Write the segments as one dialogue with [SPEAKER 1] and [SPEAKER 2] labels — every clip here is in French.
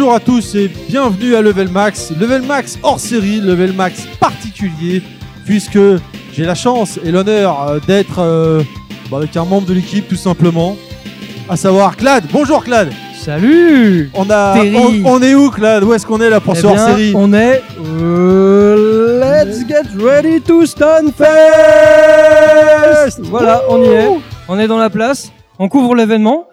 [SPEAKER 1] Bonjour à tous et bienvenue à Level Max. Level Max hors série, Level Max particulier, puisque j'ai la chance et l'honneur euh, d'être euh, bah, avec un membre de l'équipe tout simplement, à savoir Clad. Bonjour Clad.
[SPEAKER 2] Salut
[SPEAKER 1] On a, on, on est où Clad? Où est-ce qu'on est là pour
[SPEAKER 2] Eh
[SPEAKER 1] ce hors série?
[SPEAKER 2] On est... euh, let's get ready to Stunfest Voilà, on y est. On est dans la place. On couvre l'événement.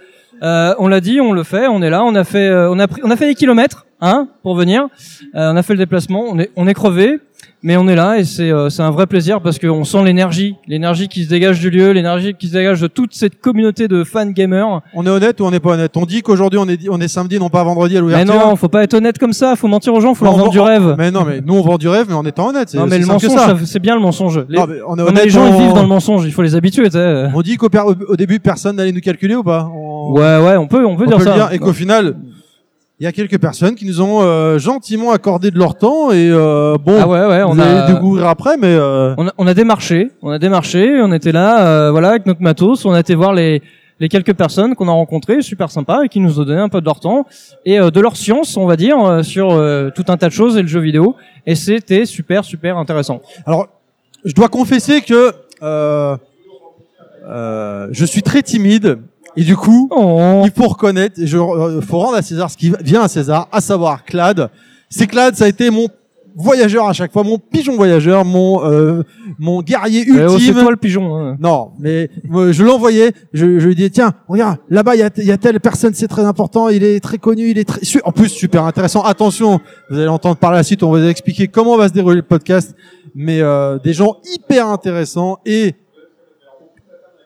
[SPEAKER 2] Euh, on l'a dit, on le fait, on est là. On a fait, euh, on a pris, on a fait des kilomètres, hein, pour venir. Euh, on a fait le déplacement. On est, on est crevé, mais on est là et c'est, euh, c'est un vrai plaisir parce qu'on sent l'énergie, l'énergie qui se dégage du lieu, l'énergie qui se dégage de toute cette communauté de fans gamers.
[SPEAKER 1] On est honnête ou on n'est pas honnête? On dit qu'aujourd'hui on est, on est samedi, non pas vendredi à
[SPEAKER 2] Mais
[SPEAKER 1] l'ouverture.
[SPEAKER 2] non, faut pas être honnête comme ça. Faut mentir aux gens. Faut
[SPEAKER 1] Non,
[SPEAKER 2] leur vendre du rêve.
[SPEAKER 1] Mais non, mais nous on vend du rêve, mais en étant honnête.
[SPEAKER 2] Non mais le mensonge, c'est bien le mensonge. Les,
[SPEAKER 1] Non, mais on est
[SPEAKER 2] non, mais
[SPEAKER 1] honnête.
[SPEAKER 2] les gens ils vivent dans le mensonge, il faut les habituer.
[SPEAKER 1] On dit qu'au au au début personne n'allait nous calculer ou pas? On-
[SPEAKER 2] Ouais ouais, on peut on peut
[SPEAKER 1] On
[SPEAKER 2] dire
[SPEAKER 1] peut
[SPEAKER 2] ça.
[SPEAKER 1] le dire, et qu'au final, il y a quelques personnes qui nous ont euh, gentiment accordé de leur temps et euh, bon,
[SPEAKER 2] Ah ouais ouais, on a,
[SPEAKER 1] découvrir après, mais euh,
[SPEAKER 2] on a on a démarché, on a démarché, on était là, euh, voilà avec notre matos, on a été voir les les quelques personnes qu'on a rencontrées, super sympas, et qui nous ont donné un peu de leur temps et euh, de leur science, on va dire, euh, sur euh, tout un tas de choses et le jeu vidéo. Et c'était super super intéressant.
[SPEAKER 1] alors je dois confesser que euh, euh, je suis très timide et du coup,
[SPEAKER 2] Oh.
[SPEAKER 1] il faut reconnaître, et je euh, faut rendre à César ce qui vient à César, à savoir Clad. C'est Clad, ça a été mon voyageur à chaque fois, mon pigeon voyageur, mon euh, mon guerrier
[SPEAKER 2] Eh oh, c'est
[SPEAKER 1] ultime.
[SPEAKER 2] toi le pigeon. hein.
[SPEAKER 1] Non, mais je l'envoyais, je, je lui disais tiens, regarde, là-bas il y a, y a telle personne, c'est très important, il est très connu, il est très, en plus super intéressant. Attention, vous allez entendre par la suite, on va vous expliquer comment va se dérouler le podcast, mais euh, des gens hyper intéressants et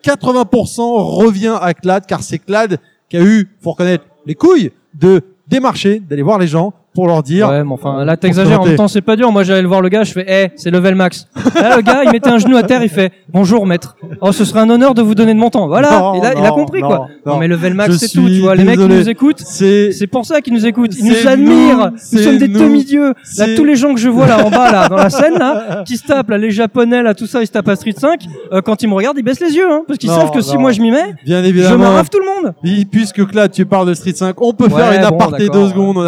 [SPEAKER 1] 80% revient à Clad car c'est Clad qui a eu, faut reconnaître, les couilles de démarcher, d'aller voir les gens pour leur dire
[SPEAKER 2] Ouais, mais enfin, là, t'exagères. En même temps, c'est pas dur. Moi, j'allais le voir le gars, je fais, eh, c'est level max. Là, le gars, il mettait un genou à terre, il fait, bonjour, maître. Oh, ce serait un honneur de vous donner de mon temps. Voilà.
[SPEAKER 1] Non,
[SPEAKER 2] et là, il a compris,
[SPEAKER 1] non,
[SPEAKER 2] quoi.
[SPEAKER 1] non.
[SPEAKER 2] mais level
[SPEAKER 1] Je
[SPEAKER 2] max, c'est tout. Tu vois, les mecs qui nous écoutent,
[SPEAKER 1] c'est
[SPEAKER 2] c'est pour ça qu'ils nous écoutent. Ils nous admirent.
[SPEAKER 1] nous,
[SPEAKER 2] sommes des demi-dieux. Là, tous les gens que je vois là en bas, là, dans la scène, là, qui se tapent, là, les japonais, là, tout ça, ils se tapent à Street 5, euh, quand ils me regardent, ils baissent les yeux, hein, parce qu'ils savent que si moi je m'y mets,
[SPEAKER 1] bien
[SPEAKER 2] je
[SPEAKER 1] évidemment.
[SPEAKER 2] m'arrave tout le monde.
[SPEAKER 1] Puisque Clad, tu parles de Street 5, on peut faire une aparté deux secondes.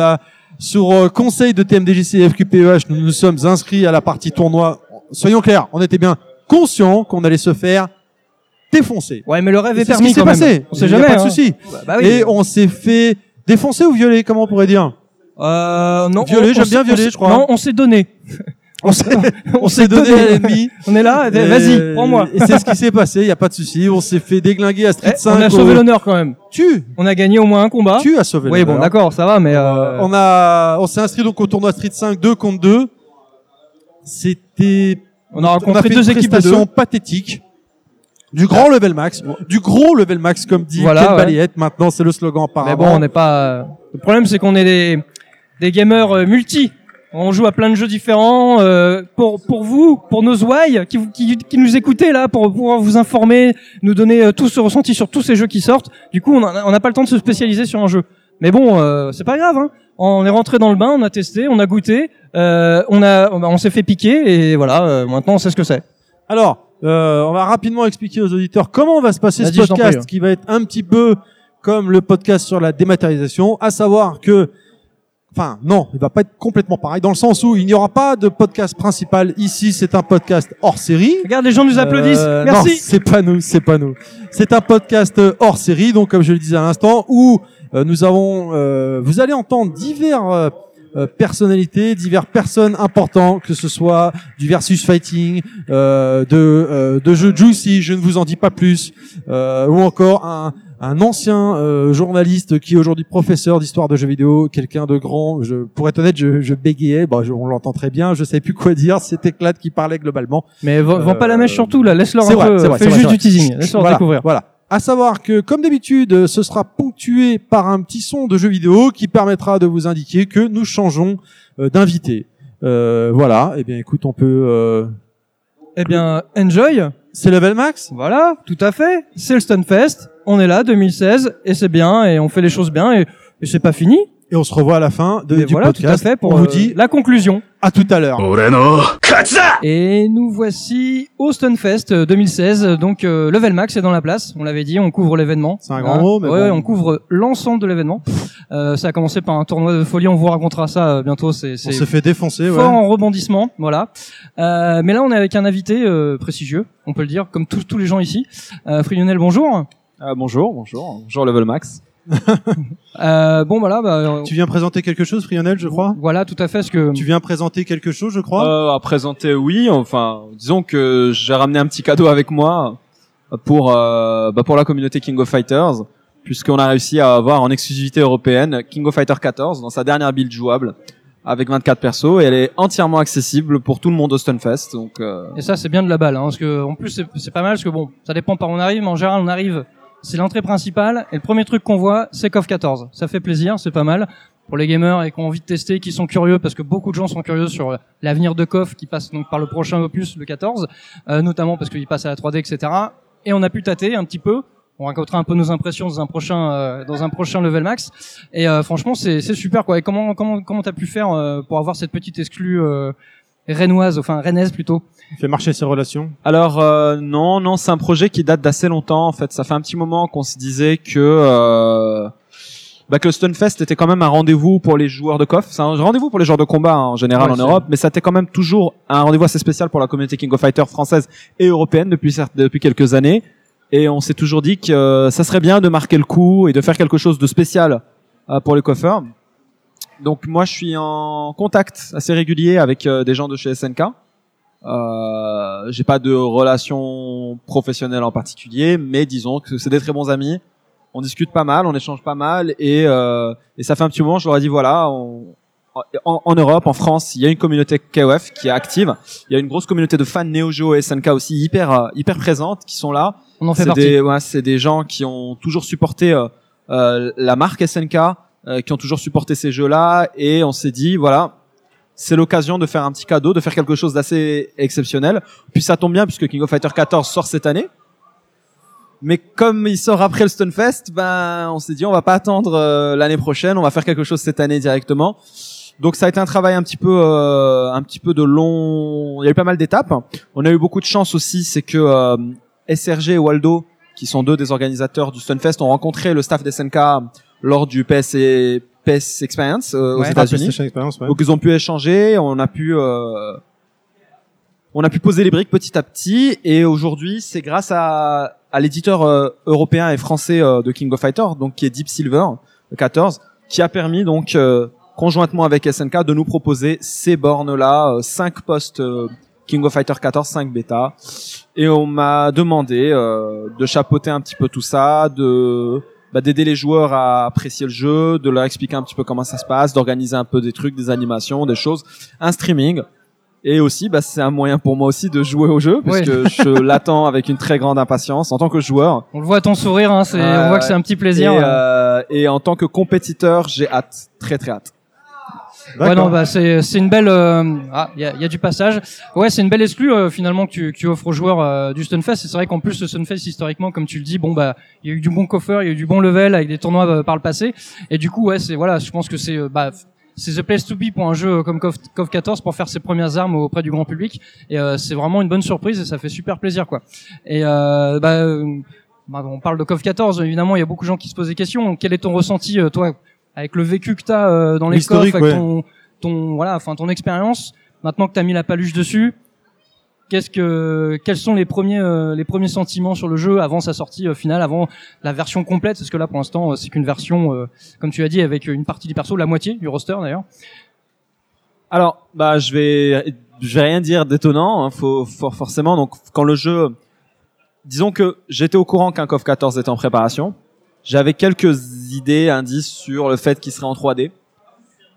[SPEAKER 1] Sur euh, conseil de TMDJC et FQPEH, nous nous sommes inscrits à la partie tournoi. Soyons clairs, on était bien conscients qu'on allait se faire défoncer.
[SPEAKER 2] Ouais, mais le rêve
[SPEAKER 1] Et
[SPEAKER 2] est
[SPEAKER 1] C'est ce
[SPEAKER 2] permis
[SPEAKER 1] qui s'est
[SPEAKER 2] quand même.
[SPEAKER 1] passé.
[SPEAKER 2] On sait jamais.
[SPEAKER 1] pas de
[SPEAKER 2] hein.
[SPEAKER 1] souci.
[SPEAKER 2] Bah, bah oui.
[SPEAKER 1] Et on s'est fait défoncer ou violer, comment on pourrait dire?
[SPEAKER 2] Euh, non.
[SPEAKER 1] Violer, j'aime bien violer, je crois.
[SPEAKER 2] Non, on s'est donné.
[SPEAKER 1] On s'est, on s'est donné à l'ennemi.
[SPEAKER 2] On est là, vas-y, prends-moi.
[SPEAKER 1] Et c'est ce qui s'est passé, il y a pas de souci. On s'est fait déglinguer à Street
[SPEAKER 2] Eh,
[SPEAKER 1] 5.
[SPEAKER 2] on a
[SPEAKER 1] au-
[SPEAKER 2] sauvé l'honneur quand même.
[SPEAKER 1] Tu,
[SPEAKER 2] On a gagné au moins un combat.
[SPEAKER 1] tu as sauvé
[SPEAKER 2] oui, bon, d'accord, ça va, mais euh,
[SPEAKER 1] On a, on s'est inscrit donc au tournoi Street 5 2 contre 2. C'était,
[SPEAKER 2] on a rencontré
[SPEAKER 1] fait
[SPEAKER 2] deux
[SPEAKER 1] une
[SPEAKER 2] équipes de.
[SPEAKER 1] Du grand level max, du gros level max comme dit
[SPEAKER 2] Voilà,
[SPEAKER 1] Ken
[SPEAKER 2] ouais.
[SPEAKER 1] Balayette. Maintenant, c'est le slogan
[SPEAKER 2] Mais
[SPEAKER 1] apparemment.
[SPEAKER 2] bon, on n'est pas. euh, Le problème, c'est qu'on est des des gamers euh, multi. On joue à plein de jeux différents. euh, pour pour vous, pour nos ouailles qui, vous- qui qui nous écoutez là, pour pouvoir vous informer, nous donner euh, tout ce ressenti sur tous ces jeux qui sortent. Du coup, on n'a pas le temps de se spécialiser sur un jeu. Mais bon, euh, c'est pas grave. Hein. On est rentré dans le bain, on a testé, on a goûté, euh, on a on s'est fait piquer et voilà. euh, maintenant, on sait ce que c'est.
[SPEAKER 1] Alors, euh, on va rapidement expliquer aux auditeurs comment va se passer ce podcast
[SPEAKER 2] prie.
[SPEAKER 1] qui va être un petit peu comme le podcast sur la dématérialisation, à savoir que Enfin, non, il va pas être complètement pareil, dans le sens où il n'y aura pas de podcast principal ici, c'est un podcast hors série.
[SPEAKER 2] Regarde, les gens nous applaudissent.
[SPEAKER 1] Euh,
[SPEAKER 2] Merci.
[SPEAKER 1] Non, c'est pas nous, c'est pas nous. C'est un podcast euh, hors série, donc comme je le disais à l'instant, où euh, nous avons, euh, vous allez entendre divers euh, euh, personnalités, divers personnes importantes, que ce soit du versus fighting, euh, de euh, de jeux juicy, je ne vous en dis pas plus, euh, ou encore un un ancien euh, journaliste qui est aujourd'hui professeur d'histoire de jeux vidéo, quelqu'un de grand. Je, pour être honnête, je, je bégayais. Bon, je- on l'entend très bien. Je savais plus quoi dire. C'était Clad qui parlait globalement.
[SPEAKER 2] Mais vends pas la mèche surtout là, laisse-leur un
[SPEAKER 1] vrai,
[SPEAKER 2] peu,
[SPEAKER 1] c'est vrai,
[SPEAKER 2] fais
[SPEAKER 1] vrai,
[SPEAKER 2] juste du teasing, laisse-leur
[SPEAKER 1] voilà,
[SPEAKER 2] découvrir.
[SPEAKER 1] Voilà. À savoir que, comme d'habitude, ce sera ponctué par un petit son de jeu vidéo qui permettra de vous indiquer que nous changeons euh, d'invité. Euh, voilà. Eh bien, écoute, on peut. Euh...
[SPEAKER 2] Eh bien, enjoy.
[SPEAKER 1] C'est level max?
[SPEAKER 2] Voilà, tout à fait. C'est le Stunfest. On est là, 2016, et c'est bien, et on fait les choses bien, et, et c'est pas fini.
[SPEAKER 1] Et on se revoit à la fin de,
[SPEAKER 2] Et
[SPEAKER 1] du
[SPEAKER 2] voilà, tout à fait, pour
[SPEAKER 1] on vous
[SPEAKER 2] euh,
[SPEAKER 1] dit
[SPEAKER 2] la conclusion.
[SPEAKER 1] À tout à l'heure.
[SPEAKER 2] Et nous voici au Stunfest 2016. Donc euh, Level Max est dans la place. On l'avait dit, on couvre l'événement.
[SPEAKER 1] C'est un grand mot, mais
[SPEAKER 2] ouais,
[SPEAKER 1] bon.
[SPEAKER 2] on couvre l'ensemble de l'événement. Euh, ça a commencé par un tournoi de folie. On vous racontera ça euh, bientôt. C'est
[SPEAKER 1] On
[SPEAKER 2] c'est
[SPEAKER 1] se fait défoncer, ouais.
[SPEAKER 2] fort en rebondissement, voilà. Euh, mais là, on est avec un invité euh, prestigieux, on peut le dire, comme tous tous les gens ici. Euh, Frionel, bonjour.
[SPEAKER 3] Ah, bonjour, bonjour, bonjour Level Max.
[SPEAKER 2] Euh, bon, voilà, bah, euh,
[SPEAKER 1] Tu viens présenter quelque chose, Frionel, je crois?
[SPEAKER 2] Voilà, tout à fait, ce que
[SPEAKER 1] Tu viens présenter quelque chose, je crois?
[SPEAKER 3] Euh, à présenter, oui. Enfin, disons que j'ai ramené un petit cadeau avec moi pour euh, bah, pour la communauté King of Fighters, puisqu'on a réussi à avoir en exclusivité européenne King of Fighter 14 dans sa dernière build jouable avec 24 persos et elle est entièrement accessible pour tout le monde au Stunfest. Donc euh,
[SPEAKER 2] Et ça, c'est bien de la balle, hein, parce que en plus, c'est- c'est pas mal, parce que bon, ça dépend par où on arrive, mais en général, on arrive, c'est l'entrée principale, et le premier truc qu'on voit, c'est KOF 14. Ça fait plaisir, c'est pas mal pour les gamers et qui ont envie de tester, qui sont curieux, parce que beaucoup de gens sont curieux sur l'avenir de KOF, qui passe donc par le prochain opus, le 14, euh, notamment parce qu'il passe à la 3D, etc. Et on a pu tâter un petit peu. On racontera un peu nos impressions dans un prochain euh, dans un prochain level max. Et euh, franchement, c'est super quoi. Et comment comment comment t'as pu faire euh, pour avoir cette petite exclue rennoise, enfin rennaise plutôt
[SPEAKER 1] Fais marcher ses relations.
[SPEAKER 3] Alors euh, non, non, c'est un projet qui date d'assez longtemps. En fait, ça fait un petit moment qu'on se disait que euh, bah, que le Stunfest était quand même un rendez-vous pour les joueurs de KOF. C'est un rendez-vous pour les joueurs de combat hein, en général
[SPEAKER 2] Ouais,
[SPEAKER 3] en Europe, mais ça était quand même toujours un rendez-vous assez spécial pour la communauté King of Fighters française et européenne depuis depuis quelques années. Et on s'est toujours dit que euh, ça serait bien de marquer le coup et de faire quelque chose de spécial euh, pour les coffeurs. Donc moi, je suis en contact assez régulier avec euh, des gens de chez SNK. Euh, j'ai pas de relation professionnelle en particulier, mais disons que c'est des très bons amis. On discute pas mal, on échange pas mal, et, euh, et ça fait un petit moment. Je leur ai dit voilà, on- en, en Europe, en France, il y a une communauté KOF qui est active. Il y a une grosse communauté de fans Neo Geo et SNK aussi hyper euh, hyper présente qui sont là.
[SPEAKER 2] On en fait
[SPEAKER 3] C'est
[SPEAKER 2] partie.
[SPEAKER 3] des, ouais, c'est des gens qui ont toujours supporté euh, euh, la marque SNK, euh, qui ont toujours supporté ces jeux-là, et on s'est dit voilà, c'est l'occasion de faire un petit cadeau, de faire quelque chose d'assez exceptionnel. Puis ça tombe bien puisque King of Fighter 14 sort cette année. Mais comme il sort après le Stunfest, ben on s'est dit on va pas attendre euh, l'année prochaine, on va faire quelque chose cette année directement. Donc ça a été un travail un petit peu euh, un petit peu de long, il y a eu pas mal d'étapes. On a eu beaucoup de chance aussi, c'est que euh, SRG et Waldo qui sont deux des organisateurs du Stunfest ont rencontré le staff d'SNK lors du PS et PS Experience euh, aux
[SPEAKER 2] Ouais.
[SPEAKER 1] Ah,
[SPEAKER 3] États-Unis.
[SPEAKER 1] Ouais.
[SPEAKER 3] Donc ils ont pu échanger, on a pu euh, on a pu poser les briques petit à petit et aujourd'hui c'est grâce à, à l'éditeur euh, européen et français euh, de King of Fighters donc qui est Deep Silver le 14 qui a permis donc euh, conjointement avec SNK de nous proposer ces bornes là 5 postes euh, King of Fighter 14 5 bêta et on m'a demandé euh, de chapeauter un petit peu tout ça de bah, d'aider les joueurs à apprécier le jeu, de leur expliquer un petit peu comment ça se passe, d'organiser un peu des trucs, des animations, des choses, un streaming. Et aussi, bah, c'est un moyen pour moi aussi de jouer au jeu,
[SPEAKER 2] Ouais.
[SPEAKER 3] puisque je l'attends avec une très grande impatience en tant que joueur.
[SPEAKER 2] On le voit à ton sourire, hein, c'est, on voit que c'est un petit
[SPEAKER 3] Et,
[SPEAKER 2] plaisir.
[SPEAKER 3] euh, et en tant que compétiteur, j'ai hâte, très très hâte.
[SPEAKER 2] Ouais, non, bah c'est c'est une belle. euh, Ah, il y a, y a du passage. Ouais, c'est une belle exclue euh, finalement que tu, que tu offres aux joueurs euh, du Stunfest. Et c'est vrai qu'en plus le Stunfest historiquement, comme tu le dis, bon bah il y a eu du bon coffre, il y a eu du bon level avec des tournois euh, par le passé. Et du coup, ouais, c'est voilà, je pense que c'est euh, bah c'est the place to be pour un jeu comme KOF 14 pour faire ses premières armes auprès du grand public. Et euh, c'est vraiment une bonne surprise et ça fait super plaisir quoi. Et bah, bah, on parle de KOF 14, évidemment, il y a beaucoup de gens qui se posent des questions. Quel est ton ressenti, toi, avec le vécu que tu as euh, dans les
[SPEAKER 1] L'historique,
[SPEAKER 2] avec
[SPEAKER 1] ouais.
[SPEAKER 2] ton, ton, voilà, enfin ton expérience, maintenant que tu as mis la paluche dessus, qu'est-ce que, quels sont les premiers, euh, les premiers sentiments sur le jeu avant sa sortie euh, finale, avant la version complète? Parce que là, pour l'instant, euh, c'est qu'une version, euh, comme tu as dit, avec une partie du perso, la moitié du roster d'ailleurs.
[SPEAKER 3] Alors, bah, je vais, je vais rien dire d'étonnant. Hein, faut, faut forcément. Donc, quand le jeu, disons que j'étais au courant qu'un KOF 14 était en préparation. J'avais quelques idées, indices sur le fait qu'il serait en 3D.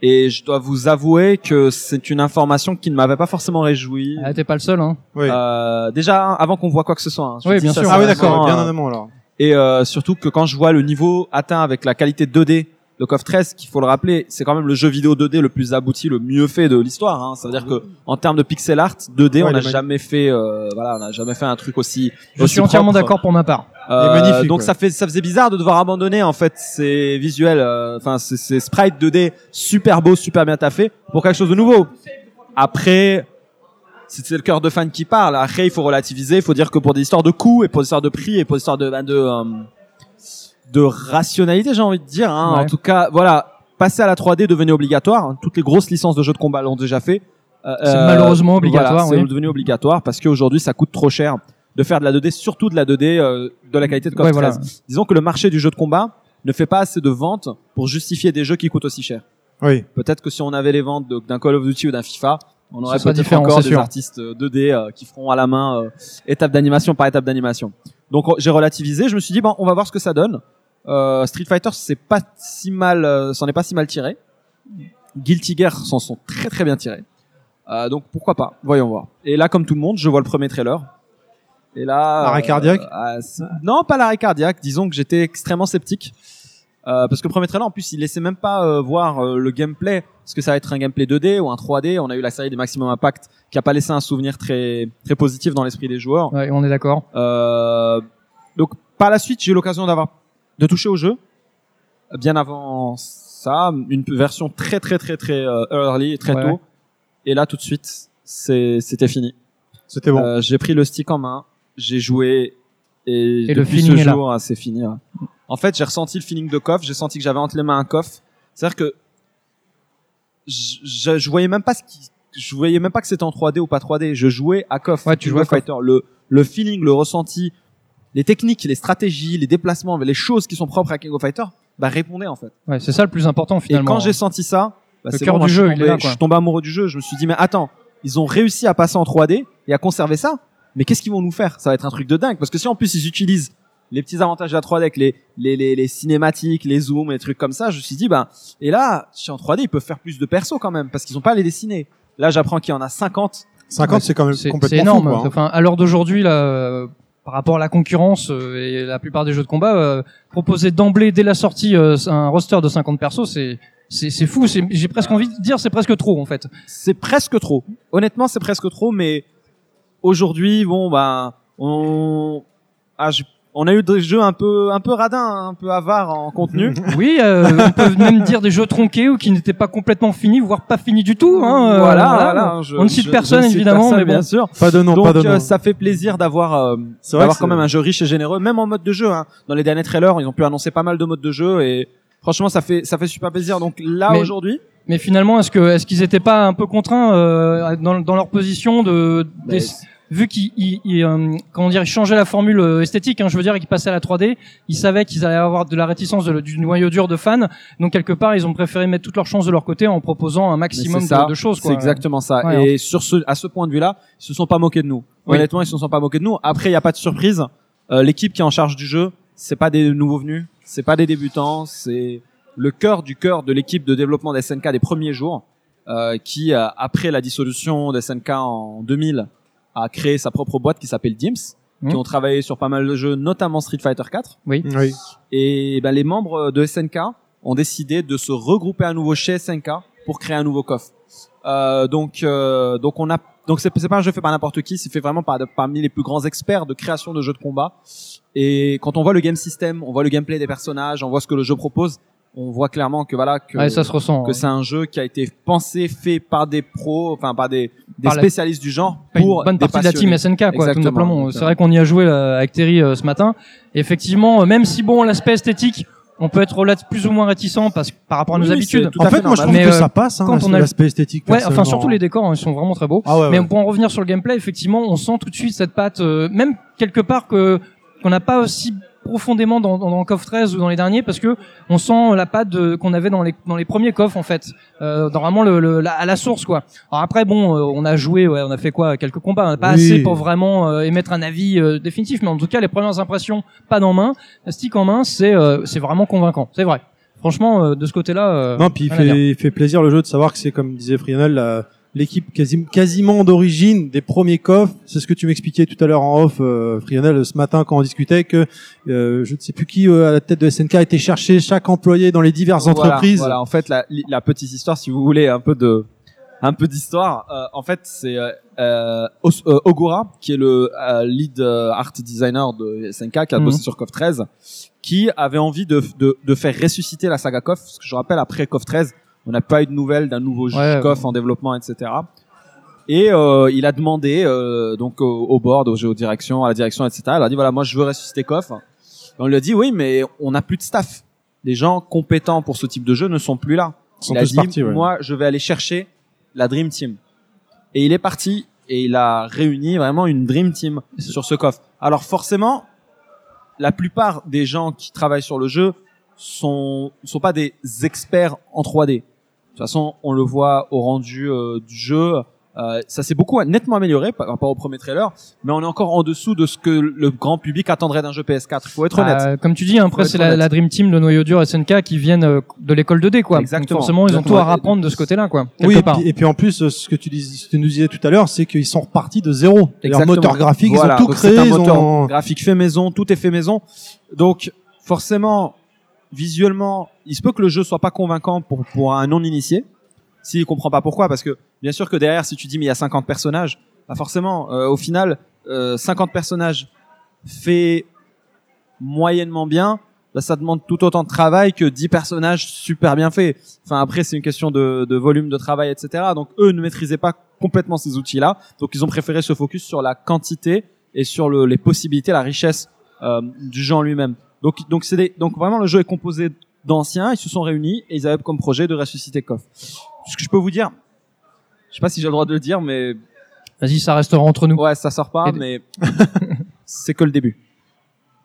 [SPEAKER 3] Et je dois vous avouer que c'est une information qui ne m'avait pas forcément réjoui.
[SPEAKER 2] Ah, T'es pas le seul, hein.
[SPEAKER 1] Oui.
[SPEAKER 3] Euh, déjà avant qu'on voit quoi que ce soit. hein. Je
[SPEAKER 2] Oui, bien
[SPEAKER 3] ça,
[SPEAKER 2] sûr.
[SPEAKER 1] ah oui, d'accord, bien
[SPEAKER 3] euh,
[SPEAKER 1] en amont alors.
[SPEAKER 3] et euh, surtout que quand je vois le niveau atteint avec la qualité 2D de KOF 13, qu'il faut le rappeler, c'est quand même le jeu vidéo 2D le plus abouti, le mieux fait de l'histoire. Hein. Ça veut dire que en termes de pixel art 2D,
[SPEAKER 1] Ouais,
[SPEAKER 3] on n'a jamais fait, euh, voilà, on n'a jamais fait un truc aussi.
[SPEAKER 2] Je
[SPEAKER 3] aussi
[SPEAKER 2] suis entièrement d'accord pour ma part.
[SPEAKER 3] Euh,
[SPEAKER 1] magnifique,
[SPEAKER 3] donc
[SPEAKER 1] ouais.
[SPEAKER 3] ça fait, ça faisait bizarre de devoir abandonner en fait ces visuels, euh, enfin ces, ces sprites 2D super beaux, super bien taffés pour quelque chose de nouveau. après, c'est le cœur de fan qui parle. Après, il faut relativiser. Il faut dire que pour des histoires de coûts et pour des histoires de prix et pour des histoires de, ben, de, euh, de rationalité, j'ai envie de dire. Hein.
[SPEAKER 2] Ouais.
[SPEAKER 3] En tout cas, voilà, passer à la 3D est devenu obligatoire. hein. Toutes les grosses licences de jeux de combat l'ont déjà fait. Euh,
[SPEAKER 2] C'est
[SPEAKER 3] euh,
[SPEAKER 2] malheureusement obligatoire,
[SPEAKER 3] voilà, c'est
[SPEAKER 2] oui.
[SPEAKER 3] devenu obligatoire parce qu'aujourd'hui, ça coûte trop cher de faire de la 2D, surtout de la 2D euh, de la qualité de CoF
[SPEAKER 2] Ouais,
[SPEAKER 3] 13.
[SPEAKER 2] voilà.
[SPEAKER 3] Disons que le marché du jeu de combat ne fait pas assez de ventes pour justifier des jeux qui coûtent aussi cher.
[SPEAKER 1] Oui.
[SPEAKER 3] Peut-être que si on avait les ventes d'un Call of Duty ou d'un FIFA, on aurait peut-être encore des
[SPEAKER 2] sûr.
[SPEAKER 3] artistes euh, 2D euh, qui feront à la main euh, étape d'animation par étape d'animation. Donc j'ai relativisé, je me suis dit bon, on va voir ce que ça donne. Euh, Street Fighter, c'est pas si mal, euh, s'en est pas si mal tiré. Guilty Gear s'en sont très très bien tirés. Euh, donc pourquoi pas, voyons voir. Et là, comme tout le monde, je vois le premier trailer. Et là,
[SPEAKER 1] Arrêt cardiaque
[SPEAKER 3] ah, c'est- Non, pas l'arrêt cardiaque. Disons que j'étais extrêmement sceptique. Euh, parce que le premier trailer, en plus, il laissait même pas euh, voir euh, le gameplay. Est-ce que ça va être un gameplay 2D ou un 3D On a eu la série des Maximum Impact qui a pas laissé un souvenir très très positif dans l'esprit des joueurs.
[SPEAKER 2] Ouais, on est d'accord.
[SPEAKER 3] Euh, donc par la suite, j'ai eu l'occasion d'avoir de toucher au jeu. Bien avant ça, une version très très très très euh, early, très
[SPEAKER 2] Ouais,
[SPEAKER 3] tôt. Et là, tout de suite, c'était fini.
[SPEAKER 1] C'était bon.
[SPEAKER 3] Euh, j'ai pris le stick en main, j'ai joué et,
[SPEAKER 2] Et le
[SPEAKER 3] depuis
[SPEAKER 2] feeling
[SPEAKER 3] ce jour, ah, c'est fini. ouais. En fait, j'ai ressenti le feeling de coffre, j'ai senti que j'avais entre les mains un coffre. C'est-à-dire que je, je, je voyais même pas ce qui, je voyais même pas que c'était en 3D ou pas 3D. Je jouais à coffre.
[SPEAKER 2] Ouais, tu jouais à.
[SPEAKER 3] Fighter. Le le feeling, le ressenti, les techniques, les stratégies, les déplacements, les choses qui sont propres à King of Fighter, bah répondaient en fait.
[SPEAKER 2] Ouais, c'est ça le plus important
[SPEAKER 3] Et
[SPEAKER 2] finalement.
[SPEAKER 3] quand j'ai senti ça, bah,
[SPEAKER 2] Le cœur
[SPEAKER 3] bon, moi,
[SPEAKER 2] du
[SPEAKER 3] je suis
[SPEAKER 2] jeu, il est
[SPEAKER 3] tombé-
[SPEAKER 2] là, quoi.
[SPEAKER 3] Je suis tombé amoureux du jeu. Je me suis dit mais attends, ils ont réussi à passer en 3D et à conserver ça. Mais qu'est-ce qu'ils vont nous faire? Ça va être un truc de dingue parce que si en plus ils utilisent les petits avantages de la 3D avec les les les, les cinématiques, les zooms, les trucs comme ça, je me suis dit ben et là, si en 3D ils peuvent faire plus de persos quand même parce qu'ils ont pas à les dessiner. Là, j'apprends qu'il y en a 50.
[SPEAKER 1] 50, c'est quand même complètement
[SPEAKER 2] énorme.
[SPEAKER 1] fou, quoi, hein.
[SPEAKER 2] Enfin, à l'heure d'aujourd'hui, là, euh, par rapport à la concurrence euh, et la plupart des jeux de combat, euh, proposer d'emblée dès la sortie euh, un roster de 50 persos, c'est c'est fou. J'ai presque envie de dire, c'est presque trop en fait.
[SPEAKER 3] C'est presque trop. Honnêtement, c'est presque trop mais aujourd'hui, bon ben on ah, je- on a eu des jeux un peu un peu radins, un peu avares en contenu.
[SPEAKER 2] Oui, euh, on peut même dire des jeux tronqués ou qui n'étaient pas complètement finis, voire pas finis du tout. Hein, euh,
[SPEAKER 3] voilà, voilà, je-
[SPEAKER 2] on ne cite
[SPEAKER 3] je-
[SPEAKER 2] personne,
[SPEAKER 3] je ne cite
[SPEAKER 2] évidemment,
[SPEAKER 3] personne,
[SPEAKER 2] mais bon.
[SPEAKER 3] bien sûr.
[SPEAKER 1] Pas de nom,
[SPEAKER 3] Donc
[SPEAKER 1] pas de
[SPEAKER 3] euh,
[SPEAKER 1] nom.
[SPEAKER 3] ça fait plaisir d'avoir euh,
[SPEAKER 1] C'est vrai
[SPEAKER 3] d'avoir quand même un jeu riche et généreux, même en mode de jeu. Hein. Dans les derniers trailers, ils ont pu annoncer pas mal de modes de jeu et franchement, ça fait ça fait super plaisir. Donc là
[SPEAKER 2] Mais-
[SPEAKER 3] aujourd'hui,
[SPEAKER 2] Mais finalement, est-ce que est-ce qu'ils étaient pas un peu contraints euh, dans, dans leur position de des- vu qu'ils ils, ils, euh, comment dire la formule euh, esthétique hein, je veux dire et qu'ils passaient à la 3D ils savaient qu'ils allaient avoir de la réticence de- du noyau dur de fans donc quelque part ils ont préféré mettre toutes leurs chances de leur côté en proposant un maximum
[SPEAKER 3] c'est ça,
[SPEAKER 2] de, de choses
[SPEAKER 3] c'est exactement ça.
[SPEAKER 2] Ouais,
[SPEAKER 3] et sur ce à ce point de vue-là, ils se sont pas moqués de nous.
[SPEAKER 2] Oui.
[SPEAKER 3] Honnêtement, ils se sont pas moqués de nous. Après, il y a pas de surprise. Euh, L'équipe qui est en charge du jeu, c'est pas des nouveaux venus, c'est pas des débutants, c'est le cœur du cœur de l'équipe de développement des SNK des premiers jours, euh, qui euh, après la dissolution des SNK en 2000 a créé sa propre boîte qui s'appelle Dims, qui ont travaillé sur pas mal de jeux, notamment Street Fighter 4.
[SPEAKER 1] Oui.
[SPEAKER 3] Et ben, les membres de SNK ont décidé de se regrouper à nouveau chez SNK pour créer un nouveau coffre. Euh, donc, euh, donc on a, donc c'est c'est pas un jeu fait par n'importe qui, c'est fait vraiment par parmi les plus grands experts de création de jeux de combat. Et quand on voit le game system, on voit le gameplay des personnages, on voit ce que le jeu propose, on voit clairement que voilà que
[SPEAKER 2] Ouais, ça se ressent
[SPEAKER 3] que c'est un jeu qui a été pensé, fait par des pros, enfin par des, des
[SPEAKER 2] Par la-
[SPEAKER 3] spécialistes du genre pour
[SPEAKER 2] une bonne
[SPEAKER 3] des
[SPEAKER 2] partie de la team. SNK quoi tout simplement c'est vrai qu'on y a joué euh, avec Terry euh, ce matin Et effectivement euh, même si bon l'aspect esthétique on peut être plus ou moins réticent parce que par rapport à nos
[SPEAKER 3] Oui,
[SPEAKER 2] habitudes
[SPEAKER 1] En fait,
[SPEAKER 3] fait
[SPEAKER 1] moi, je trouve
[SPEAKER 2] normal.
[SPEAKER 1] que
[SPEAKER 2] Mais,
[SPEAKER 1] ça passe, hein,
[SPEAKER 2] quand on a-
[SPEAKER 1] l'aspect esthétique.
[SPEAKER 2] ouais enfin surtout les décors hein, ils sont vraiment très beaux
[SPEAKER 1] Ah ouais,
[SPEAKER 2] Mais
[SPEAKER 1] ouais.
[SPEAKER 2] pour en revenir sur le gameplay, effectivement, on sent tout de suite cette patte, euh, même quelque part que qu'on n'a pas aussi profondément dans, dans, dans le coffre 13 ou dans les derniers, parce que on sent la patte qu'on avait dans les dans les premiers coffres en fait, euh, dans vraiment le, le- la, à la source quoi. Alors après bon, euh, on a joué, ouais, on a fait quoi, quelques combats, on n'a pas
[SPEAKER 1] Oui.
[SPEAKER 2] assez pour vraiment euh, émettre un avis euh, définitif, mais en tout cas les premières impressions, pas en main, stick en main, c'est euh, c'est vraiment convaincant, c'est vrai. Franchement, euh, de ce côté-là. euh,
[SPEAKER 1] Non, puis il fait, il fait plaisir le jeu de savoir que c'est comme disait Frionel, la- l'équipe quasi, quasiment d'origine des premiers coffres. C'est ce que tu m'expliquais tout à l'heure en off, euh, Frionel, ce matin quand on discutait que euh, je ne sais plus qui euh, à la tête de SNK a été chercher chaque employé dans les diverses
[SPEAKER 3] Voilà,
[SPEAKER 1] entreprises.
[SPEAKER 3] Voilà, en fait, la, la petite histoire, si vous voulez un peu de, un peu d'histoire, euh, en fait, c'est euh, euh, Ogura, qui est le euh, lead art designer de SNK, qui a
[SPEAKER 2] Mhm.
[SPEAKER 3] bossé sur KOF 13, qui avait envie de, de, de faire ressusciter la saga KOF, parce que je rappelle, après KOF 13, on n'a pas eu de nouvelles d'un nouveau jeu
[SPEAKER 2] Ouais,
[SPEAKER 3] KOF en développement, etc. Et euh, il a demandé euh, donc au, au board, aux directions, à la direction, etc. Il a dit voilà, moi je veux ressusciter KOF. Et on lui a dit oui, mais on n'a plus de staff. Les gens compétents pour ce type de jeu ne sont plus là.
[SPEAKER 1] Ils sont
[SPEAKER 3] il a dit
[SPEAKER 1] partis, ouais.
[SPEAKER 3] moi je vais aller chercher la Dream Team. Et il est parti et il a réuni vraiment une Dream Team sur ce KOF. Alors forcément, la plupart des gens qui travaillent sur le jeu sont sont pas des experts en 3D. De toute façon, on le voit au rendu euh, du jeu. Euh, ça s'est beaucoup nettement amélioré par rapport au premier trailer, mais on est encore en dessous de ce que le grand public attendrait d'un jeu PS4. Il faut être honnête.
[SPEAKER 2] Euh, comme tu dis, hein, après c'est la, Dream Team, le noyau dur SNK qui viennent euh, de l'école 2D quoi. Donc
[SPEAKER 3] Exactement.
[SPEAKER 2] forcément, ils ont
[SPEAKER 3] Exactement.
[SPEAKER 2] tout à apprendre de ce côté-là quoi.
[SPEAKER 1] Oui, et
[SPEAKER 2] part.
[SPEAKER 1] puis, et puis en plus, euh, ce que tu, dis, ce que tu nous disais tout à l'heure, c'est qu'ils sont repartis de zéro. Leur moteur graphique,
[SPEAKER 3] Voilà,
[SPEAKER 1] ils ont tout
[SPEAKER 3] donc
[SPEAKER 1] créé.
[SPEAKER 3] un
[SPEAKER 1] ils
[SPEAKER 3] moteur
[SPEAKER 1] ont...
[SPEAKER 3] graphique fait maison, tout est fait maison. Donc forcément, visuellement, il se peut que le jeu soit pas convaincant pour pour un non initié. S'il comprend pas pourquoi, parce que bien sûr que derrière, si tu dis mais il y a 50 personnages, bah forcément, euh, au final, euh, 50 personnages fait moyennement bien, bah ça demande tout autant de travail que 10 personnages super bien faits. Enfin après, c'est une question de, de volume de travail, etc. Donc eux ne maîtrisaient pas complètement ces outils-là, donc ils ont préféré se focus sur la quantité et sur le, les possibilités, la richesse euh, du en lui-même. Donc donc c'est des- donc vraiment le jeu est composé d'anciens, ils se sont réunis et ils avaient comme projet de ressusciter KOF. Ce que je peux vous dire, je sais pas si j'ai le droit de le dire, mais
[SPEAKER 2] Vas-y, ça restera entre nous.
[SPEAKER 3] ouais, ça sort pas,
[SPEAKER 2] Et-
[SPEAKER 3] mais c'est que le début.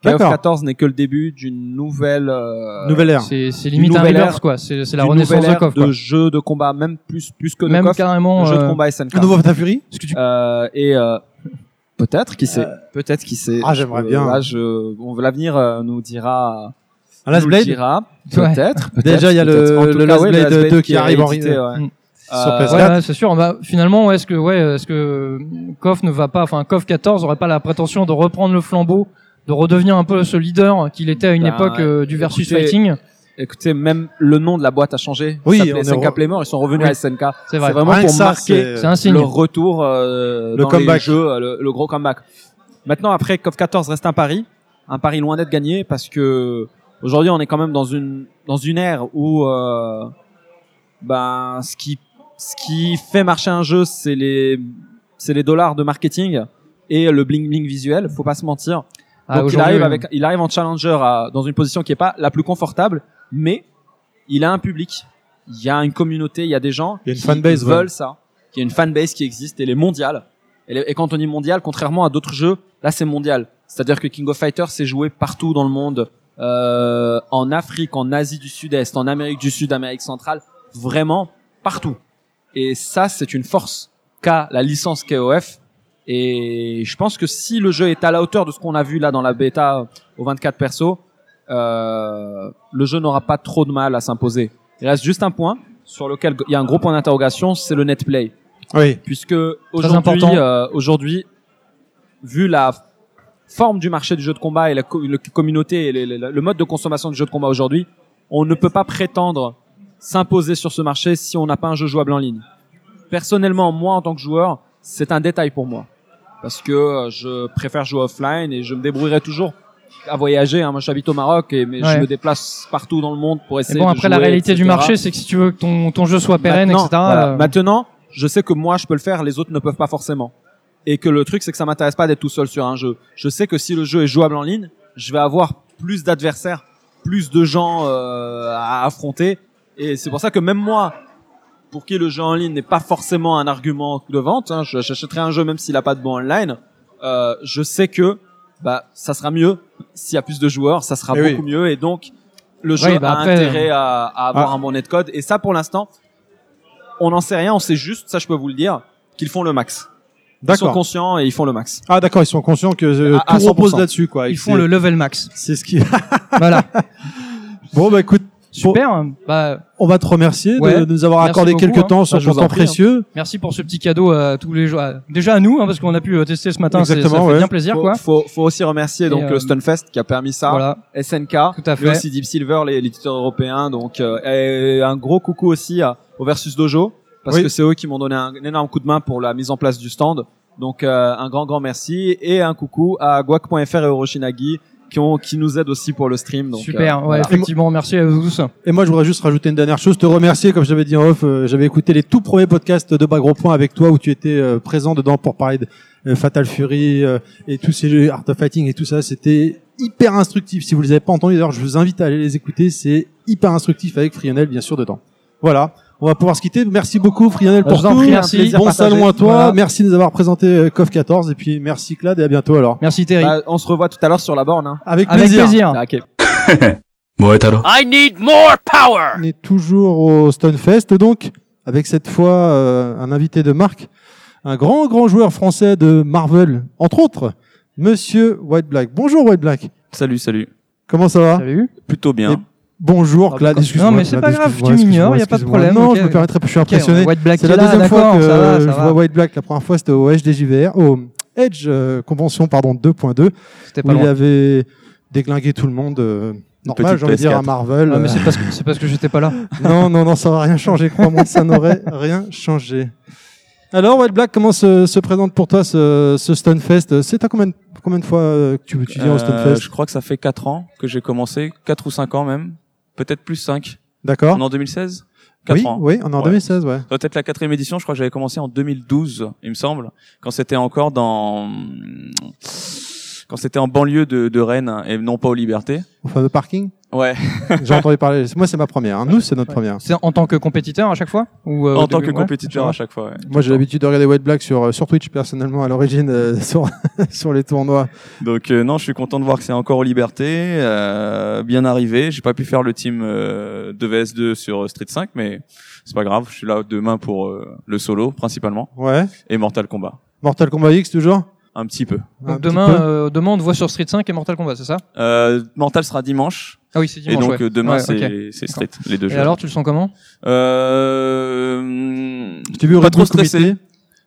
[SPEAKER 3] KOF
[SPEAKER 1] D'accord.
[SPEAKER 3] 14 n'est que le début d'une nouvelle euh,
[SPEAKER 1] Nouvelle ère.
[SPEAKER 2] C'est c'est limite un
[SPEAKER 3] ère-
[SPEAKER 2] quoi. C'est c'est la renaissance de KOF
[SPEAKER 3] de jeux de combat, même plus plus que de
[SPEAKER 2] Même
[SPEAKER 3] KOF,
[SPEAKER 2] carrément.
[SPEAKER 3] de jeux de
[SPEAKER 2] euh,
[SPEAKER 3] combat SNK.
[SPEAKER 1] Un nouveau Fatal Fury
[SPEAKER 2] que tu
[SPEAKER 3] Euh, et euh, peut-être qui sait, peut-être qui sait.
[SPEAKER 1] Ah, j'aimerais
[SPEAKER 3] Je-
[SPEAKER 1] bien.
[SPEAKER 3] Là, je, on l'avenir euh, nous dira.
[SPEAKER 1] Un Last Blade
[SPEAKER 3] dira.
[SPEAKER 2] Ouais.
[SPEAKER 3] Peut-être.
[SPEAKER 1] Déjà, il y a le- le
[SPEAKER 3] cas,
[SPEAKER 1] Last Blade
[SPEAKER 3] Last
[SPEAKER 1] 2 qui arrive en-
[SPEAKER 3] ouais.
[SPEAKER 2] Mm.
[SPEAKER 1] sur
[SPEAKER 3] Euh,
[SPEAKER 1] PS4.
[SPEAKER 2] Ouais, c'est sûr. Bah, finalement, est-ce que, ouais, est-ce que KOF ne va pas, enfin, KOF 14 aurait pas la prétention de reprendre le flambeau, de redevenir un peu ce leader qu'il était à une
[SPEAKER 3] Ben,
[SPEAKER 2] époque euh, du versus
[SPEAKER 3] écoutez,
[SPEAKER 2] fighting.
[SPEAKER 3] Écoutez, même le nom de la boîte a changé.
[SPEAKER 1] Oui,
[SPEAKER 3] Ça SNK
[SPEAKER 1] re-
[SPEAKER 3] Playmore, ils sont revenus
[SPEAKER 2] Oui.
[SPEAKER 3] à SNK.
[SPEAKER 2] C'est vrai.
[SPEAKER 3] C'est vraiment
[SPEAKER 1] Rien
[SPEAKER 3] pour
[SPEAKER 1] ça,
[SPEAKER 3] marquer
[SPEAKER 2] C'est un signe.
[SPEAKER 3] le retour euh,
[SPEAKER 1] Le
[SPEAKER 3] dans
[SPEAKER 1] comeback.
[SPEAKER 3] les jeux, euh, le, le gros comeback. Maintenant, après, KOF 14 reste un pari, un pari loin d'être gagné parce que aujourd'hui, on est quand même dans une dans une ère où euh, ben ce qui ce qui fait marcher un jeu, c'est les c'est les dollars de marketing et le bling bling visuel. Faut pas se mentir.
[SPEAKER 2] Ah,
[SPEAKER 3] Donc il arrive avec, il arrive en challenger à- dans une position qui est pas la plus confortable, mais il a un public, il y a une communauté, il y a des gens
[SPEAKER 1] Il y a une
[SPEAKER 3] qui
[SPEAKER 1] fanbase,
[SPEAKER 3] veulent
[SPEAKER 1] ouais.
[SPEAKER 3] ça, qui a une fanbase qui existe, elle est mondiale. Et, les- et quand on dit mondial, contrairement à d'autres jeux, là c'est mondial. C'est-à-dire que King of Fighters s'est joué partout dans le monde, euh, en Afrique, en Asie du Sud-Est, en Amérique du Sud, Amérique centrale, vraiment partout. Et ça, c'est une force qu'a la licence KOF. Et je pense que si le jeu est à la hauteur de ce qu'on a vu là dans la bêta au 24 perso, euh, le jeu n'aura pas trop de mal à s'imposer. Il reste juste un point sur lequel il y a un gros point d'interrogation, c'est le net play.
[SPEAKER 1] Oui.
[SPEAKER 3] Puisque aujourd'hui, euh, aujourd'hui, vu la forme du marché du jeu de combat et la co- communauté et le mode de consommation du jeu de combat aujourd'hui, on ne peut pas prétendre s'imposer sur ce marché si on n'a pas un jeu jouable en ligne. Personnellement, moi en tant que joueur, c'est un détail pour moi parce que euh, je préfère jouer offline et je me débrouillerai toujours à voyager. Hein. Moi, j'habite au Maroc et mais
[SPEAKER 2] Ouais.
[SPEAKER 3] je me déplace partout dans le monde pour
[SPEAKER 2] Et
[SPEAKER 3] essayer.
[SPEAKER 2] bon,
[SPEAKER 3] de
[SPEAKER 2] après, la réalité du marché, c'est que si tu veux que ton, ton jeu soit pérenne,
[SPEAKER 3] Maintenant,
[SPEAKER 2] etc.
[SPEAKER 3] voilà.
[SPEAKER 2] euh,
[SPEAKER 3] Maintenant, je sais que moi je peux le faire, les autres ne peuvent pas forcément. Et que le truc c'est que ça m'intéresse pas d'être tout seul sur un jeu. Je sais que si le jeu est jouable en ligne, je vais avoir plus d'adversaires, plus de gens euh, à affronter. Et c'est pour ça que même moi, pour qui le jeu en ligne n'est pas forcément un argument de vente, hein, j'achèterai un jeu même s'il a pas de bon online. euh, je sais que bah ça sera mieux s'il y a plus de joueurs, ça sera
[SPEAKER 1] Eh oui.
[SPEAKER 3] beaucoup mieux. Et donc le jeu
[SPEAKER 2] Ouais, bah
[SPEAKER 3] a
[SPEAKER 2] après,
[SPEAKER 3] intérêt à, à avoir
[SPEAKER 1] Ah.
[SPEAKER 3] un bon netcode. Et ça, pour l'instant, on n'en sait rien. On sait juste, ça je peux vous le dire, qu'ils font le max. Ils sont
[SPEAKER 1] D'accord.
[SPEAKER 3] conscients et ils font le max.
[SPEAKER 1] Ah d'accord, ils sont conscients que euh,
[SPEAKER 3] À- à
[SPEAKER 1] tout repose
[SPEAKER 3] 100%.
[SPEAKER 1] là-dessus quoi.
[SPEAKER 2] ils font le level max.
[SPEAKER 1] C'est ce qui.
[SPEAKER 2] voilà.
[SPEAKER 1] bon bah écoute,
[SPEAKER 2] Super. Bah,
[SPEAKER 1] on va te remercier de-
[SPEAKER 2] Ouais.
[SPEAKER 1] de nous avoir accordé
[SPEAKER 2] beaucoup,
[SPEAKER 1] quelques
[SPEAKER 2] hein.
[SPEAKER 1] temps sur
[SPEAKER 3] Bah, vous en
[SPEAKER 1] temps
[SPEAKER 3] prie, hein.
[SPEAKER 1] précieux.
[SPEAKER 2] merci pour ce petit cadeau à tous les joueurs. Déjà à nous, hein, parce qu'on a pu euh, tester ce matin. c'est- Ça
[SPEAKER 1] Exactement,
[SPEAKER 2] fait
[SPEAKER 1] ouais.
[SPEAKER 2] bien plaisir,
[SPEAKER 3] Faut,
[SPEAKER 2] quoi.
[SPEAKER 3] faut, faut aussi remercier donc
[SPEAKER 2] euh,
[SPEAKER 3] le Stunfest qui a permis ça,
[SPEAKER 2] Voilà.
[SPEAKER 3] SNK,
[SPEAKER 2] Tout à
[SPEAKER 3] mais
[SPEAKER 2] fait.
[SPEAKER 3] aussi Deep Silver, les l'éditeur européen. Donc euh, et un gros coucou aussi à, au Versus Dojo parce
[SPEAKER 1] Oui.
[SPEAKER 3] que c'est eux qui m'ont donné un, un énorme coup de main pour la mise en place du stand. Donc euh, un grand grand merci et un coucou à guac.fr et Oroshinagi qui, ont, qui nous aident aussi pour le stream. Donc,
[SPEAKER 2] Super,
[SPEAKER 3] euh,
[SPEAKER 2] ouais,
[SPEAKER 3] voilà.
[SPEAKER 2] effectivement, merci à vous tous.
[SPEAKER 1] Et moi, je voudrais juste rajouter une dernière chose, te remercier, comme j'avais dit en off, euh, j'avais écouté les tout premiers podcasts de Bas Gros Point avec toi, où tu étais euh, présent dedans pour parler de euh, Fatal Fury euh, et tous ces jeux Art of Fighting et tout ça. C'était hyper instructif. Si vous les avez pas entendus, d'ailleurs, je vous invite à aller les écouter. C'est hyper instructif avec Frionel, bien sûr, dedans. Voilà on va pouvoir se quitter. Merci beaucoup,
[SPEAKER 2] Frianel,
[SPEAKER 1] pour tout.
[SPEAKER 2] Merci.
[SPEAKER 1] Bon salon à toi. Merci de nous avoir présenté euh, COF 14. Et puis, merci, Clad, et à bientôt alors.
[SPEAKER 2] Merci, Terry.
[SPEAKER 3] Bah, on se revoit tout à l'heure sur la borne. Hein.
[SPEAKER 1] Avec,
[SPEAKER 2] Avec,
[SPEAKER 1] plaisir.
[SPEAKER 2] plaisir.
[SPEAKER 3] Ah,
[SPEAKER 4] okay.
[SPEAKER 5] I need more power.
[SPEAKER 1] On est toujours au Stonefest, donc, avec cette fois euh, un invité de marque, un grand, grand joueur français de Marvel, entre autres, Monsieur White Black. Bonjour White Black.
[SPEAKER 6] Salut, salut.
[SPEAKER 1] Comment ça va?
[SPEAKER 2] Salut.
[SPEAKER 6] Plutôt bien.
[SPEAKER 1] Bonjour
[SPEAKER 2] Ah, d'accord.
[SPEAKER 1] Excuse-moi,
[SPEAKER 2] Non, mais c'est pas grave, tu m'ignores, y a pas de problème,
[SPEAKER 1] Non,
[SPEAKER 2] ok.
[SPEAKER 1] je me permettrai, je suis impressionné. C'est
[SPEAKER 2] est
[SPEAKER 1] la
[SPEAKER 2] là,
[SPEAKER 1] deuxième fois que
[SPEAKER 2] ça va,
[SPEAKER 1] je vois. White Black. La première fois, c'était au HDJVR, au Edge euh, Convention, pardon, 2.2,
[SPEAKER 2] C'était
[SPEAKER 1] où il avait déglingué tout le monde. euh, normal, j'ai envie de dire, à
[SPEAKER 6] PS4.
[SPEAKER 1] Marvel.
[SPEAKER 2] Ouais, mais
[SPEAKER 1] euh,
[SPEAKER 2] c'est parce que c'est parce que j'étais pas là.
[SPEAKER 1] non, non, non, ça va rien changer, crois-moi, ça n'aurait rien changé. Alors, White Black, comment se, se présente pour toi ce, ce Stunfest? C'est à combien, de- combien de fois euh, que tu, tu viens au
[SPEAKER 6] Euh,
[SPEAKER 1] Stunfest?
[SPEAKER 6] je crois que ça fait 4 ans que j'ai commencé, 4 ou 5 ans même, peut-être plus 5.
[SPEAKER 1] D'accord
[SPEAKER 6] On est en 2016 4
[SPEAKER 1] Oui,
[SPEAKER 6] ans.
[SPEAKER 1] oui, on est en
[SPEAKER 6] Ouais.
[SPEAKER 1] 2016, ouais.
[SPEAKER 6] Ça doit être la quatrième édition, je crois que j'avais commencé en 2012, il me semble, quand c'était encore dans quand c'était en banlieue de, de Rennes et non pas aux Libertés.
[SPEAKER 1] Au fameux parking
[SPEAKER 6] Ouais,
[SPEAKER 1] J'ai entendu parler. Moi, c'est ma première. hein. Nous, c'est notre première.
[SPEAKER 2] C'est en tant que compétiteur à chaque fois ou euh,
[SPEAKER 6] en tant
[SPEAKER 2] début
[SPEAKER 6] que
[SPEAKER 2] Ouais,
[SPEAKER 6] compétiteur à chaque fois. ouais.
[SPEAKER 1] Moi, j'ai l'habitude de regarder White Black sur, euh, sur Twitch, personnellement, à l'origine, euh, sur, sur les tournois.
[SPEAKER 6] Donc euh, non, je suis content de voir que c'est encore aux Libertés, euh, bien arrivé. J'ai pas pu faire le team euh, 2vs2 sur euh, Street 5, mais c'est pas grave. Je suis là demain pour euh, le solo principalement
[SPEAKER 1] Ouais.
[SPEAKER 6] et Mortal Kombat,
[SPEAKER 1] Mortal Kombat X, toujours
[SPEAKER 6] un petit peu.
[SPEAKER 2] Donc demain,
[SPEAKER 1] peu
[SPEAKER 2] euh, demain on te voit sur Street 5 et Mortal Kombat, c'est ça?
[SPEAKER 6] Euh, Mortal sera dimanche,
[SPEAKER 2] Ah oui, c'est dimanche.
[SPEAKER 6] et donc
[SPEAKER 2] ouais.
[SPEAKER 6] euh, demain
[SPEAKER 2] Ouais,
[SPEAKER 6] c'est Street, les deux
[SPEAKER 2] Et
[SPEAKER 6] jeux.
[SPEAKER 2] alors, tu le sens comment?
[SPEAKER 6] Euh,
[SPEAKER 1] Je t'ai vu au
[SPEAKER 6] pas trop stressé,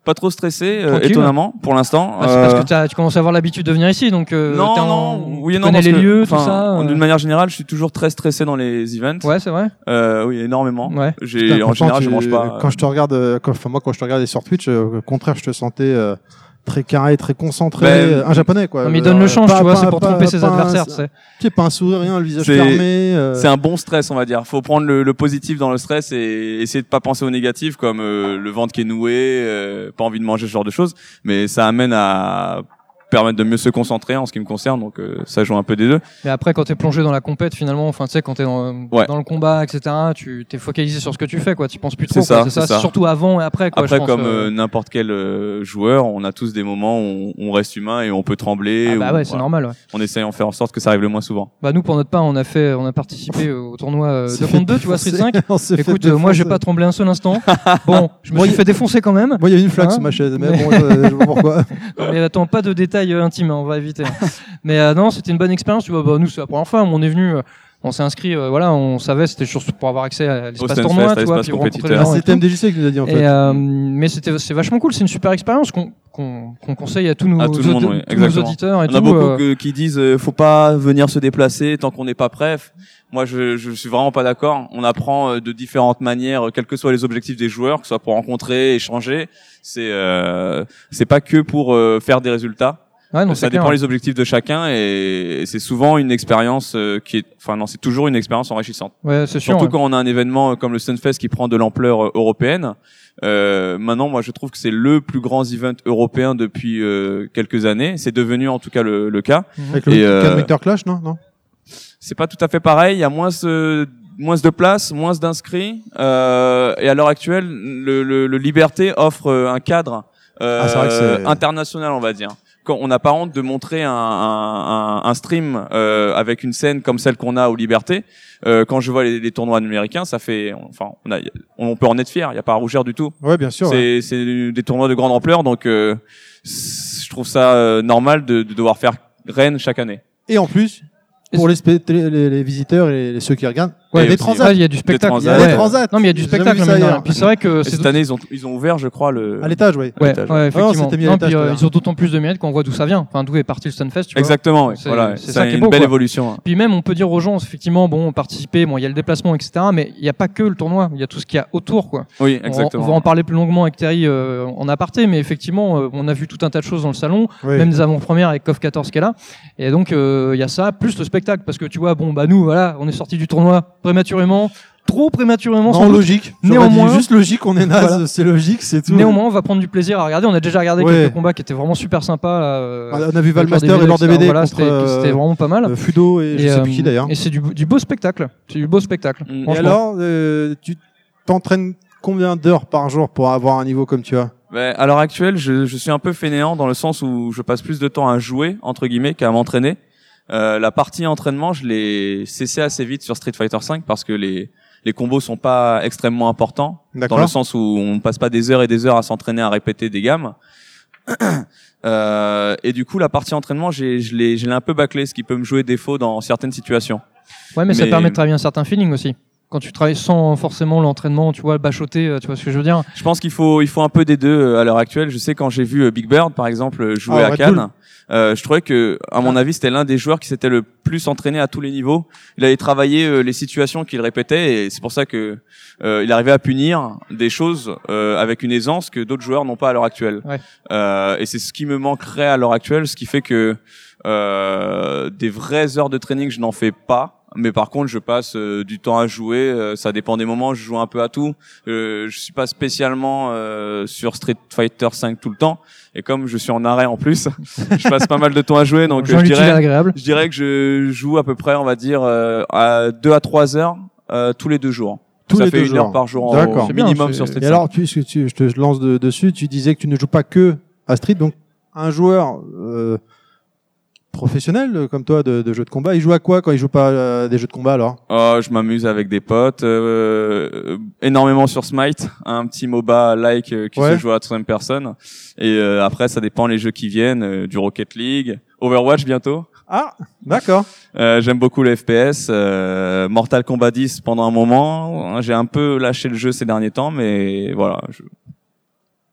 [SPEAKER 6] pas trop stressé, euh, étonnamment pour l'instant.
[SPEAKER 2] Ah, C'est
[SPEAKER 6] Euh,
[SPEAKER 2] parce que t'as- tu commences à avoir l'habitude de venir ici, donc euh,
[SPEAKER 6] non,
[SPEAKER 2] en-
[SPEAKER 6] non, oui
[SPEAKER 2] tu
[SPEAKER 6] non,
[SPEAKER 2] connais les
[SPEAKER 6] que,
[SPEAKER 2] lieux, tout ça. euh.
[SPEAKER 6] D'une manière générale, je suis toujours très stressé dans les events.
[SPEAKER 2] Ouais, c'est vrai.
[SPEAKER 6] Euh, oui, énormément.
[SPEAKER 2] Ouais.
[SPEAKER 6] J'ai en général,
[SPEAKER 1] tu-
[SPEAKER 6] je mange pas.
[SPEAKER 1] Quand je te regarde, euh, quand, enfin, moi, quand je te regardais sur Twitch, euh, au contraire, je te sentais euh, très carré, très concentré,
[SPEAKER 6] Ben,
[SPEAKER 1] euh, un japonais, quoi.
[SPEAKER 2] Mais il
[SPEAKER 1] Euh,
[SPEAKER 2] donne le change,
[SPEAKER 1] pas-
[SPEAKER 2] tu vois, c'est pour
[SPEAKER 1] pas-
[SPEAKER 2] tromper ses
[SPEAKER 1] pas
[SPEAKER 2] adversaires, tu sais.
[SPEAKER 1] Tu sais, pas un sourire, rien, le visage
[SPEAKER 6] C'est-
[SPEAKER 1] fermé. euh,
[SPEAKER 6] C'est un bon stress, on va dire. Faut prendre le, le positif dans le stress et essayer de pas penser au négatif, comme euh, le ventre qui est noué, euh, pas envie de manger ce genre de choses. Mais ça amène à permettre de mieux se concentrer en ce qui me concerne. Donc euh, ça joue un peu des deux.
[SPEAKER 2] Mais après, quand t'es plongé dans la compète, finalement, enfin, tu sais, quand t'es dans,
[SPEAKER 6] Ouais.
[SPEAKER 2] dans le combat, etc., tu t'es focalisé sur ce que tu fais, quoi. Tu penses plus trop.
[SPEAKER 6] C'est ça,
[SPEAKER 2] C'est
[SPEAKER 6] c'est ça.
[SPEAKER 2] Surtout avant et après, quoi.
[SPEAKER 6] Après,
[SPEAKER 2] je pense,
[SPEAKER 6] comme
[SPEAKER 2] euh.
[SPEAKER 6] euh, n'importe quel joueur, on a tous des moments où on, on reste humain et on peut trembler.
[SPEAKER 2] Ah bah
[SPEAKER 6] ou-
[SPEAKER 2] ouais, c'est
[SPEAKER 6] voilà.
[SPEAKER 2] normal. Ouais.
[SPEAKER 6] On essaye en faire en sorte que ça arrive le moins souvent.
[SPEAKER 2] Bah nous, pour notre part, on a fait, on a participé au tournoi euh,
[SPEAKER 1] s'est
[SPEAKER 2] 2
[SPEAKER 1] fait
[SPEAKER 2] contre 2, tu vois, Street
[SPEAKER 1] défoncer.
[SPEAKER 2] 5.
[SPEAKER 1] On s'est fait
[SPEAKER 2] Écoute, euh, moi, j'ai
[SPEAKER 1] défoncer.
[SPEAKER 2] pas tremblé un seul instant. Bon, je me suis
[SPEAKER 1] il-
[SPEAKER 2] fait défoncer quand même.
[SPEAKER 1] Moi, il y a une flaque
[SPEAKER 2] Hein
[SPEAKER 1] sur ma chaise, mais bon, je, je pourquoi.
[SPEAKER 2] Mais attends, pas de détails euh, intimes, hein, on va éviter. Mais euh, non, c'était une bonne expérience. Tu vois, bah, nous, c'est la première fois. On est venu, euh, on s'est inscrit. euh, voilà, on savait, c'était juste pour avoir accès à l'espace
[SPEAKER 6] Stunfest,
[SPEAKER 2] tournoi,
[SPEAKER 6] à
[SPEAKER 2] tu vois,
[SPEAKER 6] l'espace
[SPEAKER 2] puis rencontrer les
[SPEAKER 6] compétiteur.
[SPEAKER 1] Ah,
[SPEAKER 2] gens
[SPEAKER 1] c'est qui nous a dit, en fait.
[SPEAKER 2] Et, euh, mais c'était, c'est vachement cool. C'est une super expérience qu'on, conseille à tous nos,
[SPEAKER 6] À tout le monde,
[SPEAKER 2] audi-
[SPEAKER 6] oui,
[SPEAKER 2] tous nos
[SPEAKER 6] exactement.
[SPEAKER 2] auditeurs et
[SPEAKER 6] On a
[SPEAKER 2] tout.
[SPEAKER 6] beaucoup
[SPEAKER 2] euh,
[SPEAKER 6] que- qui disent euh, faut pas venir se déplacer tant qu'on n'est pas prêt. Moi, je, je suis vraiment pas d'accord. On apprend de différentes manières, quels que soient les objectifs des joueurs, que ce soit pour rencontrer, échanger. C'est euh, c'est pas que pour euh, faire des résultats.
[SPEAKER 2] Ouais, non,
[SPEAKER 6] ça dépend
[SPEAKER 2] clair.
[SPEAKER 6] les objectifs de chacun et, et c'est souvent une expérience euh, qui est, enfin non, c'est toujours une expérience enrichissante.
[SPEAKER 2] Ouais, c'est sûr.
[SPEAKER 6] Surtout
[SPEAKER 2] ouais.
[SPEAKER 6] quand on a un événement euh, comme le Stunfest qui prend de l'ampleur euh, européenne. Euh, maintenant, moi, je trouve que c'est le plus grand event européen depuis euh, quelques années. C'est devenu en tout cas le, le cas.
[SPEAKER 1] Avec le
[SPEAKER 6] et, euh,
[SPEAKER 1] Winter Clash, non, non?
[SPEAKER 6] C'est pas tout à fait pareil. Il y a moins de, moins de places, moins d'inscrits. Euh, et à l'heure actuelle, le, le, le Liberté offre euh, un cadre euh,
[SPEAKER 1] Ah,
[SPEAKER 6] international, on va dire. Quand on n'a pas honte de montrer un, un, un, stream euh, avec une scène comme celle qu'on a au Liberté. Euh, quand je vois les, les tournois américains, ça fait, enfin, on, a, on peut en être fier. Il n'y a pas à rougir du tout.
[SPEAKER 1] Ouais, bien sûr. ouais.
[SPEAKER 6] C'est c'est des tournois de grande ampleur, donc euh, je trouve ça euh, normal de, de devoir faire Rennes chaque année.
[SPEAKER 1] Et en plus, pour les, les, les- visiteurs et ceux qui regardent,
[SPEAKER 2] Ouais,
[SPEAKER 1] des transats.
[SPEAKER 2] Ouais, il y a du spectacle.
[SPEAKER 6] transats.
[SPEAKER 1] Il y a
[SPEAKER 2] Ouais.
[SPEAKER 1] des transats.
[SPEAKER 2] Non, mais il y a du spectacle.
[SPEAKER 1] ailleurs.
[SPEAKER 2] Puis c'est vrai que
[SPEAKER 6] cette année, ils ont, ils ont ouvert, je crois, le.
[SPEAKER 1] À l'étage, oui.
[SPEAKER 2] Ouais,
[SPEAKER 1] Ah non,
[SPEAKER 2] effectivement. euh, ils ont d'autant plus de mérite qu'on voit d'où ça vient. Enfin, d'où est parti le Stunfest, tu vois.
[SPEAKER 6] Exactement, Voilà,
[SPEAKER 2] c'est ça qui est
[SPEAKER 6] une
[SPEAKER 2] beau,
[SPEAKER 6] belle
[SPEAKER 2] quoi.
[SPEAKER 6] évolution. hein.
[SPEAKER 2] Puis même, on peut dire aux gens, effectivement, bon, participer, bon, il y a le déplacement, etc. Mais il n'y a pas que le tournoi. Il y a tout ce qu'il y a autour, quoi.
[SPEAKER 6] Oui,
[SPEAKER 2] On-
[SPEAKER 6] exactement.
[SPEAKER 2] On, va en parler plus longuement avec Terry euh, en aparté, mais effectivement, euh, on a vu tout un tas de choses dans le salon,
[SPEAKER 1] Oui.
[SPEAKER 2] même des avant-premières avec KOF 14 qui est là. Et donc, euh, il y a ça, plus le spectacle, parce que tu vois, bon, bah nous, voilà, on est sorti du tournoi prématurément, trop prématurément. sans
[SPEAKER 1] Non, logique.
[SPEAKER 2] Néanmoins-
[SPEAKER 1] dit juste logique, on est naze,
[SPEAKER 2] Voilà.
[SPEAKER 1] c'est logique, c'est tout.
[SPEAKER 2] Néanmoins, on va prendre du plaisir à regarder. On a déjà regardé
[SPEAKER 1] Ouais.
[SPEAKER 2] quelques combats qui étaient vraiment super sympas. là, euh,
[SPEAKER 1] On a vu Valmaster et leur
[SPEAKER 2] etc.
[SPEAKER 1] DVD
[SPEAKER 2] Voilà, c'était
[SPEAKER 1] euh,
[SPEAKER 2] vraiment pas mal.
[SPEAKER 1] euh, Fudo et, je sais plus qui d'ailleurs.
[SPEAKER 2] et c'est du, du beau spectacle. C'est du beau spectacle.
[SPEAKER 6] Et
[SPEAKER 1] Et alors, euh, tu t'entraînes combien d'heures par jour pour avoir un niveau comme tu as?
[SPEAKER 6] Ouais, à l'heure actuelle, je, je suis un peu fainéant dans le sens où je passe plus de temps à jouer entre guillemets qu'à m'entraîner. Euh, la partie entraînement, je l'ai cessé assez vite sur Street Fighter V parce que les les combos sont pas extrêmement importants dans le sens où on passe pas des heures et des heures à s'entraîner à répéter des gammes. Euh, et du coup, la partie entraînement, j'ai je l'ai je l'ai un peu bâclé, ce qui peut me jouer défaut dans certaines situations.
[SPEAKER 2] Ouais, mais, ça
[SPEAKER 6] mais-
[SPEAKER 2] permet de travailler un certain feeling aussi. Quand tu travailles sans forcément l'entraînement, tu vois, bachoter, euh, tu vois ce que je veux dire.
[SPEAKER 6] Je pense qu'il faut il faut un peu des deux euh, à l'heure actuelle. Je sais quand j'ai vu euh, Big Bird par exemple jouer
[SPEAKER 1] Ah,
[SPEAKER 6] à Cannes, euh, je trouvais que à mon avis c'était l'un des joueurs qui s'était le plus entraîné à tous les niveaux. Il avait travaillé les situations qu'il répétait et c'est pour ça que euh, il arrivait à punir des choses euh, avec une aisance que d'autres joueurs n'ont pas à l'heure actuelle.
[SPEAKER 2] Ouais.
[SPEAKER 6] Euh, et c'est ce qui me manquerait à l'heure actuelle, ce qui fait que euh, des vraies heures de training je n'en fais pas. Mais par contre, je passe euh, du temps à jouer. euh, ça dépend des moments. Je joue un peu à tout. Euh, je suis pas spécialement euh, sur Street Fighter 5 tout le temps. Et comme je suis en arrêt en plus, je passe pas mal de temps à jouer. Donc euh, je dirais,
[SPEAKER 2] agréable.
[SPEAKER 6] je dirais que je joue à peu près, on va dire, euh, à 2 à 3 heures euh, tous les deux jours.
[SPEAKER 1] Tous
[SPEAKER 6] ça
[SPEAKER 1] les
[SPEAKER 6] fait
[SPEAKER 1] deux
[SPEAKER 6] une
[SPEAKER 1] jours.
[SPEAKER 6] heure par jour en
[SPEAKER 1] D'accord.
[SPEAKER 6] au
[SPEAKER 2] C'est bien,
[SPEAKER 6] minimum sur Street
[SPEAKER 1] Et
[SPEAKER 6] 5.
[SPEAKER 1] alors, tu, je te lance de- dessus, tu disais que tu ne joues pas que à Street, donc un joueur euh, professionnel euh, comme toi de, de jeux de combat, il joue à quoi quand il joue pas à des jeux de combat alors?
[SPEAKER 6] Oh, je m'amuse avec des potes, euh, euh, énormément sur Smite, un petit MOBA like euh, qui
[SPEAKER 1] Ouais.
[SPEAKER 6] se joue à troisième personne. Et euh, après, ça dépend les jeux qui viennent, euh, du Rocket League, Overwatch bientôt.
[SPEAKER 1] Ah, d'accord.
[SPEAKER 6] Euh, J'aime beaucoup le FPS, euh, Mortal Kombat 10 pendant un moment. J'ai un peu lâché le jeu ces derniers temps, mais voilà, je-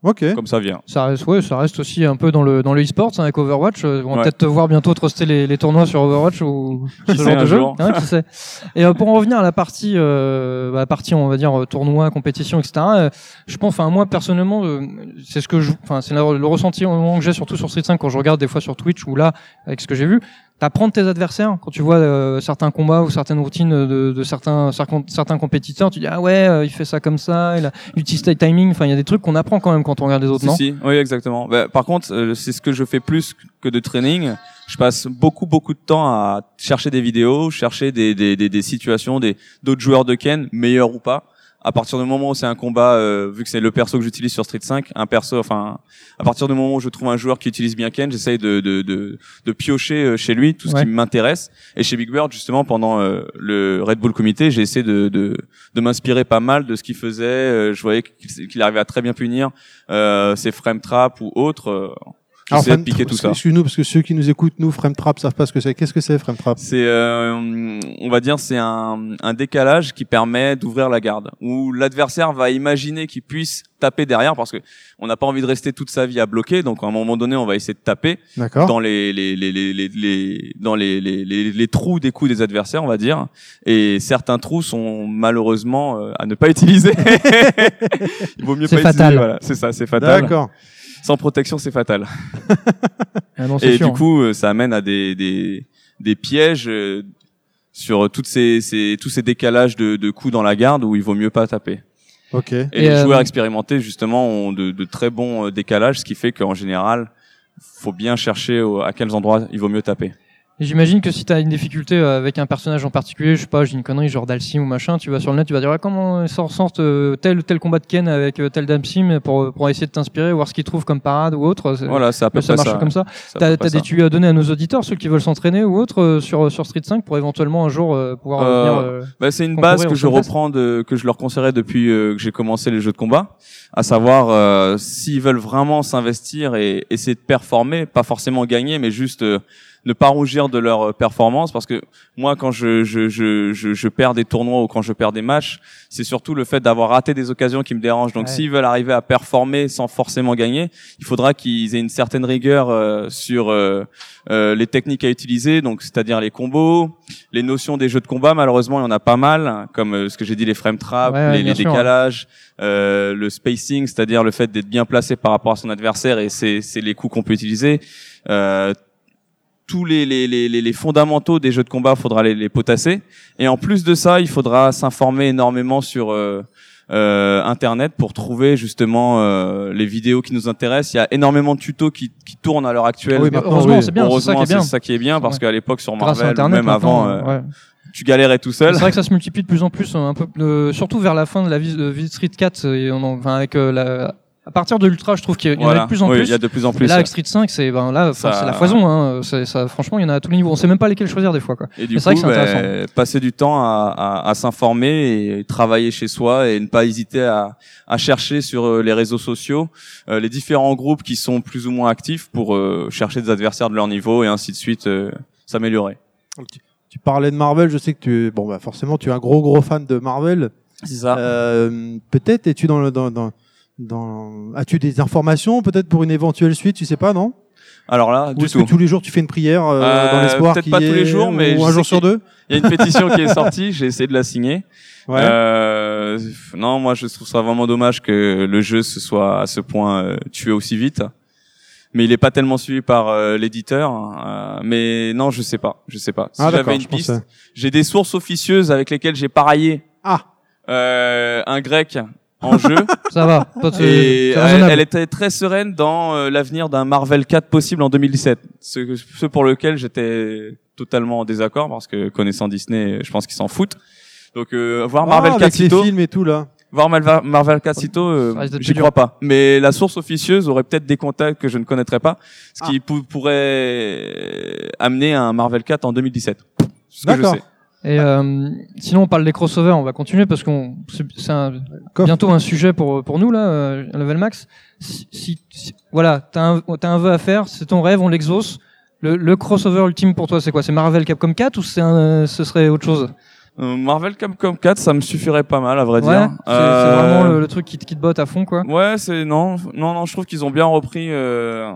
[SPEAKER 1] Ok.
[SPEAKER 6] comme ça vient.
[SPEAKER 2] Ça reste, ouais, ça reste aussi un peu dans le dans le e-sport hein, avec Overwatch. Euh, On va
[SPEAKER 6] Ouais.
[SPEAKER 2] peut-être te voir bientôt truster les, les tournois sur Overwatch ou
[SPEAKER 6] Qui
[SPEAKER 2] ce genre de jeu. Hein, qui sait. Et euh, pour en revenir à la partie, euh, bah, la partie on va dire euh, tournoi, compétition, etc. euh, je pense, enfin moi personnellement, euh, c'est ce que je, enfin c'est le, le ressenti au moment que j'ai surtout sur Street 5 quand je regarde des fois sur Twitch ou là avec ce que j'ai vu. T'apprends de tes adversaires quand tu vois euh, certains combats ou certaines routines de, de certains, certains certains compétiteurs. Tu dis ah ouais, euh, il fait ça comme ça, il, a, il utilise tel timing. Enfin il y a des trucs qu'on apprend quand même quand on regarde les autres,
[SPEAKER 6] Si,
[SPEAKER 2] non?
[SPEAKER 6] si, oui, exactement. Bah, par contre, euh, c'est ce que je fais plus que de training. Je passe beaucoup, beaucoup de temps à chercher des vidéos, chercher des, des, des, des situations, des d'autres joueurs de Ken, meilleurs ou pas. À partir du moment où c'est un combat, euh, vu que c'est le perso que j'utilise sur Street 5, un perso, enfin, à partir du moment où je trouve un joueur qui utilise bien Ken, j'essaye de, de, de, de piocher euh, chez lui tout ce
[SPEAKER 2] Ouais.
[SPEAKER 6] qui m'intéresse. Et chez Big Bird, justement, pendant euh, le Red Bull Comité, j'ai essayé de, de, de m'inspirer pas mal de ce qu'il faisait. Euh, je voyais qu'il arrivait à très bien punir euh, ses frame trap ou autres.
[SPEAKER 1] Alors,
[SPEAKER 6] J'essaie de
[SPEAKER 1] frame-
[SPEAKER 6] piquer tout ça.
[SPEAKER 1] Excuse-nous parce que ceux qui nous écoutent, nous, Frame Trap, savent pas ce que c'est. Qu'est-ce que c'est Frame Trap?
[SPEAKER 6] C'est, euh, on va dire, c'est un, un décalage qui permet d'ouvrir la garde, où l'adversaire va imaginer qu'il puisse taper derrière, parce que on n'a pas envie de rester toute sa vie à bloquer, donc à un moment donné, on va essayer de taper
[SPEAKER 1] D'accord.
[SPEAKER 6] dans les, les, les, les, les, les- dans les, les, les, les trous des coups des adversaires, on va dire. Et certains trous sont malheureusement euh, à ne pas utiliser. Il vaut mieux
[SPEAKER 2] C'est
[SPEAKER 6] pas
[SPEAKER 2] fatal.
[SPEAKER 6] utiliser. Voilà, c'est ça, c'est fatal.
[SPEAKER 1] D'accord.
[SPEAKER 6] Sans protection, c'est fatal.
[SPEAKER 2] Ah non,
[SPEAKER 6] Et
[SPEAKER 2] sûr.
[SPEAKER 6] du coup, euh, ça amène à des, des, des pièges euh, sur toutes ces, ces, tous ces décalages de, de coups dans la garde où il vaut mieux pas taper.
[SPEAKER 1] Ok.
[SPEAKER 6] Et,
[SPEAKER 2] Et,
[SPEAKER 6] les
[SPEAKER 2] euh,
[SPEAKER 6] joueurs expérimentés, justement, ont de, de très bons euh, décalages, ce qui fait qu'en général, faut bien chercher au- à quels endroits il vaut mieux taper.
[SPEAKER 2] J'imagine que si tu as une difficulté euh, avec un personnage en particulier, je sais pas, j'ai une connerie genre Dalsim ou machin, tu vas sur le net, tu vas dire ah, comment sort sortent euh, tel ou tel combat de Ken avec euh, tel Dalsim pour pour essayer de t'inspirer, voir ce qu'il trouve comme parade ou autre.
[SPEAKER 6] Voilà,
[SPEAKER 2] ça
[SPEAKER 6] près
[SPEAKER 2] marche
[SPEAKER 6] ça.
[SPEAKER 2] comme ça. T'as des
[SPEAKER 6] ça.
[SPEAKER 2] tuyaux à donner à nos auditeurs, ceux qui veulent s'entraîner ou autre euh, sur sur Street 5 pour éventuellement un jour euh, pouvoir
[SPEAKER 6] Euh,
[SPEAKER 2] venir. euh,
[SPEAKER 6] Bah, c'est une base que je reprends de, que je leur conseillerais depuis euh, que j'ai commencé les jeux de combat, à savoir euh, s'ils veulent vraiment s'investir et essayer de performer, pas forcément gagner, mais juste euh, ne pas rougir de leur euh, performance parce que moi quand je je, je, je, je perds des tournois ou quand je perds des matchs c'est surtout le fait d'avoir raté des occasions qui me dérange donc
[SPEAKER 2] Ouais.
[SPEAKER 6] s'ils veulent arriver à performer sans forcément gagner il faudra qu'ils aient une certaine rigueur euh, sur euh, euh, les techniques à utiliser donc c'est-à-dire les combos les notions des jeux de combat. Malheureusement il y en a pas mal hein, comme euh, ce que j'ai dit les frame traps
[SPEAKER 2] Ouais, ouais,
[SPEAKER 6] les, décalages euh, le spacing c'est-à-dire le fait d'être bien placé par rapport à son adversaire et c'est c'est les coups qu'on peut utiliser. Euh, tous les, les, les, les- les fondamentaux des jeux de combat, faudra les, les potasser. Et en plus de ça, il faudra s'informer énormément sur euh, euh, Internet pour trouver justement euh, les vidéos qui nous intéressent. Il y a énormément de tutos qui, qui tournent à l'heure actuelle.
[SPEAKER 1] Oui,
[SPEAKER 2] heureusement,
[SPEAKER 1] oui.
[SPEAKER 2] c'est bien, c'est ça qui
[SPEAKER 6] Heureusement,
[SPEAKER 2] est bien.
[SPEAKER 6] c'est ça qui est bien parce
[SPEAKER 2] Ouais.
[SPEAKER 6] qu'à l'époque sur Marvel,
[SPEAKER 2] Internet,
[SPEAKER 6] même avant, euh,
[SPEAKER 2] ouais.
[SPEAKER 6] tu galérais tout seul.
[SPEAKER 2] C'est vrai que ça se multiplie de plus en plus, un peu, euh, surtout vers la fin de la vie de Vie Street 4, et on en- enfin, avec euh, la, à partir de l'Ultra, je trouve qu'il y en a de plus en
[SPEAKER 6] Oui,
[SPEAKER 2] plus.
[SPEAKER 6] il y a de plus en
[SPEAKER 2] Et
[SPEAKER 6] plus.
[SPEAKER 2] là, avec Street 5, c'est ben là,
[SPEAKER 6] Ça-
[SPEAKER 2] c'est la foison. Hein. Ça, franchement, il y en a à tous les niveaux. On sait même pas lesquels choisir des fois. Quoi.
[SPEAKER 6] Et du
[SPEAKER 2] Mais c'est vrai
[SPEAKER 6] coup,
[SPEAKER 2] que c'est
[SPEAKER 6] ben,
[SPEAKER 2] intéressant.
[SPEAKER 6] passer du temps à, à, à s'informer et travailler chez soi et ne pas hésiter à, à chercher sur euh, les réseaux sociaux euh, les différents groupes qui sont plus ou moins actifs pour euh, chercher des adversaires de leur niveau et ainsi de suite euh, s'améliorer.
[SPEAKER 1] Tu parlais de Marvel, je sais que tu es, bon, bah, forcément, tu es un gros, gros fan de Marvel.
[SPEAKER 6] C'est ça.
[SPEAKER 1] Euh, peut-être es-tu dans le, dans, dans, dans, as-tu des informations, peut-être pour une éventuelle suite, tu sais pas, non?
[SPEAKER 6] Alors là,
[SPEAKER 1] Ou
[SPEAKER 6] du
[SPEAKER 1] est-ce que tous les jours tu fais une prière, euh,
[SPEAKER 6] Euh,
[SPEAKER 1] dans l'espoir
[SPEAKER 6] peut-être
[SPEAKER 1] qu'il
[SPEAKER 6] pas
[SPEAKER 1] y
[SPEAKER 6] tous les jours, mais
[SPEAKER 1] ou un jour sur deux?
[SPEAKER 6] Il y a une pétition qui est sortie, j'ai essayé de la signer.
[SPEAKER 1] Ouais.
[SPEAKER 6] Euh, non, moi je trouve ça vraiment dommage que le jeu se soit à ce point euh, tué aussi vite. Mais il est pas tellement suivi par euh, l'éditeur. euh, mais non, je sais pas, je sais pas. Si
[SPEAKER 1] ah,
[SPEAKER 6] j'avais une piste,
[SPEAKER 1] pensais.
[SPEAKER 6] j'ai des sources officieuses avec lesquelles j'ai parié
[SPEAKER 1] Ah,
[SPEAKER 6] euh, un grec en jeu
[SPEAKER 2] Ça va. Toi, tu-
[SPEAKER 6] et
[SPEAKER 2] c'est
[SPEAKER 6] elle, était très sereine dans euh, l'avenir d'un Marvel 4 possible en 2017. Ce, ce pour lequel j'étais totalement en désaccord parce que connaissant Disney, je pense qu'ils s'en foutent. Donc euh, voir Marvel
[SPEAKER 1] ah,
[SPEAKER 6] 4
[SPEAKER 1] avec les
[SPEAKER 6] sitôt,
[SPEAKER 1] films et tout, là.
[SPEAKER 6] voir Marvel, Marvel 4 sitôt, euh, j'y crois pas. Mais la source officieuse aurait peut-être des contacts que je ne connaîtrais pas, ce qui
[SPEAKER 1] Ah.
[SPEAKER 6] pou- pourrait amener à un Marvel 4 en 2017. Ce que je
[SPEAKER 1] D'accord.
[SPEAKER 2] Et euh, sinon, on parle des crossovers. On va continuer parce qu'on c'est bientôt un sujet pour pour nous là, euh, Level Max. Si, si- si- voilà, t'as un t'as un vœu à faire, c'est ton rêve, on l'exauce. Le, le crossover ultime pour toi, c'est quoi? C'est Marvel Capcom 4 ou c'est ce serait autre chose?
[SPEAKER 6] Marvel Capcom 4, ça me suffirait pas mal à vrai
[SPEAKER 2] Ouais,
[SPEAKER 6] dire.
[SPEAKER 2] c'est
[SPEAKER 6] Euh,
[SPEAKER 2] vraiment le, le truc qui te, qui te botte à fond quoi.
[SPEAKER 6] Ouais, c'est non, non, non. Je trouve qu'ils ont bien repris euh,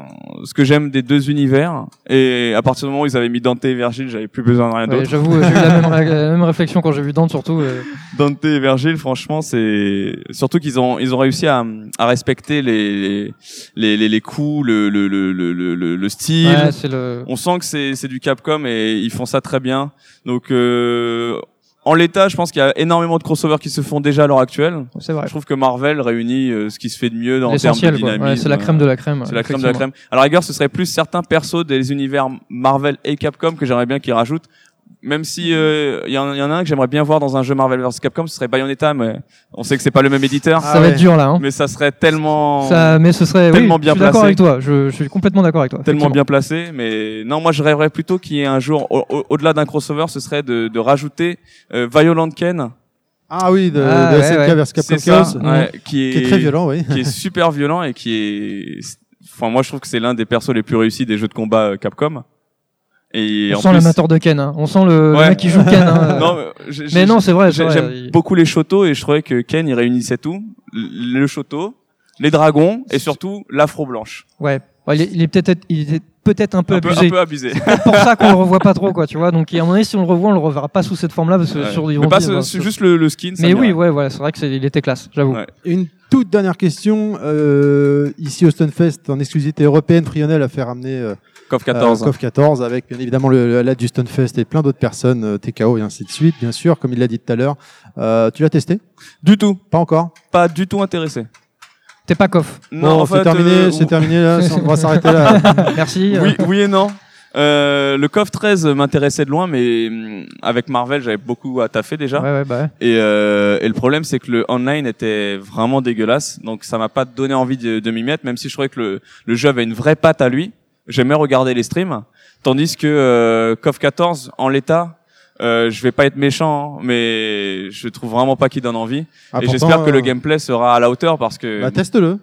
[SPEAKER 6] ce que j'aime des deux univers. Et à partir du moment où ils avaient mis Dante et Virgile, j'avais plus besoin de rien
[SPEAKER 2] Ouais,
[SPEAKER 6] d'autre.
[SPEAKER 2] J'avoue, euh, j'ai eu la même, la même réflexion quand j'ai vu Dante surtout. euh.
[SPEAKER 6] Dante et Virgile, franchement, c'est surtout qu'ils ont ils ont réussi à, à respecter les les les, les coups, le le le le le, le style.
[SPEAKER 2] Ouais, c'est le.
[SPEAKER 6] On sent que c'est c'est du Capcom et ils font ça très bien. Donc euh, en l'état, je pense qu'il y a énormément de crossovers qui se font déjà à l'heure actuelle.
[SPEAKER 2] C'est vrai.
[SPEAKER 6] Je trouve que Marvel réunit euh, ce qui se fait de mieux dans termes de dynamisme.
[SPEAKER 2] Ouais, c'est la crème de la crème.
[SPEAKER 6] C'est la crème de la crème. À la rigueur, ce serait plus certains persos des univers Marvel et Capcom que j'aimerais bien qu'ils rajoutent. Même si euh, il y, en, il y en a un que j'aimerais bien voir dans un jeu Marvel vs Capcom, ce serait Bayonetta, mais on sait que c'est pas le même éditeur.
[SPEAKER 2] Ça
[SPEAKER 1] Ah
[SPEAKER 2] va
[SPEAKER 1] ouais.
[SPEAKER 2] être dur là. Hein.
[SPEAKER 6] Mais ça serait tellement
[SPEAKER 2] Ça, mais ce serait.
[SPEAKER 6] tellement
[SPEAKER 2] oui,
[SPEAKER 6] bien
[SPEAKER 2] je suis d'accord avec toi. Je, je suis complètement d'accord avec toi.
[SPEAKER 6] tellement bien placé. Mais non, moi je rêverais plutôt qu'il y ait un jour, au- au- au-delà d'un crossover, ce serait de, de rajouter euh, Violent Ken.
[SPEAKER 1] Ah oui, de,
[SPEAKER 2] Ah,
[SPEAKER 1] de
[SPEAKER 2] ouais,
[SPEAKER 1] SNK
[SPEAKER 2] ouais.
[SPEAKER 1] vers Capcom Chaos,
[SPEAKER 6] ouais, qui est,
[SPEAKER 1] qui est très violent, oui.
[SPEAKER 6] qui est super violent et qui est, enfin moi je trouve que c'est l'un des persos les plus réussis des jeux de combat euh, Capcom. Et
[SPEAKER 2] On
[SPEAKER 6] en
[SPEAKER 2] sent
[SPEAKER 6] plus-
[SPEAKER 2] l'amateur de Ken. Hein. On sent le, le
[SPEAKER 6] Ouais.
[SPEAKER 2] mec qui joue Ken. Hein.
[SPEAKER 6] non, mais j'ai-
[SPEAKER 2] mais
[SPEAKER 6] j'ai-
[SPEAKER 2] non, c'est vrai.
[SPEAKER 6] J'aime
[SPEAKER 2] Il-
[SPEAKER 6] beaucoup les shotos et je trouvais que Ken il réunissait tout, le le shoto, les dragons et surtout l'afro blanche.
[SPEAKER 2] Ouais. Ouais, il est, il est peut-être, il est peut-être un peu
[SPEAKER 6] Un peu,
[SPEAKER 2] abusé.
[SPEAKER 6] un peu abusé.
[SPEAKER 2] C'est pour ça qu'on le revoit pas trop, quoi. Tu vois. Donc, à un moment donné, si on le revoit, on le reverra pas sous cette forme-là, parce que
[SPEAKER 6] Ouais.
[SPEAKER 2] sur ils
[SPEAKER 6] Mais pas
[SPEAKER 2] dire,
[SPEAKER 6] ce- c'est
[SPEAKER 2] ce-
[SPEAKER 6] juste le, le skin.
[SPEAKER 2] Mais oui, ouais, voilà. C'est vrai que c'est, il était classe. J'avoue.
[SPEAKER 6] Ouais.
[SPEAKER 1] Une toute dernière question. Euh, ici au Stunfest, en exclusivité européenne, Frionel a fait ramener euh,
[SPEAKER 6] KOF 14.
[SPEAKER 1] euh, KOF 14 avec bien évidemment le, l'aide du Stunfest et plein d'autres personnes, euh, TKO et ainsi de suite, bien sûr, comme il l'a dit tout à l'heure. Euh, tu l'as testé?
[SPEAKER 6] Du tout.
[SPEAKER 1] Pas encore?
[SPEAKER 6] Pas du tout intéressé.
[SPEAKER 2] T'es pas coff.
[SPEAKER 6] Non,
[SPEAKER 1] Bon,
[SPEAKER 6] en
[SPEAKER 1] c'est
[SPEAKER 6] fait,
[SPEAKER 1] terminé,
[SPEAKER 6] euh,
[SPEAKER 1] c'est terminé là, on va s'arrêter là.
[SPEAKER 2] Merci.
[SPEAKER 6] oui, oui et non. Euh, le KOF 13 m'intéressait de loin, mais hum, avec Marvel, j'avais beaucoup à taffer déjà.
[SPEAKER 2] Ouais, ouais, bah. ouais.
[SPEAKER 6] Et, euh, et le problème, c'est que le online était vraiment dégueulasse, donc ça m'a pas donné envie de, de m'y mettre, même si je trouvais que le, le jeu avait une vraie patte à lui. J'aimais regarder les streams, tandis que euh, KOF 14, en l'état, euh, je vais pas être méchant, hein, mais je trouve vraiment pas qu'il donne envie.
[SPEAKER 1] Ah,
[SPEAKER 6] et j'espère que le
[SPEAKER 1] euh,
[SPEAKER 6] gameplay sera à la hauteur parce que
[SPEAKER 1] Bah, teste-le, euh,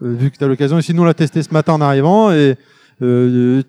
[SPEAKER 1] vu que tu as l'occasion. Ici, nous, on l'a testé ce matin en arrivant et euh,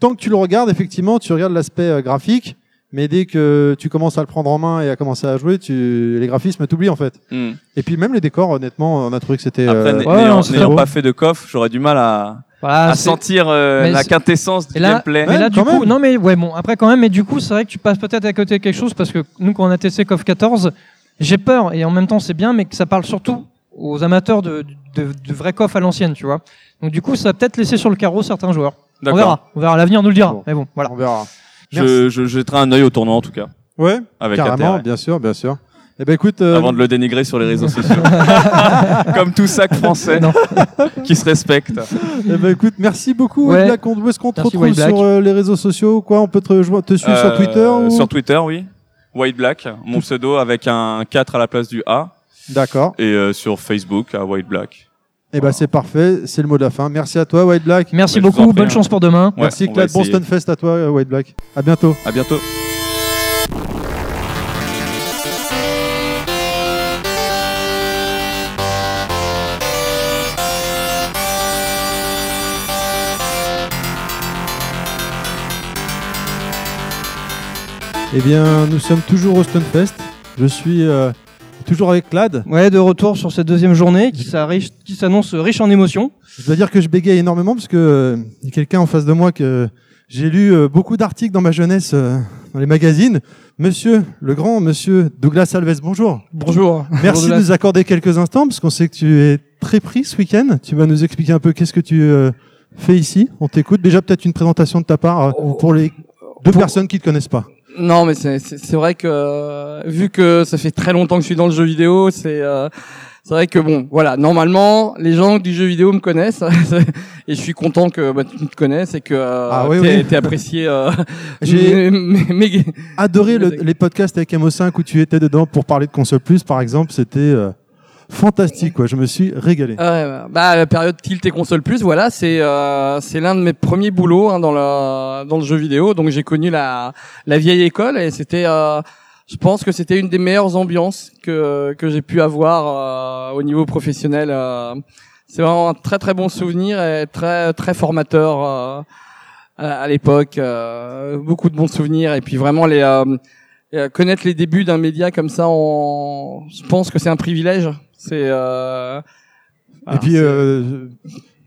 [SPEAKER 1] tant que tu le regardes, effectivement, tu regardes l'aspect graphique, mais dès que tu commences à le prendre en main et à commencer à jouer, tu les graphismes t'oublient en fait.
[SPEAKER 6] Hmm.
[SPEAKER 1] Et puis même les décors, honnêtement, on a trouvé que c'était.
[SPEAKER 6] Après,
[SPEAKER 1] euh,
[SPEAKER 2] ouais,
[SPEAKER 6] n'ayant pas fait de coffre, j'aurais du mal à,
[SPEAKER 2] Voilà,
[SPEAKER 6] à sentir euh, la quintessence du
[SPEAKER 2] Et là,
[SPEAKER 6] gameplay.
[SPEAKER 2] mais là, du coup, non, mais ouais, bon, après quand même, mais du coup, c'est vrai que tu passes peut-être à côté de quelque chose parce que nous, quand on a testé KOF 14, j'ai peur et en même temps, c'est bien, mais que ça parle surtout aux amateurs de, de, de vrai KOF à l'ancienne, tu vois. Donc du coup, ça va peut-être laisser sur le carreau certains joueurs. On verra, on verra, l'avenir nous le dira.
[SPEAKER 1] Bon.
[SPEAKER 2] Mais bon, voilà.
[SPEAKER 1] on verra.
[SPEAKER 6] Je, je jetterai un œil au tournoi en tout cas,
[SPEAKER 1] Ouais,
[SPEAKER 6] avec
[SPEAKER 1] carrément, bien sûr, bien sûr. Eh ben écoute, euh,
[SPEAKER 6] Avant de le dénigrer sur les réseaux sociaux. Comme tout sac français
[SPEAKER 2] Non.
[SPEAKER 6] qui se respecte.
[SPEAKER 1] eh ben écoute, merci beaucoup.
[SPEAKER 2] Ouais.
[SPEAKER 1] White Black. On- Où est-ce qu'on te retrouve sur euh, les réseaux sociaux Quoi, on peut te, suivre sur
[SPEAKER 6] Euh,
[SPEAKER 1] Twitter ou...
[SPEAKER 6] Sur Twitter, oui. White Black, mon pseudo avec un 4 à la place du A.
[SPEAKER 1] D'accord.
[SPEAKER 6] Et euh, sur Facebook, à White Black.
[SPEAKER 1] Eh ben c'est parfait. C'est le mot de la fin. Merci à toi, White Black.
[SPEAKER 2] Merci
[SPEAKER 6] Ouais,
[SPEAKER 2] beaucoup,
[SPEAKER 6] prie,
[SPEAKER 2] bonne
[SPEAKER 6] hein.
[SPEAKER 2] chance pour demain.
[SPEAKER 6] Ouais,
[SPEAKER 1] Merci Claude. Bon. Stunfest à toi, White Black. À bientôt.
[SPEAKER 6] À bientôt.
[SPEAKER 1] Eh bien, nous sommes toujours au Stunfest. Je suis euh, toujours avec Clad.
[SPEAKER 2] Ouais, de retour sur cette deuxième journée qui s'annonce riche en émotions.
[SPEAKER 1] Je dois dire que je bégaye énormément parce que euh, il y a quelqu'un en face de moi que j'ai lu euh, beaucoup d'articles dans ma jeunesse euh, dans les magazines. Monsieur, le grand monsieur Douglas Alves, bonjour.
[SPEAKER 2] Bonjour.
[SPEAKER 1] Merci de nous accorder quelques instants parce qu'on sait que tu es très pris ce week-end. Tu vas nous expliquer un peu qu'est-ce que tu fais ici. On t'écoute. Déjà peut-être une présentation de ta part
[SPEAKER 7] Oh.
[SPEAKER 1] pour les deux
[SPEAKER 7] Pour-
[SPEAKER 1] personnes qui te connaissent pas.
[SPEAKER 7] Non, mais c'est vrai que euh, vu que ça fait très longtemps que je suis dans le jeu vidéo, c'est euh, c'est vrai que bon, voilà, normalement les gens du jeu vidéo me connaissent et je suis content que bah, tu me connaisses et que euh,
[SPEAKER 1] Ah oui,
[SPEAKER 7] t'aies
[SPEAKER 1] oui.
[SPEAKER 7] t'aies apprécié. Euh,
[SPEAKER 1] J'ai adoré le- les podcasts avec MO5 où tu étais dedans pour parler de console plus, par exemple. C'était euh, fantastique, quoi. Je me suis régalé.
[SPEAKER 7] Ah bah la période Tilt et console plus, voilà, c'est euh, c'est l'un de mes premiers boulots hein, dans le dans le jeu vidéo. Donc j'ai connu la la vieille école et c'était, euh, je pense que c'était une des meilleures ambiances que que j'ai pu avoir euh, au niveau professionnel. euh. c'est vraiment un très très bon souvenir et très très formateur euh, à, l'époque. beaucoup de bons souvenirs et puis vraiment les euh, connaître les débuts d'un média comme ça, on, je pense que c'est un privilège. C'est euh,
[SPEAKER 1] Et puis, euh,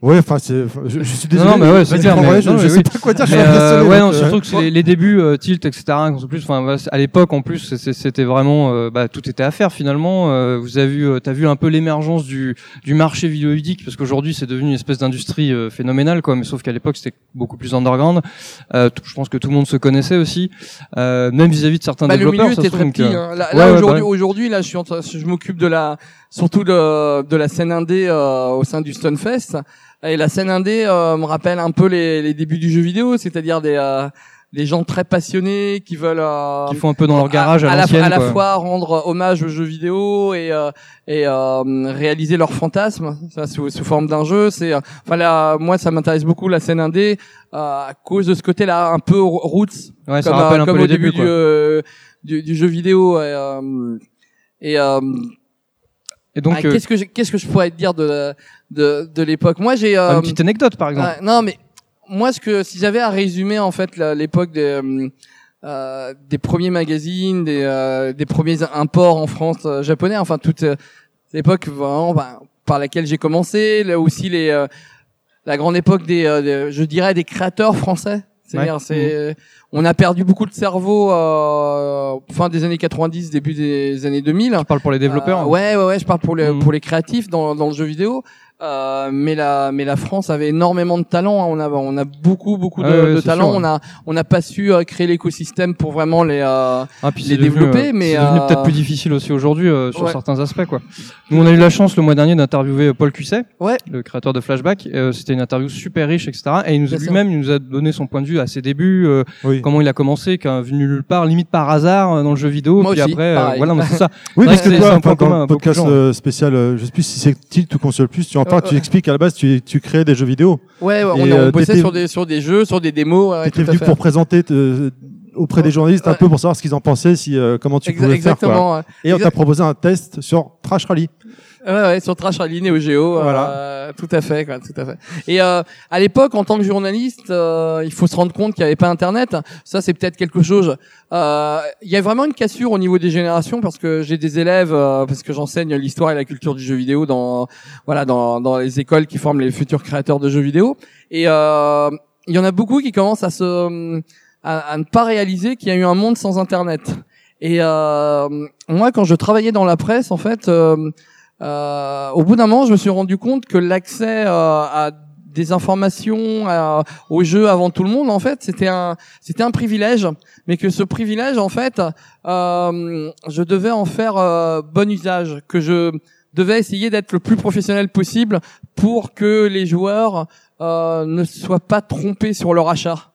[SPEAKER 1] ouais, enfin, je, je suis désolé.
[SPEAKER 2] Non, non, mais ouais, c'est clair,
[SPEAKER 1] en
[SPEAKER 2] mais-
[SPEAKER 1] vrai, je,
[SPEAKER 2] non,
[SPEAKER 1] je sais
[SPEAKER 2] oui.
[SPEAKER 1] pas quoi dire. Je suis
[SPEAKER 2] euh, ouais, non, surtout que c'est les, les débuts euh, Tilt, etc. Console plus, enfin, voilà, à l'époque en plus, c'était vraiment, euh, bah, tout était à faire finalement. Euh, vous avez vu, t'as vu un peu l'émergence du du marché vidéoludique parce qu'aujourd'hui c'est devenu une espèce d'industrie euh, phénoménale, quoi. Mais sauf qu'à l'époque c'était beaucoup plus underground. Euh, je pense que tout le monde se connaissait aussi, euh, même vis-à-vis de certains
[SPEAKER 7] Bah, le
[SPEAKER 2] développeurs.
[SPEAKER 7] milieu
[SPEAKER 2] ça se
[SPEAKER 7] était
[SPEAKER 2] trouve,
[SPEAKER 7] très petit. hein. Là,
[SPEAKER 2] ouais,
[SPEAKER 7] là,
[SPEAKER 2] ouais,
[SPEAKER 7] aujourd'hui,
[SPEAKER 2] bah
[SPEAKER 7] aujourd'hui, là, je suis en train- je m'occupe de la, surtout de, de la scène indé euh, au sein du Stunfest. Et la scène indé euh, me rappelle un peu les, les débuts du jeu vidéo, c'est-à-dire des, euh, des gens très passionnés qui veulent euh,
[SPEAKER 2] qui font un peu dans leur garage à,
[SPEAKER 7] à, la, à fois rendre hommage aux jeux vidéo et, euh, et euh, réaliser leurs fantasmes ça, sous, sous forme d'un jeu. C'est, enfin là, moi, ça m'intéresse beaucoup la scène indé euh, à cause de ce côté-là, un peu roots
[SPEAKER 2] Ouais, ça
[SPEAKER 7] comme,
[SPEAKER 2] rappelle
[SPEAKER 7] euh,
[SPEAKER 2] un
[SPEAKER 7] comme
[SPEAKER 2] peu
[SPEAKER 7] au
[SPEAKER 2] les
[SPEAKER 7] début du, du, du jeu vidéo. Et, euh, et euh,
[SPEAKER 2] Et donc,
[SPEAKER 7] ah,
[SPEAKER 2] euh,
[SPEAKER 7] qu'est-ce que je, qu'est-ce que je pourrais te dire de de, de l'époque? Moi, j'ai euh,
[SPEAKER 2] une petite anecdote par exemple.
[SPEAKER 7] non, mais moi, ce que si j'avais à résumer en fait l'époque des euh, euh, des premiers magazines, des euh, des premiers imports en France japonais, enfin toute l'époque vraiment ben, par laquelle j'ai commencé, là aussi les euh, la grande époque des, euh, des- je dirais des créateurs français. C'est-à-dire,
[SPEAKER 2] Ouais.
[SPEAKER 7] c'est on a perdu beaucoup de cerveau euh, fin des années 90, début des années 2000.
[SPEAKER 2] Je parle pour les développeurs.
[SPEAKER 7] Euh, ouais, ouais, ouais, je parle pour les
[SPEAKER 2] Mhm.
[SPEAKER 7] pour les créatifs dans dans le jeu vidéo. Euh, mais la mais la France avait énormément de talent. hein. On a on a beaucoup beaucoup de,
[SPEAKER 2] Ouais, ouais,
[SPEAKER 7] de
[SPEAKER 2] c'est
[SPEAKER 7] talent.
[SPEAKER 2] sûr,
[SPEAKER 7] On a on n'a pas su euh, créer l'écosystème pour vraiment les. euh,
[SPEAKER 2] Ah, puis
[SPEAKER 7] les
[SPEAKER 2] devenu,
[SPEAKER 7] développer,
[SPEAKER 2] euh,
[SPEAKER 7] mais,
[SPEAKER 2] c'est devenu
[SPEAKER 7] euh,
[SPEAKER 2] peut-être plus difficile aussi aujourd'hui euh, sur
[SPEAKER 7] Ouais.
[SPEAKER 2] certains aspects quoi. Nous on a eu la chance le mois dernier d'interviewer Paul Cusset,
[SPEAKER 7] Ouais.
[SPEAKER 2] le créateur de Flashback. Euh, C'était une interview super riche etc. Et il nous lui-même il nous a donné son point de vue à ses débuts, euh,
[SPEAKER 1] Oui.
[SPEAKER 2] comment il a commencé, qu'un venu nulle part, limite par hasard euh, dans le jeu vidéo.
[SPEAKER 7] Moi
[SPEAKER 2] puis
[SPEAKER 7] aussi,
[SPEAKER 2] après euh, voilà, mais c'est ça.
[SPEAKER 1] Oui, parce
[SPEAKER 2] que
[SPEAKER 1] toi,
[SPEAKER 2] un point commun
[SPEAKER 1] podcast euh, spécial, euh, je sais plus si c'est Tilt ou Console Plus, tu en
[SPEAKER 7] Euh,
[SPEAKER 1] tu expliques à la base, tu, tu crées des jeux vidéo.
[SPEAKER 7] Ouais, ouais, on,
[SPEAKER 1] Et,
[SPEAKER 7] on
[SPEAKER 1] euh,
[SPEAKER 7] bossait sur des sur des jeux, sur des démos. ouais,
[SPEAKER 1] Tu étais venu pour présenter euh, auprès des journalistes un peu pour savoir ce qu'ils en pensaient, si euh, comment tu pouvais faire. Quoi.
[SPEAKER 7] exactement.
[SPEAKER 1] Et on t'a proposé un test sur Trash Rally.
[SPEAKER 7] Ouais, ouais, sur Trash Rally, Neo Geo.
[SPEAKER 1] Voilà.
[SPEAKER 7] euh, tout à fait, quoi, tout à fait. Et euh, à l'époque, en tant que journaliste, euh, il faut se rendre compte qu'il n'y avait pas Internet. Ça, c'est peut-être quelque chose. euh, Il y a vraiment une cassure au niveau des générations parce que j'ai des élèves, euh, parce que j'enseigne l'histoire et la culture du jeu vidéo dans, voilà, dans, dans les écoles qui forment les futurs créateurs de jeux vidéo. Et euh, il y en a beaucoup qui commencent à se, à, à ne pas réaliser qu'il y a eu un monde sans Internet. Et euh, moi, quand je travaillais dans la presse, en fait. euh, euh, au bout d'un moment, je me suis rendu compte que l'accès euh, à des informations à- aux jeux avant tout le monde, en fait, c'était un c'était un privilège, mais que ce privilège, en fait, euh, je devais en faire euh, bon usage, que je devais essayer d'être le plus professionnel possible pour que les joueurs euh, ne soient pas trompés sur leur achat.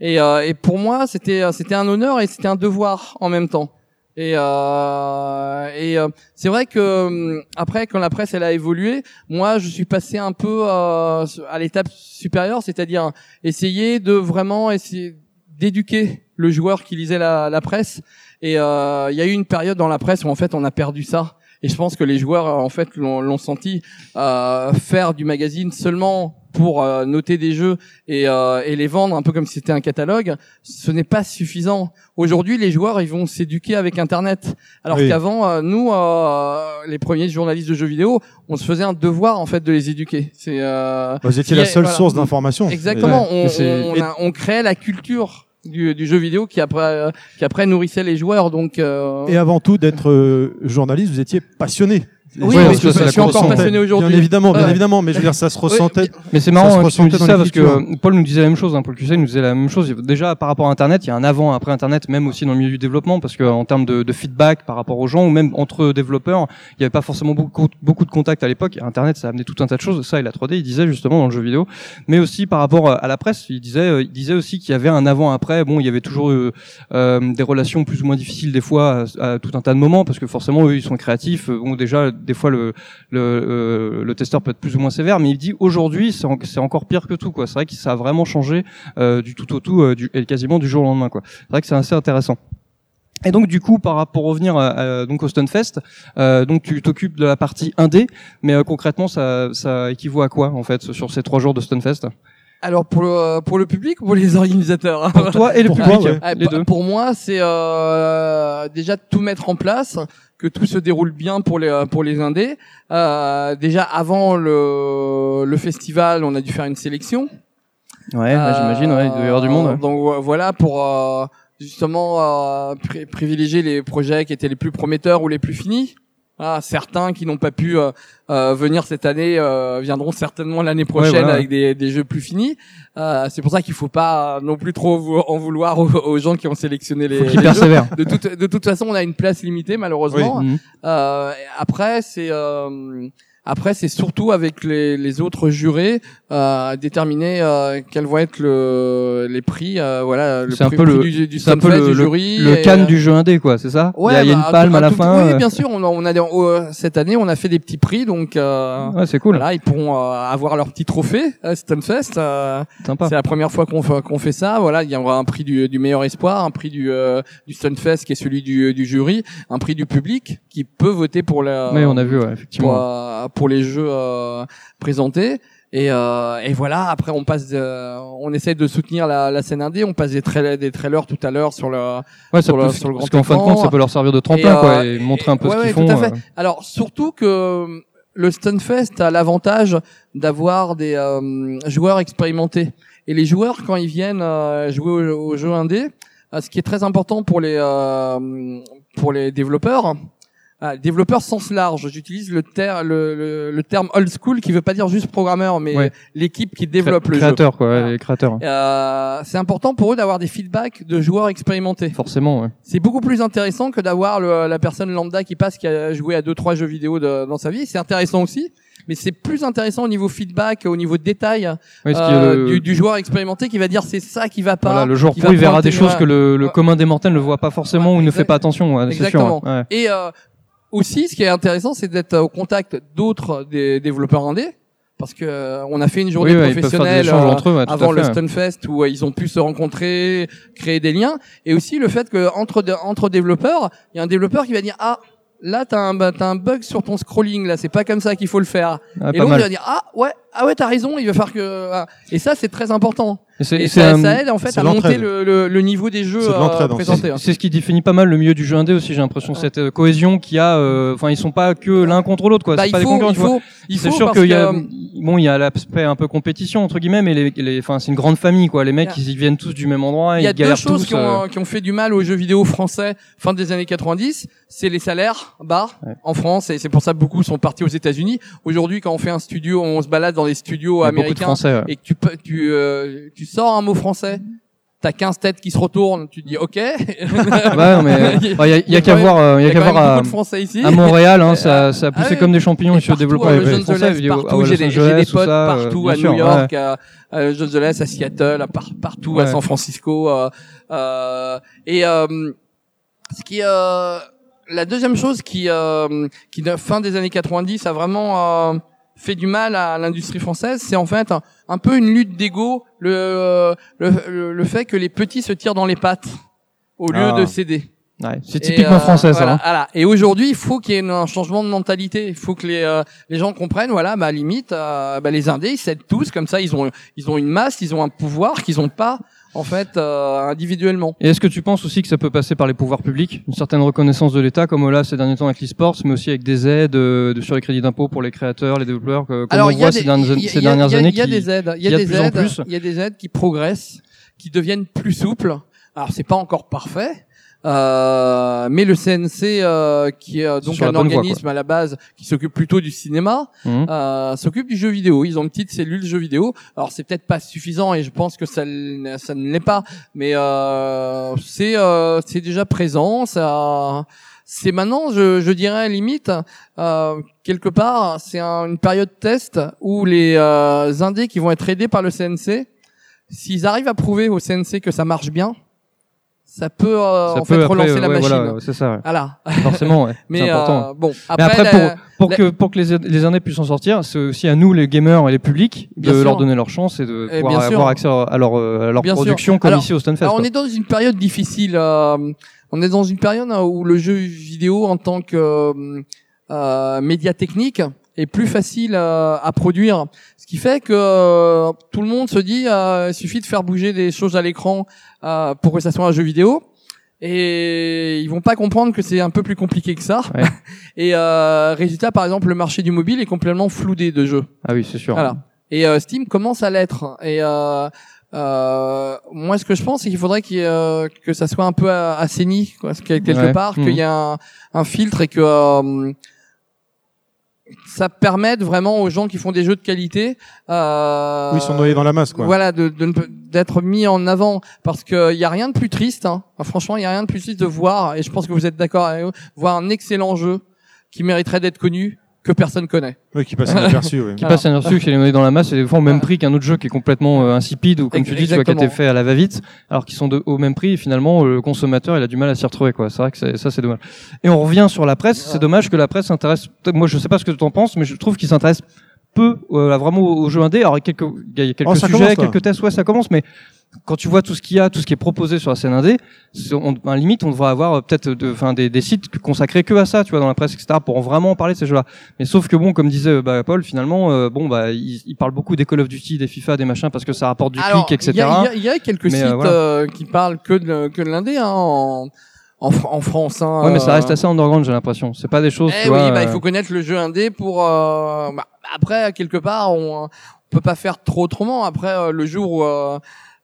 [SPEAKER 7] Et, euh, et pour moi, c'était c'était un honneur et c'était un devoir en même temps. Et, euh, et euh, c'est vrai que hum, après, quand la presse elle a évolué, moi je suis passé un peu euh, à l'étape supérieure, c'est-à-dire essayer de vraiment essayer d'éduquer le joueur qui lisait la, la presse. Et euh, il y a eu une période dans la presse où en fait on a perdu ça. Et je pense que les joueurs en fait l'ont senti euh, faire du magazine seulement pour euh, noter des jeux et, euh, et les vendre un peu comme si c'était un catalogue, ce n'est pas suffisant. Aujourd'hui, les joueurs, ils vont s'éduquer avec Internet. Alors
[SPEAKER 1] Oui.
[SPEAKER 7] qu'avant, euh, nous, euh, les premiers journalistes de jeux vidéo, on se faisait un devoir en fait de les éduquer. C'est euh,
[SPEAKER 1] Vous étiez la seule
[SPEAKER 7] voilà.
[SPEAKER 1] source d'information.
[SPEAKER 7] exactement.
[SPEAKER 1] Et-
[SPEAKER 7] On, on, a- on créait la culture du, du jeu vidéo qui après, euh, qui après nourrissait les joueurs. Donc euh,
[SPEAKER 1] Et avant tout d'être euh, journaliste, vous étiez passionné.
[SPEAKER 7] Oui, mais
[SPEAKER 2] que c'est
[SPEAKER 7] je suis encore passionné aujourd'hui.
[SPEAKER 1] Bien évidemment, bien
[SPEAKER 7] Ouais.
[SPEAKER 1] évidemment, mais je veux dire, ça se ressentait.
[SPEAKER 2] Mais c'est
[SPEAKER 1] Ça
[SPEAKER 2] marrant
[SPEAKER 1] se
[SPEAKER 2] hein, que tu nous ça parce que euh, Paul nous disait la même chose, hein, Paul Cusset nous disait la même chose. Déjà par rapport à Internet, il y a un avant, après Internet, même aussi dans le milieu du développement, parce que en termes de, de feedback par rapport aux gens ou même entre développeurs, il n'y avait pas forcément beaucoup, beaucoup de contacts à l'époque. Internet, ça a amené tout un tas de choses. Ça et la 3D, il disait justement dans le jeu vidéo, mais aussi par rapport à la presse, il disait, euh, il disait aussi qu'il y avait un avant après. Bon, il y avait toujours euh, euh, des relations plus ou moins difficiles des fois à, à tout un tas de moments, parce que forcément eux ils sont créatifs. Bon, déjà des fois le euh, le testeur peut être plus ou moins sévère, mais il dit aujourd'hui c'est en- c'est encore pire que tout. C'est vrai que ça a vraiment changé euh, du tout au tout euh, et quasiment du jour au lendemain. C'est vrai que c'est assez intéressant. Et donc du coup, par rapport revenir à, donc au Stunfest, donc tu t'occupes de la partie 1D, mais concrètement ça, ça équivaut à quoi en fait sur ces trois jours de Stunfest?
[SPEAKER 7] Alors pour le, pour le public ou pour les organisateurs
[SPEAKER 2] Pour toi et le
[SPEAKER 1] Pour
[SPEAKER 2] public,
[SPEAKER 1] toi, ouais.
[SPEAKER 7] Ah,
[SPEAKER 2] les
[SPEAKER 7] pa-
[SPEAKER 2] deux.
[SPEAKER 7] Pour moi, c'est euh, déjà de tout mettre en place, que tout se déroule bien pour les pour les indés. Euh, déjà avant le le festival, on a dû faire une sélection.
[SPEAKER 2] Ouais, bah, j'imagine, ouais, il doit y avoir du monde. ouais.
[SPEAKER 7] Donc vo- voilà pour euh, justement euh, pri- privilégier les projets qui étaient les plus prometteurs ou les plus finis. Ah, certains qui n'ont pas pu euh, euh, venir cette année euh, viendront certainement l'année prochaine
[SPEAKER 2] voilà.
[SPEAKER 7] avec des, des jeux plus finis. Euh, c'est pour ça qu'il faut pas non plus trop en vouloir aux, aux gens qui ont sélectionné les, les jeux.
[SPEAKER 2] persévère.
[SPEAKER 7] De toute, de toute façon, on a une place limitée malheureusement.
[SPEAKER 2] Mhm.
[SPEAKER 7] Euh, après, c'est euh, après c'est surtout avec les, les autres jurés euh, déterminer euh, quels vont être le, les prix. euh, voilà, le
[SPEAKER 2] C'est un
[SPEAKER 7] prix,
[SPEAKER 2] peu le-
[SPEAKER 7] du, du
[SPEAKER 2] un peu le,
[SPEAKER 7] du
[SPEAKER 2] le,
[SPEAKER 7] jury.
[SPEAKER 2] le
[SPEAKER 7] et,
[SPEAKER 2] canne
[SPEAKER 7] euh,
[SPEAKER 2] du jeu indé quoi, c'est ça?
[SPEAKER 7] Ouais,
[SPEAKER 2] Il y a, il y a
[SPEAKER 7] bah,
[SPEAKER 2] une
[SPEAKER 7] un
[SPEAKER 2] palme à la
[SPEAKER 7] tout-
[SPEAKER 2] fin.
[SPEAKER 7] Oui,
[SPEAKER 2] euh,
[SPEAKER 7] bien sûr. On a, on a oh, cette année, on a fait des petits prix, donc euh,
[SPEAKER 2] Ouais, c'est cool,
[SPEAKER 7] voilà, ils pourront euh, avoir leur petit trophée à Stunfest. Euh,
[SPEAKER 2] sympa.
[SPEAKER 7] c'est la première fois qu'on fait, qu'on fait ça. Voilà, il y aura un prix du, du meilleur espoir, un prix du, euh, du Stunfest qui est celui du, du jury, un prix du public qui peut voter pour la,
[SPEAKER 2] Oui, on a vu, ouais, effectivement.
[SPEAKER 7] Pour les jeux euh, présentés. Et, euh, et voilà, après on passe, de- on essaie de soutenir la, la scène indé. On passe des, trailers, des trailers tout à l'heure sur le.
[SPEAKER 2] Ouais,
[SPEAKER 7] sur le- sur le
[SPEAKER 2] parce
[SPEAKER 7] grand
[SPEAKER 2] qu'en fin de compte, ça peut leur servir de tremplin,
[SPEAKER 7] Et, euh,
[SPEAKER 2] quoi, et montrer un peu
[SPEAKER 7] ouais,
[SPEAKER 2] ce qu'ils
[SPEAKER 7] ouais,
[SPEAKER 2] font.
[SPEAKER 7] tout à fait.
[SPEAKER 2] euh.
[SPEAKER 7] Alors surtout que le Stunfest a l'avantage d'avoir des euh, joueurs expérimentés. Et les joueurs, quand ils viennent euh, jouer au, au jeu indé, euh, ce qui est très important pour les euh, pour les développeurs, euh, développeurs sens large. J'utilise le, ter le, le, le terme old school qui veut pas dire juste programmeur, mais
[SPEAKER 2] Ouais.
[SPEAKER 7] l'équipe qui développe le jeu.
[SPEAKER 2] créateur, quoi, les créateurs.
[SPEAKER 7] Euh, c'est important pour eux d'avoir des feedbacks de joueurs expérimentés.
[SPEAKER 2] Forcément, ouais.
[SPEAKER 7] C'est beaucoup plus intéressant que d'avoir la personne lambda qui passe, qui a joué à deux trois jeux vidéo de- dans sa vie. C'est intéressant aussi, mais c'est plus intéressant au niveau feedback, au niveau détail
[SPEAKER 2] a
[SPEAKER 7] euh,
[SPEAKER 2] le-
[SPEAKER 7] du, du joueur expérimenté qui va dire c'est ça qui va pas.
[SPEAKER 2] Voilà, le joueur pro, il verra des choses que le, le
[SPEAKER 7] Ouais.
[SPEAKER 2] commun des mortels ne voit pas forcément
[SPEAKER 7] Ouais,
[SPEAKER 2] ou ne fait pas attention. ouais, sûr,
[SPEAKER 7] Exactement.
[SPEAKER 2] Ouais.
[SPEAKER 7] Et euh, aussi, ce qui est intéressant, c'est d'être au contact d'autres des développeurs indés, parce que euh, on a fait une journée
[SPEAKER 2] Oui, ouais,
[SPEAKER 7] professionnelle euh,
[SPEAKER 2] entre eux, ouais, tout à
[SPEAKER 7] avant le. Stunfest où euh, ils ont pu se rencontrer, créer des liens, et aussi le fait que entre de- entre développeurs, il y a un développeur qui va dire ah là t'as un bah, t'as un bug sur ton scrolling là, c'est pas comme ça qu'il faut le faire.
[SPEAKER 2] Ah,
[SPEAKER 7] et l'autre va dire ah ouais ah ouais t'as raison, il va faire que ah. et ça c'est très important.
[SPEAKER 2] Et c'est-
[SPEAKER 7] Et
[SPEAKER 2] c'est
[SPEAKER 7] ça,
[SPEAKER 2] un-
[SPEAKER 7] ça aide en fait
[SPEAKER 1] c'est
[SPEAKER 7] à monter le, le, le niveau des jeux
[SPEAKER 1] C'est de
[SPEAKER 7] euh,
[SPEAKER 1] fait.
[SPEAKER 7] présentés. hein.
[SPEAKER 2] C'est ce qui définit pas mal le milieu du jeu indé aussi, j'ai l'impression, cette euh, cohésion qu'il y a, euh, enfin, ils sont pas que l'un contre l'autre, quoi.
[SPEAKER 7] Bah,
[SPEAKER 2] c'est
[SPEAKER 7] il
[SPEAKER 2] pas des
[SPEAKER 7] faut,
[SPEAKER 2] concurrents,
[SPEAKER 7] il faut, il
[SPEAKER 2] C'est
[SPEAKER 7] faut
[SPEAKER 2] sûr
[SPEAKER 7] parce
[SPEAKER 2] qu'il y a,
[SPEAKER 7] que,
[SPEAKER 2] bon, il y a l'aspect un peu compétition, entre guillemets, mais les, les, enfin, c'est une grande famille, quoi. Les mecs,
[SPEAKER 7] Il
[SPEAKER 2] ils y viennent tous du même endroit,
[SPEAKER 7] Il y a
[SPEAKER 2] ils
[SPEAKER 7] deux choses
[SPEAKER 2] tous.
[SPEAKER 7] qui,
[SPEAKER 2] euh,
[SPEAKER 7] ont, qui ont fait du mal aux jeux vidéo français fin des années 90. C'est les salaires bas
[SPEAKER 2] Ouais.
[SPEAKER 7] en France et c'est pour ça que beaucoup sont partis aux États-Unis. Aujourd'hui, quand on fait un studio, on se balade dans des studios
[SPEAKER 2] il
[SPEAKER 7] américains
[SPEAKER 2] Français. ouais.
[SPEAKER 7] et que tu tu, euh, tu sors un mot français, t'as 15 têtes qui se retournent, tu te dis OK.
[SPEAKER 2] Ouais, non, mais
[SPEAKER 7] Il y a-
[SPEAKER 2] il y a, il y a qu'à voir, euh, il y
[SPEAKER 7] Il
[SPEAKER 2] a
[SPEAKER 7] y
[SPEAKER 2] qu'à
[SPEAKER 7] a
[SPEAKER 2] voir à, à Montréal, hein, ça, ça a
[SPEAKER 7] Ah
[SPEAKER 2] poussé
[SPEAKER 7] oui.
[SPEAKER 2] comme des champignons
[SPEAKER 7] Los
[SPEAKER 2] français,
[SPEAKER 7] Angeles,
[SPEAKER 2] vidéo-
[SPEAKER 7] partout, j'ai des, potes
[SPEAKER 2] ça, euh,
[SPEAKER 7] partout à
[SPEAKER 2] sûr,
[SPEAKER 7] New
[SPEAKER 2] ouais.
[SPEAKER 7] York, à, à Los Angeles, à Seattle, à par- partout à. San Francisco. euh, euh, et euh, ce qui euh, la deuxième chose qui euh, qui de fin des années 90 a vraiment euh, fait du mal à l'industrie française, c'est en fait un, un peu une lutte d'ego, le, le le fait que les petits se tirent dans les pattes au lieu
[SPEAKER 1] Ah.
[SPEAKER 7] de céder.
[SPEAKER 2] Ouais, c'est typiquement
[SPEAKER 7] euh,
[SPEAKER 2] français, ça.
[SPEAKER 7] voilà,
[SPEAKER 2] hein.
[SPEAKER 7] voilà. Et aujourd'hui, il faut qu'il y ait un changement de mentalité. Il faut que les euh, les gens comprennent, voilà, bah limite, euh, bah, les indés, ils s'aident tous comme ça. Ils ont ils ont une masse, ils ont un pouvoir qu'ils ont pas en fait euh, individuellement.
[SPEAKER 2] Et est-ce que tu penses aussi que ça peut passer par les pouvoirs publics, une certaine reconnaissance de l'État, comme là ces derniers temps avec l'e-sports, mais aussi avec des aides euh, sur les crédits d'impôt pour les créateurs, les développeurs, que, comme on
[SPEAKER 7] il y a
[SPEAKER 2] voit
[SPEAKER 7] des-
[SPEAKER 2] ces dernières,
[SPEAKER 7] a-
[SPEAKER 2] ces dernières
[SPEAKER 7] a-
[SPEAKER 2] années
[SPEAKER 7] il y a des aides, il y a
[SPEAKER 2] y a de
[SPEAKER 7] des aides, il y a des aides qui progressent, qui deviennent plus souples. Alors c'est pas encore parfait. Euh, mais le CNC, euh, qui est euh, donc un
[SPEAKER 2] voie,
[SPEAKER 7] organisme à la base qui s'occupe plutôt du cinéma,
[SPEAKER 2] Mhm.
[SPEAKER 7] euh, s'occupe du jeu vidéo. Ils ont une petite cellule jeu vidéo. Alors c'est peut-être pas suffisant et je pense que ça, ça ne l'est pas, mais euh, c'est euh, c'est déjà présent. Ça, c'est maintenant, je, je dirais limite euh, quelque part, c'est un- une période test où les euh, indés qui vont être aidés par le CNC, s'ils arrivent à prouver au CNC que ça marche bien, ça peut euh,
[SPEAKER 2] ça
[SPEAKER 7] en
[SPEAKER 2] peut
[SPEAKER 7] fait
[SPEAKER 2] après,
[SPEAKER 7] relancer
[SPEAKER 2] euh,
[SPEAKER 7] la
[SPEAKER 2] ouais,
[SPEAKER 7] machine.
[SPEAKER 2] voilà, c'est ça, ouais.
[SPEAKER 7] Voilà.
[SPEAKER 2] forcément, ouais.
[SPEAKER 7] Mais
[SPEAKER 2] c'est important.
[SPEAKER 7] euh, bon,
[SPEAKER 2] Mais
[SPEAKER 7] après,
[SPEAKER 2] après,
[SPEAKER 7] la-
[SPEAKER 2] pour, pour
[SPEAKER 7] la-
[SPEAKER 2] que pour que les les indés puissent s'en sortir, c'est aussi à nous les gamers et les publics de
[SPEAKER 7] Bien sûr.
[SPEAKER 2] leur donner leur chance et de
[SPEAKER 7] Eh,
[SPEAKER 2] pouvoir avoir accès à leur à leur
[SPEAKER 7] Bien sûr.
[SPEAKER 2] production comme
[SPEAKER 7] Alors-
[SPEAKER 2] ici au Stunfest.
[SPEAKER 7] On est dans une période difficile. euh, on est dans une période où le jeu vidéo en tant que euh, euh, média technique est plus facile euh, à produire. Ce qui fait que euh, tout le monde se dit euh, il suffit de faire bouger des choses à l'écran euh, pour que ça soit un jeu vidéo. Et ils vont pas comprendre que c'est un peu plus compliqué que ça.
[SPEAKER 2] Ouais.
[SPEAKER 7] Et euh, résultat, par exemple, le marché du mobile est complètement floudé de jeux.
[SPEAKER 2] Ah oui, c'est sûr.
[SPEAKER 7] Voilà. Et euh, Steam commence à l'être. Et euh, euh, moi, ce que je pense, c'est qu'il faudrait ait, euh, que ça soit un peu assaini, quoi, quelque
[SPEAKER 2] Ouais.
[SPEAKER 7] part, qu'il y ait un, un filtre et que euh, ça permette vraiment aux gens qui font des jeux de qualité. Euh,
[SPEAKER 1] Oui, ils sont noyés dans la masse, quoi.
[SPEAKER 7] Voilà, de, de d'être mis en avant parce que il y a rien de plus triste. Hein. Franchement, il y a rien de plus triste de voir, et je pense que vous êtes d'accord voir un excellent jeu qui mériterait d'être connu que personne connaît.
[SPEAKER 1] Oui, qui passe inaperçu, oui.
[SPEAKER 2] qui passe inaperçu, qui est noyé dans la masse et des fois au même prix qu'un autre jeu qui est complètement euh, insipide ou comme tu dis, tu vois, qui a été fait à la va-vite, alors qu'ils sont de, au même prix et finalement le consommateur il a du mal à s'y retrouver quoi. C'est vrai que ça c'est dommage. Et on revient sur la presse. C'est dommage que la presse s'intéresse. Moi je sais pas ce que tu en penses, mais je trouve qu'ils s'intéressent peu euh, vraiment aux jeux indés. Alors il y a quelques, il y a quelques
[SPEAKER 1] Oh, ça
[SPEAKER 2] sujets,
[SPEAKER 1] commence,
[SPEAKER 2] quelques tests, ouais ça commence, mais quand tu vois tout ce qu'il y a, tout ce qui est proposé sur la scène indé, c'est- on, à la limite on devrait avoir euh, peut-être de, enfin des, des sites consacrés que à ça, tu vois, dans la presse etc. pour vraiment parler de ces jeux-là. Mais sauf que bon, comme disait euh, bah, Paul, finalement, euh, bon bah il, il parle beaucoup des Call of Duty, des FIFA, des machins parce que ça rapporte du
[SPEAKER 7] Alors,
[SPEAKER 2] clic, etc.
[SPEAKER 7] Il y a, y y quelques
[SPEAKER 2] Mais,
[SPEAKER 7] sites
[SPEAKER 2] euh, voilà.
[SPEAKER 7] euh, qui parlent que de, que de l'indé hein, en, en, Fr- en France. Hein,
[SPEAKER 2] Ouais, mais ça
[SPEAKER 7] euh.
[SPEAKER 2] reste assez underground, j'ai l'impression. C'est pas des choses.
[SPEAKER 7] Eh
[SPEAKER 2] tu
[SPEAKER 7] oui,
[SPEAKER 2] vois,
[SPEAKER 7] bah, il
[SPEAKER 2] euh,
[SPEAKER 7] faut connaître le jeu indé pour. euh, bah, après, quelque part, on, on peut pas faire trop autrement. Après, euh, le jour où euh,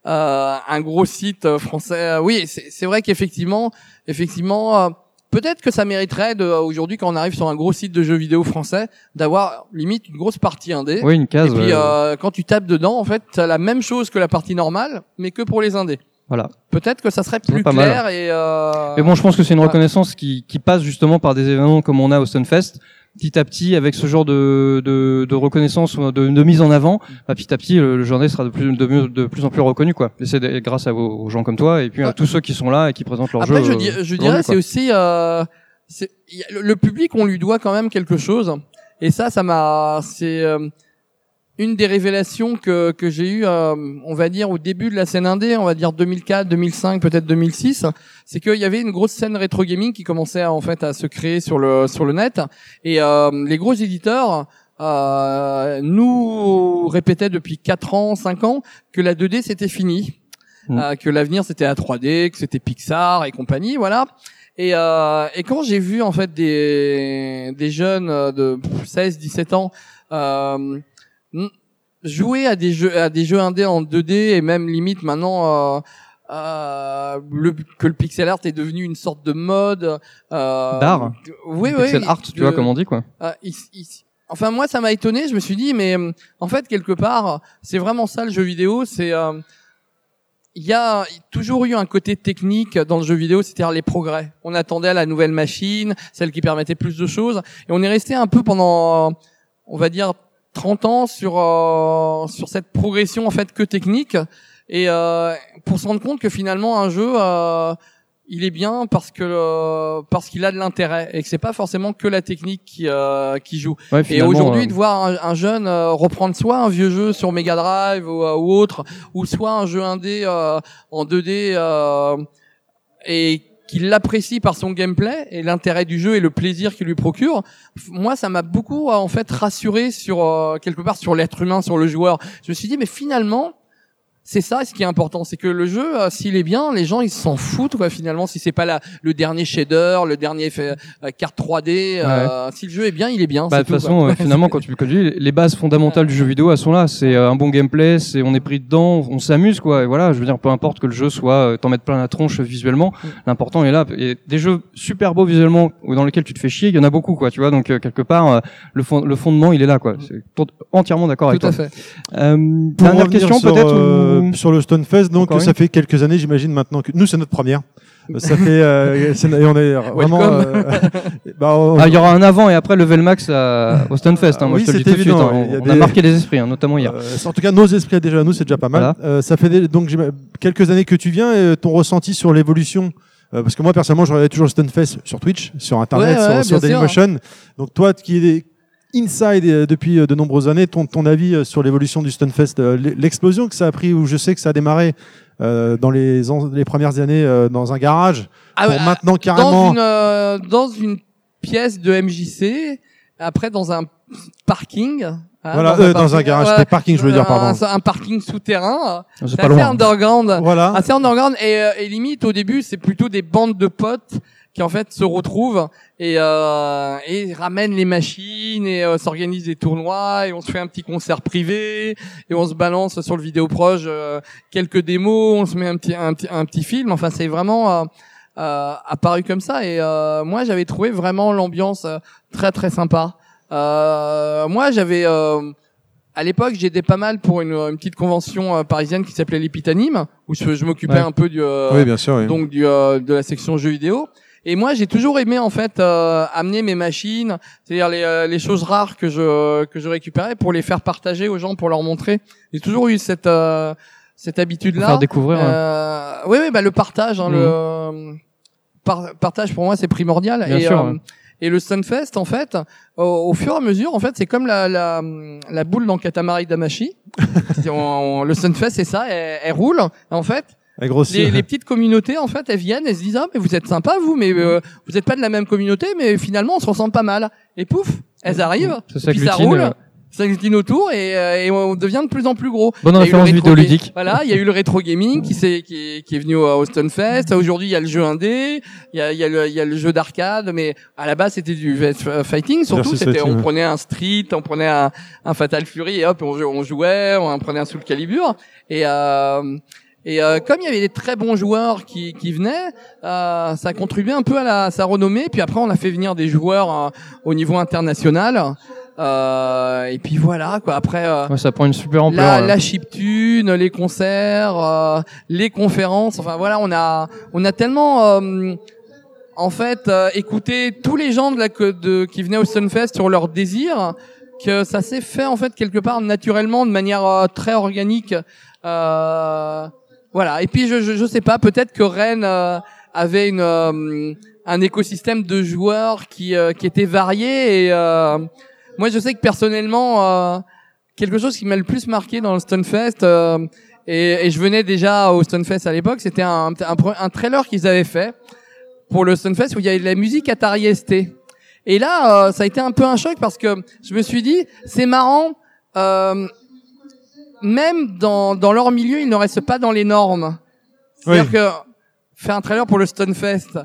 [SPEAKER 7] euh, un gros site français, euh, oui, c'est c'est vrai qu'effectivement, effectivement, euh, peut-être que ça mériterait de aujourd'hui quand on arrive sur un gros site de jeux vidéo français d'avoir limite une grosse partie indé.
[SPEAKER 2] Oui, une case.
[SPEAKER 7] Et puis
[SPEAKER 2] ouais.
[SPEAKER 7] euh, quand tu tapes dedans, en fait, t'as la même chose que la partie normale, mais que pour les indés.
[SPEAKER 2] Voilà.
[SPEAKER 7] Peut-être que ça serait plus
[SPEAKER 2] pas mal.
[SPEAKER 7] clair et. Euh...
[SPEAKER 2] Mais bon, je pense que c'est une reconnaissance qui, qui passe justement par des événements comme on a au Stunfest. Petit à petit, avec ce genre de, de, de reconnaissance, de, de mise en avant, bah, petit à petit, le, le indé sera de plus, de, mieux- de plus en plus reconnu, quoi. Et c'est grâce à vos, aux gens comme toi, et puis à tous ceux qui sont là et qui présentent leur
[SPEAKER 7] Après,
[SPEAKER 2] jeu.
[SPEAKER 7] je, dis-
[SPEAKER 2] euh,
[SPEAKER 7] je dirais, c'est aussi, euh, le, le public, on lui doit quand même quelque chose. Et ça, ça m'a, c'est euh, une des révélations que, que j'ai eu, on va dire au début de la scène indé, on va dire 2004, 2005, peut-être 2006, c'est qu'il y avait une grosse scène rétro gaming qui commençait à, en fait à se créer sur le sur le net et euh, les gros éditeurs euh, nous répétaient depuis 4 ans, 5 ans que la 2D c'était fini,
[SPEAKER 2] Mm.
[SPEAKER 7] euh, que l'avenir c'était la 3D, que c'était Pixar et compagnie, voilà. Et, euh, et quand j'ai vu en fait des des jeunes euh, de 16, 17 ans euh, jouer à des jeux à des jeux indés en 2D et même limite maintenant euh, euh, le, que le pixel art est devenu une sorte de mode euh,
[SPEAKER 2] D'art.
[SPEAKER 7] Oui, oui.
[SPEAKER 2] Pixel art, tu vois comme on dit quoi.
[SPEAKER 7] euh, il- il- enfin moi ça m'a étonné. Je me suis dit mais en fait quelque part c'est vraiment ça le jeu vidéo. C'est euh, il y a toujours eu un côté technique dans le jeu vidéo, c'est-à-dire les progrès. On attendait la nouvelle machine, celle qui permettait plus de choses, et on est resté un peu pendant, on va dire, 30 ans sur euh, sur cette progression en fait que technique, et euh, pour se rendre compte que finalement un jeu, euh, il est bien parce que euh, parce qu'il a de l'intérêt et que c'est pas forcément que la technique qui euh, qui joue.
[SPEAKER 2] Ouais,
[SPEAKER 7] Et aujourd'hui,
[SPEAKER 2] euh,
[SPEAKER 7] de voir un, un jeune reprendre soit un vieux jeu sur Mega Drive ou, euh, ou autre, ou soit un jeu indé euh, en 2D euh, et qu'il l'apprécie par son gameplay et l'intérêt du jeu et le plaisir qu'il lui procure, moi ça m'a beaucoup en fait rassuré sur euh, quelque part sur l'être humain, sur le joueur. Je me suis dit mais finalement c'est ça ce qui est important, c'est que le jeu, euh, s'il est bien, les gens ils s'en foutent quoi finalement. Si c'est pas la, le dernier shader, le dernier effet, euh, carte 3D, euh, si le jeu est bien, il est bien.
[SPEAKER 2] Bah,
[SPEAKER 7] c'est
[SPEAKER 2] de toute
[SPEAKER 7] tout,
[SPEAKER 2] façon,
[SPEAKER 7] quoi.
[SPEAKER 2] euh, finalement, quand tu, quand tu dis, les bases fondamentales du jeu vidéo, elles sont là. C'est euh, un bon gameplay, c'est on est pris dedans, on s'amuse, quoi. Et voilà, je veux dire, peu importe que le jeu soit, euh, t'en mettes plein la tronche visuellement,
[SPEAKER 7] Mm.
[SPEAKER 2] l'important est là. Et des jeux super beaux visuellement ou dans lesquels tu te fais chier, il y en a beaucoup, quoi. Tu vois, donc euh, quelque part, euh, le, fond, le fondement, il est là, quoi. C'est tout- entièrement d'accord avec
[SPEAKER 7] tout à
[SPEAKER 2] toi.
[SPEAKER 7] fait.
[SPEAKER 2] Euh, dernière question, peut-être.
[SPEAKER 1] euh,
[SPEAKER 2] ou-
[SPEAKER 1] sur le Stonefest. Donc
[SPEAKER 2] Encore
[SPEAKER 1] ça fait quelques années, j'imagine maintenant que nous c'est notre première. Euh, Ça fait euh, et on est vraiment. Euh, bah, on-
[SPEAKER 2] Ah, il y aura un avant et après level max à, au Stunfest. Hein, moi,
[SPEAKER 1] Oui,
[SPEAKER 2] je te le dis tout de suite.
[SPEAKER 1] évident,
[SPEAKER 2] hein. On, a marqué les esprits, hein, notamment hier.
[SPEAKER 1] Euh, en tout cas, nos esprits déjà, nous, c'est déjà pas mal. Euh, ça fait des- donc quelques années que tu viens et ton ressenti sur l'évolution. euh, parce que moi, personnellement, je regardais toujours le Stunfest sur Twitch, sur Internet,
[SPEAKER 7] Ouais,
[SPEAKER 1] sur,
[SPEAKER 7] ouais,
[SPEAKER 1] sur
[SPEAKER 7] sûr.
[SPEAKER 1] Dailymotion. Donc toi, qui es inside euh, depuis euh, de nombreuses années, ton, ton avis euh, sur l'évolution du Stunfest, euh, l'explosion que ça a pris, où je sais que ça a démarré euh, dans les, les premières années euh, dans un garage,
[SPEAKER 7] Ah,
[SPEAKER 1] pour
[SPEAKER 7] ouais,
[SPEAKER 1] maintenant
[SPEAKER 7] dans
[SPEAKER 1] carrément.
[SPEAKER 7] une euh, dans une pièce de MJC, après dans un parking. hein,
[SPEAKER 1] Voilà, euh, dans un
[SPEAKER 7] parking,
[SPEAKER 1] garage,
[SPEAKER 7] ouais,
[SPEAKER 1] c'était parking, je veux dire, pardon.
[SPEAKER 7] Un, un parking souterrain.
[SPEAKER 2] C'est
[SPEAKER 7] C'est
[SPEAKER 2] pas
[SPEAKER 7] assez
[SPEAKER 2] loin.
[SPEAKER 7] underground.
[SPEAKER 1] Voilà.
[SPEAKER 7] assez underground et, euh, et limite au début c'est plutôt des bandes de potes qui en fait se retrouvent et, euh, et ramènent les machines et euh, s'organisent des tournois et on se fait un petit concert privé et on se balance sur le vidéo proche euh, quelques démos on se met un petit un petit un petit film enfin c'est vraiment euh, euh, apparu comme ça et euh, moi j'avais trouvé vraiment l'ambiance très très sympa euh, moi j'avais euh, à l'époque, j'étais pas mal pour une, une petite convention euh, parisienne qui s'appelait l'Epitanime, où je, je m'occupais
[SPEAKER 2] Ouais.
[SPEAKER 7] un peu du, euh,
[SPEAKER 1] Oui, bien sûr. oui.
[SPEAKER 7] donc du, euh, de la section jeux vidéo. Et moi, j'ai toujours aimé en fait euh, amener mes machines, c'est-à-dire les, euh, les choses rares que je que je récupérais pour les faire partager aux gens, pour leur montrer. J'ai toujours eu cette euh, cette habitude-là.
[SPEAKER 2] faire découvrir. hein.
[SPEAKER 7] Oui, oui, bah le partage, hein, le euh, par- partage pour moi c'est primordial.
[SPEAKER 2] Bien
[SPEAKER 7] et,
[SPEAKER 2] sûr, ouais.
[SPEAKER 7] et le Sunfest, en fait, au, au fur et à mesure, en fait, c'est comme la, la, la boule dans Katamari Damashi. On- on- le Sunfest, c'est ça, elle, elle roule. En fait. Les, les petites communautés, en fait, elles viennent, elles se disent ah mais vous êtes sympa vous, mais euh, vous n'êtes pas de la même communauté, mais finalement on se ressemble pas mal. Et pouf, elles arrivent,
[SPEAKER 2] ça
[SPEAKER 7] puis ça roule,
[SPEAKER 2] euh,
[SPEAKER 7] ça glutine autour et, euh, et on devient de plus en plus gros.
[SPEAKER 2] Bonne référence vidéoludique.
[SPEAKER 7] Voilà, il y a eu le rétro gaming qui, s'est- qui, est, qui est venu au au Stunfest. Aujourd'hui, il y a le jeu indé, il y a, y a, le, y a le jeu d'arcade, mais à la base, c'était du VS fighting. Surtout, c'était on prenait un Street, on prenait un, un Fatal Fury et hop, on, on jouait, on prenait un Soul Calibur. Et euh, et euh, comme il y avait des très bons joueurs qui, qui venaient, euh, ça contribuait un peu à, la, à sa renommée. Puis après, on a fait venir des joueurs euh, au niveau international. Euh, et puis voilà, quoi. Après, euh,
[SPEAKER 2] Ouais, ça prend une super ampleur.
[SPEAKER 7] la,
[SPEAKER 2] là.
[SPEAKER 7] la chiptune, les concerts, euh, les conférences. Enfin voilà, on a on a tellement euh, en fait euh, écouté tous les gens de la de qui venaient au Sunfest sur leurs désirs que ça s'est fait en fait quelque part naturellement de manière euh, très organique. Euh, voilà. Et puis je je, je sais pas, peut-être que Rennes euh, avait une euh, un écosystème de joueurs qui euh, qui était varié et euh, moi je sais que personnellement euh, quelque chose qui m'a le plus marqué dans le Stunfest, euh, et, et je venais déjà au Stunfest à l'époque, c'était un, un, un trailer qu'ils avaient fait pour le Stunfest où il y avait de la musique Atari ST. Et là, ça a été un peu un choc parce que je me suis dit, c'est marrant, euh, même dans, dans leur milieu, ils ne restent pas dans les normes. C'est-à-dire que faire un trailer pour le Stunfest,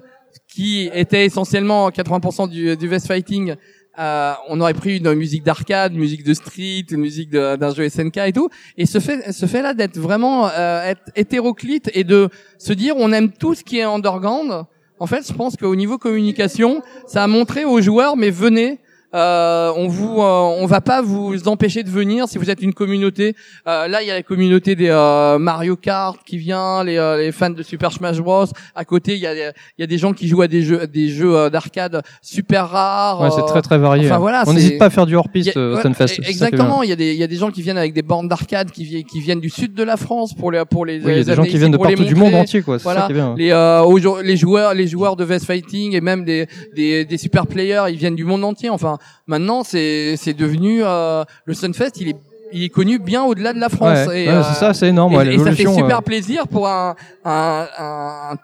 [SPEAKER 7] qui était essentiellement 80% du, du Vest Fighting, euh, on aurait pris une musique d'arcade, musique de street, une musique d'un jeu SNK et tout. Et ce fait, ce fait là d'être vraiment euh, être hétéroclite et de se dire on aime tout ce qui est underground. En fait, je pense qu'au niveau communication, ça a montré aux joueurs mais venez, euh, on vous, euh, on va pas vous empêcher de venir si vous êtes une communauté. Euh, là, il y a la communauté des euh, Mario Kart qui vient, les, euh, les, fans de Super Smash Bros. À côté, il y a, il y a des gens qui jouent à des jeux, des jeux d'arcade super rares.
[SPEAKER 2] Ouais, c'est très très varié.
[SPEAKER 7] Enfin
[SPEAKER 2] hein.
[SPEAKER 7] voilà,
[SPEAKER 2] on n'hésite pas à faire du hors-piste
[SPEAKER 7] ouais,
[SPEAKER 2] Stunfest.
[SPEAKER 7] Exactement. Il y a des, il y a des gens qui viennent avec des bornes d'arcade qui, viennent, qui viennent du sud de la France pour les, pour les.
[SPEAKER 2] Oui, il y a des gens qui viennent de partout du monde entier, quoi.
[SPEAKER 7] Voilà.
[SPEAKER 2] Ça qui est bien.
[SPEAKER 7] Les, euh, les joueurs, les joueurs de Vest Fighting et même des, des, des super players, ils viennent du monde entier. Enfin, maintenant, c'est c'est devenu euh, le Sunfest, il est il est connu bien au-delà de la France.
[SPEAKER 2] Ouais,
[SPEAKER 7] et,
[SPEAKER 2] ouais, c'est ça, c'est énorme.
[SPEAKER 7] Et,
[SPEAKER 2] ouais,
[SPEAKER 7] et ça fait super
[SPEAKER 2] euh...
[SPEAKER 7] plaisir pour un, un, un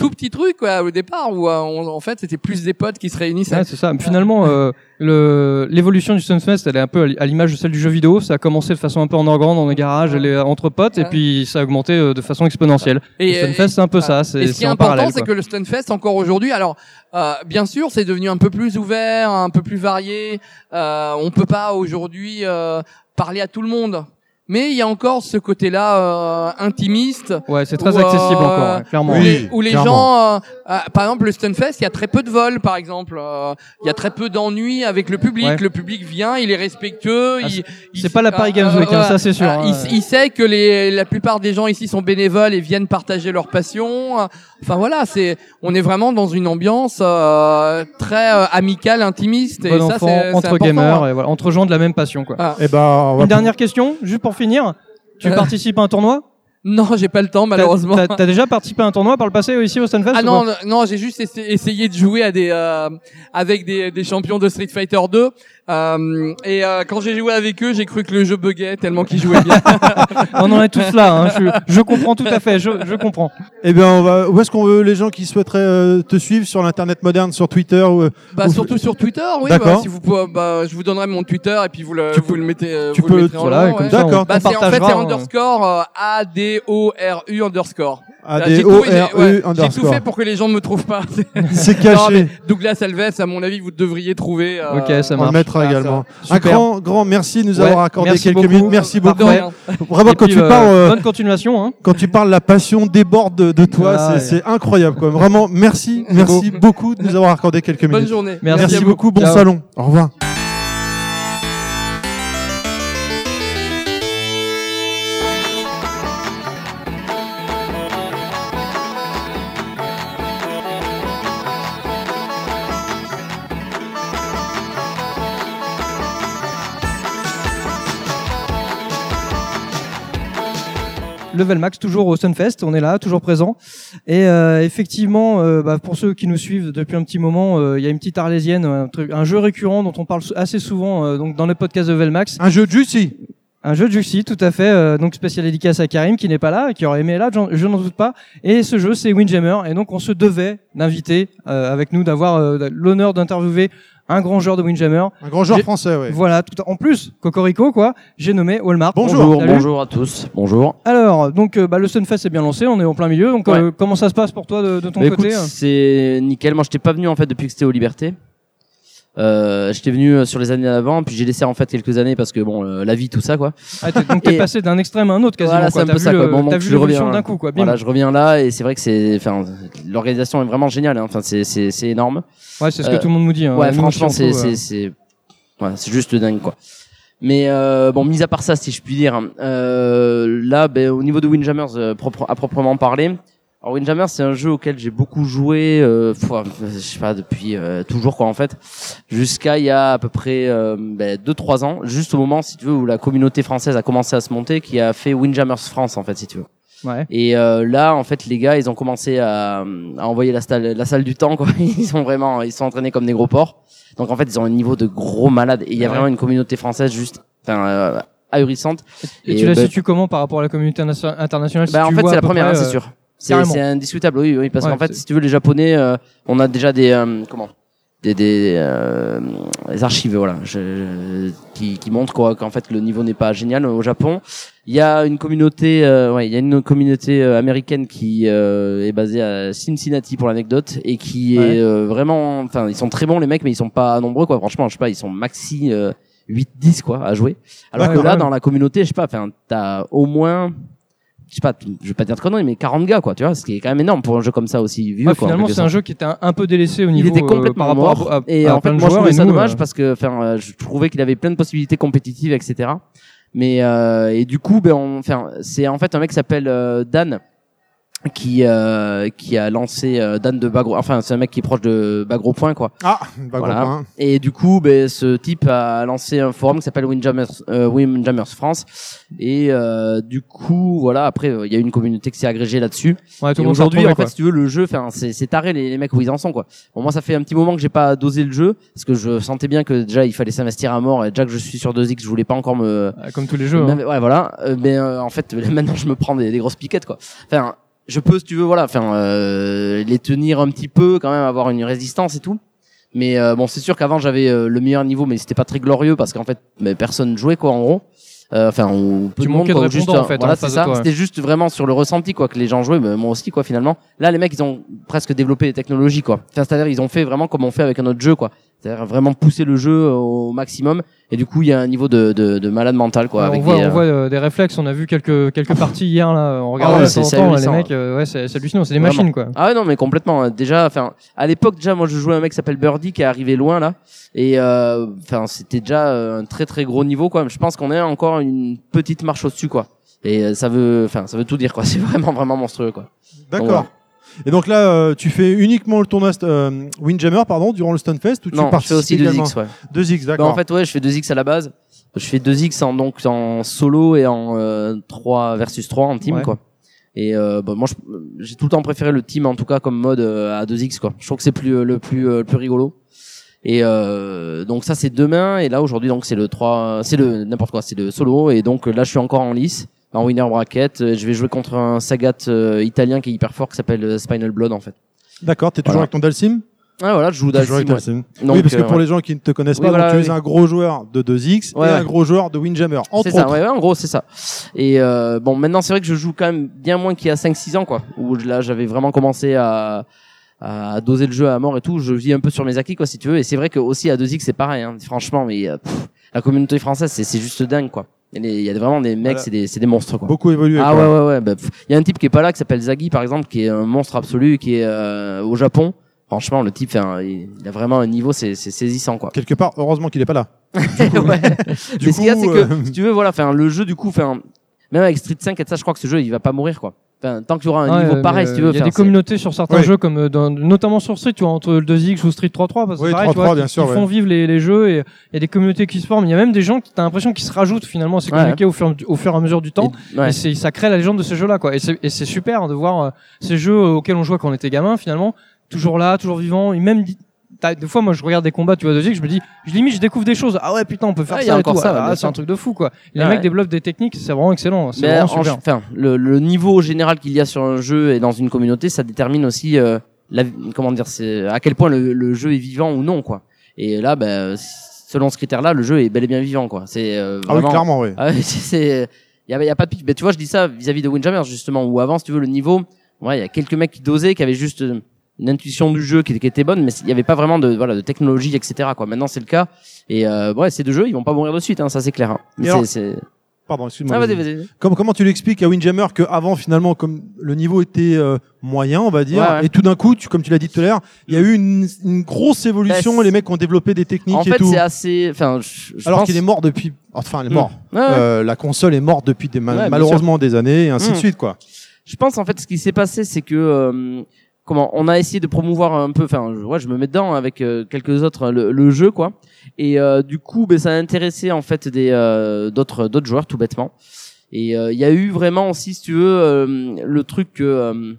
[SPEAKER 7] tout petit truc quoi, au départ où euh, on, en fait c'était plus des potes qui se réunissaient.
[SPEAKER 2] Ouais, c'est ça. Finalement, euh, le l'évolution du Sunfest, elle est un peu à l'image de celle du jeu vidéo. Ça a commencé de façon un peu underground dans les garages, elle est entre potes, et puis ça a augmenté euh, de façon exponentielle.
[SPEAKER 7] Et,
[SPEAKER 2] le Stunfest, c'est un peu ça. C'est
[SPEAKER 7] ce qui est
[SPEAKER 2] en
[SPEAKER 7] important, c'est que le Stunfest encore aujourd'hui, alors euh, bien sûr, c'est devenu un peu plus ouvert, un peu plus varié. Euh, on peut pas aujourd'hui euh, parler à tout le monde. Mais il y a encore ce côté-là euh, intimiste.
[SPEAKER 2] Ouais, c'est très
[SPEAKER 7] où,
[SPEAKER 2] accessible
[SPEAKER 7] euh,
[SPEAKER 2] encore, ouais, clairement.
[SPEAKER 7] Où,
[SPEAKER 1] Oui,
[SPEAKER 7] les, où les
[SPEAKER 1] clairement.
[SPEAKER 7] gens, euh, euh, par exemple, le Stunfest, il y a très peu de vols, par exemple. Euh, Il y a très peu d'ennuis avec le public.
[SPEAKER 2] Ouais.
[SPEAKER 7] Le public vient, il est respectueux.
[SPEAKER 2] Ah,
[SPEAKER 7] il, il-
[SPEAKER 2] c'est pas la Paris Games Week, hein, ça, c'est sûr,
[SPEAKER 7] Euh,
[SPEAKER 2] hein.
[SPEAKER 7] il, il sait que les, la plupart des gens ici sont bénévoles et viennent partager leur passion. Enfin voilà, c'est, on est vraiment dans une ambiance euh, très euh, amicale, intimiste. Et
[SPEAKER 2] Bon
[SPEAKER 7] ça,
[SPEAKER 2] enfant,
[SPEAKER 7] c'est c'est
[SPEAKER 2] entre gamers,
[SPEAKER 7] hein.
[SPEAKER 2] et voilà, entre gens de la même passion, quoi.
[SPEAKER 7] Ah.
[SPEAKER 1] Eh ben, on va
[SPEAKER 2] Une dernière question, juste pour finir. Tu
[SPEAKER 7] Euh.
[SPEAKER 2] participes à un tournoi?
[SPEAKER 7] Non, j'ai pas le temps malheureusement.
[SPEAKER 2] T'as t'as déjà participé à un tournoi par le passé ici au Stunfest
[SPEAKER 7] Ah non, non, j'ai juste essa- essayé de jouer à des euh, avec des, des champions de Street Fighter 2 euh, et euh, quand j'ai joué avec eux, j'ai cru que le jeu buguait tellement qu'ils jouaient bien.
[SPEAKER 2] On en est tous là. Hein. Je, je comprends tout à fait. Je, je comprends.
[SPEAKER 1] Eh bien, on va. Où est-ce qu'on veut les gens qui souhaiteraient euh, te suivre sur l'internet moderne, sur Twitter ou euh,
[SPEAKER 7] bah
[SPEAKER 1] ou-
[SPEAKER 7] surtout sur Twitter, oui.
[SPEAKER 1] D'accord.
[SPEAKER 7] Bah, si vous pouvez, bah, je vous donnerai mon Twitter et puis vous le,
[SPEAKER 1] Tu
[SPEAKER 7] vous le mettez, euh,
[SPEAKER 1] tu
[SPEAKER 7] vous le
[SPEAKER 1] peux-
[SPEAKER 7] mettrez en
[SPEAKER 2] Voilà,
[SPEAKER 7] ouais.
[SPEAKER 1] D'accord.
[SPEAKER 7] Bah, c'est en fait c'est
[SPEAKER 2] hein.
[SPEAKER 7] underscore euh, A D O R U underscore.
[SPEAKER 1] A
[SPEAKER 7] Là,
[SPEAKER 1] D
[SPEAKER 7] j'ai
[SPEAKER 1] O
[SPEAKER 7] tout- ouais,
[SPEAKER 1] E
[SPEAKER 7] J'ai tout fait pour que les gens ne me trouvent pas.
[SPEAKER 1] C'est
[SPEAKER 7] Non,
[SPEAKER 1] caché.
[SPEAKER 7] mais Douglas Alves, à mon avis, vous devriez trouver. euh,
[SPEAKER 2] Ok, ça
[SPEAKER 1] On le
[SPEAKER 2] marche.
[SPEAKER 1] mettra
[SPEAKER 7] Voilà,
[SPEAKER 1] également. Un grand, grand merci de nous
[SPEAKER 2] Ouais,
[SPEAKER 1] avoir accordé quelques
[SPEAKER 2] beaucoup.
[SPEAKER 1] minutes. Merci beaucoup. Vraiment, quand
[SPEAKER 2] puis,
[SPEAKER 1] tu
[SPEAKER 2] euh,
[SPEAKER 1] parles, euh,
[SPEAKER 2] bonne continuation. Hein.
[SPEAKER 1] quand tu parles, la passion déborde de, de toi. C'est, incroyable, quoi. Vraiment, merci, merci beaucoup de nous avoir accordé quelques
[SPEAKER 7] Bonne
[SPEAKER 1] minutes.
[SPEAKER 7] journée.
[SPEAKER 2] Merci.
[SPEAKER 1] Beaucoup. Bon
[SPEAKER 2] Ciao.
[SPEAKER 1] salon. Au revoir.
[SPEAKER 2] Level Max, toujours au Sunfest, on est là, toujours présent. Et euh, effectivement, euh, bah, pour ceux qui nous suivent depuis un petit moment, euh, il y a une petite arlésienne, un, truc, un jeu récurrent dont on parle assez souvent euh, donc dans le podcast de Level Max.
[SPEAKER 1] Un jeu juicy.
[SPEAKER 2] Un jeu de Juxi, tout à fait, euh, donc spécial dédicace à Karim qui n'est pas là, qui aurait aimé là, je n'en doute pas. Et ce jeu, c'est Windjammer, et donc on se devait d'inviter euh, avec nous, d'avoir euh, l'honneur d'interviewer un grand joueur de Windjammer.
[SPEAKER 1] Un grand joueur français, ouais.
[SPEAKER 2] Voilà, tout en plus, Cocorico quoi, j'ai nommé Walmart.
[SPEAKER 1] Bonjour.
[SPEAKER 8] Bonjour, à tous. Bonjour.
[SPEAKER 2] Alors, donc euh, bah, le Sunfest est bien lancé, on est en plein milieu. Donc euh, comment ça se passe pour toi de, de ton
[SPEAKER 8] Bah,
[SPEAKER 2] côté euh
[SPEAKER 8] c'est nickel. Moi, j'étais pas venu en fait depuis que c'était aux Libertés. Euh, j'étais venu euh, sur les années d'avant, puis j'ai laissé en fait quelques années parce que bon, euh, la vie, tout ça quoi.
[SPEAKER 2] Ah, t'es- Donc t'es passé d'un extrême à un autre quasiment.
[SPEAKER 8] Voilà,
[SPEAKER 2] quoi.
[SPEAKER 8] c'est un peu ça,
[SPEAKER 2] le-
[SPEAKER 8] quoi. Bon,
[SPEAKER 2] T'as vu
[SPEAKER 8] je reviens-
[SPEAKER 2] d'un coup quoi. Bim.
[SPEAKER 8] Voilà, je reviens là et c'est vrai que c'est, enfin, l'organisation est vraiment géniale. hein. Enfin, c'est, c'est, c'est énorme.
[SPEAKER 2] Ouais, c'est ce que
[SPEAKER 8] Euh,
[SPEAKER 2] tout le monde nous dit. hein.
[SPEAKER 8] ouais,
[SPEAKER 2] Nous,
[SPEAKER 8] franchement, c'est, c'est,
[SPEAKER 2] euh.
[SPEAKER 8] c'est, voilà, c'est juste dingue quoi. Mais euh, bon, mis à part ça, si je puis dire, hein, euh, là, ben, au niveau de Windjammers, euh, propre, à proprement parler, alors Windjammers, c'est un jeu auquel j'ai beaucoup joué, euh, foi- je sais pas depuis euh, toujours quoi en fait, jusqu'à il y a à peu près euh, ben, deux trois ans, juste au moment si tu veux où la communauté française a commencé à se monter, qui a fait Windjammers France en fait si tu veux.
[SPEAKER 2] Ouais.
[SPEAKER 8] Et euh, là, en fait, les gars, ils ont commencé à, à envoyer la salle, la salle du temps. Quoi. Ils sont vraiment, ils sont entraînés comme des gros porcs. Donc en fait, ils ont un niveau de gros malades. Et il y a
[SPEAKER 2] Ouais.
[SPEAKER 8] vraiment une communauté française juste, enfin, euh, ahurissante.
[SPEAKER 2] Et,
[SPEAKER 8] Et
[SPEAKER 2] tu la
[SPEAKER 8] bah-
[SPEAKER 2] situes comment par rapport à la communauté interna- internationale si
[SPEAKER 8] Bah, en fait, c'est la première, hein, c'est
[SPEAKER 2] euh,
[SPEAKER 8] sûr. C'est indiscutable, oui, oui, parce
[SPEAKER 2] Ouais,
[SPEAKER 8] qu'en fait, si tu veux, les Japonais, euh, on a déjà des euh, comment des, des, euh, des archives, voilà, je- qui, qui montrent quoi, qu'en fait le niveau n'est pas génial au Japon. Il y a une communauté, euh, ouais, il y a une communauté euh, américaine qui euh, est basée à Cincinnati pour l'anecdote et qui
[SPEAKER 1] Ouais.
[SPEAKER 8] est euh, vraiment, enfin, ils sont très bons les mecs, mais ils sont pas nombreux quoi. Franchement, je sais pas, ils sont maxi. euh, 8-10 quoi à jouer alors que là dans la communauté je sais pas enfin t'as au moins je sais pas, je vais pas dire de conneries, mais 40 gars, quoi, tu vois, ce qui est quand même énorme pour un jeu comme ça aussi vieux.
[SPEAKER 2] Ouais,
[SPEAKER 8] quoi,
[SPEAKER 2] finalement, c'est un jeu qui était un, un peu délaissé au
[SPEAKER 8] Il
[SPEAKER 2] niveau
[SPEAKER 8] était
[SPEAKER 2] euh,
[SPEAKER 8] complètement
[SPEAKER 2] par rapport
[SPEAKER 8] mort.
[SPEAKER 2] à, à-
[SPEAKER 8] et
[SPEAKER 2] à
[SPEAKER 8] en fait, moi, je trouvais ça
[SPEAKER 2] nous,
[SPEAKER 8] dommage
[SPEAKER 2] euh,
[SPEAKER 8] parce que, enfin, euh, je trouvais qu'il avait plein de possibilités compétitives, etc. Mais euh, et du coup, ben, enfin, c'est en fait un mec qui s'appelle euh, Dan qui euh, qui a lancé euh, Dan de Bagro. Enfin, c'est un mec qui est proche de Bagro Point, quoi.
[SPEAKER 1] Ah, bah,
[SPEAKER 8] Voilà.
[SPEAKER 1] point.
[SPEAKER 8] Et du coup, ben, ce type a lancé un forum qui s'appelle Windjammers, euh, Windjammers France. Et euh, du coup, voilà, après, euh, il y a une communauté qui s'est agrégée là-dessus.
[SPEAKER 2] ouais, tout
[SPEAKER 8] Et
[SPEAKER 2] le monde s'est
[SPEAKER 8] aujourd'hui, en fait, si tu veux, le jeu, enfin, c'est c'est taré les, les mecs où ils en sont, quoi. Bon, moi, ça fait un petit moment que j'ai pas dosé le jeu parce que je sentais bien que déjà il fallait s'investir à mort. Et déjà que je suis sur 2x, je voulais pas encore me.
[SPEAKER 2] comme tous les jeux. hein.
[SPEAKER 8] Ouais, voilà. Euh, mais euh, en fait, maintenant, je me prends des, des grosses piquettes, quoi. Enfin, je peux, si tu veux, voilà, enfin, euh, les tenir un petit peu, quand même, avoir une résistance et tout. Mais euh, bon, c'est sûr qu'avant j'avais euh, le meilleur niveau, mais c'était pas très glorieux parce qu'en fait, mais personne jouait quoi, en gros. Euh, Enfin, ou peu de monde, quoi, juste,
[SPEAKER 2] en fait,
[SPEAKER 8] Voilà,
[SPEAKER 2] en
[SPEAKER 8] c'est ça. C'était juste vraiment sur le ressenti quoi que les gens jouaient, mais moi aussi quoi finalement. Là, les mecs, ils ont presque développé les technologies quoi. Enfin, c'est-à-dire ils ont fait vraiment comme on fait avec un autre jeu quoi. C'est-à-dire vraiment pousser le jeu au maximum. Et du coup, il y a un niveau de, de, de malade mental quoi.
[SPEAKER 2] Ouais,
[SPEAKER 8] avec
[SPEAKER 2] on voit,
[SPEAKER 8] des,
[SPEAKER 2] on
[SPEAKER 8] euh,
[SPEAKER 2] voit euh, des réflexes. On a vu quelques quelques parties hier là. On regardait
[SPEAKER 8] ouais,
[SPEAKER 2] de
[SPEAKER 8] c'est-
[SPEAKER 2] temps temps, les mecs. euh, ouais, c'est hallucinant. C'est des
[SPEAKER 8] Vraiment.
[SPEAKER 2] machines quoi.
[SPEAKER 8] Ah ouais non mais complètement déjà enfin à l'époque déjà moi je jouais à un mec qui s'appelle Birdie qui est arrivé loin là et euh, enfin c'était déjà euh, un très très gros niveau quoi je pense qu'on est encore une petite marche au-dessus quoi et euh, ça veut enfin ça veut tout dire quoi c'est vraiment vraiment monstrueux quoi
[SPEAKER 1] D'accord. Et donc là, euh, tu fais uniquement le tournoi euh, Windjammer, pardon, durant le Stunfest ou tu
[SPEAKER 8] non je fais
[SPEAKER 1] participes
[SPEAKER 8] aussi
[SPEAKER 1] également
[SPEAKER 8] 2x ouais.
[SPEAKER 1] 2x,
[SPEAKER 8] Bah,
[SPEAKER 1] d'accord.
[SPEAKER 8] en fait ouais je fais 2x à la base. Je fais 2x en donc en solo et en euh, 3 versus 3 en team
[SPEAKER 2] Ouais.
[SPEAKER 8] quoi. Et euh, bah, moi j'ai tout le temps préféré le team en tout cas comme mode euh, à 2x quoi. Je trouve que c'est plus euh, le plus euh, le plus rigolo. Et euh, donc ça c'est demain. Et là aujourd'hui donc c'est le 3 c'est le n'importe quoi c'est le solo. Et donc là je suis encore en lice en winner bracket Euh, je vais jouer contre un Sagat euh, italien qui est hyper fort qui s'appelle euh, Spinal Blood en fait
[SPEAKER 1] D'accord, t'es toujours
[SPEAKER 8] Voilà.
[SPEAKER 1] avec ton Dalsim
[SPEAKER 8] ah voilà je joue Dalsim. Donc,
[SPEAKER 1] Oui, parce que
[SPEAKER 8] euh,
[SPEAKER 1] pour
[SPEAKER 8] ouais.
[SPEAKER 1] les gens qui ne te connaissent
[SPEAKER 8] Oui,
[SPEAKER 1] pas, donc tu
[SPEAKER 8] oui.
[SPEAKER 1] es un gros joueur de 2x
[SPEAKER 8] Ouais,
[SPEAKER 1] et
[SPEAKER 8] ouais.
[SPEAKER 1] un gros joueur de Windjammer,
[SPEAKER 8] C'est ça, ouais, ouais, en gros, c'est ça. Et euh, bon, maintenant, c'est vrai que je joue quand même bien moins qu'il y a 5-6 ans, quoi. Où là, j'avais vraiment commencé à, à doser le jeu à mort et tout. Je vis un peu sur mes acquis, quoi, si tu veux. Et c'est vrai que aussi à 2X, c'est pareil, hein, franchement. Mais pff, la communauté française, c'est c'est juste dingue, quoi. Il y a des- il y a vraiment des mecs,
[SPEAKER 1] Voilà.
[SPEAKER 8] c'est des, c'est des monstres, quoi.
[SPEAKER 1] Beaucoup évolué.
[SPEAKER 8] Ah
[SPEAKER 1] quoi.
[SPEAKER 8] ouais ouais ouais bah, il y a un type qui est pas là qui s'appelle Zaggy par exemple qui est un monstre absolu qui est euh, au Japon franchement le type enfin, il a vraiment un niveau c'est c'est saisissant quoi
[SPEAKER 1] Quelque part, heureusement qu'il est pas là.
[SPEAKER 8] ouais.
[SPEAKER 1] Du
[SPEAKER 8] mais ce qu'il y a
[SPEAKER 1] coup,
[SPEAKER 8] c'est que
[SPEAKER 1] euh,
[SPEAKER 8] si tu veux voilà enfin le jeu du coup enfin même avec Street 5 et ça je crois que ce jeu il va pas mourir quoi enfin tant qu'il y aura un
[SPEAKER 2] Ouais,
[SPEAKER 8] niveau pareil si tu veux
[SPEAKER 2] Il y a des communautés sur certains
[SPEAKER 1] Ouais.
[SPEAKER 2] jeux, comme euh, dans- notamment sur Street, tu vois, entre le 2X ou Street 3.3, parce que
[SPEAKER 1] Oui,
[SPEAKER 2] pareil, tu
[SPEAKER 1] 3.3,
[SPEAKER 2] vois,
[SPEAKER 1] bien
[SPEAKER 2] qui,
[SPEAKER 1] sûr,
[SPEAKER 2] qui
[SPEAKER 1] ouais.
[SPEAKER 2] font vivre les, les jeux et il y a des communautés qui se forment. Il y a même des gens qui, t'as l'impression qu'ils se rajoutent finalement à ces
[SPEAKER 8] Ouais.
[SPEAKER 2] communautés au fur, au fur et à mesure du temps.
[SPEAKER 8] et- ouais.
[SPEAKER 2] Et c'est, ça crée la légende de ces jeux-là, quoi. Et c'est, et c'est super de voir euh, ces jeux auxquels on jouait quand on était gamin, finalement, toujours là, toujours vivants. Et même, des fois, moi, je regarde des combats, tu vois, de Zig, je me dis, je limite, je découvre des choses. Ah ouais, putain, on peut faire
[SPEAKER 8] Ouais, il y a
[SPEAKER 2] ça et
[SPEAKER 8] encore
[SPEAKER 2] tout.
[SPEAKER 8] ça,
[SPEAKER 2] Ah,
[SPEAKER 8] bien
[SPEAKER 2] c'est un truc de fou, quoi. Les
[SPEAKER 8] Ouais.
[SPEAKER 2] mecs développent des techniques, c'est vraiment excellent. C'est
[SPEAKER 8] Mais
[SPEAKER 2] vraiment
[SPEAKER 8] en-
[SPEAKER 2] super.
[SPEAKER 8] enfin, le, le niveau général qu'il y a sur un jeu et dans une communauté, ça détermine aussi euh, la, comment dire, c'est à quel point le, le jeu est vivant ou non, quoi. Et là, ben, selon ce critère-là, le jeu est bel et bien vivant, quoi. C'est euh,
[SPEAKER 1] Ah oui,
[SPEAKER 8] vraiment.
[SPEAKER 1] clairement, oui.
[SPEAKER 8] Ah c'est- c'est, y a, y a pas de pic. Mais tu vois, je dis ça vis-à-vis de Windjammers justement, où avant, si tu veux, le niveau, ouais, il y a quelques mecs qui dosaient, qui avaient juste euh, une intuition du jeu qui, qui était bonne, mais il y avait pas vraiment de, voilà, de technologie, etc. Quoi. Maintenant, c'est le cas. Et euh, ouais, ces deux jeux, ils vont pas mourir de suite, hein, ça c'est clair. hein. Mais
[SPEAKER 1] alors-
[SPEAKER 8] c'est, c'est...
[SPEAKER 1] Pardon, excuse-moi.
[SPEAKER 8] Ah, vas-y,
[SPEAKER 1] vas-y. Comment, comment tu l'expliques à Windjammer que avant finalement comme le niveau était euh, moyen on va dire
[SPEAKER 8] Ouais, ouais.
[SPEAKER 1] et tout d'un coup tu, comme tu l'as dit tout à l'heure il y a eu une, une grosse évolution
[SPEAKER 8] Bah,
[SPEAKER 1] les mecs ont développé des techniques
[SPEAKER 8] En
[SPEAKER 1] et
[SPEAKER 8] fait,
[SPEAKER 1] tout
[SPEAKER 8] c'est assez, enfin, je, je
[SPEAKER 1] alors
[SPEAKER 8] pense-
[SPEAKER 1] qu'il est mort depuis enfin il est mort
[SPEAKER 8] Ouais, ouais.
[SPEAKER 1] Euh, la console est morte depuis des, malheureusement des années et ainsi de
[SPEAKER 8] Mm.
[SPEAKER 1] suite quoi
[SPEAKER 8] Je pense en fait ce qui s'est passé, c'est que euh, comment on a essayé de promouvoir un peu, enfin je- ouais, je me mets dedans avec euh, quelques autres hein, le, le jeu quoi. Et euh, du coup, ben ça a intéressé en fait des euh, d'autres d'autres joueurs tout bêtement. Et euh, il y a eu vraiment aussi, si tu veux, euh, le truc que euh,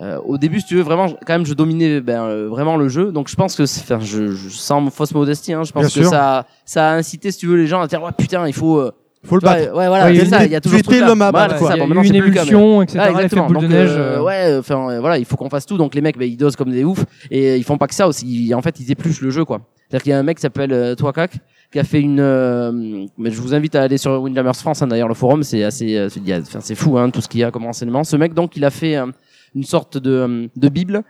[SPEAKER 8] euh, au début, si tu veux, vraiment, quand même, je dominais ben, euh, vraiment le jeu. Donc, je pense que, c'est- enfin, je, je sans fausse modestie, hein, je pense
[SPEAKER 1] Bien
[SPEAKER 8] que
[SPEAKER 1] sûr.
[SPEAKER 8] ça, ça a incité, si tu veux, les gens à dire, ouais, putain, il faut, euh,
[SPEAKER 1] Faut le battre.
[SPEAKER 8] ouais, voilà,
[SPEAKER 2] Ouais,
[SPEAKER 8] c'est
[SPEAKER 2] il
[SPEAKER 8] ça, il y a toujours
[SPEAKER 1] tu l'homme à
[SPEAKER 8] Voilà,
[SPEAKER 1] battre,
[SPEAKER 2] a
[SPEAKER 8] bon,
[SPEAKER 2] une
[SPEAKER 8] mais-
[SPEAKER 2] émulsion, etc.
[SPEAKER 8] Ah, exactement.
[SPEAKER 2] boule de neige.
[SPEAKER 8] euh,
[SPEAKER 2] euh,
[SPEAKER 8] ouais, enfin euh, voilà, il faut qu'on fasse tout. Donc les mecs, bah, ils dosent comme des oufs et ils font pas que ça aussi. En fait, ils épluchent le jeu quoi. C'est-à-dire qu'il y a un mec qui s'appelle euh, Twakak qui a fait une. euh, mais je vous invite à aller sur Windjammers France. hein, D'ailleurs, le forum, c'est assez, euh, c'est il y a- enfin, c'est fou hein, tout ce qu'il y a comme renseignement. Ce mec donc, il a fait euh, une sorte de, euh, de bible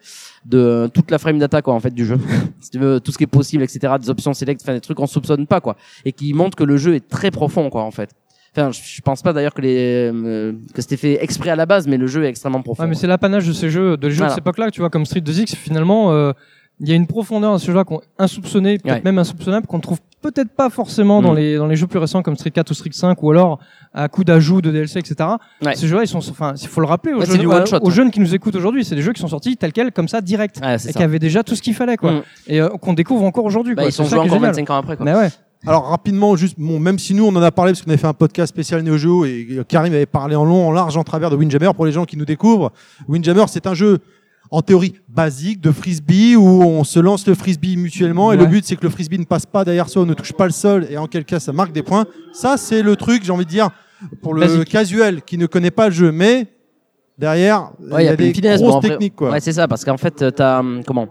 [SPEAKER 8] de toute la frame data quoi en fait du jeu. si tu veux, tout ce qui est possible, etc. Des options select, enfin des trucs qu'on soupçonne pas quoi, et qui montre que le jeu est très profond quoi en fait. Enfin, je, pense pas d'ailleurs que les euh, que c'était fait exprès à la base, mais le jeu est extrêmement profond.
[SPEAKER 2] Ouais, mais c'est l'apanage de ces jeux, de les jeux
[SPEAKER 8] Voilà.
[SPEAKER 2] de cette époque-là, tu vois, comme Street 2X, finalement, euh, il y a une profondeur dans ce jeu-là qu'on insoupçonné, peut-être
[SPEAKER 8] Ouais.
[SPEAKER 2] même insoupçonnable, qu'on trouve peut-être pas forcément dans
[SPEAKER 8] Mm.
[SPEAKER 2] les dans les jeux plus récents comme Street 4 ou Street 5 ou alors à coup d'ajout de DLC, etc.
[SPEAKER 8] Ouais.
[SPEAKER 2] Ces jeux-là, ils sont, enfin, il faut le rappeler aux,
[SPEAKER 8] Ouais,
[SPEAKER 2] jeunes,
[SPEAKER 8] shot,
[SPEAKER 2] aux
[SPEAKER 8] hein.
[SPEAKER 2] jeunes qui nous écoutent aujourd'hui, c'est des jeux qui sont sortis tels quels, comme ça, direct, et
[SPEAKER 8] ça.
[SPEAKER 2] qui avaient déjà tout ce qu'il fallait, quoi,
[SPEAKER 8] Mm.
[SPEAKER 2] et euh, qu'on découvre encore aujourd'hui.
[SPEAKER 8] Bah, ils sont joués encore
[SPEAKER 2] génial.
[SPEAKER 8] 25 ans après quoi.
[SPEAKER 2] Mais ouais.
[SPEAKER 1] Alors rapidement, juste, bon, même si nous on en a parlé parce qu'on avait fait un podcast spécial Neo Geo et euh, Karim avait parlé en long, en large, en travers de Windjammer pour les gens qui nous découvrent. Windjammer, c'est un jeu en théorie basique de frisbee où on se lance le frisbee mutuellement et le but c'est que le frisbee ne passe pas derrière soi, ne touche pas le sol et en quel cas ça marque des points. Ça c'est le truc, j'ai envie de dire, pour le
[SPEAKER 2] Basique.
[SPEAKER 1] casuel qui ne connaît pas le jeu, mais derrière
[SPEAKER 8] Ouais,
[SPEAKER 1] il y a des
[SPEAKER 8] finesse,
[SPEAKER 1] grosses
[SPEAKER 8] bon, après-
[SPEAKER 1] techniques quoi.
[SPEAKER 8] Ouais, c'est ça, parce qu'en fait, euh, t'as hum, comment?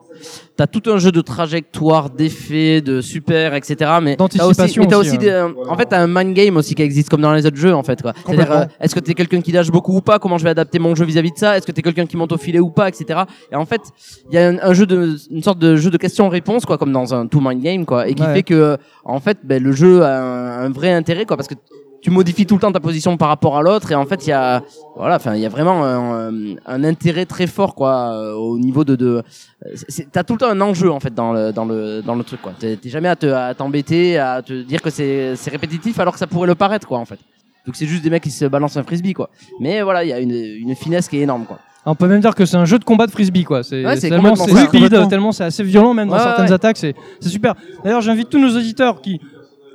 [SPEAKER 8] T'as tout un jeu de trajectoire, d'effets, de super, etc. Mais t'as aussi, mais t'as
[SPEAKER 2] aussi,
[SPEAKER 8] des, euh, en fait, t'as un mind game aussi qui existe comme dans les autres jeux, en fait, quoi. C'est-à-dire, euh, est-ce que t'es quelqu'un qui lâche beaucoup ou pas? Comment je vais adapter mon jeu vis-à-vis de ça? Est-ce que t'es quelqu'un qui monte au filet ou pas, etc. Et en fait, il y a un, un jeu de, une sorte de jeu de questions-réponses, quoi, comme dans un two mind game, quoi, et qui
[SPEAKER 2] Ouais.
[SPEAKER 8] fait que, en fait, ben, le jeu a un, un vrai intérêt, quoi, parce que tu modifies tout le temps ta position par rapport à l'autre et en fait il y a voilà enfin il y a vraiment un, un intérêt très fort quoi euh, au niveau de de c'est- t'as tout le temps un enjeu en fait dans le dans le dans le truc quoi t'es t'es jamais à te à t'embêter à te dire que c'est c'est répétitif alors que ça pourrait le paraître quoi en fait donc c'est juste des mecs qui se balancent un frisbee quoi mais voilà il y a une une finesse qui est énorme quoi
[SPEAKER 2] On peut même dire que c'est un jeu de combat de frisbee, quoi. C'est
[SPEAKER 8] Ouais, c'est
[SPEAKER 2] tellement c'est tellement c'est assez violent même dans
[SPEAKER 8] Ouais,
[SPEAKER 2] certaines
[SPEAKER 8] ouais.
[SPEAKER 2] attaques. C'est c'est super. D'ailleurs, j'invite tous nos auditeurs qui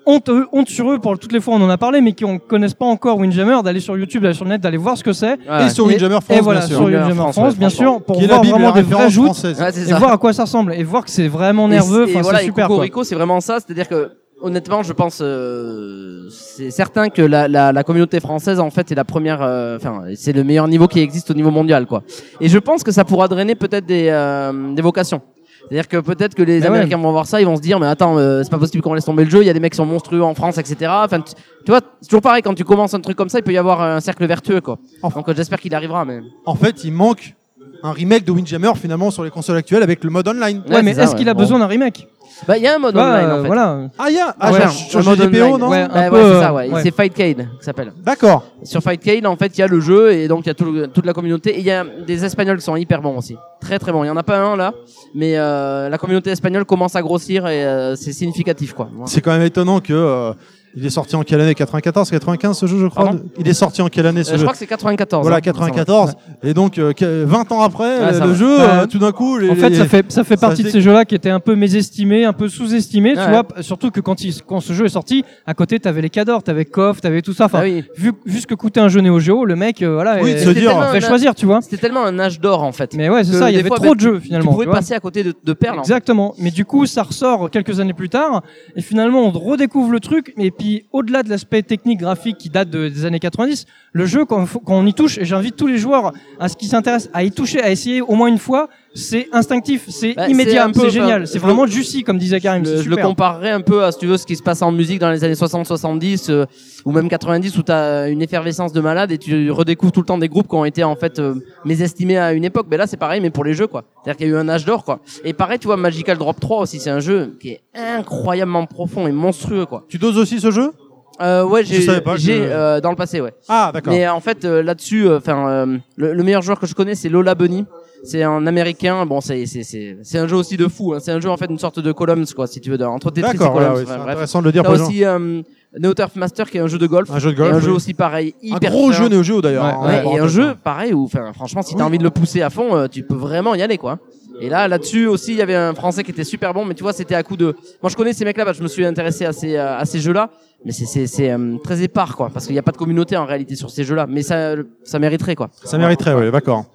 [SPEAKER 2] honte, honte sur eux pour toutes les fois on en a parlé, mais qui ne connaissent pas encore Windjammer, d'aller sur YouTube, d'aller sur le net, d'aller voir ce que c'est.
[SPEAKER 8] Ouais.
[SPEAKER 1] Et sur
[SPEAKER 2] Et-
[SPEAKER 1] Windjammer France
[SPEAKER 2] et voilà,
[SPEAKER 1] bien
[SPEAKER 2] sur
[SPEAKER 1] sûr.
[SPEAKER 8] Windjammer
[SPEAKER 2] Windjammer
[SPEAKER 8] France,
[SPEAKER 2] bien sûr, pour
[SPEAKER 1] qui est la
[SPEAKER 2] voir
[SPEAKER 1] Bible et
[SPEAKER 2] vraiment des vraies joutes.
[SPEAKER 8] Ouais,
[SPEAKER 2] et voir à quoi ça ressemble et voir que c'est vraiment nerveux.
[SPEAKER 8] Et,
[SPEAKER 2] Enfin,
[SPEAKER 8] et voilà,
[SPEAKER 2] c'est
[SPEAKER 8] et
[SPEAKER 2] super.
[SPEAKER 8] Cocorico, c'est vraiment ça. C'est-à-dire que, honnêtement, je pense, euh, c'est certain que la, la, la communauté française, en fait, est la première. euh, Enfin, c'est le meilleur niveau qui existe au niveau mondial, quoi. Et je pense que ça pourra drainer peut-être des, euh, des vocations. C'est-à-dire que peut-être que les
[SPEAKER 2] Ah ouais.
[SPEAKER 8] Américains vont voir ça, ils vont se dire, mais attends, euh, c'est pas possible qu'on laisse tomber le jeu. Il y a des mecs qui sont monstrueux en France, etc. Enfin, tu, tu vois, c'est toujours pareil quand tu commences un truc comme ça, il peut y avoir un cercle vertueux, quoi. Donc euh, j'espère qu'il arrivera, mais.
[SPEAKER 1] En fait, il manque un remake de Windjammer finalement sur les consoles actuelles avec le mode online.
[SPEAKER 2] Ouais,
[SPEAKER 8] Ouais,
[SPEAKER 2] mais est-ce qu'il a besoin d'un remake?
[SPEAKER 8] Bah, il y a un mode
[SPEAKER 2] vois,
[SPEAKER 8] online,
[SPEAKER 2] euh,
[SPEAKER 8] en fait.
[SPEAKER 2] Voilà.
[SPEAKER 1] Ah, il y a ah,
[SPEAKER 2] Ouais,
[SPEAKER 1] j'ai
[SPEAKER 8] un mode
[SPEAKER 1] GPO,
[SPEAKER 8] online.
[SPEAKER 1] non
[SPEAKER 2] Ouais, un
[SPEAKER 8] Bah,
[SPEAKER 2] peu,
[SPEAKER 8] ouais, c'est
[SPEAKER 2] euh,
[SPEAKER 8] ça, ouais.
[SPEAKER 2] ouais.
[SPEAKER 8] C'est Fightcade, qui s'appelle.
[SPEAKER 1] D'accord.
[SPEAKER 8] Sur Fightcade, en fait, il y a le jeu et donc il y a tout le- toute la communauté. Et il y a des Espagnols qui sont hyper bons aussi. Très très bons. Il y en a pas un là, mais euh, la communauté espagnole commence à grossir et euh, c'est significatif quoi.
[SPEAKER 1] C'est quand même étonnant que euh, il est sorti en quelle année? 94, 95 ce jeu, je crois?
[SPEAKER 8] Pardon?
[SPEAKER 1] Il est sorti en quelle année ce
[SPEAKER 8] Euh, je
[SPEAKER 1] jeu?
[SPEAKER 8] crois que c'est 94.
[SPEAKER 1] Voilà,
[SPEAKER 8] hein,
[SPEAKER 1] 94. Et donc euh, que- 20 ans après,
[SPEAKER 8] Ouais,
[SPEAKER 1] euh, le
[SPEAKER 8] va.
[SPEAKER 1] jeu,
[SPEAKER 2] Ouais.
[SPEAKER 1] euh, tout d'un coup, les,
[SPEAKER 2] En fait,
[SPEAKER 1] les-
[SPEAKER 2] ça fait ça fait
[SPEAKER 1] ça
[SPEAKER 2] partie de ces jeux-là qui étaient un peu mésestimés, un peu sous-estimés, tu
[SPEAKER 8] Ouais.
[SPEAKER 2] vois? Surtout que quand, il, quand ce jeu est sorti, à côté, t'avais les cadors, t'avais KOF, t'avais tout ça. Enfin,
[SPEAKER 8] Ah oui.
[SPEAKER 2] vu, vu ce que coûtait un jeu Néo Geo, le mec, euh, voilà,
[SPEAKER 1] Oui, se dire,
[SPEAKER 2] fait choisir, tu vois.
[SPEAKER 8] C'était tellement un âge d'or en fait.
[SPEAKER 2] Mais ouais, c'est ça. Il y avait
[SPEAKER 8] fois,
[SPEAKER 2] trop
[SPEAKER 8] ben,
[SPEAKER 2] de jeux finalement.
[SPEAKER 8] pouvais
[SPEAKER 2] tu vois.
[SPEAKER 8] passer à côté de, de perles.
[SPEAKER 2] Exactement. Mais du coup, ça ressort quelques années plus tard, et finalement, on redécouvre le truc. Et puis, au-delà de l'aspect technique, graphique qui date de- des années 90, le jeu, quand on y touche, et j'invite tous les joueurs à ce qui s'intéressent à y toucher, à essayer au moins une fois, c'est instinctif, c'est
[SPEAKER 8] Bah,
[SPEAKER 2] immédiat,
[SPEAKER 8] un peu,
[SPEAKER 2] c'est génial, c'est vraiment juicy, comme disait Karim.
[SPEAKER 8] Je, le comparerais un peu à, si tu veux, ce qui se passe en musique dans les années 60-70 euh, ou même 90 où tu as une effervescence de malade et tu redécouvres tout le temps des groupes qui ont été en fait euh, mésestimés à une époque. Mais là, c'est pareil, mais pour les jeux, quoi. C'est-à-dire qu'il y a eu un âge d'or, quoi. Et pareil, tu vois, Magical Drop 3 aussi, c'est un jeu qui est incroyablement profond et monstrueux, quoi.
[SPEAKER 1] Tu doses aussi ce jeu?
[SPEAKER 8] Euh, ouais, j'ai,
[SPEAKER 1] savais pas que-
[SPEAKER 8] j'ai euh, dans le passé, ouais.
[SPEAKER 1] Ah, d'accord.
[SPEAKER 8] Mais en fait, euh, là-dessus, enfin, euh, le, le meilleur joueur que je connais, c'est Lola Bunny. C'est un américain. Bon, c'est c'est c'est c'est un jeu aussi de fou. Hein. C'est un jeu en fait une sorte de Columns, quoi, si tu veux, de- entre Tetris et
[SPEAKER 1] D'accord,
[SPEAKER 8] Columns.
[SPEAKER 1] voilà, oui,
[SPEAKER 8] Enfin,
[SPEAKER 1] intéressant de le dire
[SPEAKER 8] T'as aussi euh, Neo Turf Master qui est un jeu de golf.
[SPEAKER 1] Un jeu de
[SPEAKER 8] et
[SPEAKER 1] golf.
[SPEAKER 8] un jeu aussi pareil,
[SPEAKER 1] Un
[SPEAKER 8] hyper
[SPEAKER 1] gros
[SPEAKER 8] fin.
[SPEAKER 1] jeu Neo Geo d'ailleurs.
[SPEAKER 2] Ouais,
[SPEAKER 1] hein,
[SPEAKER 8] Ouais, et un jeu pareil où, enfin, franchement, si t'as envie de le pousser à fond, euh, tu peux vraiment y aller, quoi. Et là, là-dessus aussi, il y avait un Français qui était super bon, mais tu vois, c'était à coup de. Moi, je connais ces mecs-là, parce que je me suis intéressé à ces euh, à ces jeux-là, mais c'est c'est c'est euh, très épars, quoi, parce qu'il n'y a pas de communauté en réalité sur ces jeux-là, mais ça ça mériterait, quoi.
[SPEAKER 1] Ça mériterait, oui, d'accord.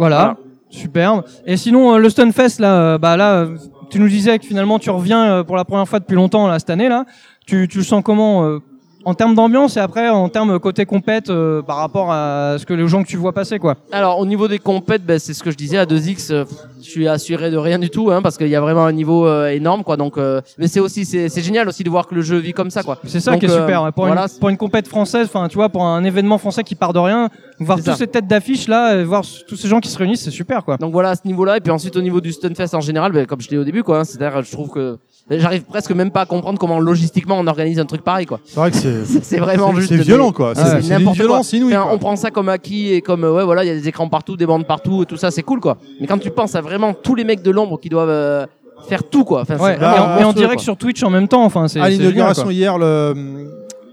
[SPEAKER 2] Voilà.
[SPEAKER 8] Voilà.
[SPEAKER 2] Superbe. Et sinon, euh, le Stunfest, là, euh, bah là, euh, tu nous disais que finalement tu reviens pour la première fois depuis longtemps là cette année là. Tu, tu le sens comment en termes d'ambiance et après en termes côté compète euh, par rapport à ce que les gens que tu vois passer quoi?
[SPEAKER 8] Alors au niveau des compètes, ben, c'est ce que je disais à 2x, euh, je suis assuré de rien du tout, hein, parce qu'il y a vraiment un niveau euh, énorme, quoi. Donc, euh, mais c'est aussi, c'est c'est génial aussi de voir que le jeu vit comme ça, quoi.
[SPEAKER 2] C'est ça
[SPEAKER 8] Donc,
[SPEAKER 2] qui est super. Pour,
[SPEAKER 8] voilà.
[SPEAKER 2] une, pour une compète française, enfin tu vois, pour un événement français qui part de rien, voir toutes ces têtes d'affiche là, et voir tous ces gens qui se réunissent, c'est super quoi.
[SPEAKER 8] Donc voilà à ce niveau-là, et puis ensuite au niveau du Stunfest en général, ben, comme je l'ai au début, quoi. hein, C'est-à-dire, je trouve que ben, j'arrive presque même pas à comprendre comment logistiquement on organise un truc pareil, quoi.
[SPEAKER 1] C'est vrai que c'est.
[SPEAKER 8] C'est vraiment
[SPEAKER 1] c'est-
[SPEAKER 8] juste.
[SPEAKER 1] C'est violent, quoi. C'est
[SPEAKER 8] n'importe quoi.
[SPEAKER 1] inouïe.
[SPEAKER 8] Enfin,
[SPEAKER 1] quoi.
[SPEAKER 8] on prend ça comme acquis et comme euh, ouais voilà il y a des écrans partout des bandes partout et tout ça c'est cool quoi mais quand tu penses à vraiment tous les mecs de l'ombre qui doivent euh, faire tout quoi enfin,
[SPEAKER 2] Ouais, et en, et direct
[SPEAKER 8] quoi.
[SPEAKER 2] sur Twitch en même temps, enfin c'est.
[SPEAKER 1] à
[SPEAKER 2] c'est génial,
[SPEAKER 1] l'inauguration hier, le,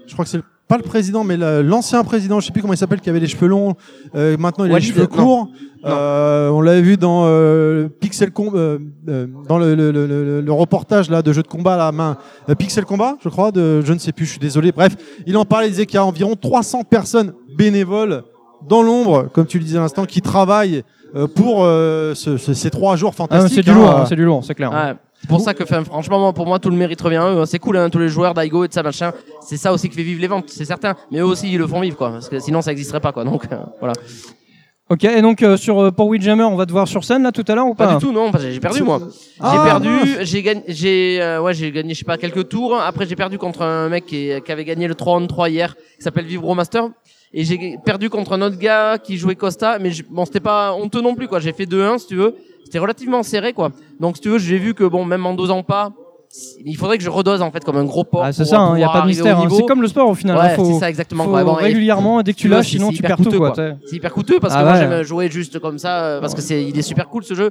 [SPEAKER 1] je crois que c'est pas le président, mais l'ancien président, je sais plus comment il s'appelle, qui avait les cheveux longs. euh, maintenant, il a les cheveux
[SPEAKER 8] non.
[SPEAKER 1] courts. Euh, on l'avait vu dans euh, Pixel Com euh, euh, dans le, le, le, le- le reportage là de jeu de combat à la main, euh, Pixel Combat, je crois, de je ne sais plus, je suis désolé. Bref, il en parlait, il disait qu'il y a environ 300 personnes bénévoles dans l'ombre, comme tu le disais à l'instant, qui travaillent euh, pour euh, ce- ce- ces trois jours
[SPEAKER 2] Ah,
[SPEAKER 1] fantastiques.
[SPEAKER 2] c'est du
[SPEAKER 1] hein.
[SPEAKER 2] lourd, hein, c'est du lourd, c'est clair.
[SPEAKER 8] Ouais. C'est pour ça que, franchement, moi, pour moi, tout le mérite revient à eux. hein. C'est cool, hein, tous les joueurs d'Aigo et de ça, machin. C'est ça aussi qui fait vivre les ventes, c'est certain. Mais eux aussi, ils le font vivre, quoi. Parce que sinon, ça existerait pas, quoi. Donc, euh, voilà.
[SPEAKER 2] Ok, et donc euh, sur euh, pour Windjammer, on va te voir sur scène là tout à l'heure ou pas
[SPEAKER 8] Pas du tout, non, parce que j'ai perdu, moi.
[SPEAKER 1] Ah,
[SPEAKER 8] j'ai perdu, j'ai gagné, j'ai, euh, ouais, j'ai gagné, je sais pas, quelques tours. Après, j'ai perdu contre un mec qui, qui avait gagné le 3 on 3 hier, qui s'appelle Vibro Master. Et j'ai perdu contre un autre gars qui jouait Costa, mais je- bon, c'était pas honteux non plus, quoi. J'ai fait 2-1, si tu veux. C'était relativement serré, quoi. Donc, si tu veux, j'ai vu que, bon, même en dosant pas, il faudrait que je redose, en fait, comme un gros porc.
[SPEAKER 2] Ah, c'est ça, il y a
[SPEAKER 8] pouvoir
[SPEAKER 2] pas de mystère. hein.
[SPEAKER 8] niveau.
[SPEAKER 2] C'est comme le sport au final. hein.
[SPEAKER 8] Ouais,
[SPEAKER 2] faut,
[SPEAKER 8] c'est ça, exactement.
[SPEAKER 2] faut
[SPEAKER 8] quoi. Bon, et-
[SPEAKER 2] régulièrement, dès que tu lâches, sinon tu perds tout
[SPEAKER 8] coûteux,
[SPEAKER 2] quoi.
[SPEAKER 8] C'est hyper coûteux parce que
[SPEAKER 2] Ah
[SPEAKER 8] moi
[SPEAKER 2] ouais.
[SPEAKER 8] j'aime jouer juste comme ça euh, parce que c'est il est super cool ce jeu.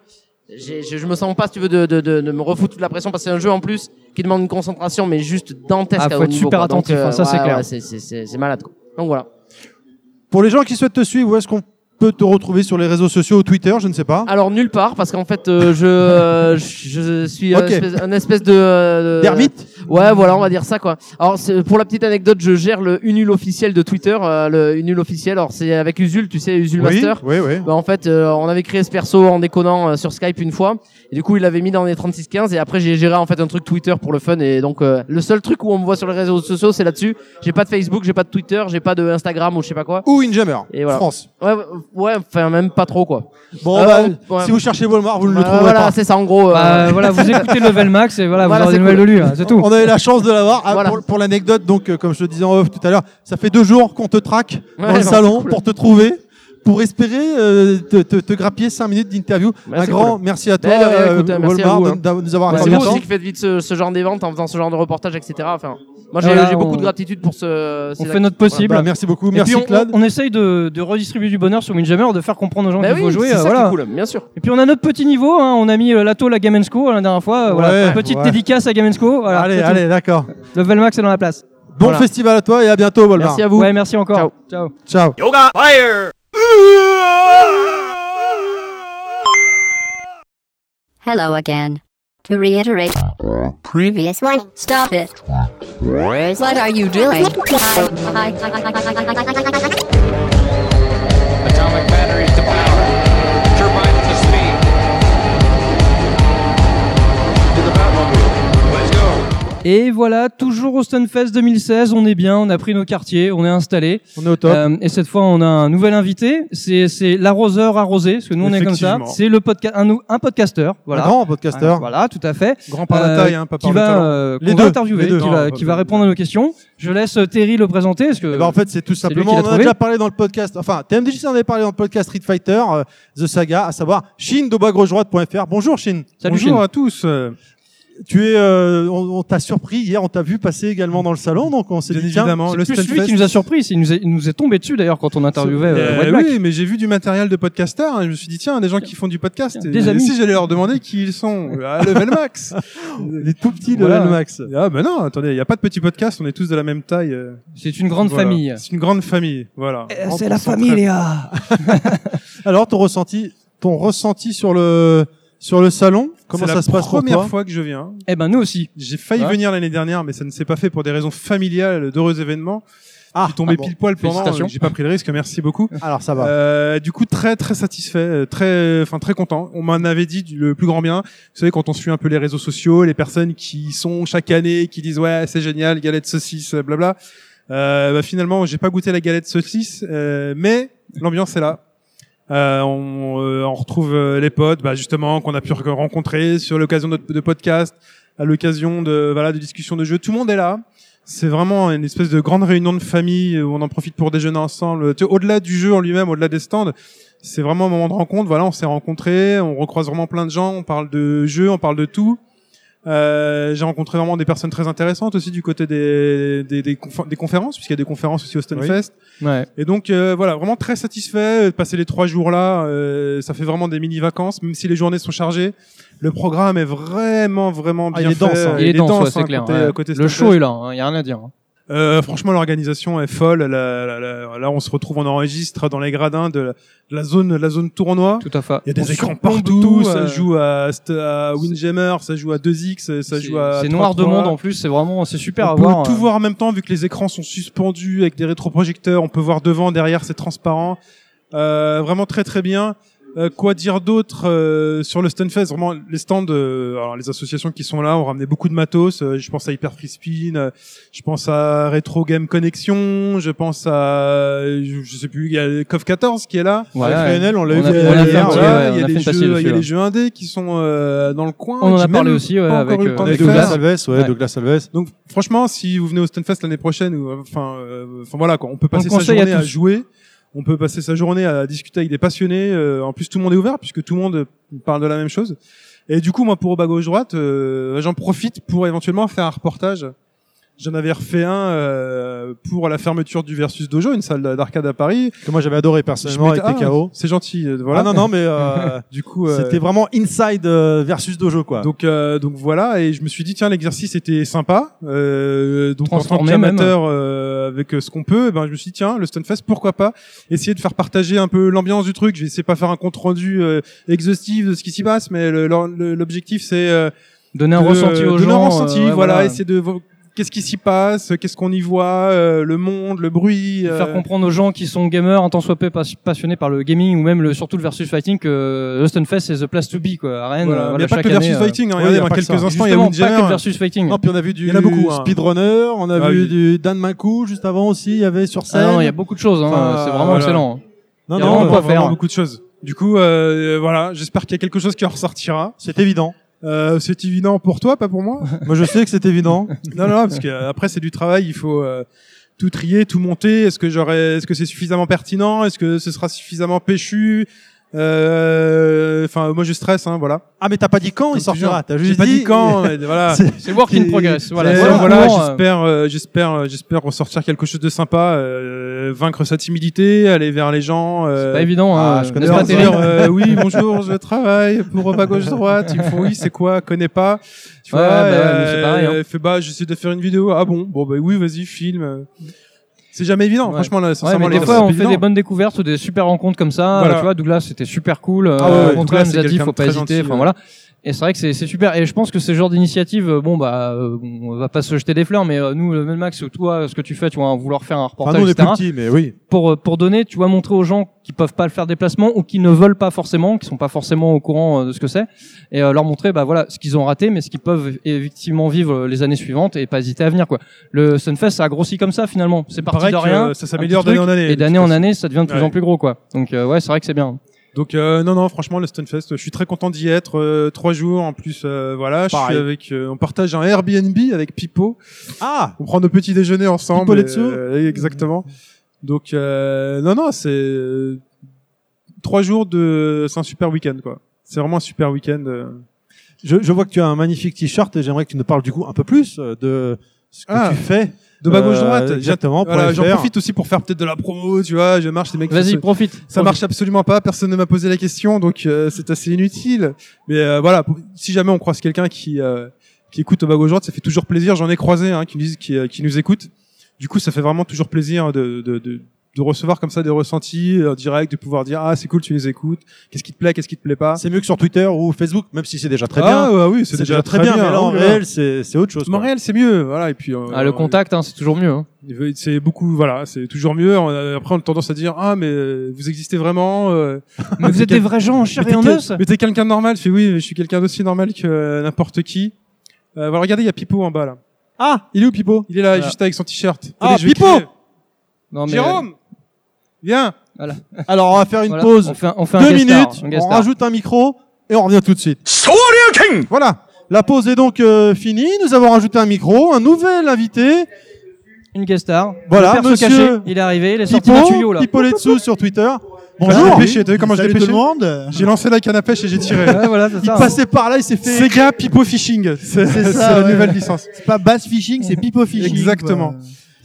[SPEAKER 8] Je, je me sens pas si tu veux de, de, de, de me refoutre toute la pression parce que c'est un jeu en plus qui demande une concentration mais juste dantesque
[SPEAKER 2] Ah,
[SPEAKER 8] à
[SPEAKER 2] faut
[SPEAKER 8] haut
[SPEAKER 2] être
[SPEAKER 8] niveau,
[SPEAKER 2] super
[SPEAKER 8] quoi. Donc,
[SPEAKER 2] attentif, hein, ça, c'est
[SPEAKER 8] ouais,
[SPEAKER 2] clair.
[SPEAKER 8] ouais, c'est c'est c'est c'est malade quoi. Donc voilà.
[SPEAKER 1] Pour les gens qui souhaitent te suivre, où est-ce qu'on peut te retrouver sur les réseaux sociaux ou Twitter, je ne sais pas.
[SPEAKER 8] Alors nulle part parce qu'en fait euh, je euh, je je suis un espèce, un espèce de euh,
[SPEAKER 1] D'ermite
[SPEAKER 8] Ouais, voilà, on va dire ça quoi. Alors pour la petite anecdote, je gère le Unul officiel de Twitter, euh, le Unul officiel. Alors c'est avec Usul, tu sais, Usul
[SPEAKER 1] Oui,
[SPEAKER 8] Master.
[SPEAKER 1] oui, oui.
[SPEAKER 8] Bah, en fait, euh, on avait créé ce perso en déconnant euh, sur Skype une fois. Et du coup, il l'avait mis dans les 3615 et après j'ai géré en fait un truc Twitter pour le fun et donc euh, le seul truc où on me voit sur les réseaux sociaux, c'est là-dessus. J'ai pas de Facebook, j'ai pas de Twitter, j'ai pas de Instagram ou je sais pas quoi.
[SPEAKER 1] Ou Windjammer,
[SPEAKER 8] Et voilà.
[SPEAKER 1] France.
[SPEAKER 8] Ouais, ouais, ouais, enfin même pas trop quoi.
[SPEAKER 1] Bon,
[SPEAKER 8] Euh,
[SPEAKER 1] bah,
[SPEAKER 8] ouais.
[SPEAKER 1] si vous cherchez Volmar, vous ne le
[SPEAKER 8] Euh,
[SPEAKER 1] trouverez
[SPEAKER 8] voilà,
[SPEAKER 1] pas.
[SPEAKER 8] c'est ça en gros. euh,
[SPEAKER 2] Bah, voilà, vous écoutez Level Max et voilà,
[SPEAKER 8] Voilà,
[SPEAKER 2] vous aurez des
[SPEAKER 8] c'est
[SPEAKER 2] nouvelles
[SPEAKER 8] cool.
[SPEAKER 2] de lui, hein, c'est tout.
[SPEAKER 1] On a eu la chance de l'avoir. Ah,
[SPEAKER 8] Voilà.
[SPEAKER 1] pour pour l'anecdote, donc, euh, comme je le disais en off tout à l'heure, ça fait deux jours qu'on te traque
[SPEAKER 8] Ouais,
[SPEAKER 1] dans le salon
[SPEAKER 8] c'est cool.
[SPEAKER 1] pour te trouver, pour espérer euh, te, te, te grappiller cinq minutes d'interview.
[SPEAKER 8] Bah,
[SPEAKER 1] Un
[SPEAKER 8] c'est
[SPEAKER 1] grand
[SPEAKER 8] cool.
[SPEAKER 1] merci à toi,
[SPEAKER 8] Ben, de rien,
[SPEAKER 1] euh,
[SPEAKER 8] écoute, hein, merci à
[SPEAKER 1] Volmar,
[SPEAKER 8] vous,
[SPEAKER 1] de,
[SPEAKER 8] hein.
[SPEAKER 1] de nous avoir
[SPEAKER 8] c'est
[SPEAKER 1] accordé
[SPEAKER 8] vous
[SPEAKER 1] le temps.
[SPEAKER 8] aussi qui faites vite ce, ce genre d'évente en faisant ce genre de reportage, etc. Enfin, moi j'ai
[SPEAKER 2] Voilà,
[SPEAKER 8] beaucoup
[SPEAKER 2] on-
[SPEAKER 8] de gratitude pour ce.
[SPEAKER 2] On fait notre possible.
[SPEAKER 1] Bah, merci beaucoup,
[SPEAKER 2] Et
[SPEAKER 1] merci
[SPEAKER 2] puis on,
[SPEAKER 1] Claude.
[SPEAKER 2] on essaye de, de redistribuer du bonheur sur Windjammer, de faire comprendre aux gens
[SPEAKER 8] Bah
[SPEAKER 2] qu'il
[SPEAKER 8] oui,
[SPEAKER 2] faut jouer.
[SPEAKER 8] c'est
[SPEAKER 2] euh,
[SPEAKER 8] qui
[SPEAKER 2] voilà.
[SPEAKER 8] est cool, bien sûr.
[SPEAKER 2] Et puis on a notre petit niveau, hein, on a mis euh, l'atto la Game Co la dernière fois. voilà.
[SPEAKER 1] Ouais,
[SPEAKER 2] Petite
[SPEAKER 1] ouais.
[SPEAKER 2] dédicace à Game Co. Voilà,
[SPEAKER 1] allez, allez, d'accord.
[SPEAKER 2] Level Max est dans la place.
[SPEAKER 1] Bon
[SPEAKER 2] Voilà.
[SPEAKER 1] festival à toi et à bientôt, Volmar.
[SPEAKER 8] Merci à vous.
[SPEAKER 2] Ouais, merci encore.
[SPEAKER 8] Ciao.
[SPEAKER 2] Ciao.
[SPEAKER 1] Ciao.
[SPEAKER 5] Yoga Fire!
[SPEAKER 9] Hello again. To reiterate, previous one, stop it. What are you doing?
[SPEAKER 2] Et voilà, toujours au Stunfest 2016, on est bien, on a pris nos quartiers, on est installé.
[SPEAKER 1] On est au top.
[SPEAKER 2] Euh, et cette fois, on a un nouvel invité. C'est c'est l'arroseur arrosé, parce que nous on est comme ça. C'est le podcast, un, un podcasteur. Voilà.
[SPEAKER 1] Un grand podcasteur.
[SPEAKER 2] Voilà, tout à fait.
[SPEAKER 10] Grand par la
[SPEAKER 2] Euh,
[SPEAKER 10] taille, hein, pas par
[SPEAKER 2] qui
[SPEAKER 10] le
[SPEAKER 2] va, euh,
[SPEAKER 1] Les
[SPEAKER 2] va
[SPEAKER 1] deux,
[SPEAKER 2] interviewer,
[SPEAKER 1] les deux.
[SPEAKER 2] qui
[SPEAKER 10] Non,
[SPEAKER 2] va, qui va répondre à nos questions. Je laisse euh, Terry le présenter, parce que
[SPEAKER 1] Eh ben, en fait, c'est tout simplement, on en a déjà parlé dans le podcast, enfin, TMDJC en avait parlé dans le podcast Street Fighter, euh, The Saga, à savoir Shin. Bonjour Shin.
[SPEAKER 2] salut
[SPEAKER 10] Bonjour
[SPEAKER 2] Chine.
[SPEAKER 10] à tous. Euh,
[SPEAKER 1] Tu es, euh, on, on t'a surpris hier, on t'a vu passer également dans le salon, donc on s'est dit, tiens,
[SPEAKER 10] évidemment,
[SPEAKER 2] C'est
[SPEAKER 10] le
[SPEAKER 2] plus lui
[SPEAKER 10] Stunfest.
[SPEAKER 2] qui nous a surpris, il nous est, il nous est tombé dessus d'ailleurs quand on interviewait euh,
[SPEAKER 10] Euh,
[SPEAKER 2] Black.
[SPEAKER 10] oui, mais j'ai vu du matériel de podcaster et je me suis dit tiens, des gens qui font du podcast.
[SPEAKER 2] Tiens,
[SPEAKER 10] Et
[SPEAKER 2] des amis.
[SPEAKER 10] Si j'allais leur demander qui ils sont, à Level Max.
[SPEAKER 1] les tout petits de
[SPEAKER 2] Voilà.
[SPEAKER 1] Max.
[SPEAKER 10] ah ben non, attendez, il y a pas de petits podcasts, on est tous de la même taille. euh,
[SPEAKER 2] C'est une grande
[SPEAKER 10] voilà.
[SPEAKER 2] famille.
[SPEAKER 10] C'est une grande famille, voilà.
[SPEAKER 2] Euh,
[SPEAKER 10] On
[SPEAKER 2] C'est la famille,
[SPEAKER 10] traite.
[SPEAKER 2] Léa.
[SPEAKER 1] Alors, ton ressenti, ton ressenti sur le, sur le salon, comment
[SPEAKER 10] C'est
[SPEAKER 1] ça
[SPEAKER 10] la
[SPEAKER 1] se passe pour
[SPEAKER 10] première
[SPEAKER 1] toi
[SPEAKER 10] fois que je viens.
[SPEAKER 2] Eh ben nous aussi.
[SPEAKER 10] J'ai failli
[SPEAKER 2] Ouais.
[SPEAKER 10] venir l'année dernière, mais ça ne s'est pas fait pour des raisons familiales, d'heureux événements.
[SPEAKER 1] Ah,
[SPEAKER 10] Je suis tombé
[SPEAKER 1] ah bon.
[SPEAKER 10] pile poil pendant. Euh, J'ai pas pris le risque, merci beaucoup.
[SPEAKER 1] Alors, ça va.
[SPEAKER 10] Euh, du coup, très très satisfait, euh, très, enfin très content. On m'en avait dit du- le plus grand bien. Vous savez, quand on suit un peu les réseaux sociaux, les personnes qui sont chaque année, qui disent ouais c'est génial, galette saucisse, euh, blabla. Euh, bah, finalement, j'ai pas goûté la galette saucisse, euh, mais l'ambiance est là. Euh, on, euh, on retrouve euh, les potes, bah, justement, qu'on a pu rencontrer sur l'occasion de, de podcast, à l'occasion de voilà de discussions de jeux. Tout le monde est là. C'est vraiment une espèce de grande réunion de famille où on en profite pour déjeuner ensemble. Au-delà du jeu en lui-même, au-delà des stands, c'est vraiment un moment de rencontre. Voilà, on s'est rencontrés, on recroise vraiment plein de gens, on parle de jeux, on parle de tout. Euh, j'ai rencontré vraiment des personnes très intéressantes aussi du côté des, des, des, confé- des conférences, puisqu'il y a des conférences aussi au Stunfest.
[SPEAKER 2] Ouais.
[SPEAKER 10] Et donc euh, voilà, vraiment très satisfait de passer les trois jours là. euh, ça fait vraiment des mini vacances, même si les journées sont chargées. Le programme est vraiment vraiment
[SPEAKER 1] Ah,
[SPEAKER 10] bien
[SPEAKER 1] il est dense,
[SPEAKER 10] fait.
[SPEAKER 1] hein.
[SPEAKER 2] Il est dense, ouais, c'est
[SPEAKER 10] hein,
[SPEAKER 2] clair.
[SPEAKER 10] côté-
[SPEAKER 2] ouais.
[SPEAKER 10] côté
[SPEAKER 2] le show est là, il y a rien à dire.
[SPEAKER 10] Euh, franchement, l'organisation est folle. Là, on se retrouve, on enregistre dans les gradins de la, de la zone, la zone tournoi.
[SPEAKER 2] Tout à fait.
[SPEAKER 10] Il y a des
[SPEAKER 2] On
[SPEAKER 10] écrans partout.
[SPEAKER 2] tout,
[SPEAKER 10] ça
[SPEAKER 2] euh,
[SPEAKER 10] joue à, à Windjammer, ça joue à 2x, ça joue à.
[SPEAKER 2] C'est
[SPEAKER 10] 3-3.
[SPEAKER 2] noir de monde en plus, c'est vraiment c'est super
[SPEAKER 10] on
[SPEAKER 2] à
[SPEAKER 10] peut
[SPEAKER 2] voir.
[SPEAKER 10] tout
[SPEAKER 2] euh.
[SPEAKER 10] voir en même temps vu que les écrans sont suspendus avec des rétroprojecteurs. On peut voir devant, derrière, c'est transparent. Euh, vraiment très très bien. Euh, quoi dire d'autre euh, sur le Stunfest? Vraiment, les stands, euh, alors les associations qui sont là ont ramené beaucoup de matos. Euh, je pense à Hyper Free Spin, euh, je pense à Retro Game Connection, je pense à, je, je sais plus, il y a CoV 14 qui est là.
[SPEAKER 2] Ouais,
[SPEAKER 1] Avec. Lionel, on l'a eu hier, voilà.
[SPEAKER 10] il y a jeux, il y a les jeux indés qui sont euh, dans le coin.
[SPEAKER 2] On en a parlé aussi, ouais, avec, avec
[SPEAKER 1] Douglas. Alves, ouais. Douglas Alves.
[SPEAKER 10] Donc franchement, si vous venez au Stunfest l'année prochaine, ou enfin, euh, enfin voilà quoi, on peut passer sa journée à, jouer, on peut passer sa journée à discuter avec des passionnés. euh, en plus, tout le monde est ouvert puisque tout le monde parle de la même chose. Et du coup, moi, pour bas gauche droite, euh, j'en profite pour éventuellement faire un reportage. J'en avais refait un euh, pour la fermeture du Versus Dojo, une salle d'arcade à Paris.
[SPEAKER 1] Que moi j'avais adoré personnellement avec TKO.
[SPEAKER 10] ah, c'est gentil. euh, Voilà.
[SPEAKER 1] Ah non, non, mais euh,
[SPEAKER 10] Du coup, euh,
[SPEAKER 1] c'était vraiment inside euh, versus dojo, quoi.
[SPEAKER 10] Donc, euh, donc voilà, et je me suis dit tiens l'exercice était sympa. Euh, donc en tant qu'amateur euh, avec ce qu'on peut, eh ben je me suis dit tiens le Stunfest pourquoi pas essayer de faire partager un peu l'ambiance du truc. Je vais essayer de pas faire un compte rendu euh, exhaustif de ce qui s'y passe, mais l'objectif c'est euh,
[SPEAKER 2] Donner un
[SPEAKER 10] de-
[SPEAKER 2] ressenti aux
[SPEAKER 10] donner
[SPEAKER 2] gens.
[SPEAKER 10] un ressenti,
[SPEAKER 2] euh, ouais,
[SPEAKER 10] voilà, essayer de qu'est-ce qui s'y passe, qu'est-ce qu'on y voit, euh, le monde, le bruit. euh,
[SPEAKER 2] Faire comprendre aux gens qui sont gamers, en tant soit peu passionnés par le gaming ou même le, surtout le versus fighting que le Stunfest c'est the place to be quoi. À Rennes,
[SPEAKER 10] voilà.
[SPEAKER 2] euh,
[SPEAKER 10] il n'y a pas que le versus
[SPEAKER 2] année, euh,
[SPEAKER 10] fighting. hein.
[SPEAKER 1] ouais,
[SPEAKER 10] Regardez,
[SPEAKER 1] y a
[SPEAKER 10] dans
[SPEAKER 1] pas que
[SPEAKER 10] quelques instants, il y a
[SPEAKER 2] pas que le versus fighting.
[SPEAKER 1] Non, puis on a vu du
[SPEAKER 10] Il y en a beaucoup, hein.
[SPEAKER 1] speedrunner, on a
[SPEAKER 10] Ah
[SPEAKER 1] vu
[SPEAKER 10] oui.
[SPEAKER 1] du Dan Maku juste avant aussi, il y avait sur scène.
[SPEAKER 2] Ah non, il y a beaucoup de choses. Hein.
[SPEAKER 1] Enfin,
[SPEAKER 2] c'est vraiment
[SPEAKER 10] voilà.
[SPEAKER 2] excellent.
[SPEAKER 1] non,
[SPEAKER 2] il y a
[SPEAKER 1] non,
[SPEAKER 2] vraiment
[SPEAKER 1] euh,
[SPEAKER 2] quoi
[SPEAKER 10] vraiment
[SPEAKER 2] faire.
[SPEAKER 10] beaucoup de choses. Du coup, euh, voilà, j'espère qu'il y a quelque chose qui en ressortira.
[SPEAKER 1] c'est évident.
[SPEAKER 10] Euh, c'est évident pour toi, pas pour moi.
[SPEAKER 1] Moi, je sais que c'est évident.
[SPEAKER 10] non, non, parce que euh, après c'est du travail, il faut euh, tout trier, tout monter. Est-ce que j'aurais, est-ce que c'est suffisamment pertinent? Est-ce que ce sera suffisamment péchu? Enfin, moi je stresse, hein, voilà.
[SPEAKER 1] Ah, mais t'as pas dit quand il sortira. T'as
[SPEAKER 10] J'ai
[SPEAKER 1] juste
[SPEAKER 10] pas dit quand. voilà.
[SPEAKER 1] C'est-
[SPEAKER 2] C'est work in progress. Voilà.
[SPEAKER 10] Voilà,
[SPEAKER 2] euh,
[SPEAKER 10] j'espère, euh, j'espère, euh, j'espère ressortir quelque chose de sympa, euh, vaincre sa timidité, aller vers les gens. euh,
[SPEAKER 2] C'est pas évident.
[SPEAKER 1] ah,
[SPEAKER 2] hein.
[SPEAKER 1] je connais
[SPEAKER 2] pas
[SPEAKER 10] euh, oui bonjour je travaille pour bas gauche droite ils font oui c'est quoi connais pas tu
[SPEAKER 2] Ouais,
[SPEAKER 10] vois
[SPEAKER 2] bah
[SPEAKER 10] euh,
[SPEAKER 2] hein.
[SPEAKER 10] fait bah j'essaie de faire une vidéo ah bon bon bah oui vas-y filme c'est jamais évident
[SPEAKER 2] Ouais.
[SPEAKER 10] franchement là
[SPEAKER 2] Ouais, mais
[SPEAKER 10] les
[SPEAKER 2] des
[SPEAKER 10] gars,
[SPEAKER 2] fois, on fait
[SPEAKER 10] évident.
[SPEAKER 2] des bonnes découvertes ou des super rencontres comme ça.
[SPEAKER 10] Voilà.
[SPEAKER 2] Tu vois, Douglas, c'était super cool. Euh,
[SPEAKER 10] Ah ouais,
[SPEAKER 2] contraire,
[SPEAKER 10] Douglas,
[SPEAKER 2] il nous a
[SPEAKER 10] c'est
[SPEAKER 2] dit,
[SPEAKER 10] quelqu'un
[SPEAKER 2] faut
[SPEAKER 10] de
[SPEAKER 2] pas
[SPEAKER 10] très
[SPEAKER 2] hésiter.
[SPEAKER 10] gentil,
[SPEAKER 2] Enfin
[SPEAKER 10] ouais.
[SPEAKER 2] voilà. Et c'est vrai que c'est c'est super. Et je pense que ces genres d'initiatives, euh, bon bah, euh, on va pas se jeter des fleurs, mais euh, nous, le Max, toi, ce que tu fais, tu vas vouloir faire un
[SPEAKER 1] Enfin,
[SPEAKER 2] reportage,
[SPEAKER 1] nous, on est plus
[SPEAKER 2] etc.
[SPEAKER 1] petits, mais oui.
[SPEAKER 2] Pour pour donner, tu vois, montrer aux gens qui peuvent pas le faire déplacement ou qui ne veulent pas forcément, qui sont pas forcément au courant de ce que c'est, et leur montrer, bah voilà, ce qu'ils ont raté, mais ce qu'ils peuvent effectivement vivre les années suivantes et pas hésiter à venir quoi. Le Sunfest, ça a grossi comme ça finalement. C'est parti de rien.
[SPEAKER 10] ça s'améliore d'année en année,
[SPEAKER 2] Et d'année en année, ça devient de plus
[SPEAKER 10] Ouais.
[SPEAKER 2] en plus gros quoi. Donc euh, ouais, c'est vrai que c'est bien.
[SPEAKER 10] Donc euh, non non franchement le Stunfest je suis très content d'y être euh, trois jours en plus euh, voilà je suis avec euh, on partage un Airbnb avec Pipo.
[SPEAKER 1] Ah,
[SPEAKER 10] on prend nos petits déjeuners ensemble
[SPEAKER 1] Letzo.
[SPEAKER 10] euh, exactement. Donc euh, non non c'est trois jours de c'est un super week-end quoi. C'est vraiment un super week-end
[SPEAKER 1] je, je vois que tu as un magnifique t-shirt et j'aimerais que tu nous parles du coup un peu plus de ce que
[SPEAKER 10] Ah.
[SPEAKER 1] tu fais.
[SPEAKER 10] de bas gauche
[SPEAKER 1] Euh,
[SPEAKER 10] droite
[SPEAKER 1] exactement,
[SPEAKER 10] voilà,
[SPEAKER 1] les
[SPEAKER 10] j'en profite aussi pour faire peut-être de la promo tu vois je marche les mecs
[SPEAKER 2] Vas-y, profite.
[SPEAKER 10] ça
[SPEAKER 2] Profite.
[SPEAKER 10] marche absolument pas personne ne m'a posé la question donc euh, c'est assez inutile mais euh, voilà pour- si jamais on croise quelqu'un qui euh, qui écoute au bas gauche droite ça fait toujours plaisir j'en ai croisé hein, qui nous qui, euh, qui nous écoutent du coup ça fait vraiment toujours plaisir de de, de de recevoir comme ça des ressentis euh, en direct, de pouvoir dire ah c'est cool tu les écoutes, qu'est-ce qui te plaît, qu'est-ce qui te plaît pas?
[SPEAKER 1] C'est mieux que sur Twitter ou Facebook, même si c'est déjà très
[SPEAKER 10] ah,
[SPEAKER 1] bien.
[SPEAKER 10] ouais, oui, c'est déjà,
[SPEAKER 1] très bien, mais là, en réel, c'est c'est autre chose. quoi.
[SPEAKER 10] Montréal c'est mieux, voilà et puis euh,
[SPEAKER 2] Ah, le contact, hein, c'est toujours mieux. Hein.
[SPEAKER 10] c'est beaucoup voilà, c'est toujours mieux. Après on a tendance à dire ah mais euh, vous existez vraiment. euh,
[SPEAKER 2] Mais vous êtes des vrais gens, chair
[SPEAKER 10] Mais
[SPEAKER 2] et en os.
[SPEAKER 10] Mais t'es quelqu'un de normal. Je fais oui, je suis quelqu'un d'aussi normal que euh, n'importe qui. Euh, voilà, regardez, il y a Pipo en bas là.
[SPEAKER 1] Ah, il est où Pipo?
[SPEAKER 10] Il est là,
[SPEAKER 2] Voilà.
[SPEAKER 10] juste avec son t-shirt.
[SPEAKER 1] Ah, Pipo
[SPEAKER 10] crier. Jérôme Viens
[SPEAKER 1] Alors, on va faire une
[SPEAKER 2] Voilà,
[SPEAKER 1] pause.
[SPEAKER 2] on fait un- on fait un
[SPEAKER 1] Deux
[SPEAKER 2] star,
[SPEAKER 1] minutes.
[SPEAKER 2] un guest
[SPEAKER 1] on
[SPEAKER 2] star.
[SPEAKER 1] rajoute un micro et on revient tout de suite. Voilà. La pause est donc euh, finie. Nous avons rajouté un micro, un nouvel invité.
[SPEAKER 2] Une guest star.
[SPEAKER 1] Voilà,
[SPEAKER 2] Le
[SPEAKER 1] monsieur
[SPEAKER 2] caché, il est arrivé, il est sorti
[SPEAKER 1] Pipo,
[SPEAKER 2] tuyau là.
[SPEAKER 1] Pipo Letsu sur Twitter.
[SPEAKER 10] Bonjour. J'ai pêché, t'as vu comment l'ai
[SPEAKER 11] Salut tout
[SPEAKER 10] pêché
[SPEAKER 11] le monde.
[SPEAKER 10] J'ai lancé la canne à pêche et j'ai tiré.
[SPEAKER 2] Ouais, voilà, c'est
[SPEAKER 1] Il
[SPEAKER 2] ça.
[SPEAKER 1] passait par là, il s'est fait.
[SPEAKER 10] Sega Pipo Fishing, c'est
[SPEAKER 11] C'est
[SPEAKER 10] c'est
[SPEAKER 11] ça,
[SPEAKER 10] la
[SPEAKER 11] ouais.
[SPEAKER 10] nouvelle licence.
[SPEAKER 11] C'est pas bass fishing, c'est pipo fishing.
[SPEAKER 10] Exactement.
[SPEAKER 11] quoi.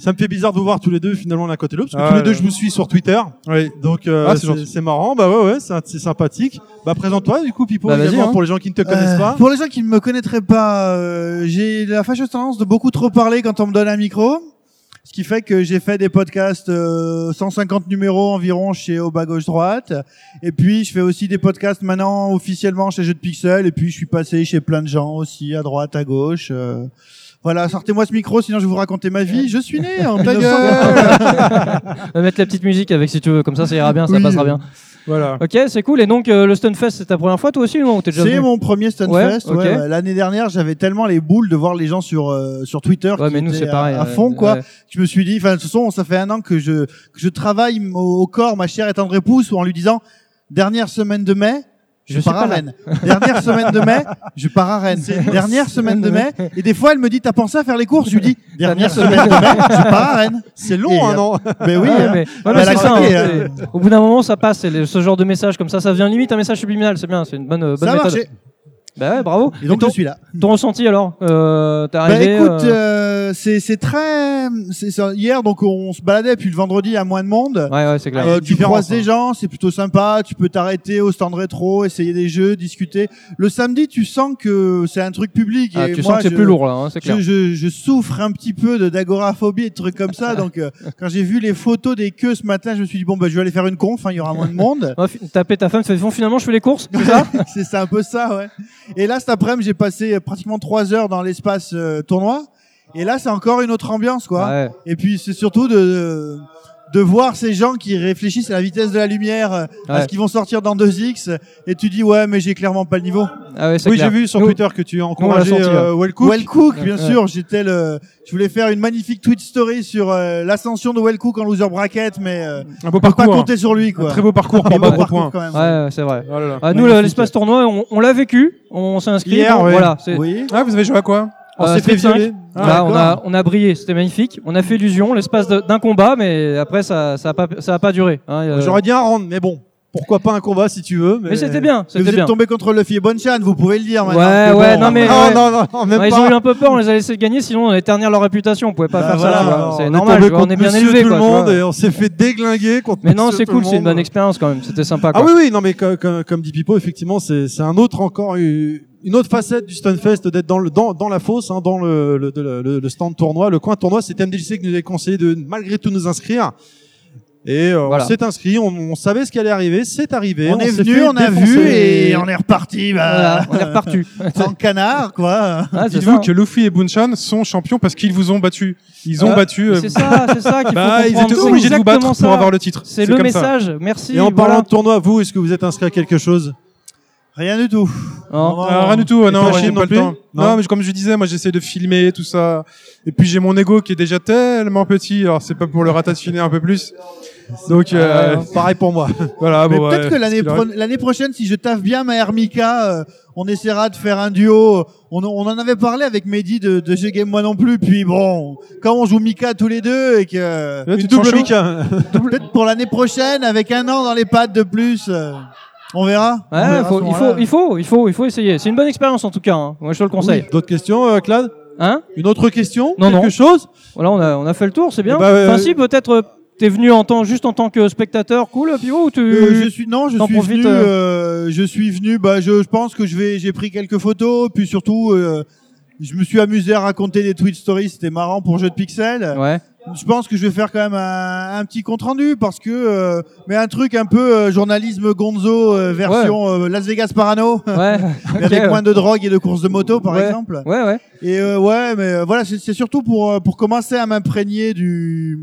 [SPEAKER 1] Ça me fait bizarre de vous voir tous les deux finalement l'un côté de l'autre parce que
[SPEAKER 10] Ah,
[SPEAKER 1] tous les deux je vous suis sur Twitter.
[SPEAKER 10] Oui.
[SPEAKER 1] Donc euh,
[SPEAKER 10] Ah, c'est
[SPEAKER 1] marrant. Bah ouais ouais, c'est sympathique. Bah présente-toi du coup Pipo
[SPEAKER 2] Bah, hein.
[SPEAKER 1] pour les gens qui ne te connaissent
[SPEAKER 11] Euh,
[SPEAKER 1] pas.
[SPEAKER 11] Pour les gens qui ne me connaîtraient pas, euh, j'ai la fâcheuse tendance de beaucoup trop parler quand on me donne un micro. Ce qui fait que j'ai fait des podcasts, euh, 150 numéros environ chez Au bas gauche droite. Et puis je fais aussi des podcasts maintenant officiellement chez Jeux de Pixel. Et puis je suis passé chez plein de gens aussi, à droite, à gauche. Voilà, sortez-moi ce micro, sinon je vais vous raconter ma vie. Je suis né en
[SPEAKER 10] Ta
[SPEAKER 11] 1900.
[SPEAKER 2] On va mettre la petite musique avec si tu veux, comme ça ça ira bien, ça
[SPEAKER 11] Oui.
[SPEAKER 2] passera bien.
[SPEAKER 10] Voilà.
[SPEAKER 2] Ok, c'est cool. Et donc euh, le Stunfest, c'est ta première fois toi aussi ou t'es déjà
[SPEAKER 11] C'est mon premier Stunfest.
[SPEAKER 2] Ouais,
[SPEAKER 11] Ouais,
[SPEAKER 2] ok.
[SPEAKER 11] ouais. L'année dernière, j'avais tellement les boules de voir les gens sur euh, sur Twitter.
[SPEAKER 2] Ouais,
[SPEAKER 11] qui
[SPEAKER 2] mais nous
[SPEAKER 11] étaient
[SPEAKER 2] c'est pareil.
[SPEAKER 11] À, fond, quoi.
[SPEAKER 2] ouais.
[SPEAKER 11] Je me suis dit, enfin, de toute façon, ça fait un an que je que je travaille au, au corps ma chère et tendre épouse en lui disant dernière semaine de mai. Je, pars à. Rennes. Dernière semaine de mai, je pars à Rennes. Dernière semaine de mai. Et des fois, elle me dit, t'as pensé à faire les courses? Je lui dis, dernière semaine de mai, je pars à Rennes.
[SPEAKER 1] C'est
[SPEAKER 11] Et,
[SPEAKER 1] long un
[SPEAKER 11] euh,
[SPEAKER 1] an.
[SPEAKER 11] Ben oui.
[SPEAKER 2] Ouais,
[SPEAKER 11] hein.
[SPEAKER 2] mais,
[SPEAKER 11] Elle
[SPEAKER 2] mais
[SPEAKER 11] a
[SPEAKER 2] c'est ça.
[SPEAKER 11] craqué,
[SPEAKER 2] hein,
[SPEAKER 11] hein.
[SPEAKER 2] Au bout d'un moment, ça passe. Ce genre de message comme ça, ça devient limite un message subliminal. C'est bien, c'est une bonne, euh, bonne
[SPEAKER 11] Ça a
[SPEAKER 2] méthode.
[SPEAKER 11] marché.
[SPEAKER 2] Bah ouais, bravo.
[SPEAKER 11] Et donc,
[SPEAKER 2] ton,
[SPEAKER 11] je suis là.
[SPEAKER 2] ton ressenti alors euh, T'es
[SPEAKER 11] Bah
[SPEAKER 2] arrivé
[SPEAKER 11] écoute,
[SPEAKER 2] euh,
[SPEAKER 11] euh, c'est c'est très c'est hier donc on se baladait puis le vendredi il y a moins de monde.
[SPEAKER 2] Ouais, ouais, c'est clair.
[SPEAKER 11] Euh, tu croises des gens, c'est plutôt sympa. Tu peux t'arrêter au stand rétro, essayer des jeux, discuter. Le samedi, tu sens que c'est un truc public.
[SPEAKER 2] Ah, tu
[SPEAKER 11] moi,
[SPEAKER 2] sens que c'est plus lourd là, hein, c'est clair.
[SPEAKER 11] Je, je, je souffre un petit peu de d'agoraphobie et de trucs comme ça. donc euh, quand j'ai vu les photos des queues ce matin, je me suis dit bon bah je vais aller faire une conf. hein, Il y aura moins de monde.
[SPEAKER 2] Taper ta femme, tu fais bon, finalement je fais les courses, c'est ça?
[SPEAKER 11] C'est ça, un peu ça, ouais. Et là, cet après-midi, j'ai passé euh, pratiquement trois heures dans l'espace euh, tournoi. Et là, c'est encore une autre ambiance, quoi.
[SPEAKER 2] Ouais.
[SPEAKER 11] Et puis, c'est surtout de, de voir ces gens qui réfléchissent à la vitesse de la lumière, euh, à
[SPEAKER 2] Ouais.
[SPEAKER 11] ce qu'ils vont sortir dans 2X. Et tu dis, ouais, mais j'ai clairement pas le niveau.
[SPEAKER 2] Ah ouais,
[SPEAKER 1] Oui, j'ai vu sur
[SPEAKER 2] Nous-
[SPEAKER 1] Twitter que tu
[SPEAKER 2] senti,
[SPEAKER 1] euh, Wellcook.
[SPEAKER 11] Wellcook, bien
[SPEAKER 2] Ouais.
[SPEAKER 11] sûr. J'étais le, je voulais faire une magnifique tweet story sur euh, l'ascension de Wellcook en loser bracket, mais euh,
[SPEAKER 10] Un beau
[SPEAKER 11] pas
[SPEAKER 10] parcours.
[SPEAKER 11] compter sur lui,
[SPEAKER 10] Un
[SPEAKER 11] quoi.
[SPEAKER 10] très beau parcours
[SPEAKER 11] Un
[SPEAKER 10] pour
[SPEAKER 11] parcours
[SPEAKER 10] point.
[SPEAKER 11] quand même.
[SPEAKER 2] Ouais, c'est vrai.
[SPEAKER 10] Oh là là.
[SPEAKER 2] Ah, nous, l'espace tournoi, on, on l'a vécu, on s'est inscrit.
[SPEAKER 1] Hier.
[SPEAKER 2] Voilà, c'est.
[SPEAKER 11] Oui.
[SPEAKER 10] Ah, vous avez joué à quoi?
[SPEAKER 1] On
[SPEAKER 2] Euh,
[SPEAKER 1] s'est fait violer.
[SPEAKER 2] 5.
[SPEAKER 11] Ah,
[SPEAKER 2] Là, on a, on a brillé, c'était magnifique. On a fait illusion, l'espace d'un combat, mais après, ça, ça a pas, ça a pas duré. hein, euh,
[SPEAKER 1] J'aurais dit un round, mais bon, pourquoi pas un combat si tu veux. Mais,
[SPEAKER 2] Mais c'était bien, c'était
[SPEAKER 11] vous êtes
[SPEAKER 2] bien.
[SPEAKER 11] tombé contre Luffy et Bonchan, vous pouvez le dire maintenant.
[SPEAKER 2] Ouais, ouais,
[SPEAKER 11] bon,
[SPEAKER 2] non, mais-
[SPEAKER 1] Non, non, non, non, même
[SPEAKER 2] Ouais, ils
[SPEAKER 1] pas.
[SPEAKER 2] ont eu un peu peur, on les a laissés gagner, sinon on allait ternir leur réputation, on pouvait pas
[SPEAKER 11] Bah
[SPEAKER 2] faire
[SPEAKER 11] voilà,
[SPEAKER 2] ça. C'est normal, vois, on est bien élevé
[SPEAKER 1] tout le monde et on s'est fait déglinguer contre
[SPEAKER 2] Mais non, c'est cool, c'est une bonne expérience quand même, c'était sympa
[SPEAKER 1] Ah
[SPEAKER 2] quoi.
[SPEAKER 1] oui, oui, non, mais co- co- comme, dit Pipo, effectivement, c'est c'est un autre encore une une autre facette du Stunfest d'être dans le dans dans la fosse, hein, dans le le, le, stand tournoi, le coin tournoi. C'était MDLC qui nous avait conseillé de malgré tout nous inscrire. Et euh,
[SPEAKER 2] Voilà.
[SPEAKER 1] on s'est inscrit, on, on savait ce qui allait arriver, c'est arrivé.
[SPEAKER 11] On, est venu, on a vu et on est reparti.
[SPEAKER 2] Voilà,
[SPEAKER 11] Bah,
[SPEAKER 2] on est reparti.
[SPEAKER 11] en canard, quoi.
[SPEAKER 2] Ah,
[SPEAKER 10] Dites-vous que Luffy et Bunchan sont champions parce qu'ils vous ont battu. Ils ont
[SPEAKER 2] Ah,
[SPEAKER 10] battu. euh,
[SPEAKER 2] C'est ça, c'est ça qu'il faut
[SPEAKER 10] Bah, ils étaient obligés de vous battre pour avoir le titre.
[SPEAKER 2] C'est le
[SPEAKER 10] comme ça.
[SPEAKER 2] message, merci.
[SPEAKER 1] Et en
[SPEAKER 2] voilà.
[SPEAKER 1] parlant de tournoi, vous, est-ce que vous êtes inscrit à quelque chose?
[SPEAKER 11] Rien du tout.
[SPEAKER 2] Non.
[SPEAKER 11] Non,
[SPEAKER 10] rien du tout, non,
[SPEAKER 1] toi,
[SPEAKER 10] moi, j'ai pas
[SPEAKER 1] non
[SPEAKER 10] le temps.
[SPEAKER 1] Non.
[SPEAKER 10] Non, mais comme je disais, moi j'essaie de filmer tout ça. Et puis j'ai mon ego qui est déjà tellement petit, alors c'est pas pour le ratatiner un peu plus. Donc euh,
[SPEAKER 1] Euh, Pareil pour moi.
[SPEAKER 10] voilà,
[SPEAKER 11] Mais
[SPEAKER 10] bon,
[SPEAKER 11] peut-être
[SPEAKER 10] ouais,
[SPEAKER 11] que l'année pro- l'année prochaine, si je taffe bien ma Hermika, euh, on essaiera de faire un duo. On, on en avait parlé avec Mehdi de, de G Game moi non plus. Puis bon, quand on joue Mika tous les deux et que
[SPEAKER 10] Là, tu
[SPEAKER 1] double Mika.
[SPEAKER 11] peut-être pour l'année prochaine, avec un an dans les pattes de plus, euh, on verra. On
[SPEAKER 2] Ouais,
[SPEAKER 11] verra
[SPEAKER 2] faut- il faut, il faut, il faut, il faut essayer. C'est une bonne expérience en tout cas. hein. Moi, je te le conseille.
[SPEAKER 1] Oui. D'autres questions, euh, Claude?
[SPEAKER 2] Hein?
[SPEAKER 1] Une autre question?
[SPEAKER 2] Non,
[SPEAKER 1] Quelque
[SPEAKER 2] non.
[SPEAKER 1] chose?
[SPEAKER 2] Voilà, on a, on a fait le tour, c'est bien.
[SPEAKER 1] Bah, euh,
[SPEAKER 2] enfin, si, peut-être, euh, t'es venu en tant, juste en tant que spectateur, cool, Pivot, ou tu.
[SPEAKER 11] Euh, je suis non, je suis
[SPEAKER 2] profites,
[SPEAKER 11] venu.
[SPEAKER 2] euh,
[SPEAKER 11] euh, je suis venu. Bah, je, je pense que je vais. J'ai pris quelques photos, puis surtout, euh, je me suis amusé à raconter des tweet stories. C'était marrant pour jeu de pixels.
[SPEAKER 2] Ouais.
[SPEAKER 11] Je pense que je vais faire quand même un, un petit compte rendu parce que euh, mais un truc un peu euh, journalisme Gonzo euh, version euh, Las Vegas Parano
[SPEAKER 2] Ouais.
[SPEAKER 11] mais avec moins de drogue et de courses de moto par
[SPEAKER 2] Ouais.
[SPEAKER 11] exemple.
[SPEAKER 2] Ouais, ouais.
[SPEAKER 11] Et euh, ouais, mais voilà, c'est surtout pour pour commencer à m'imprégner du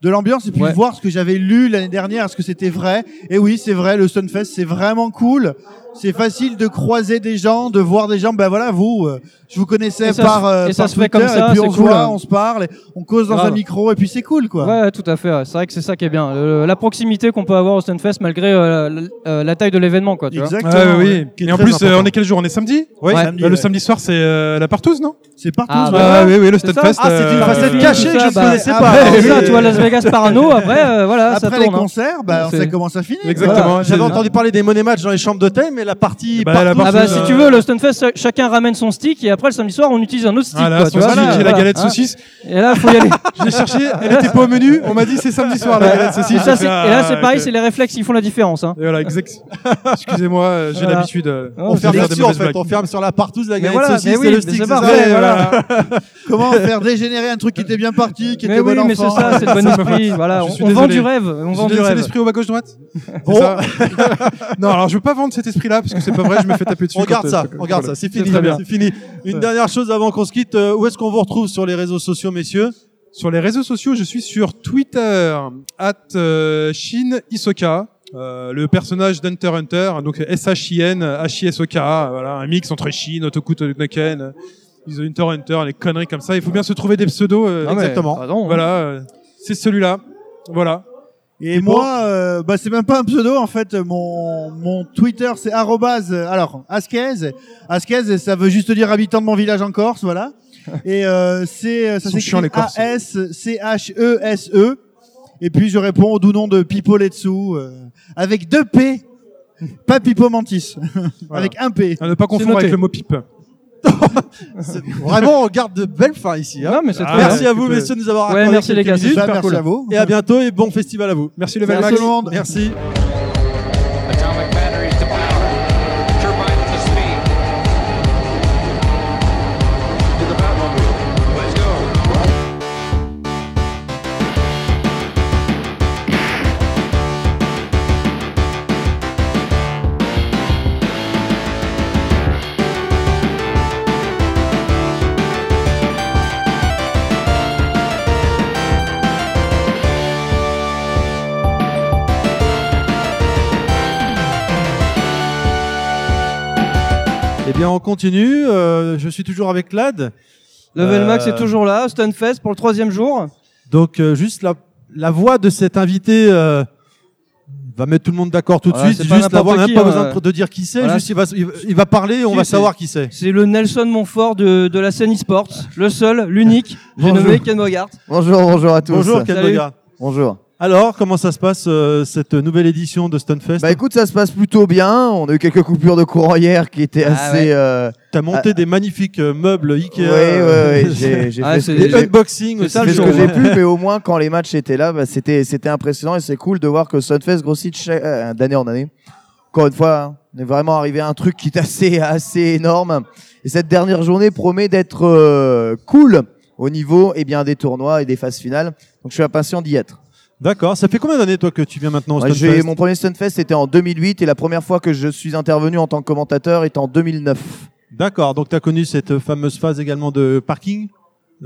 [SPEAKER 11] de l'ambiance et puis
[SPEAKER 2] Ouais.
[SPEAKER 11] voir ce que j'avais lu l'année dernière, est-ce que c'était vrai? Et oui, c'est vrai, le Stunfest, c'est vraiment cool. C'est facile de croiser des gens, de voir des gens. Ben voilà, vous, euh, je vous connaissais
[SPEAKER 2] Et ça
[SPEAKER 11] par, euh,
[SPEAKER 2] et ça
[SPEAKER 11] par
[SPEAKER 2] se fait
[SPEAKER 11] Twitter,
[SPEAKER 2] comme ça,
[SPEAKER 11] et puis on se
[SPEAKER 2] cool,
[SPEAKER 11] voit,
[SPEAKER 2] hein.
[SPEAKER 11] on se parle, et on cause dans
[SPEAKER 2] Grave.
[SPEAKER 11] un micro, et puis c'est cool, quoi.
[SPEAKER 2] Ouais, tout à fait. ouais. C'est vrai que c'est ça qui est bien. Le- la proximité qu'on peut avoir au Stunfest malgré euh, la, euh, la taille de l'événement, quoi. Tu vois.
[SPEAKER 10] Ouais, ouais, oui. Et en plus, euh,
[SPEAKER 11] important.
[SPEAKER 10] on est quel jour? On est samedi?
[SPEAKER 11] Oui,
[SPEAKER 10] Bah,
[SPEAKER 11] samedi,
[SPEAKER 10] le
[SPEAKER 11] ouais.
[SPEAKER 10] samedi soir, c'est euh, la partouze, non?
[SPEAKER 11] C'est partout.
[SPEAKER 2] Ah,
[SPEAKER 11] ouais.
[SPEAKER 10] Ah, oui, oui, le Stunfest.
[SPEAKER 1] Ah, c'est une
[SPEAKER 10] euh,
[SPEAKER 1] facette
[SPEAKER 2] euh,
[SPEAKER 1] cachée que je
[SPEAKER 2] bah,
[SPEAKER 1] connaissais pas.
[SPEAKER 11] Bah,
[SPEAKER 2] C'est
[SPEAKER 11] oui,
[SPEAKER 2] ça,
[SPEAKER 11] oui.
[SPEAKER 2] tu vois Las Vegas Parano, après, euh, voilà, ça
[SPEAKER 11] Après les
[SPEAKER 2] tourne. hein.
[SPEAKER 11] concerts, bah, on
[SPEAKER 2] C'est-
[SPEAKER 11] sait comment ça finit.
[SPEAKER 10] Exactement.
[SPEAKER 1] J'avais
[SPEAKER 10] J'ai-
[SPEAKER 1] entendu parler des money match dans les chambres d'hôtel, mais la partie
[SPEAKER 10] Bah, la
[SPEAKER 1] partout,
[SPEAKER 2] Ah bah si
[SPEAKER 10] euh,
[SPEAKER 2] tu veux le Stunfest ch- chacun ramène son stick et après le samedi soir on utilise un autre stick
[SPEAKER 10] Voilà,
[SPEAKER 2] quoi,
[SPEAKER 10] son
[SPEAKER 2] tu vois,
[SPEAKER 10] stick,
[SPEAKER 2] voilà,
[SPEAKER 10] la
[SPEAKER 2] voilà,
[SPEAKER 10] galette
[SPEAKER 2] hein.
[SPEAKER 10] saucisse.
[SPEAKER 2] Et là faut y aller.
[SPEAKER 10] Je l'ai cherché, elle était pas au menu. On m'a dit c'est samedi soir la galette
[SPEAKER 2] et,
[SPEAKER 10] saucisse.
[SPEAKER 2] ça, c'est- et là c'est
[SPEAKER 10] ah,
[SPEAKER 2] pareil,
[SPEAKER 10] ok.
[SPEAKER 2] c'est les réflexes qui font la différence hein.
[SPEAKER 10] Et voilà, exact. Excusez-moi, euh, j'ai
[SPEAKER 2] Voilà.
[SPEAKER 10] l'habitude. euh,
[SPEAKER 1] On
[SPEAKER 2] c'est
[SPEAKER 1] ferme
[SPEAKER 10] faire
[SPEAKER 1] là-dessus en
[SPEAKER 10] mauvaises
[SPEAKER 1] fait,
[SPEAKER 10] blagues.
[SPEAKER 1] on ferme sur la partouze, la
[SPEAKER 2] Mais
[SPEAKER 1] galette
[SPEAKER 2] voilà,
[SPEAKER 1] saucisse
[SPEAKER 2] mais oui,
[SPEAKER 1] et le
[SPEAKER 2] mais
[SPEAKER 1] stick.
[SPEAKER 2] c'est
[SPEAKER 1] c'est ça
[SPEAKER 2] voilà.
[SPEAKER 11] Comment faire dégénérer un truc qui était bien parti, qui
[SPEAKER 2] Mais
[SPEAKER 11] était
[SPEAKER 2] oui,
[SPEAKER 11] bon
[SPEAKER 2] mais c'est
[SPEAKER 11] enfant.
[SPEAKER 2] ça, c'est le bon Voilà, on, vend du rêve, on vend du rêve.
[SPEAKER 10] l'esprit au bas gauche droite. C'est
[SPEAKER 1] Oh.
[SPEAKER 10] non, alors je veux pas vendre cet esprit-là parce que c'est pas vrai. Je me fais taper dessus.
[SPEAKER 1] On garde
[SPEAKER 10] quand,
[SPEAKER 1] ça,
[SPEAKER 10] euh,
[SPEAKER 1] on garde ça, c'est fini, c'est fini. Une dernière chose avant qu'on se quitte, euh, où est-ce qu'on vous retrouve sur les réseaux sociaux, messieurs?
[SPEAKER 10] Sur les réseaux sociaux, je suis sur Twitter, at euh, Shin Isoka, euh, le personnage d'Hunter Hunter, donc S-H-I-N, H-I-S-O-K, voilà, un mix entre Shin, Otoku Tonoken, euh, Hunter Hunter, les conneries comme ça. Il faut bien se trouver des pseudos. euh,
[SPEAKER 1] exactement.
[SPEAKER 2] pardon, hein.
[SPEAKER 10] Voilà, euh, c'est celui-là. Voilà.
[SPEAKER 11] Et moi, euh, bah, c'est même pas un pseudo en fait. Mon mon Twitter c'est arrobase. Alors Askez, Askez, ça veut juste dire habitant de mon village en Corse, voilà. Et euh, c'est euh, ça s'écrit. A S C H E S E. Et puis je réponds au doux nom de Pipo Letsu euh, avec deux P, pas Pipo Mantis, avec un P.
[SPEAKER 10] À ne pas confondre avec le mot pipe.
[SPEAKER 1] Vraiment, on garde de belles fins ici. hein.
[SPEAKER 2] Non, mais c'est
[SPEAKER 10] Ah,
[SPEAKER 1] Merci à vous,
[SPEAKER 10] peux-
[SPEAKER 1] messieurs, de nous avoir
[SPEAKER 2] Ouais,
[SPEAKER 1] accordé
[SPEAKER 2] merci les gars,
[SPEAKER 1] minutes.
[SPEAKER 11] Bah,
[SPEAKER 2] super
[SPEAKER 11] merci
[SPEAKER 2] cool.
[SPEAKER 11] à vous.
[SPEAKER 1] Et à bientôt et bon festival à vous.
[SPEAKER 10] Merci le
[SPEAKER 11] Merci tout le monde.
[SPEAKER 1] Merci. Bien, on continue. euh, je suis toujours avec Lad.
[SPEAKER 2] Level
[SPEAKER 1] Euh,
[SPEAKER 2] Max est toujours là, Stunfest pour le troisième jour.
[SPEAKER 1] Donc, euh, juste la, la voix de cet invité euh, va mettre tout le monde d'accord tout de
[SPEAKER 2] Voilà,
[SPEAKER 1] suite.
[SPEAKER 2] c'est pas
[SPEAKER 1] Juste la voix,
[SPEAKER 2] n'importe
[SPEAKER 1] même
[SPEAKER 2] qui,
[SPEAKER 1] pas
[SPEAKER 2] hein.
[SPEAKER 1] besoin de, de dire qui c'est.
[SPEAKER 2] Voilà.
[SPEAKER 1] Juste, il va, il va- il va parler et on
[SPEAKER 2] Si,
[SPEAKER 1] va
[SPEAKER 2] c'est-
[SPEAKER 1] savoir qui c'est.
[SPEAKER 2] C'est le Nelson Montfort de, de la scène e-sport, le seul, l'unique. J'ai
[SPEAKER 12] Bonjour.
[SPEAKER 2] nommé Ken Bogart.
[SPEAKER 12] Bonjour, bonjour à tous.
[SPEAKER 1] Bonjour, Ken
[SPEAKER 2] Salut.
[SPEAKER 1] Bogart.
[SPEAKER 12] Bonjour.
[SPEAKER 1] Alors, comment ça se passe euh, cette nouvelle édition de Stunfest
[SPEAKER 12] Bah écoute, ça se passe plutôt bien. On a eu quelques coupures de courant hier qui étaient
[SPEAKER 2] Ah
[SPEAKER 12] assez.
[SPEAKER 2] ouais.
[SPEAKER 12] euh,
[SPEAKER 1] T'as monté des magnifiques euh, meubles Ikea.
[SPEAKER 12] Ouais, ouais, ouais. J'ai j'ai
[SPEAKER 2] Ah,
[SPEAKER 12] fait,
[SPEAKER 2] c'est-
[SPEAKER 12] ce que-
[SPEAKER 1] Des
[SPEAKER 12] j'ai-
[SPEAKER 1] unboxings
[SPEAKER 2] c'est
[SPEAKER 1] aussi.
[SPEAKER 2] ça, le
[SPEAKER 12] ce
[SPEAKER 2] show,
[SPEAKER 12] que j'ai pu, mais au moins quand les matchs étaient là, bah, c'était c'était impressionnant et c'est cool de voir que Sunfest grossit de chaque- euh, d'année en année. Encore une fois, hein, on est vraiment arrivé à un truc qui est assez assez énorme. Et cette dernière journée promet d'être euh, cool au niveau et bien des tournois et des phases finales. Donc je suis impatient d'y être.
[SPEAKER 1] D'accord. Ça fait combien d'années, toi, que tu viens maintenant au
[SPEAKER 12] Ouais,
[SPEAKER 1] Stunfest
[SPEAKER 12] mon premier Stunfest c'était en 2008 et la première fois que je suis intervenu en tant que commentateur était en 2009.
[SPEAKER 1] D'accord. Donc, tu as connu cette fameuse phase également de parking?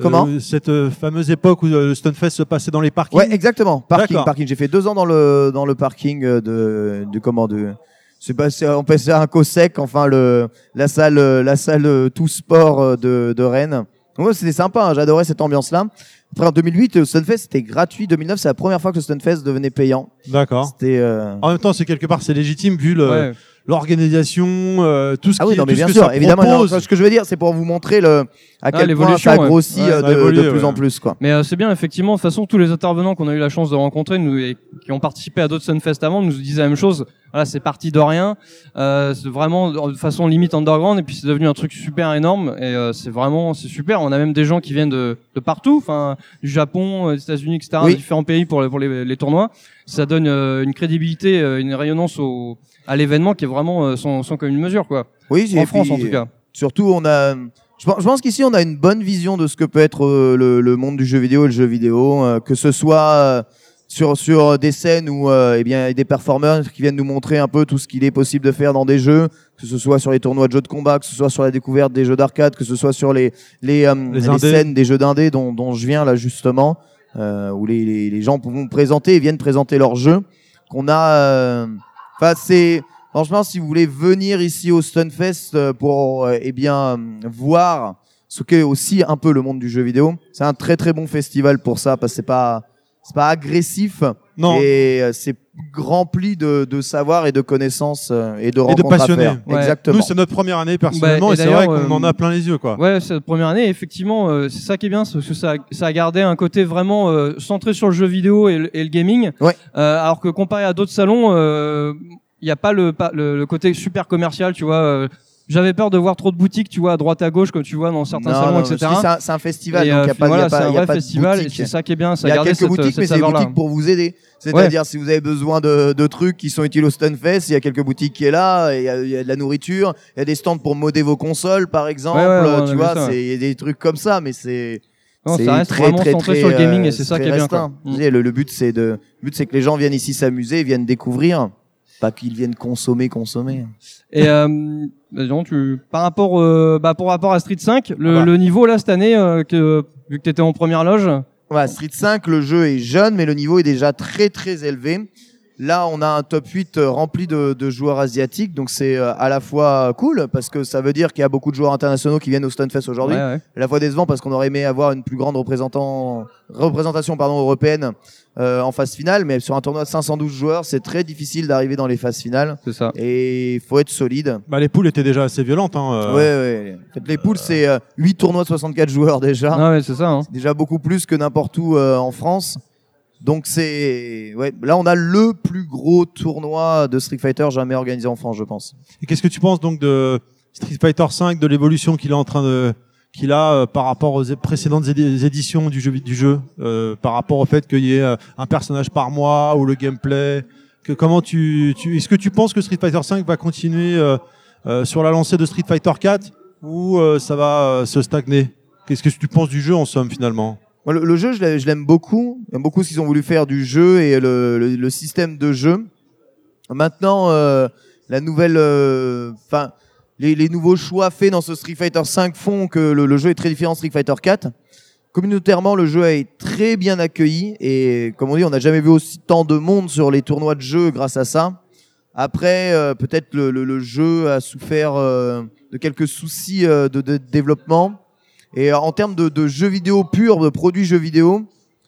[SPEAKER 12] Comment?
[SPEAKER 1] Euh, Cette euh, fameuse époque où euh, le Stunfest se passait dans les parkings?
[SPEAKER 12] Ouais, exactement. Parking, parking. J'ai fait deux ans dans le dans le parking de du comment de c'est pas c'est- on peut c'est un COSEC, enfin le la salle la salle tout sport de de Rennes. Ouais, c'était sympa, hein, j'adorais cette ambiance là. Après en 2008 le Stunfest c'était gratuit, 2009 c'est la première fois que le Stunfest devenait payant.
[SPEAKER 1] D'accord.
[SPEAKER 12] C'était euh,
[SPEAKER 1] En même temps, c'est quelque part, c'est légitime vu le-
[SPEAKER 2] Ouais.
[SPEAKER 1] L'organisation, euh, tout ce
[SPEAKER 12] Ah
[SPEAKER 1] qui
[SPEAKER 12] oui, non,
[SPEAKER 1] tout
[SPEAKER 12] mais
[SPEAKER 1] ce
[SPEAKER 12] bien
[SPEAKER 1] que
[SPEAKER 12] sûr,
[SPEAKER 1] ça
[SPEAKER 12] évidemment. non,
[SPEAKER 1] propose.
[SPEAKER 12] ce que je veux dire, c'est pour vous montrer le, à
[SPEAKER 2] Ah,
[SPEAKER 12] quel point
[SPEAKER 2] l'évolution,
[SPEAKER 12] ça
[SPEAKER 2] ouais.
[SPEAKER 12] grossit
[SPEAKER 1] Ouais,
[SPEAKER 12] euh,
[SPEAKER 1] ça
[SPEAKER 12] de,
[SPEAKER 1] a évolué,
[SPEAKER 12] de plus
[SPEAKER 1] ouais.
[SPEAKER 12] en plus, quoi.
[SPEAKER 2] Mais euh, c'est bien, effectivement, de toute façon, tous les intervenants qu'on a eu la chance de rencontrer, nous, et qui ont participé à d'autres Sunfest avant, nous disaient la même chose. Voilà, c'est parti de rien, euh, c'est vraiment de façon limite underground, et puis c'est devenu un truc super énorme, et euh, c'est vraiment, c'est super. On a même des gens qui viennent de, de partout, enfin, du Japon, euh, des États-Unis, etc.,
[SPEAKER 12] Oui.
[SPEAKER 2] différents pays pour, les- pour les, les tournois. Ça donne euh, une crédibilité, euh, une rayonnance au, à l'événement qui est vraiment euh, sans, sans commune mesure, quoi.
[SPEAKER 12] Oui,
[SPEAKER 2] En France,
[SPEAKER 12] puis,
[SPEAKER 2] en tout cas.
[SPEAKER 12] Surtout, on a. Je pense, je pense qu'ici, on a une bonne vision de ce que peut être le, le monde du jeu vidéo et le jeu vidéo, euh, que ce soit sur sur des scènes où euh, eh bien il y a des performeurs qui viennent nous montrer un peu tout ce qu'il est possible de faire dans des jeux, que ce soit sur les tournois de jeux de combat, que ce soit sur la découverte des jeux d'arcade, que ce soit sur les les, euh,
[SPEAKER 1] Les
[SPEAKER 12] scènes des jeux d'indé dont dont je viens là justement. Euh, où les, les, les gens vont présenter et viennent présenter leur jeu. Qu'on a, euh, enfin c'est franchement si vous voulez venir ici au Stunfest euh, pour eh bien voir ce qu'est aussi un peu le monde du jeu vidéo, c'est un très très bon festival pour ça parce que c'est pas c'est pas agressif
[SPEAKER 1] Non.
[SPEAKER 12] et euh, c'est rempli de, de savoir et de connaissances euh, et de
[SPEAKER 1] Et de
[SPEAKER 12] rencontres à
[SPEAKER 1] passionnés.
[SPEAKER 12] faire.
[SPEAKER 2] Ouais.
[SPEAKER 12] Exactement.
[SPEAKER 1] Nous, c'est notre première année personnellement
[SPEAKER 2] Bah, et
[SPEAKER 1] et c'est vrai
[SPEAKER 2] d'ailleurs,
[SPEAKER 1] qu'on en
[SPEAKER 2] euh,
[SPEAKER 1] a plein les yeux, quoi.
[SPEAKER 2] Ouais, cette première année, effectivement, euh, c'est ça qui est bien, c'est parce que ça, ça a gardé un côté vraiment euh, centré sur le jeu vidéo et le, et le gaming.
[SPEAKER 12] Ouais.
[SPEAKER 2] Euh, alors que comparé à d'autres salons, il n'y a pas le, pas le le côté super commercial, tu vois. euh, J'avais peur de voir trop de boutiques, tu vois, à droite à gauche, comme tu vois dans certains
[SPEAKER 12] Non,
[SPEAKER 2] salons,
[SPEAKER 12] non,
[SPEAKER 2] etc.
[SPEAKER 12] c'est un- festival,
[SPEAKER 2] Et,
[SPEAKER 12] donc
[SPEAKER 2] euh,
[SPEAKER 12] il a pas-
[SPEAKER 2] voilà,
[SPEAKER 12] il
[SPEAKER 2] c'est un
[SPEAKER 12] il
[SPEAKER 2] vrai festival, et c'est ça qui est bien,
[SPEAKER 12] Il y a quelques
[SPEAKER 2] cette,
[SPEAKER 12] boutiques,
[SPEAKER 2] cette
[SPEAKER 12] mais c'est des boutiques pour vous aider. C'est-à-dire, si vous avez besoin de, de trucs qui sont utiles au Stunfest, il y a quelques boutiques qui est là, il y, a, il y a de la nourriture, il y a des stands pour modder vos consoles, par exemple.
[SPEAKER 2] Ouais,
[SPEAKER 12] tu vois, il y a des trucs comme ça, mais c'est
[SPEAKER 2] Non, ça reste vraiment centré sur le gaming, et c'est ça
[SPEAKER 12] très
[SPEAKER 2] qui est bien. Mm.
[SPEAKER 12] Le, but, c'est de, le but, c'est que les gens viennent ici s'amuser, viennent découvrir, pas qu'ils viennent consommer, consommer.
[SPEAKER 2] Et euh, bah, disons, tu, par rapport, euh, bah, pour rapport à Street 5, le,
[SPEAKER 12] Ah bah.
[SPEAKER 2] le niveau là cette année, euh, que vu que t'étais en première loge,
[SPEAKER 12] Voilà, Street 5, le jeu est jeune, mais le niveau est déjà très très élevé. Là, on a un top 8 euh, rempli de, de joueurs asiatiques, donc c'est euh, à la fois cool parce que ça veut dire qu'il y a beaucoup de joueurs internationaux qui viennent au Stunfest aujourd'hui.
[SPEAKER 2] Ouais, ouais.
[SPEAKER 12] À la fois décevant parce qu'on aurait aimé avoir une plus grande représentant, représentation pardon, européenne euh, en phase finale, mais sur un tournoi de 512 joueurs, c'est très difficile d'arriver dans les phases finales.
[SPEAKER 2] c'est ça.
[SPEAKER 12] Et il faut être solide.
[SPEAKER 1] Bah, les poules étaient déjà assez violentes. Hein, euh.
[SPEAKER 12] Ouais, ouais. En fait, les poules, c'est euh, 8 tournois de 64 joueurs déjà.
[SPEAKER 2] Ah ouais, c'est ça. Hein.
[SPEAKER 12] C'est déjà beaucoup plus que n'importe où euh, en France. Donc c'est ouais, là on a le plus gros tournoi de Street Fighter jamais organisé en France, je pense.
[SPEAKER 1] Et qu'est-ce que tu penses donc de Street Fighter 5, de l'évolution qu'il est en train de qu'il a euh, par rapport aux précédentes édi- éditions du jeu du jeu, euh, par rapport au fait qu'il y ait euh, un personnage par mois ou le gameplay? Que comment tu, tu est-ce que tu penses que Street Fighter 5 va continuer sur la lancée de Street Fighter 4 ou ça va se stagner? Qu'est-ce que tu penses du jeu en somme finalement?
[SPEAKER 12] Le, jeu, je l'ai- je l'aime beaucoup. J'aime beaucoup ce qu'ils ont voulu faire du jeu et le, système de jeu. Maintenant, euh, la nouvelle, euh, enfin, les, nouveaux choix faits dans ce Street Fighter 5 font que le, jeu est très différent de Street Fighter 4. Communautairement, le jeu est très bien accueilli et comme on dit, on n'a jamais vu aussi tant de monde sur les tournois de jeu grâce à ça. Après, euh, peut-être le, jeu a souffert euh, de quelques soucis de développement. Et euh, en termes de, de jeux vidéo purs, de produits jeux vidéo,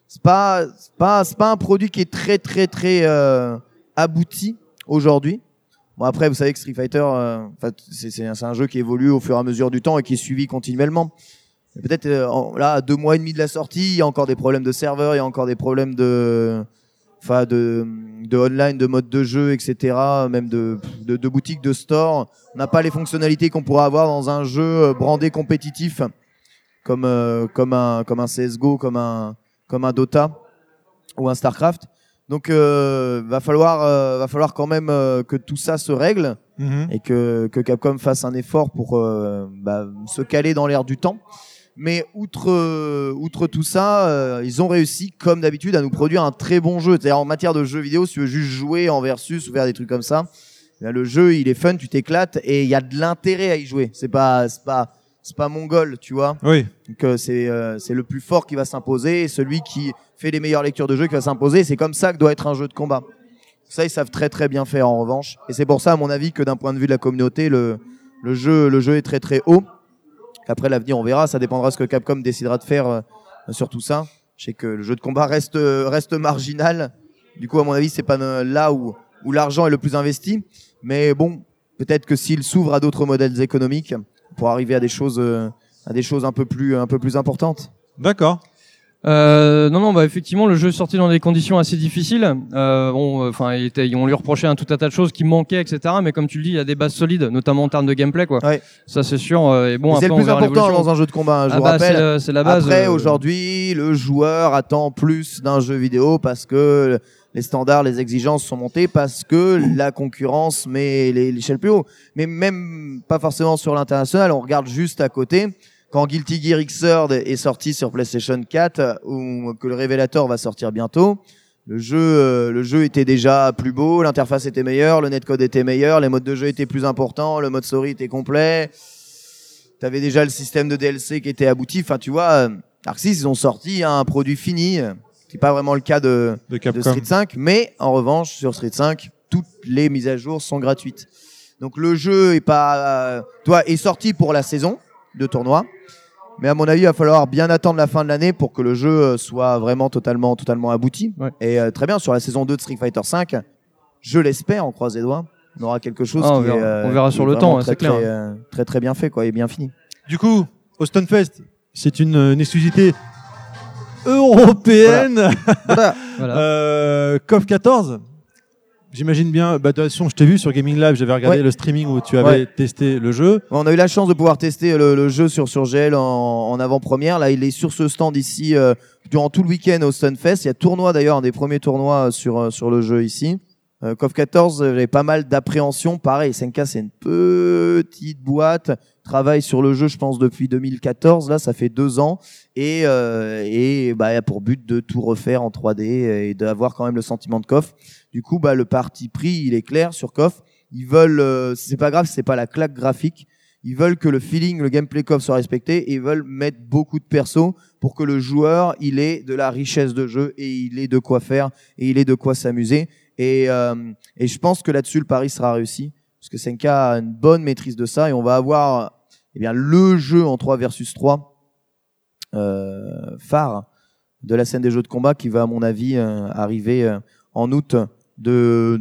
[SPEAKER 12] c'est pas, pas, pas un produit qui est très, très, très euh, abouti aujourd'hui. Bon après, vous savez que Street Fighter, euh, c'est, un- jeu qui évolue au fur et à mesure du temps et qui est suivi continuellement. Peut-être là, à deux mois et demi de la sortie, il y a encore des problèmes de serveur, il y a encore des problèmes de, enfin, de, de online, de mode de jeu, etc. Même de, de, boutique, de store. On n'a pas les fonctionnalités qu'on pourrait avoir dans un jeu brandé compétitif comme euh, comme un comme un CS:GO, comme un comme un Dota ou un Starcraft. Donc euh, va falloir euh, va falloir quand même euh, que tout ça se règle
[SPEAKER 1] Mhm.
[SPEAKER 12] et que que Capcom fasse un effort pour euh, bah, se caler dans l'air du temps. Mais outre euh, outre tout ça, ils ont réussi comme d'habitude à nous produire un très bon jeu. C'est-à-dire en matière de jeux vidéo, si tu veux juste jouer en versus ou faire des trucs comme ça, bien, le jeu il est fun, tu t'éclates et il y a de l'intérêt à y jouer. C'est pas c'est pas c'est pas mongol, tu vois.
[SPEAKER 1] Oui.
[SPEAKER 12] Donc euh, c'est euh, c'est le plus fort qui va s'imposer, et celui qui fait les meilleures lectures de jeu qui va s'imposer. C'est comme ça que doit être un jeu de combat. Ça ils savent très très bien faire en revanche, et c'est pour ça à mon avis que d'un point de vue de la communauté, le le jeu le jeu est très très haut. Après l'avenir on verra, ça dépendra ce que Capcom décidera de faire euh, sur tout ça. Je sais que le jeu de combat reste euh, reste marginal. Du coup à mon avis c'est pas euh, là où où l'argent est le plus investi, mais bon peut-être que s'il s'ouvre à d'autres modèles économiques pour arriver à des choses euh, à des choses un peu plus un peu plus importantes.
[SPEAKER 1] D'accord.
[SPEAKER 2] Euh, non, non, bah effectivement, le jeu est sorti dans des conditions assez difficiles. Euh, bon, enfin, il était, on lui reprochait un tout un tas de choses qui manquaient, etc. Mais comme tu le dis, il y a des bases solides, notamment en termes de gameplay, quoi.
[SPEAKER 12] Ouais.
[SPEAKER 2] Ça, c'est sûr. euh, et bon,
[SPEAKER 12] c'est le plus important dans un jeu de combat. hein, je
[SPEAKER 2] Ah
[SPEAKER 12] vous
[SPEAKER 2] bah, c'est
[SPEAKER 12] rappelle.
[SPEAKER 2] le- c'est la base,
[SPEAKER 12] Après
[SPEAKER 2] euh,
[SPEAKER 12] aujourd'hui, le joueur attend plus d'un jeu vidéo parce que les standards, les exigences sont montées parce que la concurrence met l'échelle plus haut. Mais même pas forcément sur l'international. On regarde juste à côté. Quand Guilty Gear Xrd est sorti sur PlayStation 4 euh, ou que le Révélateur va sortir bientôt, le jeu, euh, le jeu était déjà plus beau, l'interface était meilleure, le netcode était meilleur, les modes de jeu étaient plus importants, le mode story était complet. T'avais déjà le système de DLC qui était abouti. Enfin, tu vois, euh, 6, ils ont sorti un produit fini. Qui est pas vraiment le cas de. Street 5. Mais en revanche, sur Street 5, toutes les mises à jour sont gratuites. Donc le jeu est pas, euh, toi, est sorti pour la saison de tournoi. Mais à mon avis, il va falloir bien attendre la fin de l'année pour que le jeu euh, soit vraiment totalement, totalement abouti. Et euh, très bien, sur la saison 2 de Street Fighter 5, je l'espère, on croise les doigts, on aura quelque chose
[SPEAKER 2] Ah, on
[SPEAKER 12] qui
[SPEAKER 2] verra-
[SPEAKER 12] est, euh,
[SPEAKER 2] on verra sur le temps, hein,
[SPEAKER 12] très,
[SPEAKER 2] c'est clair.
[SPEAKER 12] Très, euh, très, très bien fait, quoi, et bien fini.
[SPEAKER 1] Du coup, au Stunfest, c'est une, une exclusivité européenne.
[SPEAKER 12] Voilà.
[SPEAKER 1] Euh, KOF 14. J'imagine bien. Bah, de toute façon, je t'ai vu sur Gaming Live, j'avais regardé
[SPEAKER 12] Ouais.
[SPEAKER 1] le streaming où tu avais
[SPEAKER 12] Ouais.
[SPEAKER 1] testé le jeu.
[SPEAKER 12] On a eu la chance de pouvoir tester le, le jeu sur, sur GL en, en avant-première. Là, il est sur ce stand ici euh, durant tout le week-end au Stunfest. Il y a tournoi d'ailleurs, un des premiers tournois sur, euh, sur le jeu ici. Euh, KOF 14, euh, j'avais pas mal d'appréhension. Pareil, SNK, c'est une petite boîte. Travaille sur le jeu, je pense, depuis 2014. Là, ça fait deux ans. Et, euh, et bah, pour but de tout refaire en 3D et d'avoir quand même le sentiment de KOF. Du coup, bah, le parti pris, il est clair sur KOF. Ils veulent, euh, c'est pas grave, c'est pas la claque graphique. Ils veulent que le feeling, le gameplay KOF soit respecté et ils veulent mettre beaucoup de persos pour que le joueur, il ait de la richesse de jeu et il ait de quoi faire et il ait de quoi s'amuser. Et, euh, et je pense que là-dessus, le pari sera réussi parce que Senka a une bonne maîtrise de ça et on va avoir eh bien, le jeu en 3 versus 3 euh, phare de la scène des jeux de combat qui va, à mon avis, euh, arriver euh, en août de,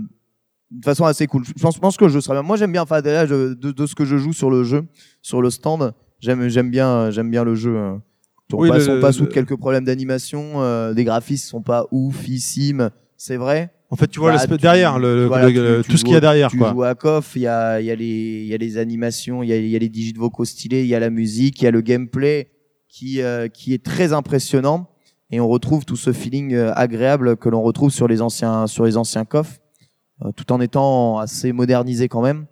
[SPEAKER 12] de façon assez cool. Je pense, je pense que le jeu sera bien. Moi, j'aime bien, enfin, je- de, de ce que je joue sur le jeu, sur le stand, j'aime, j'aime bien, j'aime bien le jeu. On
[SPEAKER 1] Oui,
[SPEAKER 12] passe,
[SPEAKER 1] le-
[SPEAKER 12] on passe
[SPEAKER 1] le-
[SPEAKER 12] outre quelques problèmes d'animation, des graphismes sont pas oufissimes, c'est vrai.
[SPEAKER 1] En fait, tu vois
[SPEAKER 12] Bah, tu-
[SPEAKER 1] derrière, le- le-
[SPEAKER 12] voilà,
[SPEAKER 1] le-
[SPEAKER 12] tu- tu
[SPEAKER 1] tout ce qu'il y a derrière,
[SPEAKER 12] Tu
[SPEAKER 1] quoi.
[SPEAKER 12] joues à KOF, il y a, il y, a les, il y a les animations, il y a, il y a les digits vocaux stylés, il y a la musique, il y a le gameplay qui, euh, qui est très impressionnant. Et on retrouve tout ce feeling euh, agréable que l'on retrouve sur les anciens, sur les anciens KOF, euh, tout en étant assez modernisé quand même,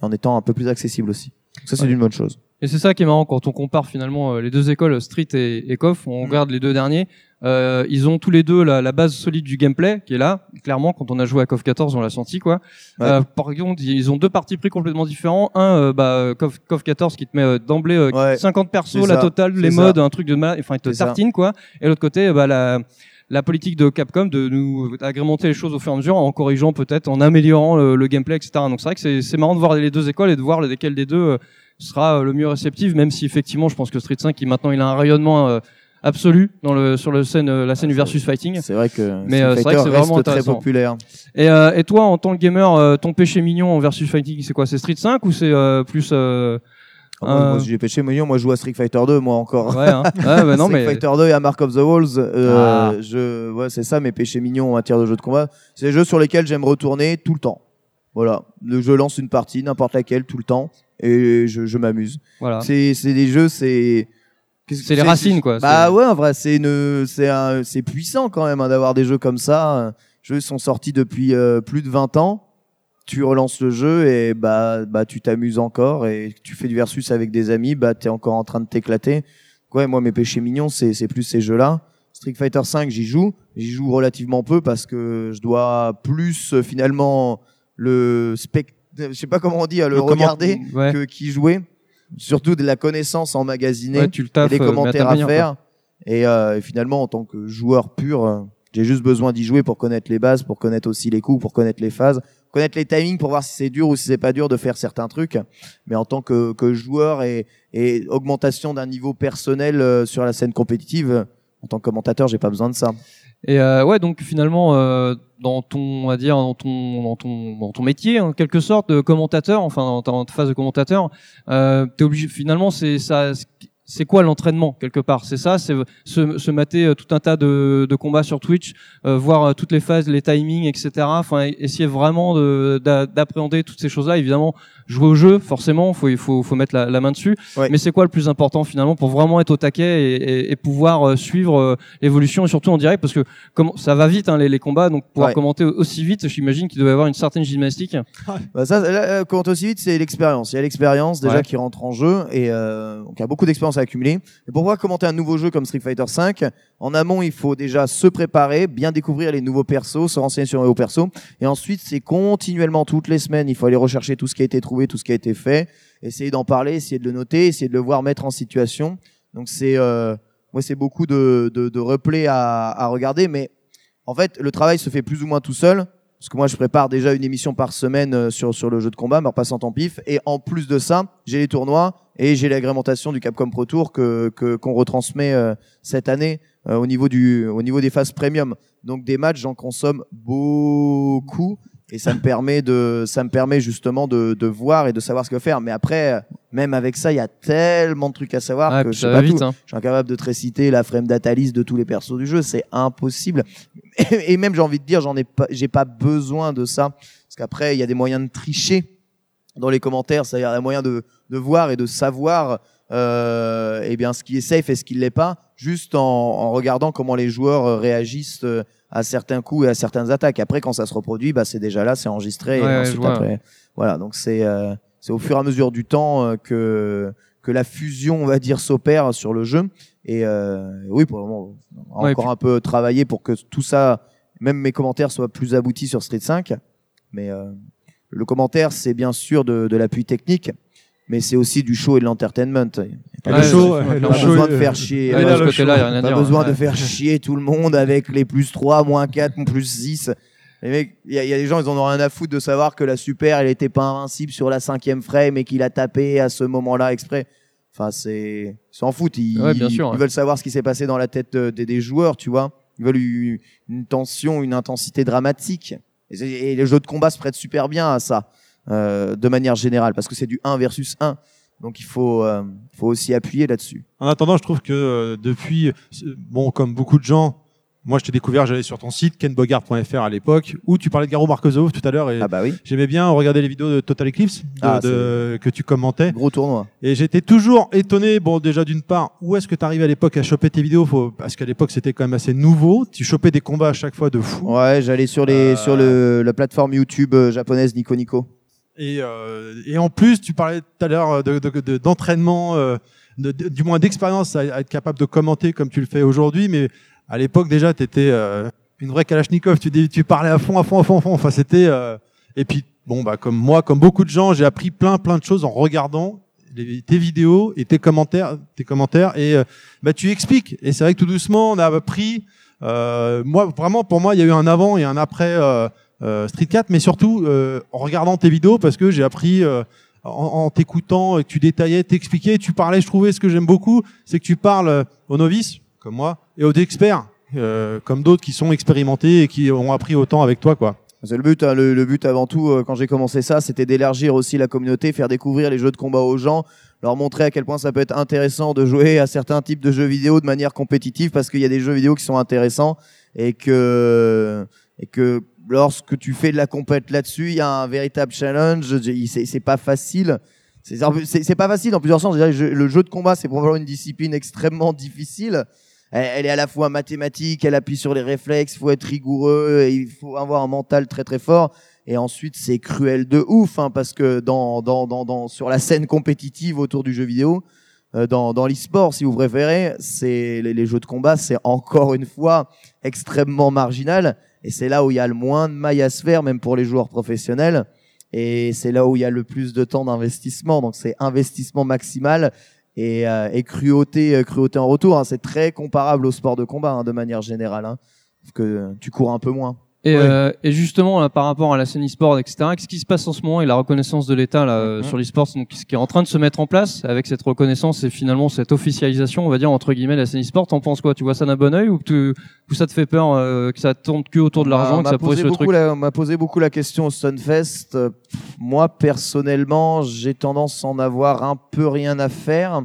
[SPEAKER 12] et en étant un peu plus accessible aussi. Donc ça, c'est
[SPEAKER 2] Ouais.
[SPEAKER 12] une bonne chose.
[SPEAKER 2] Et c'est ça qui est marrant quand on compare finalement euh, les deux écoles, Street et, et KOF, on regarde les deux derniers, euh, ils ont tous les deux la, la base solide du gameplay qui est là. Clairement, quand on a joué à KOF 14, on l'a senti quoi.
[SPEAKER 12] Ouais.
[SPEAKER 2] Euh, par contre, ils ont deux partis pris complètement différents. Un, euh, bah, KOF, KOF 14 qui te met euh, d'emblée euh,
[SPEAKER 12] Ouais.
[SPEAKER 2] 50 persos,
[SPEAKER 12] C'est
[SPEAKER 2] la totale, les
[SPEAKER 12] ça.
[SPEAKER 2] modes, un truc de malade, enfin ils te
[SPEAKER 12] ça.
[SPEAKER 2] tartinent quoi. Et l'autre côté, euh, bah la la politique de Capcom de nous agrémenter les choses au fur et à mesure en corrigeant peut-être, en améliorant le, le gameplay, etc. Donc c'est vrai que c'est- marrant de voir les deux écoles et de voir lesquelles des deux euh, sera euh, le mieux réceptif, même si effectivement je pense que Street 5 il, maintenant il a un rayonnement euh, absolu dans le sur le scène euh, la scène du versus fighting.
[SPEAKER 12] C'est vrai que
[SPEAKER 2] mais euh, c'est vrai que c'est vraiment
[SPEAKER 12] très populaire.
[SPEAKER 2] Et, euh, et toi en tant que gamer, euh, ton péché mignon en versus fighting c'est quoi? C'est Street 5 ou c'est plus
[SPEAKER 12] Ah, moi, j'ai péché mignon, moi je joue à Street Fighter 2, moi encore.
[SPEAKER 2] Ouais, hein. Ouais, bah non,
[SPEAKER 12] Street
[SPEAKER 2] mais-
[SPEAKER 12] Fighter 2 et à Mark of the Walls,
[SPEAKER 2] Ah.
[SPEAKER 12] je, ouais, c'est ça mes péchés mignons en matière de jeux de combat. C'est des jeux sur lesquels j'aime retourner tout le temps. Voilà, je lance une partie, n'importe laquelle, tout le temps, et je, je m'amuse.
[SPEAKER 2] Voilà.
[SPEAKER 12] C'est, c'est des jeux, c'est.
[SPEAKER 2] C'est les racines, quoi.
[SPEAKER 12] Bah ouais, en vrai, c'est une, c'est un, c'est puissant quand même hein, d'avoir des jeux comme ça. Les jeux sont sortis depuis euh, plus de 20 ans. Tu relances le jeu et bah, bah tu t'amuses encore et tu fais du versus avec des amis, bah t'es encore en train de t'éclater. Ouais, moi mes péchés mignons, c'est, c'est plus ces jeux-là. Street Fighter 5, j'y joue. J'y joue relativement peu parce que je dois plus euh, finalement le spect, je sais pas comment on dit, euh, le,
[SPEAKER 2] Le comment-
[SPEAKER 12] regarder
[SPEAKER 2] ouais.
[SPEAKER 12] que qui jouer. Surtout de la connaissance emmagasinée
[SPEAKER 2] Ouais, tu le
[SPEAKER 12] et des
[SPEAKER 2] euh, à
[SPEAKER 12] commentaires à
[SPEAKER 2] manière,
[SPEAKER 12] faire. Et, euh, et finalement, en tant que joueur pur, euh, j'ai juste besoin d'y jouer pour connaître les bases, pour connaître aussi les coups, pour connaître les phases, connaître les timings pour voir si c'est dur ou si c'est pas dur de faire certains trucs. Mais en tant que, que joueur et, et augmentation d'un niveau personnel euh, sur la scène compétitive, en tant que commentateur, j'ai pas besoin de ça.
[SPEAKER 2] Et euh, ouais, donc finalement, euh, dans ton, on va dire, dans ton, dans ton, dans ton métier, en quelque sorte, de commentateur, enfin dans ta, phase de commentateur, euh, t'es obligé. Finalement, c'est ça. C'est quoi l'entraînement quelque part? C'est ça, c'est se, se mater euh, tout un tas de, de combats sur Twitch, euh, voir euh, toutes les phases, les timings, etc. Enfin, essayer vraiment de- d'a- d'appréhender toutes ces choses-là. Évidemment, jouer au jeu, forcément, faut il faut, faut mettre la, la main dessus. Mais c'est quoi le plus important finalement pour vraiment être au taquet et, et- et pouvoir euh, suivre l'évolution et surtout en direct? Parce que comment ça va vite hein, les, les combats, donc pouvoir
[SPEAKER 12] Ouais.
[SPEAKER 2] commenter aussi vite, j'imagine qu'il doit y avoir une certaine gymnastique.
[SPEAKER 12] Bah ça, là, euh, comment aussi vite, c'est l'expérience. Il y a l'expérience déjà
[SPEAKER 2] Ouais.
[SPEAKER 12] qui rentre en jeu et euh, donc il y a beaucoup d'expérience à accumuler. Et pour pouvoir commenter un nouveau jeu comme Street Fighter 5, en amont, il faut déjà se préparer, bien découvrir les nouveaux persos, se renseigner sur les nouveaux persos, et ensuite c'est continuellement toutes les semaines, il faut aller rechercher tout ce qui a été trouvé, tout ce qui a été fait, essayer d'en parler, essayer de le noter, essayer de le voir mettre en situation. Donc c'est euh, moi c'est beaucoup de, de, de replay à, regarder, mais en fait le travail se fait plus ou moins tout seul. Parce que moi, je prépare déjà une émission par semaine euh, sur, sur le jeu de combat, me repassant en pif. Et en plus de ça, j'ai les tournois et j'ai l'agrémentation du Capcom Pro Tour que qu'on retransmet euh, cette année euh, au niveau du au niveau des phases premium. Donc des matchs, j'en consomme beaucoup et ça me permet de ça me permet justement de, de voir et de savoir ce que faire. Mais après, même avec ça, il y a tellement de trucs à savoir
[SPEAKER 2] Ouais,
[SPEAKER 12] que
[SPEAKER 2] puis
[SPEAKER 12] je
[SPEAKER 2] ça
[SPEAKER 12] sais
[SPEAKER 2] va
[SPEAKER 12] pas
[SPEAKER 2] vite,
[SPEAKER 12] tout.
[SPEAKER 2] hein.
[SPEAKER 12] Je suis incapable de te réciter la frame data list de tous les persos du jeu, c'est impossible. Et même j'ai envie de dire, j'en ai pas, j'ai pas besoin de ça, parce qu'après il y a des moyens de tricher dans les commentaires, c'est-à-dire a moyen de, de voir et de savoir, euh, eh bien ce qui est safe et ce qui l'est pas, juste en, en regardant comment les joueurs euh, réagissent euh, à certains coups et à certaines attaques. Après quand ça se reproduit, bah c'est déjà là, c'est enregistré et
[SPEAKER 2] Ouais, ouais,
[SPEAKER 12] ensuite après, voilà. Donc c'est euh, c'est au fur et à mesure du temps euh, que que la fusion, on va dire, s'opère sur le jeu. Et euh, oui, pour le moment, on va
[SPEAKER 2] Ouais, et
[SPEAKER 12] encore
[SPEAKER 2] puis-
[SPEAKER 12] un peu travailler pour que tout ça, même mes commentaires, soient plus aboutis sur Street 5. Mais euh, le commentaire, c'est bien sûr de, de l'appui technique, mais c'est aussi du show et de l'entertainment. Il y a pas
[SPEAKER 1] show,
[SPEAKER 12] pas besoin de faire chier.
[SPEAKER 2] Ouais,
[SPEAKER 12] pas pas
[SPEAKER 2] dire,
[SPEAKER 12] besoin de faire chier tout le monde avec les plus 3, moins 4, plus 6. Les mecs, il y, y a des gens, ils en ont rien à foutre de savoir que la super, elle était pas invincible sur la cinquième frame et qu'il a tapé à ce moment-là exprès. Enfin, c'est, ils s'en foutent. Ils,
[SPEAKER 2] Ouais, bien sûr,
[SPEAKER 12] ils
[SPEAKER 2] ouais.
[SPEAKER 12] veulent savoir ce qui s'est passé dans la tête euh, des, des joueurs, tu vois. Ils veulent une, une tension, une intensité dramatique. Et, les jeux de combat se prêtent super bien à ça, euh, de manière générale, parce que c'est du 1 versus 1. Donc il faut, euh, faut aussi appuyer là-dessus.
[SPEAKER 1] En attendant, je trouve que euh, depuis, bon, comme beaucoup de gens, moi je t'ai découvert, j'allais sur ton site kenbogard.fr à l'époque, où tu parlais de Garo Markozov tout à l'heure, et
[SPEAKER 12] Ah bah oui,
[SPEAKER 1] j'aimais bien regarder les vidéos de Total Eclipse de-
[SPEAKER 12] Ah,
[SPEAKER 1] de- que tu commentais.
[SPEAKER 12] gros tournoi.
[SPEAKER 1] Et j'étais toujours étonné, bon déjà d'une part, où est-ce que tu arrivais à l'époque à choper tes vidéos? Faut, Parce qu'à l'époque c'était quand même assez nouveau, tu chopais des combats à chaque fois de fou.
[SPEAKER 12] Ouais, j'allais sur les
[SPEAKER 1] Euh,
[SPEAKER 12] sur le la plateforme YouTube euh, japonaise Nico Nico.
[SPEAKER 1] Et, euh, et en plus, tu parlais tout à l'heure de- de- de- d'entraînement, de, de- du moins d'expérience à, à être capable de commenter comme tu le fais aujourd'hui. Mais à l'époque déjà, tu étais une vraie Kalachnikov. Tu, tu parlais à fond, à fond, à fond, à fond. Enfin, c'était. euh, et puis, bon, bah, comme moi, comme beaucoup de gens, j'ai appris plein, plein de choses en regardant tes vidéos et tes commentaires, tes commentaires. Et euh, bah, tu expliques. Et c'est vrai que tout doucement, on a appris. Euh, moi, vraiment, pour moi, il y a eu un avant et un après euh, euh, Street 4, mais surtout euh, en regardant tes vidéos parce que j'ai appris euh, en, en t'écoutant, tu détaillais, t'expliquais, tu parlais. Je trouvais ce que j'aime beaucoup, c'est que tu parles euh, aux novices comme moi et aux experts euh, comme d'autres qui sont expérimentés et qui ont appris autant avec toi, quoi.
[SPEAKER 12] C'est le but. hein, le, but avant tout, euh, quand j'ai commencé ça, c'était d'élargir aussi la communauté, faire découvrir les jeux de combat aux gens, leur montrer à quel point ça peut être intéressant de jouer à certains types de jeux vidéo de manière compétitive, parce qu'il y a des jeux vidéo qui sont intéressants et que et que lorsque tu fais de la compète là-dessus, il y a un véritable challenge. C'est pas facile. C'est pas facile dans plusieurs sens. Déjà, le jeu- le jeu de combat, c'est probablement une discipline extrêmement difficile. Elle, est à la fois mathématique, elle appuie sur les réflexes, faut être rigoureux, il faut avoir un mental très très fort. Et ensuite, c'est cruel de ouf, hein, parce que dans, dans, dans, dans, sur la scène compétitive autour du jeu vidéo, euh, dans, dans l'e-sport, si vous préférez, c'est les, les jeux de combat, c'est encore une fois extrêmement marginal. Et c'est là où il y a le moins de mailles à se faire, même pour les joueurs professionnels. Et c'est là où il y a le plus de temps d'investissement. Donc c'est investissement maximal et, euh, et cruauté, euh, cruauté en retour. hein. C'est très comparable au sport de combat hein, de manière générale. Hein, que tu cours un peu moins.
[SPEAKER 2] Et,
[SPEAKER 1] Ouais.
[SPEAKER 2] euh, et justement, là, par rapport à la scène e-sport, etc., qu'est-ce qui se passe en ce moment et la reconnaissance de l'État là, euh,
[SPEAKER 12] Mhm.
[SPEAKER 2] sur l'e-sport, donc, ce qui est en train de se mettre en place avec cette reconnaissance et finalement cette officialisation, on va dire, entre guillemets, de la scène e-sport, t'en penses quoi? Tu vois ça d'un bon oeil ou que, tu- ou ça te fait peur euh, que ça tourne que autour de l'argent,
[SPEAKER 12] On
[SPEAKER 2] que ça pourrisse le truc?
[SPEAKER 12] la- on m'a posé beaucoup la question au Sunfest. Euh, Moi, personnellement, j'ai tendance à en avoir un peu rien à faire,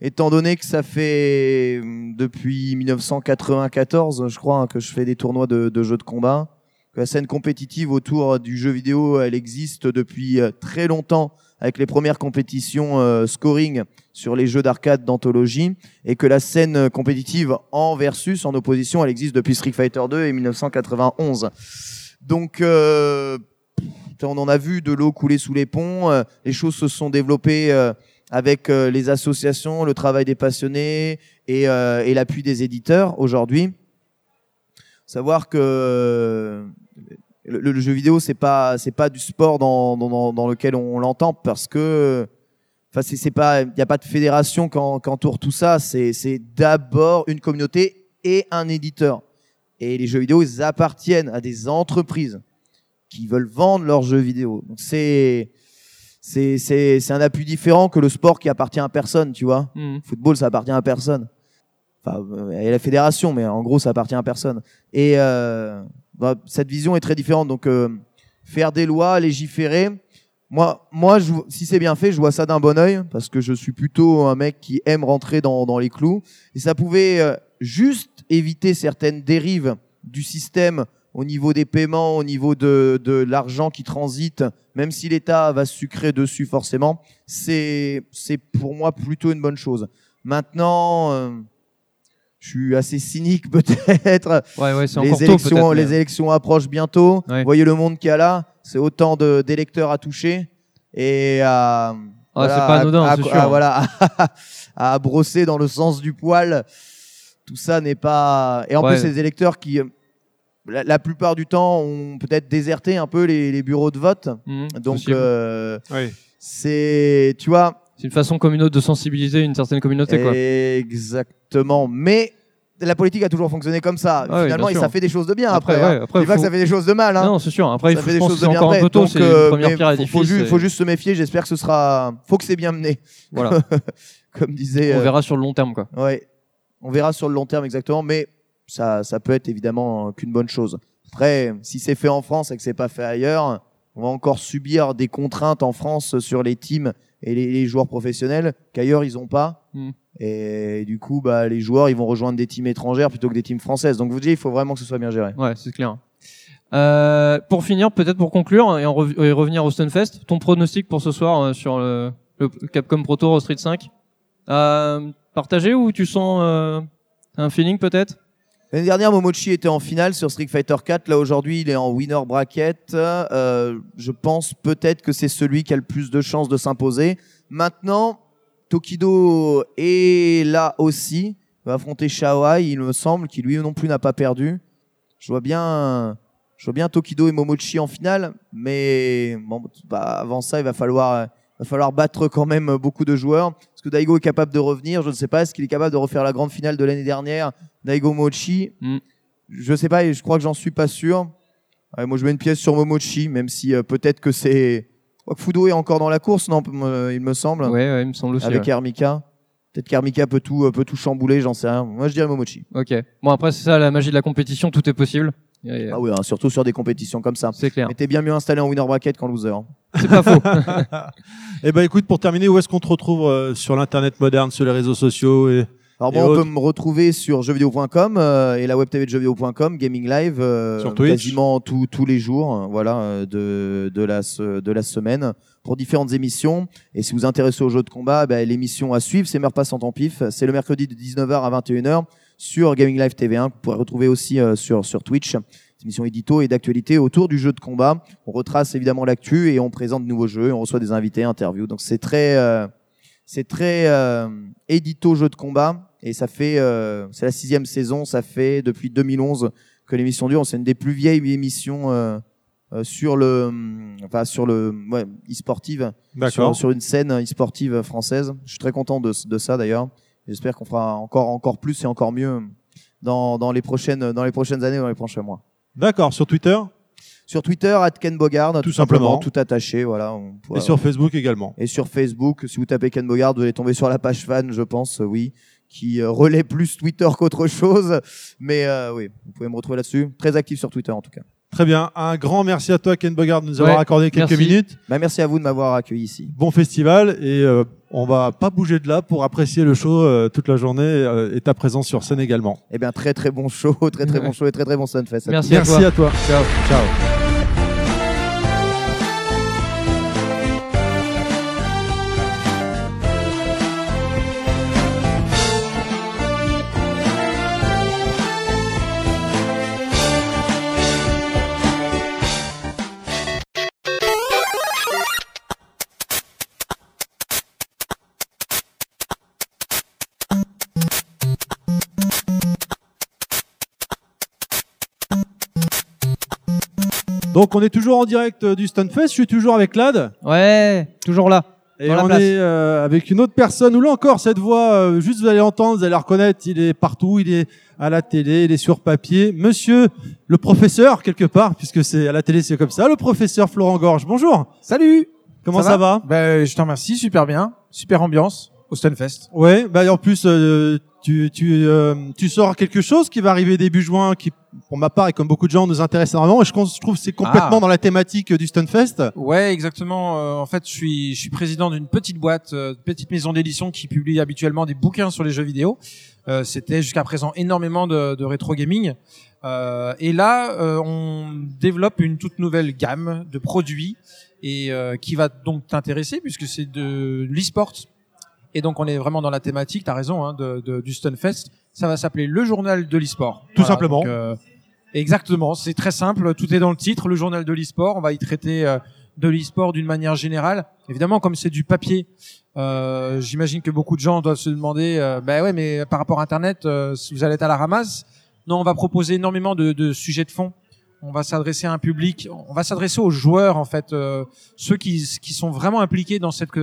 [SPEAKER 12] étant donné que ça fait hum, depuis 1994, je crois, hein, que je fais des tournois de, de jeux de combat. Que la scène compétitive autour du jeu vidéo, elle existe depuis euh, très longtemps avec les premières compétitions euh, scoring sur les jeux d'arcade d'anthologie et que la scène compétitive en versus, en opposition, elle existe depuis Street Fighter 2 et 1991. Donc, euh, on en a vu de l'eau couler sous les ponts. euh, les choses se sont développées avec les associations, le travail des passionnés et, et l'appui des éditeurs aujourd'hui. Savoir que le, le jeu vidéo c'est pas c'est pas du sport dans, dans, lequel on l'entend parce que Enfin, c'est pas, il y a pas de fédération qui en- qui entoure tout ça. C'est c'est d'abord une communauté et un éditeur. Et les jeux vidéo, ils appartiennent à des entreprises qui veulent vendre leurs jeux vidéo. Donc c'est c'est c'est c'est un appui différent que le sport qui appartient à personne, tu vois.
[SPEAKER 2] Mhm.
[SPEAKER 12] Football, ça appartient à personne. Enfin, euh, il y a la fédération, mais en gros, ça appartient à personne. Et euh, bah, cette vision est très différente. Donc, euh, faire des lois, légiférer, moi, moi, je, si c'est bien fait, je vois ça d'un bon œil parce que je suis plutôt un mec qui aime rentrer dans, dans les clous. Et ça pouvait euh, juste éviter certaines dérives du système au niveau des paiements, au niveau de, de l'argent qui transite, même si l'État va sucrer dessus forcément, c'est c'est pour moi plutôt une bonne chose. Maintenant, euh, je suis assez cynique peut-être.
[SPEAKER 2] Ouais, ouais, c'est
[SPEAKER 12] les
[SPEAKER 2] tôt,
[SPEAKER 12] élections,
[SPEAKER 2] mais-
[SPEAKER 12] les élections approchent bientôt.
[SPEAKER 2] Ouais.
[SPEAKER 12] Vous voyez le monde qu'il y a là, c'est autant d'électeurs à toucher et à
[SPEAKER 2] Ah, c'est pas anodin,
[SPEAKER 12] à-
[SPEAKER 2] sûr.
[SPEAKER 12] voilà, à brosser dans le sens du poil. Tout ça n'est pas. Et en
[SPEAKER 2] Ouais.
[SPEAKER 12] plus, ces électeurs qui, euh, la, la plupart du temps, ont peut-être déserté un peu les, les bureaux de vote.
[SPEAKER 2] Mhm,
[SPEAKER 12] Donc, euh, c'est, tu vois,
[SPEAKER 2] C'est une façon comme une autre de sensibiliser une certaine communauté, quoi.
[SPEAKER 12] Exactement. Mais la politique a toujours fonctionné comme ça.
[SPEAKER 2] Ah
[SPEAKER 12] Finalement, et ça fait des choses de bien
[SPEAKER 2] Après,
[SPEAKER 12] après.
[SPEAKER 2] ouais,
[SPEAKER 12] hein.
[SPEAKER 2] après,
[SPEAKER 12] pas que ça fait des choses de mal. Hein.
[SPEAKER 2] Non, c'est sûr. Après, il
[SPEAKER 12] ça
[SPEAKER 2] faut-
[SPEAKER 12] fait des choses de bien après.
[SPEAKER 2] tôt,
[SPEAKER 12] Donc, euh, faut juste se méfier. J'espère que ce sera. Faut que c'est bien mené.
[SPEAKER 2] Voilà.
[SPEAKER 12] Comme disait.
[SPEAKER 2] On
[SPEAKER 12] euh,
[SPEAKER 2] verra sur le long terme, quoi.
[SPEAKER 12] Ouais. On verra sur le long terme exactement, mais ça, ça peut être évidemment euh, qu'une bonne chose. Après, si c'est fait en France et que c'est pas fait ailleurs, on va encore subir des contraintes en France sur les teams et les, les joueurs professionnels qu'ailleurs ils ont pas.
[SPEAKER 2] Mm.
[SPEAKER 12] Et du coup, bah, les joueurs, ils vont rejoindre des teams étrangères plutôt que des teams françaises. Donc, vous dites, il faut vraiment que ce soit bien géré.
[SPEAKER 2] Ouais, c'est clair. Euh, pour finir, peut-être pour conclure et, en rev- et revenir au Stunfest, ton pronostic pour ce soir euh, sur le, le Capcom Pro Tour au Street 5 euh, Partagé ou tu sens euh, un feeling peut-être?
[SPEAKER 12] L'année dernière, Momochi était en finale sur Street Fighter 4. Là, aujourd'hui, il est en winner bracket. Euh, je pense peut-être que c'est celui qui a le plus de chances de s'imposer. Maintenant, Tokido est là aussi. Il va affronter Shaoai, il me semble, qui lui non plus n'a pas perdu. Je vois bien, je vois bien Tokido et Momochi en finale, mais bon, bah, avant ça, il va falloir, il va falloir battre quand même beaucoup de joueurs. Est-ce que Daigo est capable de revenir? Je ne sais pas. Est-ce qu'il est capable de refaire la grande finale de l'année dernière Daigo Mochi
[SPEAKER 2] Mm.
[SPEAKER 12] Je sais pas et je crois que j'en suis pas sûr. Ouais, moi, je mets une pièce sur Momochi, même si euh, peut-être que c'est. Fudo est encore dans la course, non Il me semble.
[SPEAKER 2] Ouais, ouais, il me semble aussi.
[SPEAKER 12] Avec
[SPEAKER 2] ouais.
[SPEAKER 12] Hermika. Peut-être qu'Hermika peut tout, euh, peut tout chambouler, j'en sais rien. Moi, je dirais Momochi.
[SPEAKER 2] Ok. Bon après c'est ça la magie de la compétition, tout est possible. Et, euh,
[SPEAKER 12] Ah oui, hein, surtout sur des compétitions comme ça.
[SPEAKER 2] C'est clair.
[SPEAKER 12] Mais t'es bien mieux installé en winner bracket qu'en loser.
[SPEAKER 2] C'est pas faux.
[SPEAKER 1] Eh ben écoute, pour terminer, où est-ce qu'on te retrouve euh, sur l'internet moderne, sur les réseaux sociaux et
[SPEAKER 12] Alors bon, on
[SPEAKER 1] autres
[SPEAKER 12] peut me retrouver sur jeuxvideo.com euh, et la web TV de jeuxvideo.com, Gaming Live, euh,
[SPEAKER 1] Sur
[SPEAKER 12] quasiment tous tous les jours, euh, voilà, euh, de de la de la semaine pour différentes émissions. Et si vous vous intéressez aux jeux de combat, ben, l'émission à suivre, c'est Meurt passant en pif. C'est le mercredi de 19h à 21h sur Gaming Live TV1. Vous pourrez retrouver aussi euh, sur sur Twitch. Émission édito et d'actualité autour du jeu de combat. On retrace évidemment l'actu et on présente de nouveaux jeux. On reçoit des invités, interviews. Donc c'est très euh, c'est très euh, édito jeu de combat et ça fait euh, c'est la sixième saison. Ça fait depuis 2011 que l'émission dure. C'est une des plus vieilles émissions euh, euh, sur le hum, enfin sur le ouais, e-sportive
[SPEAKER 1] D'accord.
[SPEAKER 12] sur, sur une scène e-sportive française. Je suis très content de, de ça d'ailleurs. J'espère qu'on fera encore encore plus et encore mieux dans, dans les prochaines dans les prochaines années dans les prochains mois.
[SPEAKER 1] D'accord, sur Twitter?
[SPEAKER 12] Sur Twitter, at Ken Bogard, tout,
[SPEAKER 1] simplement.
[SPEAKER 12] tout attaché, voilà. on
[SPEAKER 1] et sur Facebook également.
[SPEAKER 12] et sur Facebook, si vous tapez Ken Bogard, vous allez tomber sur la page fan, je pense, euh, oui, qui euh, relaie plus Twitter qu'autre chose. Mais euh, oui, vous pouvez me retrouver là-dessus. Très actif sur Twitter en tout cas.
[SPEAKER 1] Très bien, un grand merci à toi Ken Bogard de nous avoir
[SPEAKER 2] Ouais,
[SPEAKER 1] accordé quelques
[SPEAKER 2] merci.
[SPEAKER 1] minutes.
[SPEAKER 12] Bah, merci à vous de m'avoir accueilli ici.
[SPEAKER 1] Bon festival et euh, on va pas bouger de là pour apprécier le show euh, toute la journée euh, et ta présence sur scène également.
[SPEAKER 12] Eh bien, très très bon show, très très
[SPEAKER 2] Ouais.
[SPEAKER 12] bon show et très très bon Sunfest. à
[SPEAKER 2] Merci.
[SPEAKER 12] tous.
[SPEAKER 1] Merci à toi.
[SPEAKER 2] Ciao.
[SPEAKER 1] Ciao. On est toujours en direct euh, du Stunfest, je suis toujours avec Lad.
[SPEAKER 2] Ouais, toujours là.
[SPEAKER 1] Et
[SPEAKER 2] Dans la
[SPEAKER 1] on
[SPEAKER 2] place.
[SPEAKER 1] est euh, avec une autre personne, ou là encore, cette voix, euh, juste vous allez entendre, vous allez la reconnaître, il est partout, il est à la télé, il est sur papier. Monsieur le professeur, quelque part, puisque c'est à la télé, c'est comme ça, le professeur Florent Gorge. Bonjour.
[SPEAKER 13] Salut.
[SPEAKER 1] Comment ça, va,
[SPEAKER 13] Ben, je te remercie, super bien, super ambiance au Stunfest.
[SPEAKER 1] Ouais, bah en plus, euh, tu, tu, euh, tu sors quelque chose qui va arriver début juin, qui, pour ma part, et comme beaucoup de gens, nous intéresse énormément, et je, trouve que c'est complètement
[SPEAKER 13] Ah.
[SPEAKER 1] dans la thématique euh, du Stunfest.
[SPEAKER 13] Ouais, exactement. Euh, en fait, je suis, je suis président d'une petite boîte, euh, petite maison d'édition qui publie habituellement des bouquins sur les jeux vidéo. Euh, C'était jusqu'à présent énormément de, de rétro gaming. Euh, et là, euh, on développe une toute nouvelle gamme de produits et qui va donc t'intéresser puisque c'est de l'e-sport. Et donc, on est vraiment dans la thématique. T'as raison, hein, de, de- du Stunfest. Ça va s'appeler le journal de l'e-sport.
[SPEAKER 1] Tout simplement.
[SPEAKER 13] donc, euh, Exactement, c'est très simple, tout est dans le titre, le journal de l'e-sport, on va y traiter euh, de l'e-sport d'une manière générale. Évidemment, comme c'est du papier, euh, j'imagine que beaucoup de gens doivent se demander, euh, bah ouais, mais par rapport à Internet, si vous allez être à la ramasse. Non, on va proposer énormément de, de sujets de fond. On va s'adresser à un public, on va s'adresser aux joueurs en fait, ceux qui, qui sont vraiment impliqués dans cette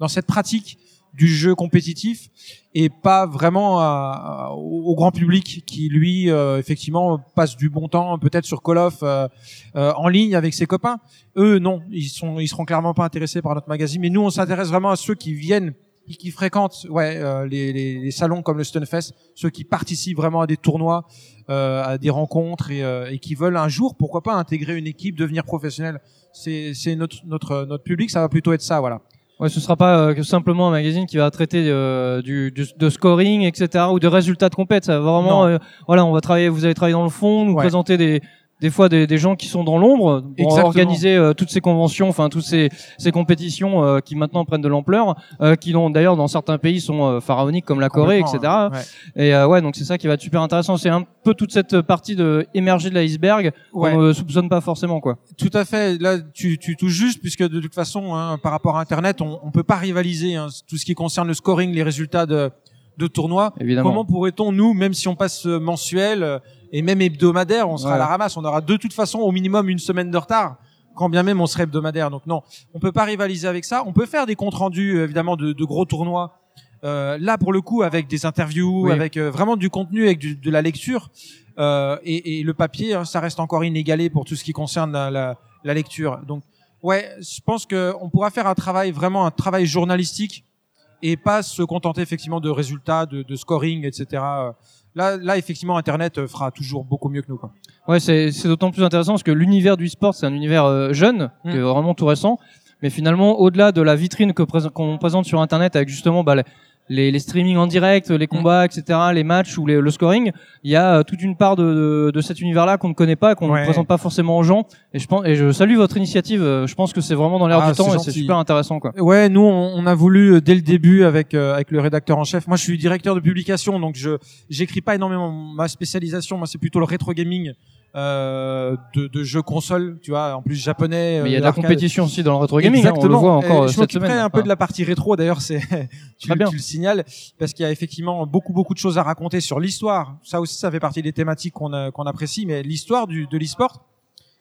[SPEAKER 13] dans cette pratique du jeu compétitif et pas vraiment à- au, grand public qui lui euh, effectivement passe du bon temps peut-être sur Call of euh, euh, en ligne avec ses copains. Eux non, ils sont ils seront clairement pas intéressés par notre magazine mais nous on s'intéresse vraiment à ceux qui viennent et qui fréquentent ouais euh, les, les, les salons comme le Stunfest, ceux qui participent vraiment à des tournois, euh, à des rencontres et, euh, et qui veulent un jour pourquoi pas intégrer une équipe, devenir professionnel. C'est c'est notre notre notre public, ça va plutôt être ça voilà.
[SPEAKER 2] Ouais, ce sera pas euh, simplement un magazine qui va traiter euh, du, du- de scoring, etc., ou de résultats de compète. Ça va vraiment, euh, voilà, on va travailler. Vous allez travailler dans le fond, nous
[SPEAKER 13] Ouais.
[SPEAKER 2] présenter des des fois des, des gens qui sont dans l'ombre pour
[SPEAKER 13] Exactement.
[SPEAKER 2] organiser euh, toutes ces conventions, enfin toutes ces, ces compétitions euh, qui maintenant prennent de l'ampleur, euh, qui d'ailleurs dans certains pays sont euh, pharaoniques comme la Corée, etc.
[SPEAKER 13] Complètement, ouais.
[SPEAKER 2] Et euh, ouais, donc c'est ça qui va être super intéressant. C'est un peu toute cette partie de émerger de l'iceberg
[SPEAKER 13] Ouais.
[SPEAKER 2] qu'on ne soupçonne pas forcément, quoi.
[SPEAKER 13] Tout à fait. Là, tu, tu touches juste, puisque de toute façon, hein, par rapport à Internet, on, on peut pas rivaliser. hein, tout ce qui concerne le scoring, les résultats de, de tournois.
[SPEAKER 2] Évidemment.
[SPEAKER 13] Comment pourrait-on, nous, même si on passe mensuel euh, et même hebdomadaire, on sera à la ramasse. On aura de toute façon au minimum une semaine de retard. Quand bien même on serait hebdomadaire. Donc non, on peut pas rivaliser avec ça. On peut faire des comptes rendus, euh, évidemment, de, de gros tournois. Euh, là, pour le coup, avec des interviews,
[SPEAKER 2] Oui.
[SPEAKER 13] avec euh, vraiment du contenu, avec du- de la lecture. Euh, et, et le papier, hein, ça reste encore inégalé pour tout ce qui concerne la, la, la lecture. Donc, ouais, je pense que on pourra faire un travail vraiment un travail journalistique et pas se contenter effectivement de résultats, de, de scoring, etc. Là, là, effectivement, Internet euh, fera toujours beaucoup mieux que nous. Quoi.
[SPEAKER 2] Ouais, c'est c'est d'autant plus intéressant parce que l'univers du sport, c'est un univers euh, jeune,
[SPEAKER 13] Mm.
[SPEAKER 2] qui est vraiment tout récent. Mais finalement, au-delà de la vitrine qu'on présente sur Internet avec justement bah, les, les streamings en direct, les combats, etc., les matchs ou les- le scoring, il y a euh, toute une part de, de, de cet univers-là qu'on ne connaît pas, qu'on
[SPEAKER 13] Ouais.
[SPEAKER 2] ne présente pas forcément aux gens. Et je pense, et je salue votre initiative. euh, Je pense que c'est vraiment dans l'air
[SPEAKER 13] Ah,
[SPEAKER 2] du temps et c'est super intéressant, quoi.
[SPEAKER 13] Ouais, nous, on, on a voulu euh, dès le début avec euh, avec le rédacteur en chef. Moi, je suis directeur de publication, donc je j'écris pas énormément. Ma spécialisation, moi, c'est plutôt le rétro gaming euh, de, de jeux console. Tu vois, en plus japonais.
[SPEAKER 2] Mais il y a
[SPEAKER 13] euh,
[SPEAKER 2] de la
[SPEAKER 13] arcade.
[SPEAKER 2] compétition aussi dans le rétro gaming. hein, on le
[SPEAKER 13] Exactement.
[SPEAKER 2] voit encore
[SPEAKER 13] Euh,
[SPEAKER 2] euh,
[SPEAKER 13] je
[SPEAKER 2] cette semaine.
[SPEAKER 13] un peu de la partie rétro. D'ailleurs, c'est tu, tu le signales parce qu'il y a effectivement beaucoup beaucoup de choses à raconter sur l'histoire. Ça aussi, ça fait partie des thématiques qu'on qu'on apprécie. Mais l'histoire du de l'e-sport,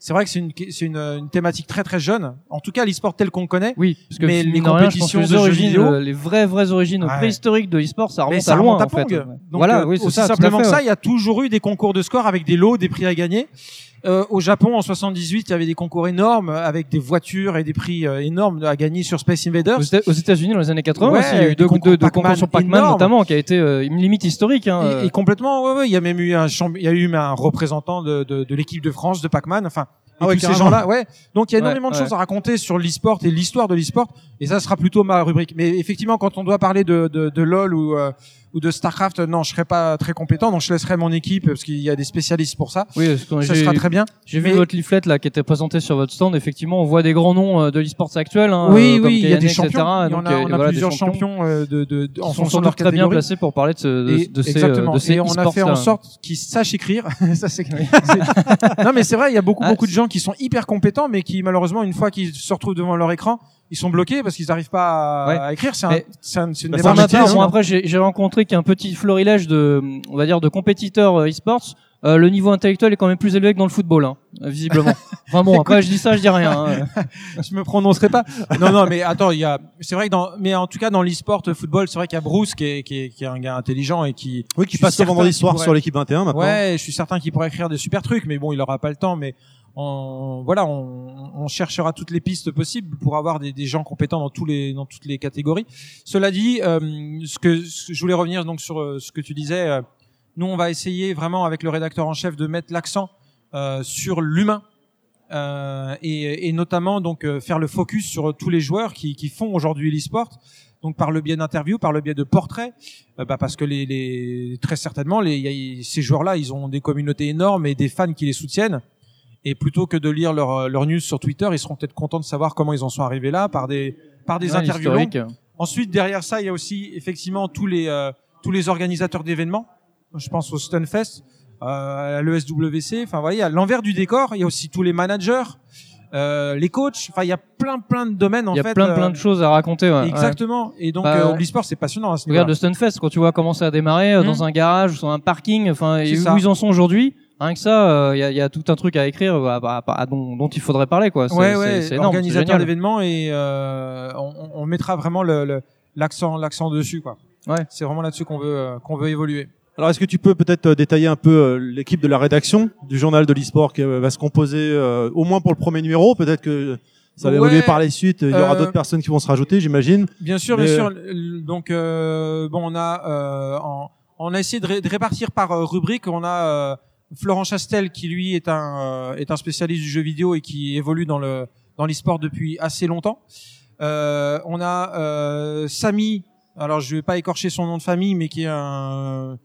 [SPEAKER 13] c'est vrai que c'est une c'est une, une thématique très très jeune. En tout cas, l'e-sport tel qu'on connaît.
[SPEAKER 2] Oui, parce que
[SPEAKER 13] mais les
[SPEAKER 2] de rien, je pense que
[SPEAKER 13] compétitions
[SPEAKER 2] les
[SPEAKER 13] de jeux
[SPEAKER 2] origines,
[SPEAKER 13] vidéo,
[SPEAKER 2] euh, les vraies vraies origines
[SPEAKER 13] Ouais.
[SPEAKER 2] préhistoriques de e-sport, ça
[SPEAKER 13] mais
[SPEAKER 2] remonte
[SPEAKER 13] ça
[SPEAKER 2] à loin
[SPEAKER 13] remonte à
[SPEAKER 2] en fait.
[SPEAKER 13] Donc,
[SPEAKER 2] voilà,
[SPEAKER 13] euh,
[SPEAKER 2] oui, c'est ça. tout à
[SPEAKER 13] simplement
[SPEAKER 2] fait,
[SPEAKER 13] que ça,
[SPEAKER 2] ouais.
[SPEAKER 13] il y a toujours eu des concours de score avec des lots, des prix à gagner. Euh, au Japon, en 78, il y avait des concours énormes avec des voitures et des prix euh, énormes à gagner sur Space Invaders.
[SPEAKER 2] Aux Éta- aux États-Unis dans les années 80
[SPEAKER 13] Ouais,
[SPEAKER 2] aussi, il y a eu deux,
[SPEAKER 13] concours
[SPEAKER 2] sur Pac-Man notamment, qui a été euh, une limite historique. Hein,
[SPEAKER 13] Et,
[SPEAKER 2] euh.
[SPEAKER 13] et complètement, ouais, ouais, il y a même eu un il y a eu un représentant de, de, de l'équipe de France de Pac-Man. Enfin, et
[SPEAKER 1] Ah ouais,
[SPEAKER 13] tous ces gens-là, ouais. Donc il y a énormément de choses à raconter sur l'e-sport et l'histoire de l'e-sport. Et ça sera plutôt ma rubrique. Mais effectivement, quand on doit parler de, de, de LoL ou euh, ou de Starcraft, non, je serai pas très compétent. Donc je laisserai mon équipe parce qu'il y a des spécialistes pour ça.
[SPEAKER 2] Oui, parce
[SPEAKER 13] ça sera très bien.
[SPEAKER 2] J'ai vu
[SPEAKER 13] Mais-
[SPEAKER 2] votre leaflet là qui était présenté sur votre stand. Effectivement, on voit des grands noms euh, de l'e-sports actuel. Hein,
[SPEAKER 13] oui,
[SPEAKER 2] euh, comme
[SPEAKER 13] oui, il y a des champions.
[SPEAKER 2] etc.
[SPEAKER 13] Il y
[SPEAKER 2] Donc,
[SPEAKER 13] a,
[SPEAKER 2] euh,
[SPEAKER 13] on a
[SPEAKER 2] voilà, des
[SPEAKER 13] plusieurs champions, euh, de, de, de- en fonction de leur
[SPEAKER 2] très bien placés pour parler de, ce, de,
[SPEAKER 13] Et-
[SPEAKER 2] de ces,
[SPEAKER 13] exactement.
[SPEAKER 2] euh, de ces
[SPEAKER 13] et on a fait en sorte qu'ils sachent écrire. ça c'est. c'est- non mais c'est vrai, il y a beaucoup
[SPEAKER 2] Ah,
[SPEAKER 13] beaucoup de gens qui sont hyper compétents, mais qui malheureusement une fois qu'ils se retrouvent devant leur écran, ils sont bloqués parce qu'ils n'arrivent pas à,
[SPEAKER 2] Ouais.
[SPEAKER 13] à écrire. C'est un, un- une
[SPEAKER 2] Bah,
[SPEAKER 13] démarche
[SPEAKER 2] bon, après, j'ai j'ai rencontré qu'un petit florilège de, on va dire, de compétiteurs euh, e-sports. euh, le niveau intellectuel est quand même plus élevé que dans le football, hein, visiblement. Enfin bon, après je dis ça, je dis rien. hein.
[SPEAKER 13] je me prononcerai pas. Non, non, mais attends, il y a, c'est vrai que dans, mais en tout cas dans l'e-sport football, c'est vrai qu'il y a Bruce qui est, qui est, qui est un gars intelligent et qui,
[SPEAKER 1] Oui, qui passe le vendredi soir
[SPEAKER 13] pourrait-
[SPEAKER 1] sur l'équipe 21 maintenant.
[SPEAKER 13] Ouais, je suis certain qu'il pourrait écrire des super trucs, mais bon, il aura pas le temps. Mais on, voilà, on, on cherchera toutes les pistes possibles pour avoir des, des gens compétents dans tous les, dans toutes les catégories. Cela dit, euh, ce que ce je voulais revenir donc sur euh, ce que tu disais. euh, nous, on va essayer vraiment avec le rédacteur en chef de mettre l'accent euh, sur l'humain. Euh, et, et notamment donc faire le focus sur tous les joueurs qui, qui font aujourd'hui l'e-sport donc par le biais d'interviews, par le biais de portraits, bah parce que les, les très certainement les, y a- ces joueurs-là, ils ont des communautés énormes et des fans qui les soutiennent. Et plutôt que de lire leur, leur news sur Twitter, ils seront peut-être contents de savoir comment ils en sont arrivés là par des par des
[SPEAKER 2] Ouais,
[SPEAKER 13] interviews. Ensuite, derrière ça, il y a aussi effectivement tous les euh, tous les organisateurs d'événements. Je pense au Stunfest, euh, à l'ESWC. Enfin, il y a l'envers du décor. Il y a aussi tous les managers, euh, les coachs. Enfin, il y a plein plein de domaines en
[SPEAKER 2] Il y a
[SPEAKER 13] fait.
[SPEAKER 2] plein
[SPEAKER 13] euh,
[SPEAKER 2] plein de choses à raconter. Ouais,
[SPEAKER 13] Exactement. Et donc,
[SPEAKER 2] Bah,
[SPEAKER 13] euh, l'e-sport, c'est passionnant à ce
[SPEAKER 2] Regarde le Stunfest, quand tu vois comment ça a démarré euh,
[SPEAKER 13] Mhm.
[SPEAKER 2] dans un garage, sur un parking, enfin où
[SPEAKER 13] ça.
[SPEAKER 2] ils en sont aujourd'hui. Rien que ça, il y, a, y a tout un truc à écrire euh, bah, bah, dont, dont il faudrait parler quoi. C'est
[SPEAKER 13] ouais,
[SPEAKER 2] c'est-
[SPEAKER 13] ouais,
[SPEAKER 2] c'est énorme,
[SPEAKER 13] organisateur d'événements et euh, on, on mettra vraiment le- le- l'accent l'accent dessus quoi.
[SPEAKER 2] Ouais.
[SPEAKER 13] C'est vraiment là-dessus qu'on veut euh, qu'on veut évoluer.
[SPEAKER 1] Alors, est-ce que tu peux peut-être euh, détailler un peu euh, l'équipe de la rédaction du journal de l'e-sport qui euh, va se composer euh, au moins pour le premier numéro? Peut-être que ça va
[SPEAKER 13] Ouais,
[SPEAKER 1] évoluer par les suites. Il y aura
[SPEAKER 13] euh,
[SPEAKER 1] d'autres personnes qui vont se rajouter, j'imagine.
[SPEAKER 13] Bien sûr,
[SPEAKER 1] Mais,
[SPEAKER 13] bien
[SPEAKER 1] euh,
[SPEAKER 13] sûr. Donc euh, bon, on a euh, en- on a essayé de, ré- de répartir par euh, rubrique. On a euh, Florent Chastel qui lui est un euh, est un spécialiste du jeu vidéo et qui évolue dans le dans l'e-sport depuis assez longtemps. Euh, on a euh, Samy. Alors je vais pas écorcher son nom de famille, mais qui est un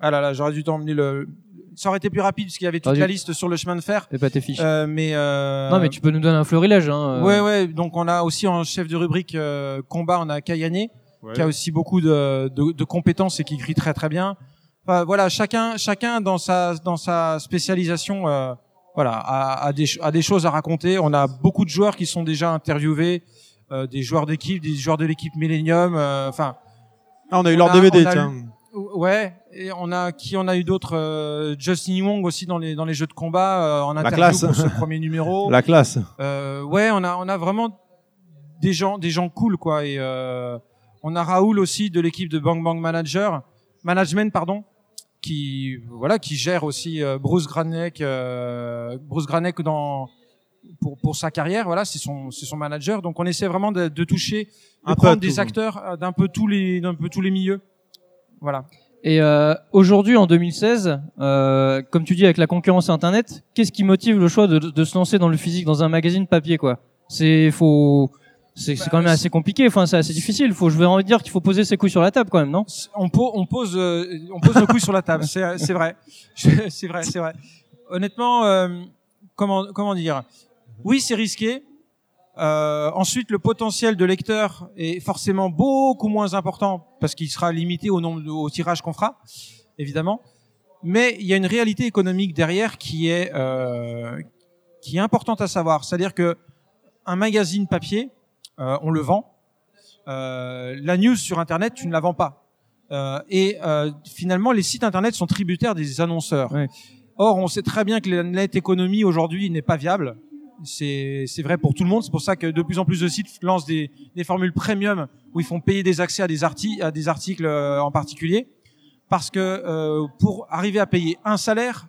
[SPEAKER 13] ah là là, j'aurais dû t'emmener le. Ça aurait été plus rapide parce qu'il y avait toute la liste sur le chemin de fer.
[SPEAKER 2] Fais pas tes fiches.
[SPEAKER 13] Euh, mais euh,
[SPEAKER 2] Non mais tu peux nous donner un florilège. Hein, euh.
[SPEAKER 13] Ouais, ouais. Donc on a aussi en chef de rubrique euh, combat, on a Kayane qui a aussi beaucoup de, de, de compétences et qui écrit très très bien. Enfin, voilà, chacun, chacun dans sa dans sa spécialisation, euh, voilà, a, a des a des choses à raconter. On a beaucoup de joueurs qui sont déjà interviewés, euh, des joueurs d'équipe, des joueurs de l'équipe Millennium. euh, Enfin,
[SPEAKER 1] Ah, on a eu leur DVD, tiens.
[SPEAKER 13] eu- Ouais, et on a qui on a eu d'autres euh, Justin Wong aussi dans les dans les jeux de combat euh, en interview
[SPEAKER 1] classe.
[SPEAKER 13] pour ce premier numéro.
[SPEAKER 1] La classe.
[SPEAKER 13] Euh, ouais, on a on a vraiment des gens des gens cool quoi et euh, on a Raoul aussi de l'équipe de Bang Bang Manager Management pardon qui voilà qui gère aussi euh, Bruce Granek euh, Bruce Granek dans pour pour sa carrière voilà c'est son c'est son manager. Donc on essaie vraiment de, de toucher de
[SPEAKER 1] Un peu
[SPEAKER 13] prendre des
[SPEAKER 1] tout.
[SPEAKER 13] acteurs euh, d'un peu tous les d'un peu tous les milieux. Voilà.
[SPEAKER 2] Et euh, aujourd'hui, en 2016, euh, comme tu dis, avec la concurrence Internet, qu'est-ce qui motive le choix de, de se lancer dans le physique, dans un magazine papier, quoi? C'est faut, c'est c'est quand même assez compliqué. Enfin, c'est assez difficile. Faut, je vais envie de dire qu'il faut poser ses couilles sur la table, quand même, non?
[SPEAKER 13] On, po- on pose euh, on pose nos couilles sur la table c'est c'est vrai. C'est vrai c'est vrai. Honnêtement euh, comment comment dire? Oui c'est risqué. Euh, ensuite le potentiel de lecteur est forcément beaucoup moins important parce qu'il sera limité au nombre de, au tirage qu'on fera évidemment. Mais il y a une réalité économique derrière qui est euh, qui est importante à savoir. C'est-à-dire que un magazine papier euh, on le vend euh, la news sur internet tu ne la vends pas euh, et euh, finalement, les sites internet sont tributaires des annonceurs. Or, on sait très bien que la net économie aujourd'hui n'est pas viable. C'est c'est vrai pour tout le monde. C'est pour ça que de plus en plus de sites lancent des, des formules premium où ils font payer des accès à des, arti à des articles euh, en particulier. Parce que euh, pour arriver à payer un salaire,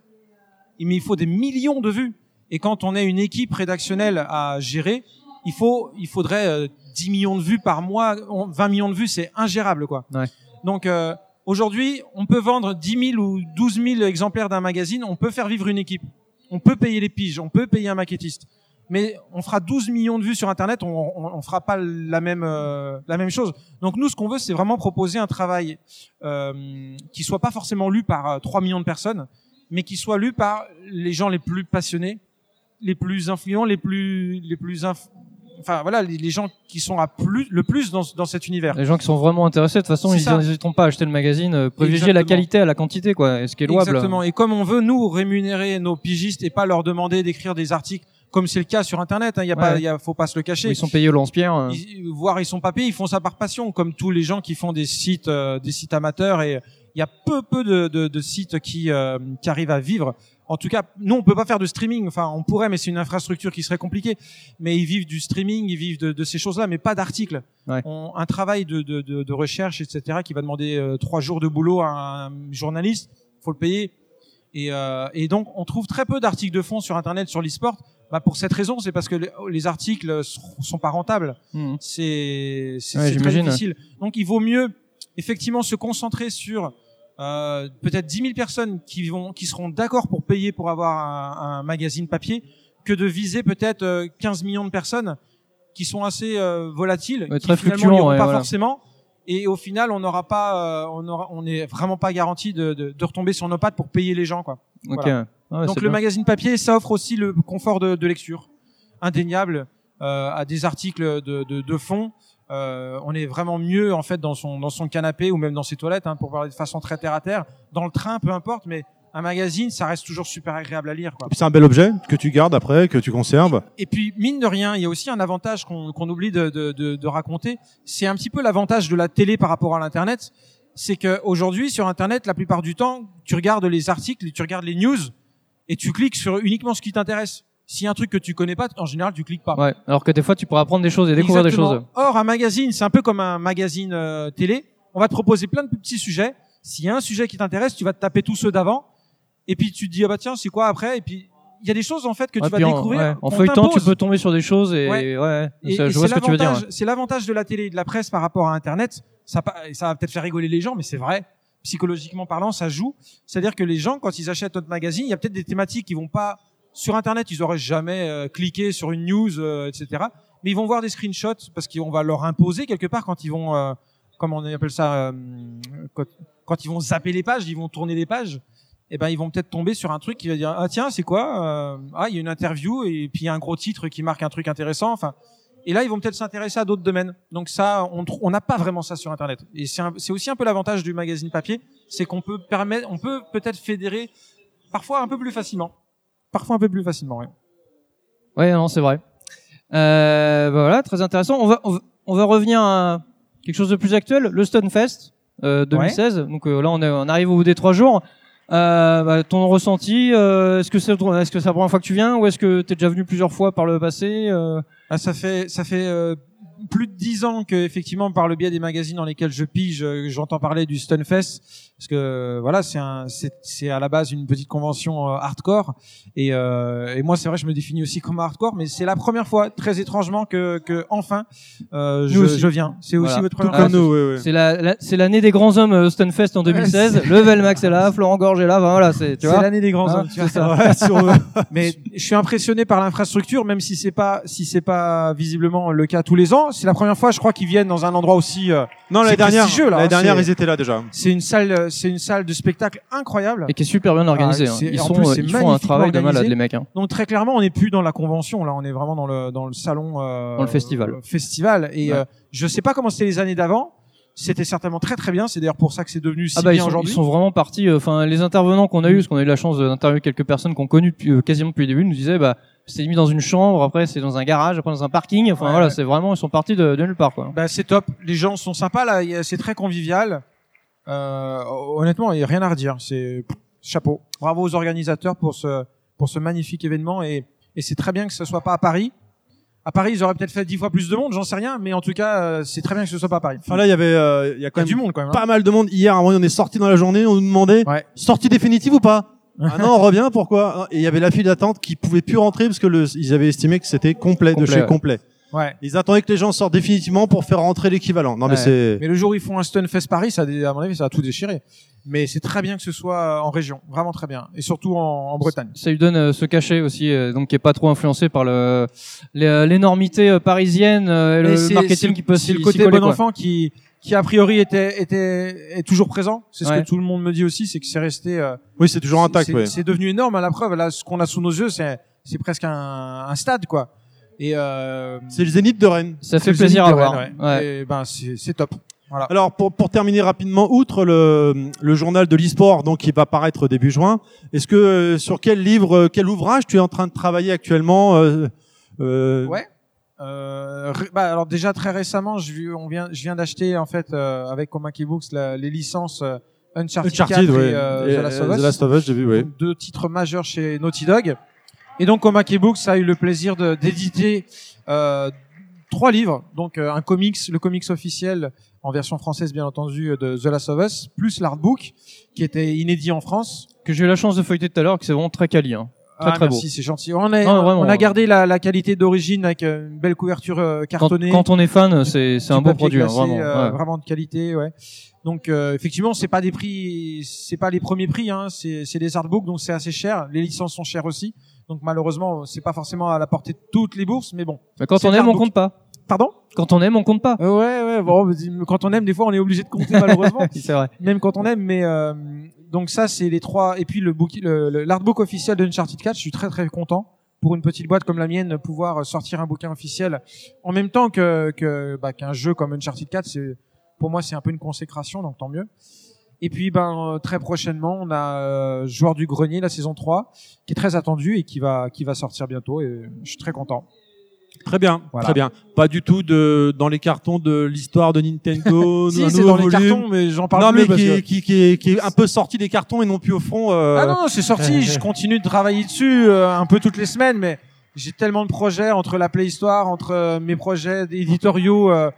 [SPEAKER 13] il il faut des millions de vues. Et quand on est une équipe rédactionnelle à gérer, il faut il faudrait euh, 10 millions de vues par mois, On- 20 millions de vues, c'est ingérable quoi. Donc euh, aujourd'hui, on peut vendre 10 000 ou 12 000 exemplaires d'un magazine, on peut faire vivre une équipe, on peut payer les piges, on peut payer un maquettiste. Mais on fera 12 millions de vues sur Internet, on, on, on fera pas la même euh, la même chose. Donc nous, ce qu'on veut, c'est vraiment proposer un travail euh, qui soit pas forcément lu par euh, 3 millions de personnes, mais qui soit lu par les gens les plus passionnés, les plus influents, les plus les plus inf- enfin voilà, les, les gens qui sont à plus le plus dans dans cet univers.
[SPEAKER 2] Les gens qui sont vraiment intéressés, de toute façon, ils n'hésiteront pas à acheter le magazine, euh, privilégier la qualité à la quantité, quoi. Et ce qui est louable.
[SPEAKER 13] Exactement. Et comme on veut nous rémunérer nos pigistes et pas leur demander d'écrire des articles comme c'est le cas sur Internet, il y a pas, y a, faut pas se le cacher.
[SPEAKER 2] Ils sont payés au lance-pierre. euh.
[SPEAKER 13] Voire ils sont pas payés, ils font ça par passion, comme tous les gens qui font des sites, euh, des sites amateurs et Il y a peu peu de, de, de sites qui euh, qui arrivent à vivre. En tout cas, nous on peut pas faire de streaming. Enfin, on pourrait, mais c'est une infrastructure qui serait compliquée. Mais ils vivent du streaming, ils vivent de, de ces choses-là, mais pas d'articles.
[SPEAKER 2] Ouais.
[SPEAKER 13] Un travail de, de, de, de recherche, etc., qui va demander euh, trois jours de boulot à un journaliste, faut le payer. Et, euh, et donc, on trouve très peu d'articles de fond sur Internet sur l'e-sport. Bah, pour cette raison, c'est parce que les, les articles sont, sont pas rentables.
[SPEAKER 2] Mhm.
[SPEAKER 13] C'est
[SPEAKER 2] Ouais,
[SPEAKER 13] très difficile. Donc, il vaut mieux effectivement se concentrer sur euh, peut-être 10 000 personnes qui vont qui seront d'accord pour payer pour avoir un, un magazine papier que de viser peut-être euh, 15 millions de personnes qui sont assez euh, volatiles,
[SPEAKER 2] Ouais,
[SPEAKER 13] qui
[SPEAKER 2] très
[SPEAKER 13] finalement n'iront
[SPEAKER 2] ouais,
[SPEAKER 13] pas
[SPEAKER 2] voilà.
[SPEAKER 13] forcément. Et au final, on n'aura pas, euh, on aura, on n'est vraiment pas garanti de, de, de retomber sur nos pattes pour payer les gens, quoi.
[SPEAKER 2] Ok.
[SPEAKER 13] Voilà.
[SPEAKER 2] Ah ouais,
[SPEAKER 13] Donc le
[SPEAKER 2] bien.
[SPEAKER 13] magazine papier, ça offre aussi le confort de, de lecture, indéniable, euh, à des articles de, de, de fond. Euh, on est vraiment mieux en fait dans son dans son canapé ou même dans ses toilettes, hein, pour parler de façon très terre à terre. Dans le train, peu importe, mais un magazine, ça reste toujours super agréable à lire, quoi.
[SPEAKER 1] C'est un bel objet que tu gardes après, que tu conserves.
[SPEAKER 13] Et puis, mine de rien, il y a aussi un avantage qu'on qu'on oublie de, de, de, de raconter. C'est un petit peu l'avantage de la télé par rapport à l'Internet. C'est que aujourd'hui, sur Internet, la plupart du temps, tu regardes les articles, tu regardes les news, et tu cliques sur uniquement ce qui t'intéresse. S'il y a un truc que tu connais pas, en général, tu cliques pas.
[SPEAKER 2] Ouais. Alors que des fois, tu pourras apprendre des choses et découvrir
[SPEAKER 13] Exactement.
[SPEAKER 2] des choses.
[SPEAKER 13] Or, un magazine, c'est un peu comme un magazine euh, télé. On va te proposer plein de petits sujets. S'il y a un sujet qui t'intéresse, tu vas te taper tous ceux d'avant. Et puis tu te dis, ah bah tiens, c'est quoi après? Et puis, il y a des choses, en fait, que
[SPEAKER 2] Ouais,
[SPEAKER 13] tu vas
[SPEAKER 2] en-
[SPEAKER 13] découvrir.
[SPEAKER 2] ouais, En feuilletant, tu peux tomber sur des choses et
[SPEAKER 13] Ouais.
[SPEAKER 2] ouais,
[SPEAKER 13] Et,
[SPEAKER 2] ça,
[SPEAKER 13] et
[SPEAKER 2] je vois
[SPEAKER 13] c'est
[SPEAKER 2] ce que tu veux dire.
[SPEAKER 13] l'avantage- C'est l'avantage de la télé et de la presse par rapport à Internet. Ça va peut-être faire rigoler les gens, mais c'est vrai. Psychologiquement parlant, ça joue. C'est-à-dire que les gens, quand ils achètent notre magazine, il y a peut-être des thématiques qui vont pas sur Internet, ils auraient jamais euh, cliqué sur une news, euh, etc. Mais ils vont voir des screenshots parce qu'on va leur imposer quelque part quand ils vont, euh, comment on appelle ça, euh, quand, quand ils vont zapper les pages, ils vont tourner les pages. Et ben ils vont peut-être tomber sur un truc qui va dire ah tiens c'est quoi Euh, ah il y a une interview et puis il y a un gros titre qui marque un truc intéressant enfin et là, ils vont peut-être s'intéresser à d'autres domaines. Donc ça, on n'a pas vraiment ça sur Internet. Et c'est aussi un peu l'avantage du magazine papier, c'est qu'on peut permettre, on peut peut-être fédérer parfois un peu plus facilement. Parfois un peu plus facilement. Ouais,
[SPEAKER 2] non, c'est vrai. Euh, bah voilà, très intéressant. On va, on va, on va revenir à quelque chose de plus actuel, le Stunfest euh, 2016. Donc euh, là, on, est, on arrive au bout des trois jours. Euh, bah, ton ressenti, euh, est-ce que c'est est-ce que c'est la première fois que tu viens ou est-ce que tu es déjà venu plusieurs fois par le passé euh...
[SPEAKER 13] Ah, ça fait ça fait euh, plus de dix ans que effectivement par le biais des magazines dans lesquels je pige, j'entends parler du Stunfest parce que voilà c'est un c'est c'est à la base une petite convention euh, hardcore et euh, et moi c'est vrai je me définis aussi comme hardcore mais c'est la première fois très étrangement que que enfin euh, je, je viens. C'est aussi
[SPEAKER 2] Voilà.
[SPEAKER 13] votre première
[SPEAKER 2] Ah,
[SPEAKER 13] fois.
[SPEAKER 2] c'est- C'est la, la- c'est l'année des grands hommes euh, Stunfest en 2016.
[SPEAKER 13] c'est-
[SPEAKER 2] le Velmax est là, Florent Gorge est là. Voilà, c'est tu
[SPEAKER 13] C'est
[SPEAKER 2] vois.
[SPEAKER 13] l'année des grands
[SPEAKER 2] Hein,
[SPEAKER 13] hommes. tu vois.
[SPEAKER 2] c'est ça.
[SPEAKER 13] Ouais, sur- mais je suis impressionné par l'infrastructure, même si c'est pas si c'est pas visiblement le cas tous les ans. C'est la première fois, je crois, qu'ils viennent dans un endroit aussi. euh,
[SPEAKER 1] Non, l'année
[SPEAKER 13] c'est
[SPEAKER 1] dernière,
[SPEAKER 13] là,
[SPEAKER 1] l'année
[SPEAKER 13] hein,
[SPEAKER 1] dernière,
[SPEAKER 13] c'est-
[SPEAKER 1] ils étaient là déjà.
[SPEAKER 13] C'est une salle, euh, c'est une salle de spectacle incroyable.
[SPEAKER 2] Et qui est super bien organisée.
[SPEAKER 13] Ah,
[SPEAKER 2] hein. Ils sont,
[SPEAKER 13] plus,
[SPEAKER 2] ils font un travail de malade les mecs. Hein.
[SPEAKER 13] Donc très clairement, on n'est plus dans la convention là, on est vraiment dans le dans le salon. euh,
[SPEAKER 2] Dans le festival.
[SPEAKER 13] euh, festival. Et
[SPEAKER 2] Ouais.
[SPEAKER 13] euh, je sais pas comment c'était les années d'avant. C'était certainement très très bien. C'est d'ailleurs pour ça que c'est devenu si
[SPEAKER 2] Ah bah
[SPEAKER 13] bien
[SPEAKER 2] sont, ils
[SPEAKER 13] aujourd'hui.
[SPEAKER 2] sont vraiment partis. euh, Enfin, les intervenants qu'on a eu, parce qu'on a eu la chance d'interviewer quelques personnes qu'on connues depuis, euh, quasiment depuis le début, nous disaient bah c'est mis dans une chambre, après c'est dans un garage, après dans un parking. Enfin
[SPEAKER 13] Ouais,
[SPEAKER 2] voilà,
[SPEAKER 13] ouais.
[SPEAKER 2] c'est vraiment ils sont partis de, de nulle part quoi.
[SPEAKER 13] Bah, c'est top. Les gens sont sympas là. C'est très convivial. Euh, honnêtement, il n'y a rien à redire. C'est chapeau. Bravo aux organisateurs pour ce pour ce magnifique événement et et c'est très bien que ce soit pas à Paris. À Paris, ils auraient peut-être fait dix fois plus de monde, j'en sais rien, mais en tout cas, euh, c'est très bien que ce soit pas à Paris.
[SPEAKER 1] Enfin là, il y avait, euh, il y a quand
[SPEAKER 13] Il y a
[SPEAKER 1] même
[SPEAKER 13] du monde quand même. hein.
[SPEAKER 1] pas mal de monde hier. On est sorti dans la journée, on nous demandait sortie définitive ou pas. Ah non, on revient. Pourquoi? Et il y avait la file d'attente qui pouvait plus rentrer parce que le, ils avaient estimé que c'était complet, de chez
[SPEAKER 2] ouais.
[SPEAKER 1] complet.
[SPEAKER 13] Ouais.
[SPEAKER 1] Ils attendaient que les gens sortent définitivement pour faire rentrer l'équivalent. Non mais c'est.
[SPEAKER 13] Mais le jour où ils font un Stunfest Paris, ça, à mon avis, ça a tout déchiré. Mais c'est très bien que ce soit en région, vraiment très bien, et surtout en, en Bretagne.
[SPEAKER 2] Ça lui donne euh, ce cachet aussi, euh, donc qui est pas trop influencé par le euh, l'énormité euh, parisienne, euh, et le
[SPEAKER 13] c'est-
[SPEAKER 2] marketing
[SPEAKER 13] c'est-
[SPEAKER 2] qui peut
[SPEAKER 13] C'est
[SPEAKER 2] s'y-
[SPEAKER 13] le
[SPEAKER 2] s'y
[SPEAKER 13] côté
[SPEAKER 2] coller,
[SPEAKER 13] bon
[SPEAKER 2] quoi.
[SPEAKER 13] enfant qui, qui a priori était, était, est toujours présent. C'est ce
[SPEAKER 2] Ouais.
[SPEAKER 13] que tout le monde me dit aussi, c'est que c'est resté. euh,
[SPEAKER 1] Oui, c'est toujours intact.
[SPEAKER 13] c'est
[SPEAKER 1] ouais.
[SPEAKER 13] c'est devenu énorme à la preuve. Là, ce qu'on a sous nos yeux, c'est, c'est presque un, un stade, quoi. Et euh,
[SPEAKER 1] C'est le Zénith de Rennes.
[SPEAKER 2] Ça fait plaisir à voir.
[SPEAKER 13] Rennes,
[SPEAKER 2] Ouais.
[SPEAKER 13] Et ben, c'est, c'est top. Voilà.
[SPEAKER 1] Alors pour, pour terminer rapidement, outre le, le journal de l'e-sport, donc qui va paraître début juin, est-ce que euh, sur quel livre, euh, quel ouvrage tu es en train de travailler actuellement euh, euh,
[SPEAKER 13] Ouais. Euh, bah, alors déjà très récemment, je, on vient, je viens d'acheter en fait euh, avec Komaki Books la- les licences Uncharted,
[SPEAKER 1] Uncharted,
[SPEAKER 13] 4
[SPEAKER 1] ouais.
[SPEAKER 13] et, euh,
[SPEAKER 1] Et,
[SPEAKER 13] The Last of Us.
[SPEAKER 1] The Last of Us, j'ai vu, ouais.
[SPEAKER 13] Deux titres majeurs chez Naughty Dog. Et donc, Omake Books a eu le plaisir d'éditer euh, trois livres. Donc, euh, un comics, le comics officiel en version française, bien entendu, de The Last of Us, plus l'artbook, qui était inédit en France.
[SPEAKER 2] Que j'ai eu la chance de feuilleter tout à l'heure, que c'est vraiment très quali. Hein. Très
[SPEAKER 13] Ah,
[SPEAKER 2] très
[SPEAKER 13] merci, c'est gentil. On a,
[SPEAKER 2] Non, vraiment.
[SPEAKER 13] on a gardé la, la qualité d'origine avec euh, une belle couverture euh,
[SPEAKER 2] Quand,
[SPEAKER 13] cartonnée.
[SPEAKER 2] quand on est fan, c'est un beau produit, hein, vraiment.
[SPEAKER 13] euh,
[SPEAKER 2] ouais.
[SPEAKER 13] vraiment de qualité, ouais. Donc euh, effectivement, c'est pas des prix, c'est pas les premiers prix, hein, c'est des artbooks, donc c'est assez cher. Les licences sont chères aussi, donc malheureusement, c'est pas forcément à la portée de toutes les bourses, mais bon.
[SPEAKER 2] Mais quand
[SPEAKER 13] C'est
[SPEAKER 2] on
[SPEAKER 13] de
[SPEAKER 2] aime, on compte pas.
[SPEAKER 13] Pardon?
[SPEAKER 2] Quand on aime, on compte pas.
[SPEAKER 13] Euh, Ouais, ouais. Bon, quand on aime, des fois, on est obligé de compter malheureusement.
[SPEAKER 2] c'est vrai.
[SPEAKER 13] Même quand on aime, mais euh, donc ça, c'est les trois. Et puis le book, l'artbook officiel d'Uncharted 4, je suis très très content pour une petite boîte comme la mienne de pouvoir sortir un bouquin officiel en même temps que que bah, qu'un jeu comme Uncharted 4. C'est pour moi, c'est un peu une consécration, donc tant mieux. Et puis, ben euh, très prochainement, on a euh, Joueur du Grenier, la saison 3, qui est très attendue et qui va qui va sortir bientôt. Et je suis très content.
[SPEAKER 1] Très bien,
[SPEAKER 13] Voilà.
[SPEAKER 1] très bien. Pas du tout de dans les cartons de l'histoire de Nintendo.
[SPEAKER 13] Si, c'est dans les
[SPEAKER 1] volume.
[SPEAKER 13] cartons, mais j'en parle
[SPEAKER 1] non,
[SPEAKER 13] plus
[SPEAKER 1] mais
[SPEAKER 13] parce
[SPEAKER 1] qui,
[SPEAKER 13] que-
[SPEAKER 1] qui, qui, est, qui est un peu sorti des cartons et non plus au fond. euh,
[SPEAKER 13] Ah non, c'est sorti. je continue de travailler dessus euh, un peu toutes les semaines, mais j'ai tellement de projets entre la Play Histoire, entre euh, mes projets éditoriaux euh,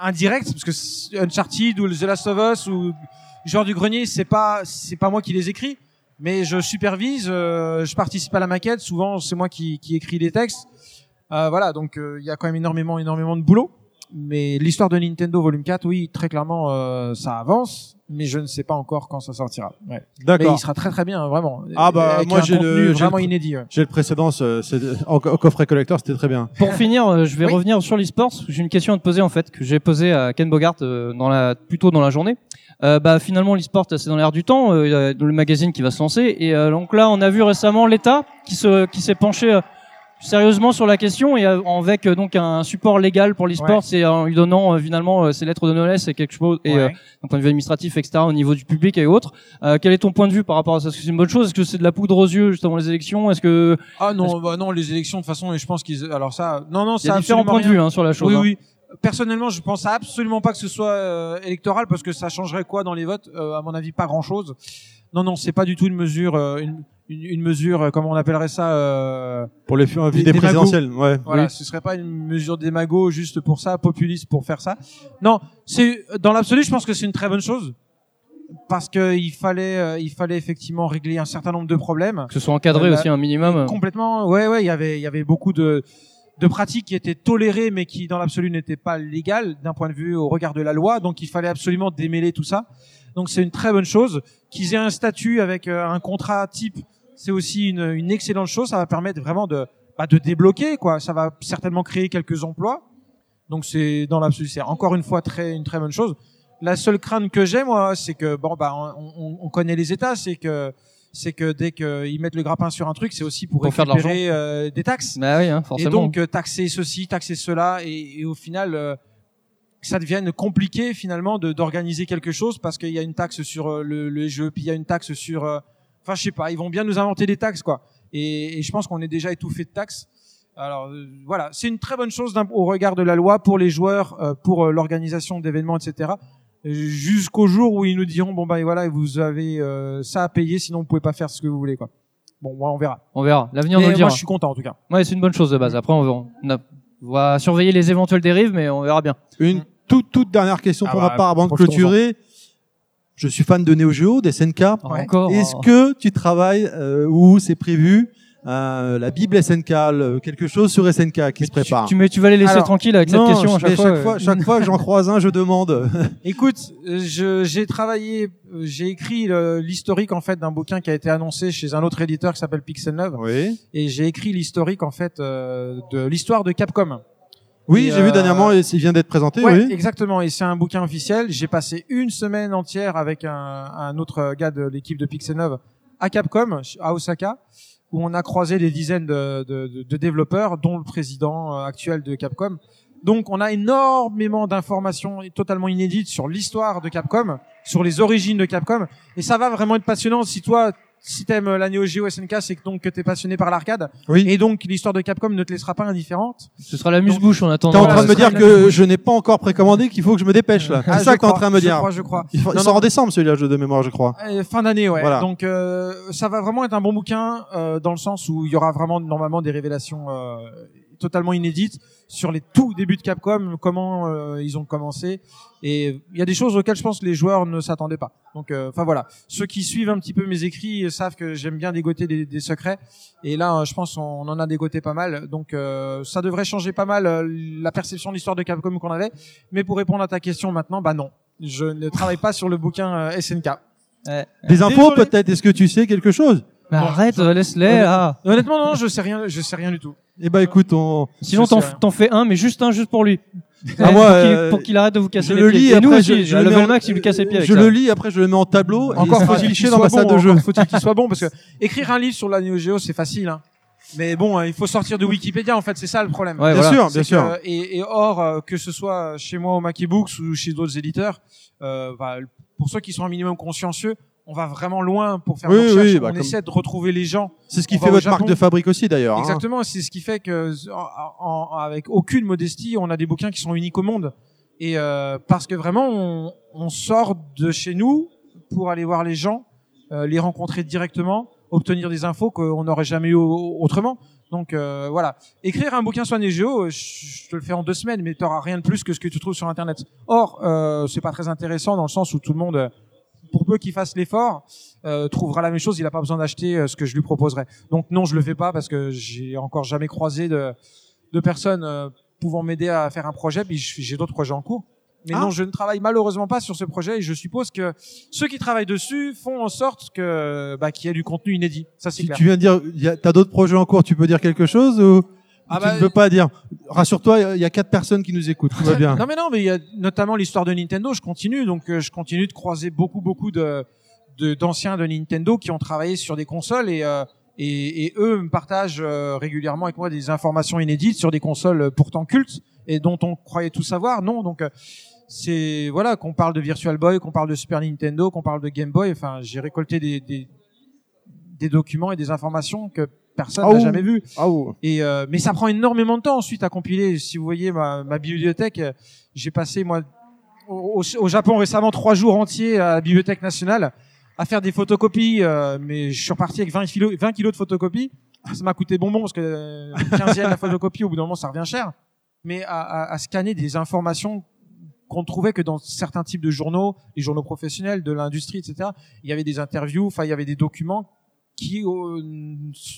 [SPEAKER 13] indirects, parce que Uncharted ou The Last of Us ou Genre du Grenier, c'est pas c'est pas moi qui les écris, mais je supervise, euh, je participe à la maquette. Souvent, c'est moi qui, qui écris les textes. Euh, voilà, donc euh, il y a quand même énormément énormément de boulot. Mais l'histoire de Nintendo Volume 4, oui, très clairement, euh, ça avance, mais je ne sais pas encore quand ça sortira. Ouais.
[SPEAKER 1] D'accord.
[SPEAKER 13] Mais il sera très très bien, vraiment.
[SPEAKER 1] Ah bah
[SPEAKER 13] Avec
[SPEAKER 1] moi j'ai le j'ai
[SPEAKER 13] vraiment
[SPEAKER 1] le-
[SPEAKER 13] inédit. ouais.
[SPEAKER 1] J'ai le précédent, ce- c'est au, au coffret collector, c'était très bien.
[SPEAKER 2] Pour finir, euh, je vais
[SPEAKER 13] Oui.
[SPEAKER 2] revenir sur l'e-sport. J'ai une question à te poser en fait que j'ai posée à Ken Bogart euh, dans la plutôt dans la journée. Euh, bah finalement l'e-sport c'est dans l'air du temps. euh, Il y a le magazine qui va se lancer et euh, donc là on a vu récemment l'État qui se qui s'est penché euh, sérieusement sur la question et euh, avec euh, donc un support légal pour l'e-sport,
[SPEAKER 13] Ouais.
[SPEAKER 2] c'est en lui donnant euh, finalement ses lettres de noblesse et quelque chose et
[SPEAKER 13] Ouais.
[SPEAKER 2] euh, d'un point de vue administratif etc au niveau du public et autres. Euh, quel est ton point de vue par rapport à ça? Est-ce que c'est une bonne chose Est-ce que c'est de la poudre aux yeux juste avant les élections? Est-ce que
[SPEAKER 13] Ah non, bah non, les élections de toute façon, et je pense qu'ils. Alors ça, non, non,
[SPEAKER 2] il y a
[SPEAKER 13] ça
[SPEAKER 2] différents points de vue hein, sur la chose
[SPEAKER 13] Oui,
[SPEAKER 2] hein.
[SPEAKER 13] oui. Personnellement, je pense absolument pas que ce soit euh, électoral parce que ça changerait quoi dans les votes? Euh, À mon avis, pas grand-chose. Non, non, c'est pas du tout une mesure, euh, une, une, une mesure, euh, comment on appellerait ça euh,
[SPEAKER 1] Pour les fu-
[SPEAKER 13] Des-
[SPEAKER 1] présidentielles, ouais.
[SPEAKER 13] Voilà,
[SPEAKER 1] Oui.
[SPEAKER 13] ce serait pas une mesure démago juste pour ça, populiste pour faire ça. Non, c'est dans l'absolu, je pense que c'est une très bonne chose parce que il fallait, euh, il fallait effectivement régler un certain nombre de problèmes.
[SPEAKER 2] que ce soit encadré
[SPEAKER 13] Euh,
[SPEAKER 2] aussi un minimum.
[SPEAKER 13] Complètement, ouais, ouais, il y avait, il y avait beaucoup de, de pratiques qui étaient tolérées, mais qui dans l'absolu n'étaient pas légales d'un point de vue au regard de la loi. Donc il fallait absolument démêler tout ça. Donc c'est une très bonne chose qu'ils aient un statut avec euh, un contrat type. C'est aussi une, une excellente chose. Ça va permettre vraiment de, bah, de débloquer, quoi. Ça va certainement créer quelques emplois. Donc c'est dans l'absolu, c'est encore une fois très une très bonne chose. La seule crainte que j'ai moi, c'est que bon bah on, on- on connaît les États, c'est que c'est que dès qu'ils mettent le grappin sur un truc, c'est aussi pour,
[SPEAKER 2] Pour faire de
[SPEAKER 13] récupérer euh, des taxes.
[SPEAKER 2] Bah oui, hein,
[SPEAKER 13] Et
[SPEAKER 2] forcément.
[SPEAKER 13] donc euh, taxer ceci, taxer cela, et, et au final, euh, ça devienne compliqué finalement d'organiser quelque chose parce qu'il y a une taxe sur euh, le, le jeu, puis il y a une taxe sur, euh, enfin je sais pas, ils vont bien nous inventer des taxes quoi. Et, et je pense qu'on est déjà étouffé de taxes. Alors euh, voilà, c'est une très bonne chose au regard de la loi pour les joueurs, euh, pour euh, l'organisation d'événements, etc. Jusqu'au jour où ils nous diront bon bah voilà, vous avez euh, ça à payer, sinon vous pouvez pas faire ce que vous voulez quoi. Bon, ouais, on verra.
[SPEAKER 2] On verra. L'avenir nous le dira.
[SPEAKER 13] moi, je suis content en tout cas.
[SPEAKER 2] Ouais, c'est une bonne chose de base. Après, on va, on a- on va surveiller les éventuelles dérives, mais on verra bien.
[SPEAKER 1] Une toute toute dernière question
[SPEAKER 2] Ah
[SPEAKER 1] pour
[SPEAKER 2] bah,
[SPEAKER 1] ma part avant de clôturer. Je suis fan de Neo Geo, des SNK.
[SPEAKER 2] Encore.
[SPEAKER 1] Est-ce que tu travailles euh, ou c'est prévu euh, la Bible SNK, le- quelque chose sur SNK qui se prépare
[SPEAKER 2] tu- mais tu vas les laisser tranquilles avec cette question à
[SPEAKER 1] je-
[SPEAKER 2] chaque
[SPEAKER 1] mais
[SPEAKER 2] fois,
[SPEAKER 1] Chaque
[SPEAKER 2] euh.
[SPEAKER 1] fois, chaque fois que j'en croise un, je demande.
[SPEAKER 13] Écoute, euh, je- j'ai travaillé, euh, j'ai écrit l'historique en fait d'un bouquin qui a été annoncé chez un autre éditeur qui s'appelle Pixel 9.
[SPEAKER 1] Oui.
[SPEAKER 13] Et j'ai écrit l'historique en fait euh, de l'histoire de Capcom.
[SPEAKER 1] Oui, j'ai vu
[SPEAKER 13] euh,
[SPEAKER 1] dernièrement, et il vient d'être présenté.
[SPEAKER 13] Ouais,
[SPEAKER 1] oui.
[SPEAKER 13] exactement. Et c'est un bouquin officiel. J'ai passé une semaine entière avec un, un autre gars de l'équipe de Pixel 9 à Capcom, à Osaka, où on a croisé des dizaines de, développeurs, dont le président euh, actuel de Capcom. Donc, on a énormément d'informations totalement inédites sur l'histoire de Capcom, sur les origines de Capcom, et ça va vraiment être passionnant si toi si t'aimes la Neo Geo SNK, c'est que donc que t'es passionné par l'arcade.
[SPEAKER 1] Oui.
[SPEAKER 13] Et donc l'histoire de Capcom ne te laissera pas indifférente.
[SPEAKER 2] Ce sera la muse-bouche en attendant.
[SPEAKER 1] T'es en train de me dire que je n'ai pas encore précommandé, qu'il faut que je me dépêche là.
[SPEAKER 13] Ah,
[SPEAKER 1] C'est ça que t'es en train de me
[SPEAKER 13] je
[SPEAKER 1] dire.
[SPEAKER 13] crois, je crois.
[SPEAKER 1] Il, faut- il sort
[SPEAKER 13] non.
[SPEAKER 1] en décembre celui-là, jeu de mémoire, je crois.
[SPEAKER 13] Euh, fin d'année, ouais.
[SPEAKER 1] Voilà.
[SPEAKER 13] Donc euh, ça va vraiment être un bon bouquin euh, dans le sens où il y aura vraiment normalement des révélations euh, totalement inédites sur les tout débuts de Capcom, comment euh, ils ont commencé. Et il y a des choses auxquelles je pense que les joueurs ne s'attendaient pas. Donc, euh, enfin voilà, ceux qui suivent un petit peu mes écrits savent que j'aime bien dégoter des, des secrets. Et là, euh, je pense on, on en a dégoté pas mal. Donc, euh, ça devrait changer pas mal euh, la perception de l'histoire de Capcom qu'on avait. Mais pour répondre à ta question maintenant, bah non, je ne travaille pas sur le bouquin euh, SNK.
[SPEAKER 1] Des infos peut-être? Est-ce que tu sais quelque chose?
[SPEAKER 2] Mais arrête, euh, laisse-les là.
[SPEAKER 13] Honnêtement, non, je sais rien, je sais rien du tout.
[SPEAKER 1] Eh ben écoute, on.
[SPEAKER 2] Sinon, t'en t'en fais un, mais juste un, juste pour lui.
[SPEAKER 1] Ah, moi,
[SPEAKER 2] pour qu'il
[SPEAKER 1] euh,
[SPEAKER 2] pour qu'il arrête de vous casser
[SPEAKER 1] je
[SPEAKER 2] les
[SPEAKER 1] le
[SPEAKER 2] pieds.
[SPEAKER 1] lis,
[SPEAKER 2] Et nous
[SPEAKER 1] après,
[SPEAKER 2] aussi,
[SPEAKER 1] je- je le en-
[SPEAKER 2] max, il lui casse les pieds avec
[SPEAKER 1] Je
[SPEAKER 2] ça.
[SPEAKER 1] le lis, après je le mets en tableau.
[SPEAKER 13] Encore faut-il qu'il
[SPEAKER 1] dans
[SPEAKER 13] soit
[SPEAKER 1] ma salle
[SPEAKER 13] bon,
[SPEAKER 1] de jeu.
[SPEAKER 13] encore faut-il qu'il soit bon parce que écrire un livre sur la Neo Geo c'est facile hein. Mais bon, euh, il faut sortir de Wikipédia en fait, c'est ça le problème.
[SPEAKER 1] Ouais, Bien voilà. sûr, bien
[SPEAKER 13] que,
[SPEAKER 1] sûr.
[SPEAKER 13] Et, et or, euh, que ce soit chez moi au Mackie Books ou chez d'autres éditeurs, euh, bah, pour ceux qui sont un minimum consciencieux, on va vraiment loin pour faire
[SPEAKER 1] Oui,
[SPEAKER 13] nos recherches.
[SPEAKER 1] oui,
[SPEAKER 13] on
[SPEAKER 1] bah, comme-
[SPEAKER 13] essaie de retrouver les gens.
[SPEAKER 1] C'est ce qui
[SPEAKER 13] On
[SPEAKER 1] fait votre marque de fabrique aussi d'ailleurs. hein.
[SPEAKER 13] Exactement, c'est ce qui fait que en- en- avec aucune modestie, on a des bouquins qui sont uniques au monde. Et euh, parce que vraiment, on, on sort de chez nous pour aller voir les gens, euh, les rencontrer directement, obtenir des infos qu'on n'aurait jamais eu au- autrement. Donc euh, voilà, écrire un bouquin sur la Neo Geo, je, te le fais en deux semaines, mais tu n'auras rien de plus que ce que tu trouves sur Internet. Or, euh, c'est pas très intéressant dans le sens où tout le monde, euh, pour peu qu'il fasse l'effort, euh, trouvera la même chose. Il n'a pas besoin d'acheter euh, ce que je lui proposerai. Donc non, je le fais pas parce que j'ai encore jamais croisé de, de personnes euh, pouvant m'aider à faire un projet. Puis j'ai d'autres projets en cours. Mais
[SPEAKER 1] Ah.
[SPEAKER 13] non, je ne travaille malheureusement pas sur ce projet et je suppose que ceux qui travaillent dessus font en sorte que bah, qu'il y ait du contenu inédit. Ça c'est
[SPEAKER 1] Tu,
[SPEAKER 13] clair.
[SPEAKER 1] tu viens de dire, il y a- t'as d'autres projets en cours, tu peux dire quelque chose ou?
[SPEAKER 13] Ah
[SPEAKER 1] tu
[SPEAKER 13] bah,
[SPEAKER 1] ne veux pas dire Rassure-toi, il y a quatre personnes qui nous écoutent, tout va bien.
[SPEAKER 13] Non mais non, mais il y a notamment l'histoire de Nintendo. Je continue, donc euh, je continue de croiser beaucoup beaucoup de d'anciens de, Nintendo qui ont travaillé sur des consoles et euh, et, et eux me partagent euh, régulièrement avec moi des informations inédites sur des consoles pourtant cultes et dont on croyait tout savoir. Non, donc c'est voilà qu'on parle de Virtual Boy, qu'on parle de Super Nintendo, qu'on parle de Game Boy. Enfin, j'ai récolté des, des des documents et des informations que personne
[SPEAKER 1] Ah
[SPEAKER 13] n'a jamais vues.
[SPEAKER 1] Ah.
[SPEAKER 13] Et euh, mais ça prend énormément de temps ensuite à compiler. Si vous voyez ma, ma bibliothèque, euh, j'ai passé moi au, Japon récemment trois jours entiers à la bibliothèque nationale à faire des photocopies. euh, mais je suis reparti avec 20 kilos, 20 kilos de photocopies. Ça m'a coûté bonbon parce que euh, 15 la photocopie au bout d'un moment ça revient cher. Mais à, à- à scanner des informations qu'on ne trouvait que dans certains types de journaux, les journaux professionnels, de l'industrie, etc. Il y avait des interviews, enfin il y avait des documents qui euh,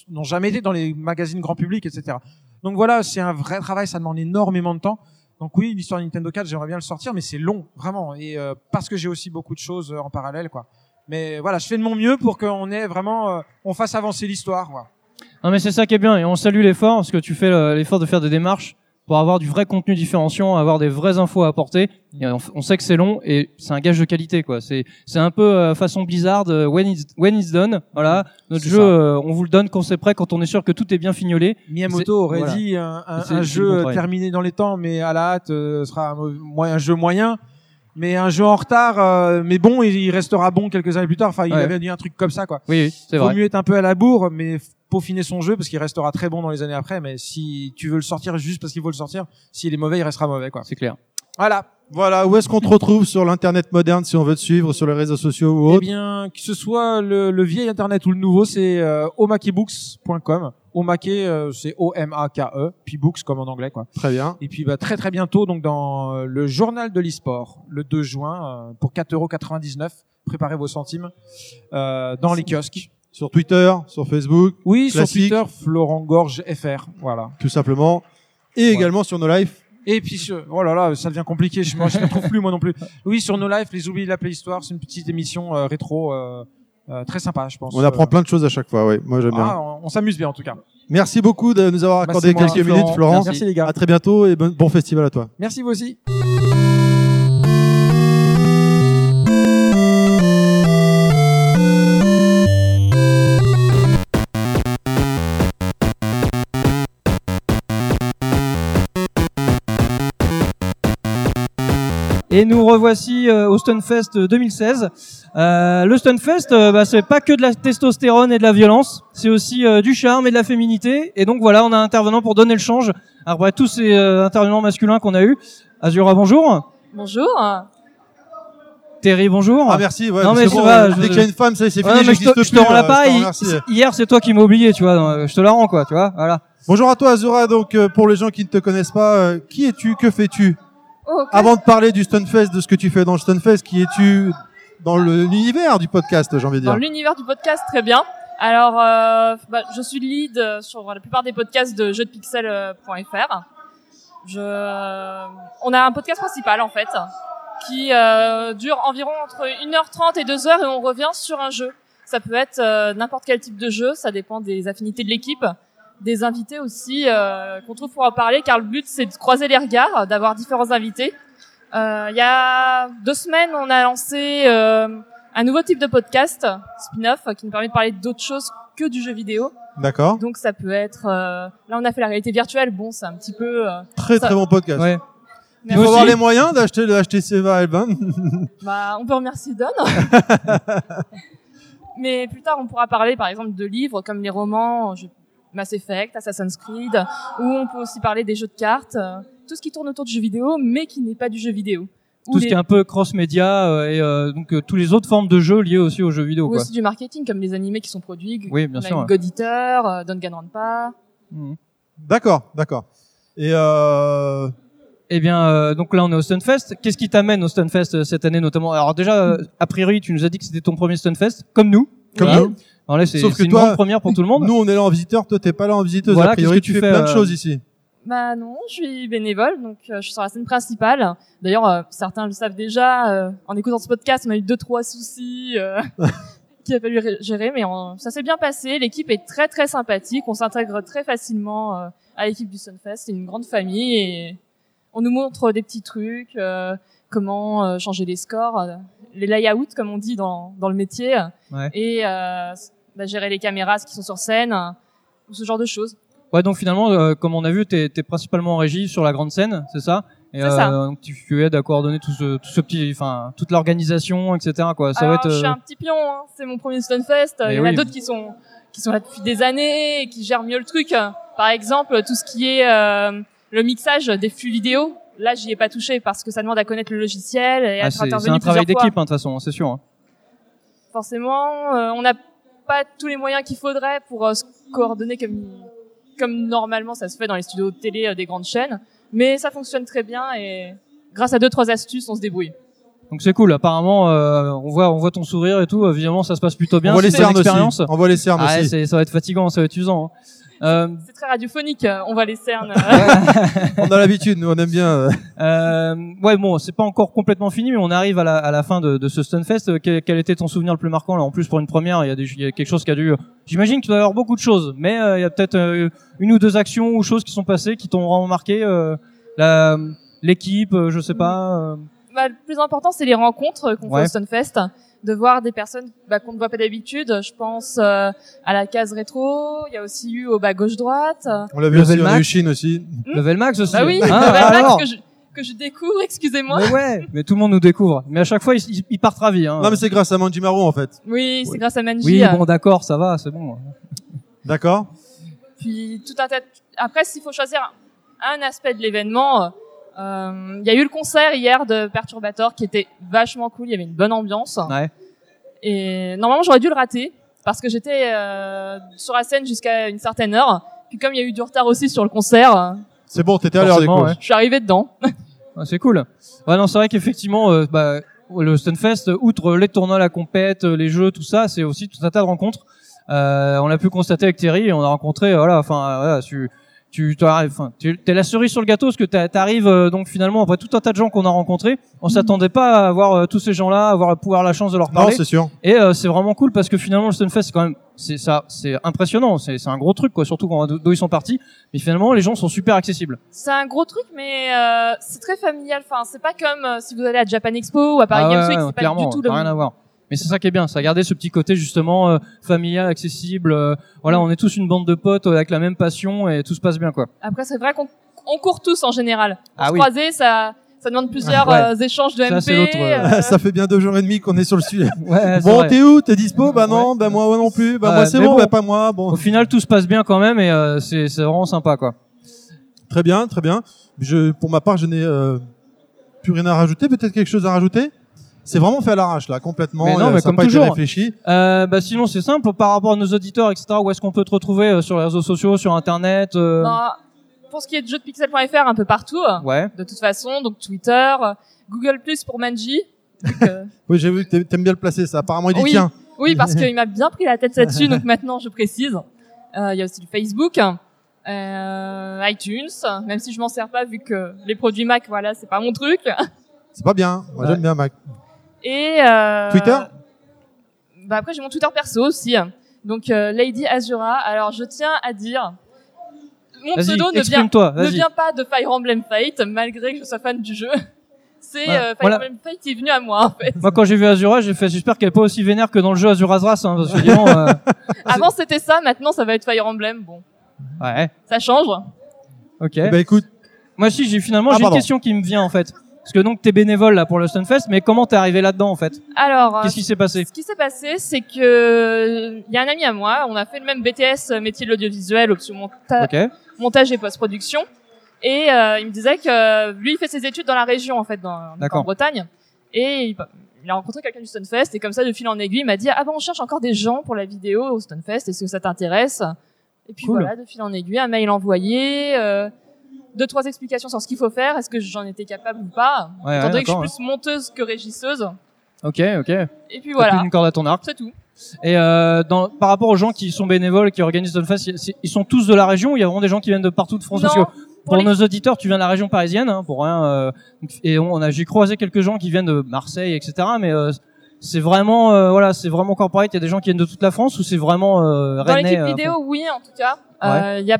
[SPEAKER 13] n'ont jamais été dans les magazines grand public, etc. Donc voilà, c'est un vrai travail, ça demande énormément de temps. Donc oui, l'histoire de Nintendo 4, j'aimerais bien le sortir, mais c'est long, vraiment. Et euh, parce que j'ai aussi beaucoup de choses euh, en parallèle, quoi. Mais voilà, je fais de mon mieux pour qu'on ait vraiment, euh, on fasse avancer l'histoire.
[SPEAKER 2] Non mais c'est ça qui est bien et on salue l'effort parce que tu fais le- l'effort de faire des démarches pour avoir du vrai contenu différenciant, avoir des vraies infos à apporter. Et on, on sait que c'est long et c'est un gage de qualité quoi. C'est c'est un peu euh, façon Blizzard euh, when it's when it's done. Voilà, notre
[SPEAKER 13] C'est
[SPEAKER 2] jeu euh, on vous le donne quand c'est prêt, quand on est sûr que tout est bien fignolé.
[SPEAKER 13] Miyamoto aurait
[SPEAKER 2] voilà.
[SPEAKER 13] dit un, jeu terminé dans les temps, mais à la hâte euh, sera un, jeu moyen. Mais un jeu en retard, euh, mais bon, il restera bon quelques années plus tard. Enfin, il
[SPEAKER 2] Ouais.
[SPEAKER 13] avait dit un truc comme ça, quoi.
[SPEAKER 2] Oui, oui, c'est
[SPEAKER 13] Vaut
[SPEAKER 2] vrai.
[SPEAKER 13] mieux être un peu à la bourre, mais peaufiner son jeu parce qu'il restera très bon dans les années après. Mais si tu veux le sortir juste parce qu'il faut le sortir, s'il est mauvais, il restera mauvais, quoi.
[SPEAKER 2] C'est clair.
[SPEAKER 13] Voilà.
[SPEAKER 1] Voilà, où est-ce qu'on te retrouve sur l'internet moderne si on veut te suivre sur les réseaux sociaux ou
[SPEAKER 13] Eh
[SPEAKER 1] autre
[SPEAKER 13] bien, que ce soit le, le vieil internet ou le nouveau, c'est euh, omakebooks.com. Omake, euh, c'est O-M-A-K-E, puis books comme en anglais, quoi.
[SPEAKER 1] Très bien.
[SPEAKER 13] Et puis bah, très très bientôt, donc dans euh, le journal de l'e-sport, le 2 juin, euh, pour 4,99€, préparez vos centimes, euh, dans les kiosques.
[SPEAKER 1] Sur Twitter, sur Facebook,
[SPEAKER 13] Oui, sur. Twitter, Florent Gorge FR, voilà.
[SPEAKER 1] tout simplement. Et également sur nos lives.
[SPEAKER 13] Et puis, sur- oh là là, ça devient compliqué, je ne me retrouve plus moi non plus. Oui, sur nos lives, les oubliés de la Playhistoire, c'est une petite émission euh, rétro, euh, euh, très sympa, je pense.
[SPEAKER 1] On apprend plein de choses à chaque fois, oui. Moi, j'aime bien.
[SPEAKER 13] ah, on, on s'amuse bien en tout cas.
[SPEAKER 1] Merci beaucoup de nous avoir accordé
[SPEAKER 13] moi.
[SPEAKER 1] quelques minutes,
[SPEAKER 13] Florent. Merci, les gars.
[SPEAKER 1] À très bientôt et bon, bon festival à toi.
[SPEAKER 13] Merci vous aussi.
[SPEAKER 2] Et nous revoici euh, au Stunfest 2016. Euh, le Stunfest, euh, bah, c'est pas que de la testostérone et de la violence, c'est aussi euh, du charme et de la féminité. Et donc voilà, on a un intervenant pour donner le change après tous ces euh, intervenants masculins qu'on a eu. Azura, bonjour.
[SPEAKER 14] Bonjour.
[SPEAKER 2] Terry, bonjour.
[SPEAKER 1] Ah merci, ouais,
[SPEAKER 2] non mais
[SPEAKER 1] bon,
[SPEAKER 2] va.
[SPEAKER 1] euh,
[SPEAKER 2] je-
[SPEAKER 1] dès qu'il y a une femme, ça y est, c'est
[SPEAKER 2] Ouais,
[SPEAKER 1] fini,
[SPEAKER 2] mais je te, je te rends
[SPEAKER 1] euh,
[SPEAKER 2] la. Hier, c'est toi qui m'as oublié, tu vois. donc, Je te la rends, quoi, tu vois. Voilà.
[SPEAKER 1] Bonjour à toi Azura, donc euh, pour les gens qui ne te connaissent pas, euh, qui es-tu, que fais-tu? Avant de parler du Stunfest, de ce que tu fais dans le Stunfest, qui es-tu dans l'univers du podcast, j'ai envie de
[SPEAKER 14] Dans
[SPEAKER 1] dire
[SPEAKER 14] l'univers du podcast, très bien. Alors, euh, bah, je suis lead euh, sur la plupart des podcasts de jeuxdepixel.fr. Je, on a un podcast principal en fait, qui euh, dure environ entre 1h30 et 2h et on revient sur un jeu. Ça peut être euh, n'importe quel type de jeu, ça dépend des affinités de l'équipe, des invités aussi euh, qu'on trouve pour en parler, car le but c'est de croiser les regards, d'avoir différents invités. Euh, Il y a deux semaines, on a lancé euh, un nouveau type de podcast, spin-off, qui nous permet de parler d'autres choses que du jeu vidéo.
[SPEAKER 1] D'accord.
[SPEAKER 14] Donc ça peut être, euh, là on a fait la réalité virtuelle, bon c'est un petit peu euh,
[SPEAKER 1] Très
[SPEAKER 14] ça-
[SPEAKER 1] très bon podcast.
[SPEAKER 2] Ouais.
[SPEAKER 1] Il faut avoir les moyens d'acheter le HTC Vive.
[SPEAKER 14] Bah, on peut remercier Don. Mais plus tard, on pourra parler, par exemple, de livres comme les romans je- Mass Effect, Assassin's Creed, ou on peut aussi parler des jeux de cartes, euh, tout ce qui tourne autour du jeu vidéo, mais qui n'est pas du jeu vidéo. Ou
[SPEAKER 2] Tout ce qui est un peu cross-média euh, et euh, donc euh, tous les autres formes de jeux liés aussi aux jeux vidéo,
[SPEAKER 14] ou
[SPEAKER 2] quoi.
[SPEAKER 14] aussi du marketing, comme les animés qui sont produits.
[SPEAKER 2] Oui, bien sûr, ouais.
[SPEAKER 14] God Eater, euh, Danganronpa.
[SPEAKER 1] D'accord, d'accord. Et euh...
[SPEAKER 2] Eh bien, euh, donc là, on est au Stunfest. Qu'est-ce qui t'amène au Stunfest euh, cette année, notamment? Alors déjà, euh, a priori, tu nous as dit que c'était ton premier Stunfest, comme nous.
[SPEAKER 1] Comme
[SPEAKER 2] Voilà.
[SPEAKER 1] nous.
[SPEAKER 2] Alors là, c'est
[SPEAKER 1] Sauf
[SPEAKER 2] c'est
[SPEAKER 1] que
[SPEAKER 2] une
[SPEAKER 1] toi,
[SPEAKER 2] grande première pour tout le monde.
[SPEAKER 1] Nous, on est là en visiteur, toi, t'es pas là en visiteuse.
[SPEAKER 2] Voilà,
[SPEAKER 1] a priori,
[SPEAKER 2] qu'est-ce que
[SPEAKER 1] tu
[SPEAKER 2] tu
[SPEAKER 1] fais
[SPEAKER 2] fais,
[SPEAKER 1] plein de
[SPEAKER 2] euh,
[SPEAKER 1] choses ici.
[SPEAKER 14] Bah non, je suis bénévole, donc euh, je suis sur la scène principale. D'ailleurs, euh, certains le savent déjà. euh, en écoutant ce podcast, on a eu deux trois soucis euh, qu'il a fallu gérer, mais on- ça s'est bien passé. L'équipe est très très sympathique. On s'intègre très facilement euh, à l'équipe du Sunfest. C'est une grande famille et on nous montre des petits trucs, euh, comment euh, changer les scores, euh, les layouts comme on dit dans dans le métier,
[SPEAKER 2] Ouais.
[SPEAKER 14] et euh, bah, gérer les caméras qui sont sur scène, euh, ce genre de choses.
[SPEAKER 2] Ouais, donc finalement, euh, comme on a vu, t'es es principalement en régie sur la grande scène, c'est ça? Et
[SPEAKER 14] C'est ça.
[SPEAKER 2] donc tu, tu aides à coordonner tout ce, tout ce petit, enfin, toute l'organisation, etc. Quoi. Ça
[SPEAKER 14] Alors,
[SPEAKER 2] va être.
[SPEAKER 14] je suis
[SPEAKER 2] euh,
[SPEAKER 14] un petit pion, hein. c'est mon premier Stunfest.
[SPEAKER 2] Mais
[SPEAKER 14] Il y en a d'autres qui sont qui sont là depuis des années et qui gèrent mieux le truc. Par exemple, tout ce qui est euh, le mixage des flux vidéo. Là, j'y ai pas touché parce que ça demande à connaître le logiciel et à
[SPEAKER 2] ah,
[SPEAKER 14] être
[SPEAKER 2] c'est un travail d'équipe, hein, de toute façon, c'est sûr. hein.
[SPEAKER 14] Forcément, euh, on n'a pas tous les moyens qu'il faudrait pour euh, se coordonner comme comme normalement ça se fait dans les studios de télé euh, des grandes chaînes. Mais ça fonctionne très bien et grâce à deux trois astuces, on se débrouille.
[SPEAKER 2] Donc c'est cool. Apparemment, euh, on voit, on voit ton sourire et tout. Évidemment, ça se passe plutôt bien.
[SPEAKER 1] On voit les cernes aussi.
[SPEAKER 2] expérience.
[SPEAKER 1] On voit les cernes
[SPEAKER 2] Ah
[SPEAKER 1] aussi.
[SPEAKER 2] Ça va être fatigant, ça va être usant. hein. Euh,
[SPEAKER 14] C'est très radiophonique, euh, on voit les cernes.
[SPEAKER 1] on a l'habitude, nous, on aime bien. euh,
[SPEAKER 2] Euh, ouais, bon, c'est pas encore complètement fini, mais on arrive à la, à la fin de, de ce Stunfest. Quel, quel était ton souvenir le plus marquant là En plus, pour une première, il y a, des, il y a quelque chose qui a dû. J'imagine qu'il doit y avoir beaucoup de choses, mais euh, il y a peut-être euh, une ou deux actions ou choses qui sont passées qui t'ont vraiment marqué. euh, L'équipe, euh, je sais pas.
[SPEAKER 14] Bah, le plus important, c'est les rencontres qu'on
[SPEAKER 2] Ouais.
[SPEAKER 14] fait au Stunfest, de voir des personnes bah, qu'on ne voit pas d'habitude. Je pense euh, à la case rétro. Il y a aussi eu au bas gauche droite.
[SPEAKER 1] On l'a vu aussi, on a eu Chine aussi.
[SPEAKER 2] Level Max aussi.
[SPEAKER 14] Bah oui,
[SPEAKER 2] Hein,
[SPEAKER 14] Level Max
[SPEAKER 2] alors
[SPEAKER 14] que je, que je découvre. Excusez-moi.
[SPEAKER 2] Mais ouais, mais tout le monde nous découvre. Mais à chaque fois, ils, partent ravis. Hein.
[SPEAKER 1] Non, mais c'est grâce à Manjimaru, en fait.
[SPEAKER 14] Oui, c'est grâce à Manji.
[SPEAKER 2] Oui,
[SPEAKER 14] euh,
[SPEAKER 2] bon, d'accord, ça va, c'est bon.
[SPEAKER 1] D'accord.
[SPEAKER 14] Puis tout un tas. de- Après, s'il faut choisir un aspect de l'événement, euh, il y a eu le concert hier de Perturbator qui était vachement cool. Il y avait une bonne ambiance.
[SPEAKER 2] Ouais.
[SPEAKER 14] Et normalement, j'aurais dû le rater parce que j'étais euh, sur la scène jusqu'à une certaine heure. Puis comme il y a eu du retard aussi sur le concert, euh,
[SPEAKER 1] C'est bon, t'étais à l'heure des courses.
[SPEAKER 2] ouais.
[SPEAKER 14] je suis arrivé dedans.
[SPEAKER 2] Ah, c'est cool. Ouais, non, c'est vrai qu'effectivement, euh, bah, le Stunfest, outre les tournois, la compète, euh, les jeux, tout ça, c'est aussi tout un tas de rencontres. Euh, on l'a pu constater avec Terry, et on a rencontré, euh, voilà, enfin, euh, voilà, tu, tu, t'arrives- enfin, tu, t'es la cerise sur le gâteau, parce que t'a- t'arrives euh, donc finalement après tout un tas de gens qu'on a rencontrés. On s'attendait pas à voir euh, tous ces gens-là, à avoir pouvoir la chance de leur
[SPEAKER 1] Non,
[SPEAKER 2] parler.
[SPEAKER 1] c'est sûr.
[SPEAKER 2] Et euh, c'est vraiment cool parce que finalement le Stunfest c'est quand même c'est ça c'est impressionnant, c'est c'est un gros truc quoi, surtout quand d'où ils sont partis. Mais finalement les gens sont super accessibles.
[SPEAKER 14] C'est un gros truc, mais euh, c'est très familial. Enfin, c'est pas comme euh, si vous allez à Japan Expo ou à Paris
[SPEAKER 2] Ah
[SPEAKER 14] Games Week,
[SPEAKER 2] ouais,
[SPEAKER 14] c'est pas
[SPEAKER 2] clairement,
[SPEAKER 14] du tout
[SPEAKER 2] ça
[SPEAKER 14] le
[SPEAKER 2] a rien à voir. Mais c'est ça qui est bien, ça a gardé ce petit côté justement euh, familial, accessible. euh, voilà, on est tous une bande de potes euh, avec la même passion et tout se passe bien quoi.
[SPEAKER 14] Après, c'est vrai qu'on on court tous en général.
[SPEAKER 2] Ah
[SPEAKER 14] se
[SPEAKER 2] oui.
[SPEAKER 14] croiser, ça, Ça demande plusieurs
[SPEAKER 1] Ouais.
[SPEAKER 14] euh, échanges de
[SPEAKER 1] Ça,
[SPEAKER 14] MP.
[SPEAKER 1] c'est l'autre, euh,
[SPEAKER 14] euh,
[SPEAKER 1] ça fait bien deux jours et demi qu'on est sur le sujet.
[SPEAKER 2] Ouais,
[SPEAKER 1] bon, t'es où? T'es dispo? Bah non, bah moi non plus. Bah moi
[SPEAKER 2] Ouais,
[SPEAKER 1] c'est bon,
[SPEAKER 2] bon.
[SPEAKER 1] bah pas moi. Bon.
[SPEAKER 2] Au final, tout se passe bien quand même et euh, c'est c'est vraiment sympa quoi.
[SPEAKER 1] Très bien, très bien. Je, pour ma part, je n'ai euh, plus rien à rajouter. Peut-être quelque chose à rajouter? C'est vraiment fait à l'arrache là, complètement.
[SPEAKER 2] Mais non, mais
[SPEAKER 1] ça a
[SPEAKER 2] comme
[SPEAKER 1] pas été
[SPEAKER 2] toujours.
[SPEAKER 1] réfléchi.
[SPEAKER 2] Euh, bah sinon c'est simple par rapport à nos auditeurs etc. Où est-ce qu'on peut te retrouver euh, sur les réseaux sociaux, sur internet euh,
[SPEAKER 14] bah, pour ce qui est de jeuxdepixel.fr, un peu partout.
[SPEAKER 2] Ouais.
[SPEAKER 14] De toute façon, donc Twitter, euh, Google Plus pour Manji.
[SPEAKER 1] Oui, j'ai vu que t'a- t'aimes bien le placer. Ça, apparemment, il dit
[SPEAKER 14] oui,
[SPEAKER 1] tiens.
[SPEAKER 14] oui, parce qu'il m'a bien pris la tête là-dessus, donc maintenant je précise. Euh, Il y a aussi du Facebook, euh, iTunes, même si je m'en sers pas vu que les produits Mac, voilà, c'est pas mon truc.
[SPEAKER 1] C'est pas bien. Moi, j'aime bien Mac.
[SPEAKER 14] Et euh,
[SPEAKER 1] Twitter?
[SPEAKER 14] Bah après j'ai mon Twitter perso aussi. Donc euh, Lady Azura. Alors je tiens à dire, mon pseudo ne vient, ne vient pas de Fire Emblem Fate, malgré que je sois fan du jeu. C'est euh, Fire
[SPEAKER 2] voilà.
[SPEAKER 14] Emblem Fate qui est venu à moi en fait.
[SPEAKER 2] Moi quand j'ai vu Azura, j'ai fait j'espère qu'elle est pas aussi vénère que dans le jeu Azura's Wrath hein, parce que dis donc, euh,
[SPEAKER 14] Avant c'était ça, maintenant ça va être Fire Emblem. Bon,
[SPEAKER 2] ouais.
[SPEAKER 14] ça change.
[SPEAKER 2] Ok.
[SPEAKER 1] Bah écoute,
[SPEAKER 2] moi si j'ai finalement
[SPEAKER 1] Ah,
[SPEAKER 2] j'ai une question qui me vient en fait. Parce que donc t'es bénévole là pour le Stunfest, mais comment t'es arrivé là-dedans en fait?
[SPEAKER 14] Alors, euh,
[SPEAKER 2] Qu'est-ce qui s'est passé?
[SPEAKER 14] Ce qui s'est passé, c'est que il y a un ami à moi, on a fait le même BTS euh, métier de l'audiovisuel, option monta-
[SPEAKER 2] Ok.
[SPEAKER 14] montage et post-production, et euh, il me disait que euh, lui il fait ses études dans la région en fait, dans, en. Bretagne, et il, il a rencontré quelqu'un du Stunfest, et comme ça de fil en aiguille, il m'a dit ah ben on cherche encore des gens pour la vidéo au Stunfest, est-ce que ça t'intéresse? Et puis
[SPEAKER 2] Cool.
[SPEAKER 14] voilà, de fil en aiguille, un mail envoyé. Euh, deux trois explications sur ce qu'il faut faire, est-ce que j'en étais capable ou pas
[SPEAKER 2] Ouais,
[SPEAKER 14] Étant
[SPEAKER 2] ouais,
[SPEAKER 14] que je suis plus monteuse que régisseuse.
[SPEAKER 2] Ok, ok.
[SPEAKER 14] Et puis voilà.
[SPEAKER 2] plus une corde à ton arc.
[SPEAKER 14] C'est tout.
[SPEAKER 2] Et euh, dans, par rapport aux gens qui sont bénévoles, qui organisent c'est- ils sont tous de la région ou il y a vraiment des gens qui viennent de partout de France?
[SPEAKER 14] Non,
[SPEAKER 2] Parce que
[SPEAKER 14] pour
[SPEAKER 2] pour
[SPEAKER 14] les-
[SPEAKER 2] nos auditeurs, tu viens de la région parisienne, hein, pour rien. euh, et on a, j'ai croisé quelques gens qui viennent de Marseille, etc. Mais euh, c'est vraiment, euh, voilà, c'est vraiment corporate. Il y a des gens qui viennent de toute la France ou c'est vraiment euh,
[SPEAKER 14] Dans l'équipe
[SPEAKER 2] euh,
[SPEAKER 14] vidéo, oui, en tout cas. Euh, Il y a,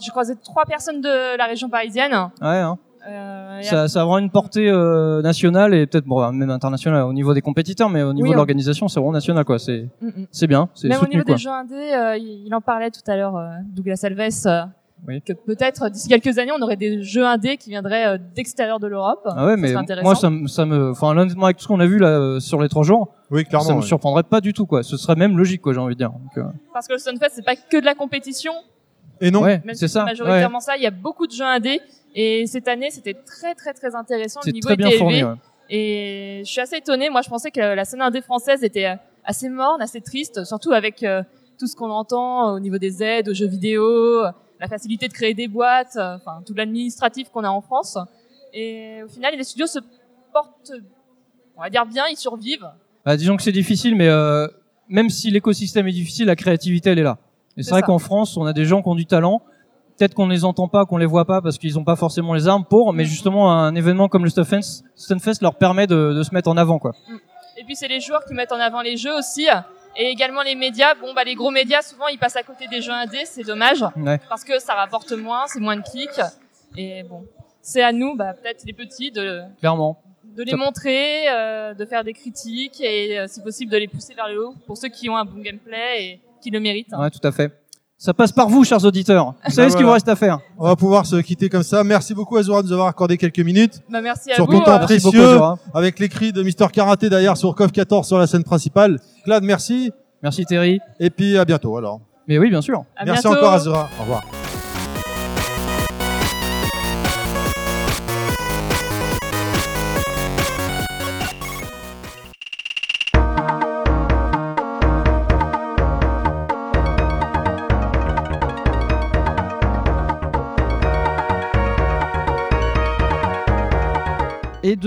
[SPEAKER 14] j'ai croisé trois personnes de la région parisienne.
[SPEAKER 2] Ouais. hein.
[SPEAKER 14] Euh, y a-
[SPEAKER 2] Ça, ça a vraiment une portée euh, nationale et peut-être bon, même internationale au niveau des compétiteurs, mais au niveau
[SPEAKER 14] Oui,
[SPEAKER 2] de
[SPEAKER 14] on-
[SPEAKER 2] l'organisation, c'est vraiment national, quoi. C'est,
[SPEAKER 14] Mm, mm.
[SPEAKER 2] c'est bien, c'est
[SPEAKER 14] Même au niveau
[SPEAKER 2] quoi.
[SPEAKER 14] des jeux indés, euh, il en parlait tout à l'heure, euh, Douglas Alves, euh,
[SPEAKER 2] Oui.
[SPEAKER 14] que peut-être d'ici quelques années, on aurait des jeux indés qui viendraient euh, d'extérieur de l'Europe.
[SPEAKER 2] Ah ouais,
[SPEAKER 14] Ça
[SPEAKER 2] mais moi, ça, me- ça me, enfin, honnêtement, avec tout ce qu'on a vu là euh, sur les trois jours,
[SPEAKER 1] Oui, clairement,
[SPEAKER 2] ça me
[SPEAKER 1] ouais.
[SPEAKER 2] surprendrait pas du tout, quoi. Ce serait même logique, quoi, j'ai envie de dire. Donc, euh,
[SPEAKER 14] Parce que le Stunfest, c'est pas que de la compétition.
[SPEAKER 1] Et non.
[SPEAKER 2] Ouais, c'est
[SPEAKER 14] si
[SPEAKER 2] ça.
[SPEAKER 14] majoritairement ça, il y a beaucoup de jeux indés. Et cette année, c'était très très très intéressant. Le niveau
[SPEAKER 2] très bien fourni, ouais.
[SPEAKER 14] Et je suis assez étonnée. Moi, je pensais que la scène indé française était euh, assez morne, assez triste, surtout avec euh, tout ce qu'on entend au niveau des aides aux jeux vidéo, euh, la facilité de créer des boîtes, euh, enfin tout l'administratif qu'on a en France. Et au final, les studios se portent, on va dire bien, ils survivent.
[SPEAKER 2] Bah, disons que c'est difficile, mais euh, même si l'écosystème est difficile, la créativité, elle est là. Et c'est vrai qu'en France, on a des gens qui ont du talent. Peut-être qu'on les entend pas, qu'on les voit pas parce qu'ils ont pas forcément les armes pour, mais justement, un événement comme le Stunfest, leur permet de, de se mettre en avant, quoi.
[SPEAKER 14] Et puis c'est les joueurs qui mettent en avant les jeux aussi. Et également les médias. Bon, bah les gros médias, souvent, ils passent à côté des jeux indés, c'est dommage.
[SPEAKER 2] Ouais.
[SPEAKER 14] Parce que ça rapporte moins, c'est moins de clics. Et bon, c'est à nous, bah, peut-être les petits, de,
[SPEAKER 2] Clairement.
[SPEAKER 14] de les montrer, euh, de faire des critiques et euh, si possible de les pousser vers le haut pour ceux qui ont un bon gameplay et qui le méritent.
[SPEAKER 2] Ouais, tout à fait. Ça passe par vous, chers auditeurs. Vous savez
[SPEAKER 1] Bah
[SPEAKER 2] ce qu'il vous reste à faire.
[SPEAKER 1] On va pouvoir se quitter comme ça. Merci beaucoup Azura de nous avoir accordé quelques minutes.
[SPEAKER 14] Bah, merci à
[SPEAKER 1] sur
[SPEAKER 14] vous.
[SPEAKER 1] ton temps
[SPEAKER 2] beaucoup,
[SPEAKER 1] précieux, avec les cris de Mister Karaté derrière sur COF 14 sur la scène principale. Claude, merci.
[SPEAKER 2] Merci Terry.
[SPEAKER 1] Et puis à bientôt alors.
[SPEAKER 2] Mais oui, bien sûr.
[SPEAKER 14] à
[SPEAKER 1] merci
[SPEAKER 14] bientôt.
[SPEAKER 1] encore Azura. Au revoir.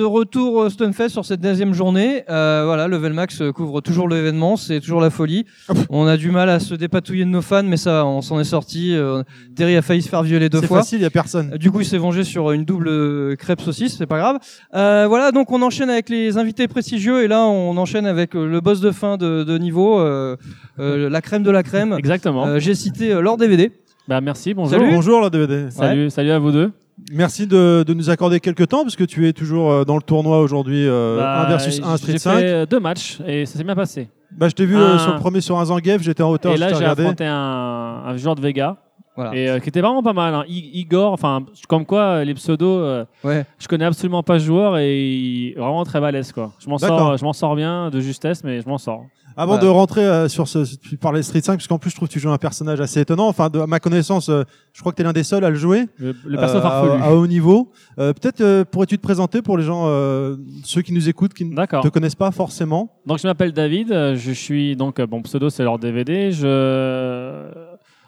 [SPEAKER 2] De retour au Stunfest sur cette deuxième journée, euh, voilà, Level Max euh, couvre toujours l'événement, c'est toujours la folie. On a du mal à se dépatouiller de nos fans, mais ça, on s'en est sorti. Euh, Terry a failli se faire violer deux
[SPEAKER 1] C'est
[SPEAKER 2] fois.
[SPEAKER 1] facile, il y a personne.
[SPEAKER 2] Euh, Du coup, il s'est vengé sur une double crêpe saucisse, c'est pas grave. Euh, voilà, donc on enchaîne avec les invités prestigieux et là, on enchaîne avec le boss de fin de, de niveau, euh, euh, la crème de la crème.
[SPEAKER 15] Exactement.
[SPEAKER 2] Euh, J'ai cité Lord DVD.
[SPEAKER 15] Bah merci, bonjour.
[SPEAKER 2] Salut.
[SPEAKER 1] Bonjour la DVD.
[SPEAKER 15] Salut, salut à vous deux.
[SPEAKER 1] Merci de, de nous accorder quelques temps parce que tu es toujours euh, dans le tournoi aujourd'hui euh,
[SPEAKER 15] Bah,
[SPEAKER 1] 1 versus 1 Street
[SPEAKER 15] J'ai
[SPEAKER 1] 5.
[SPEAKER 15] fait euh, deux matchs et ça s'est bien passé.
[SPEAKER 1] Bah, je t'ai vu euh,
[SPEAKER 15] Un-
[SPEAKER 1] sur le premier sur un Zangief, j'étais en hauteur,
[SPEAKER 15] Et
[SPEAKER 1] je
[SPEAKER 15] là,
[SPEAKER 1] t'ai
[SPEAKER 15] j'ai affronté un, un joueur de Vega
[SPEAKER 7] Voilà.
[SPEAKER 15] Et euh, qui était vraiment pas mal. Hein. Igor, enfin, comme quoi les pseudos, euh,
[SPEAKER 7] Ouais.
[SPEAKER 15] je connais absolument pas ce joueur et il est vraiment très balèze quoi. Je m'en sors, je m'en sors bien de justesse, mais je m'en sors.
[SPEAKER 1] Avant
[SPEAKER 15] Voilà.
[SPEAKER 1] de rentrer euh, sur ce, tu parlais Street 5, parce qu'en plus je trouve que tu joues un personnage assez étonnant. Enfin, de, à ma connaissance, euh, je crois que tu es l'un des seuls à le jouer.
[SPEAKER 15] Le, le perso
[SPEAKER 1] Euh, à, à haut niveau. Euh, Peut-être euh, pourrais-tu te présenter pour les gens, euh, ceux qui nous écoutent, qui ne te connaissent pas forcément?
[SPEAKER 15] Donc je m'appelle David, je suis donc bon pseudo c'est leur DVD. Je,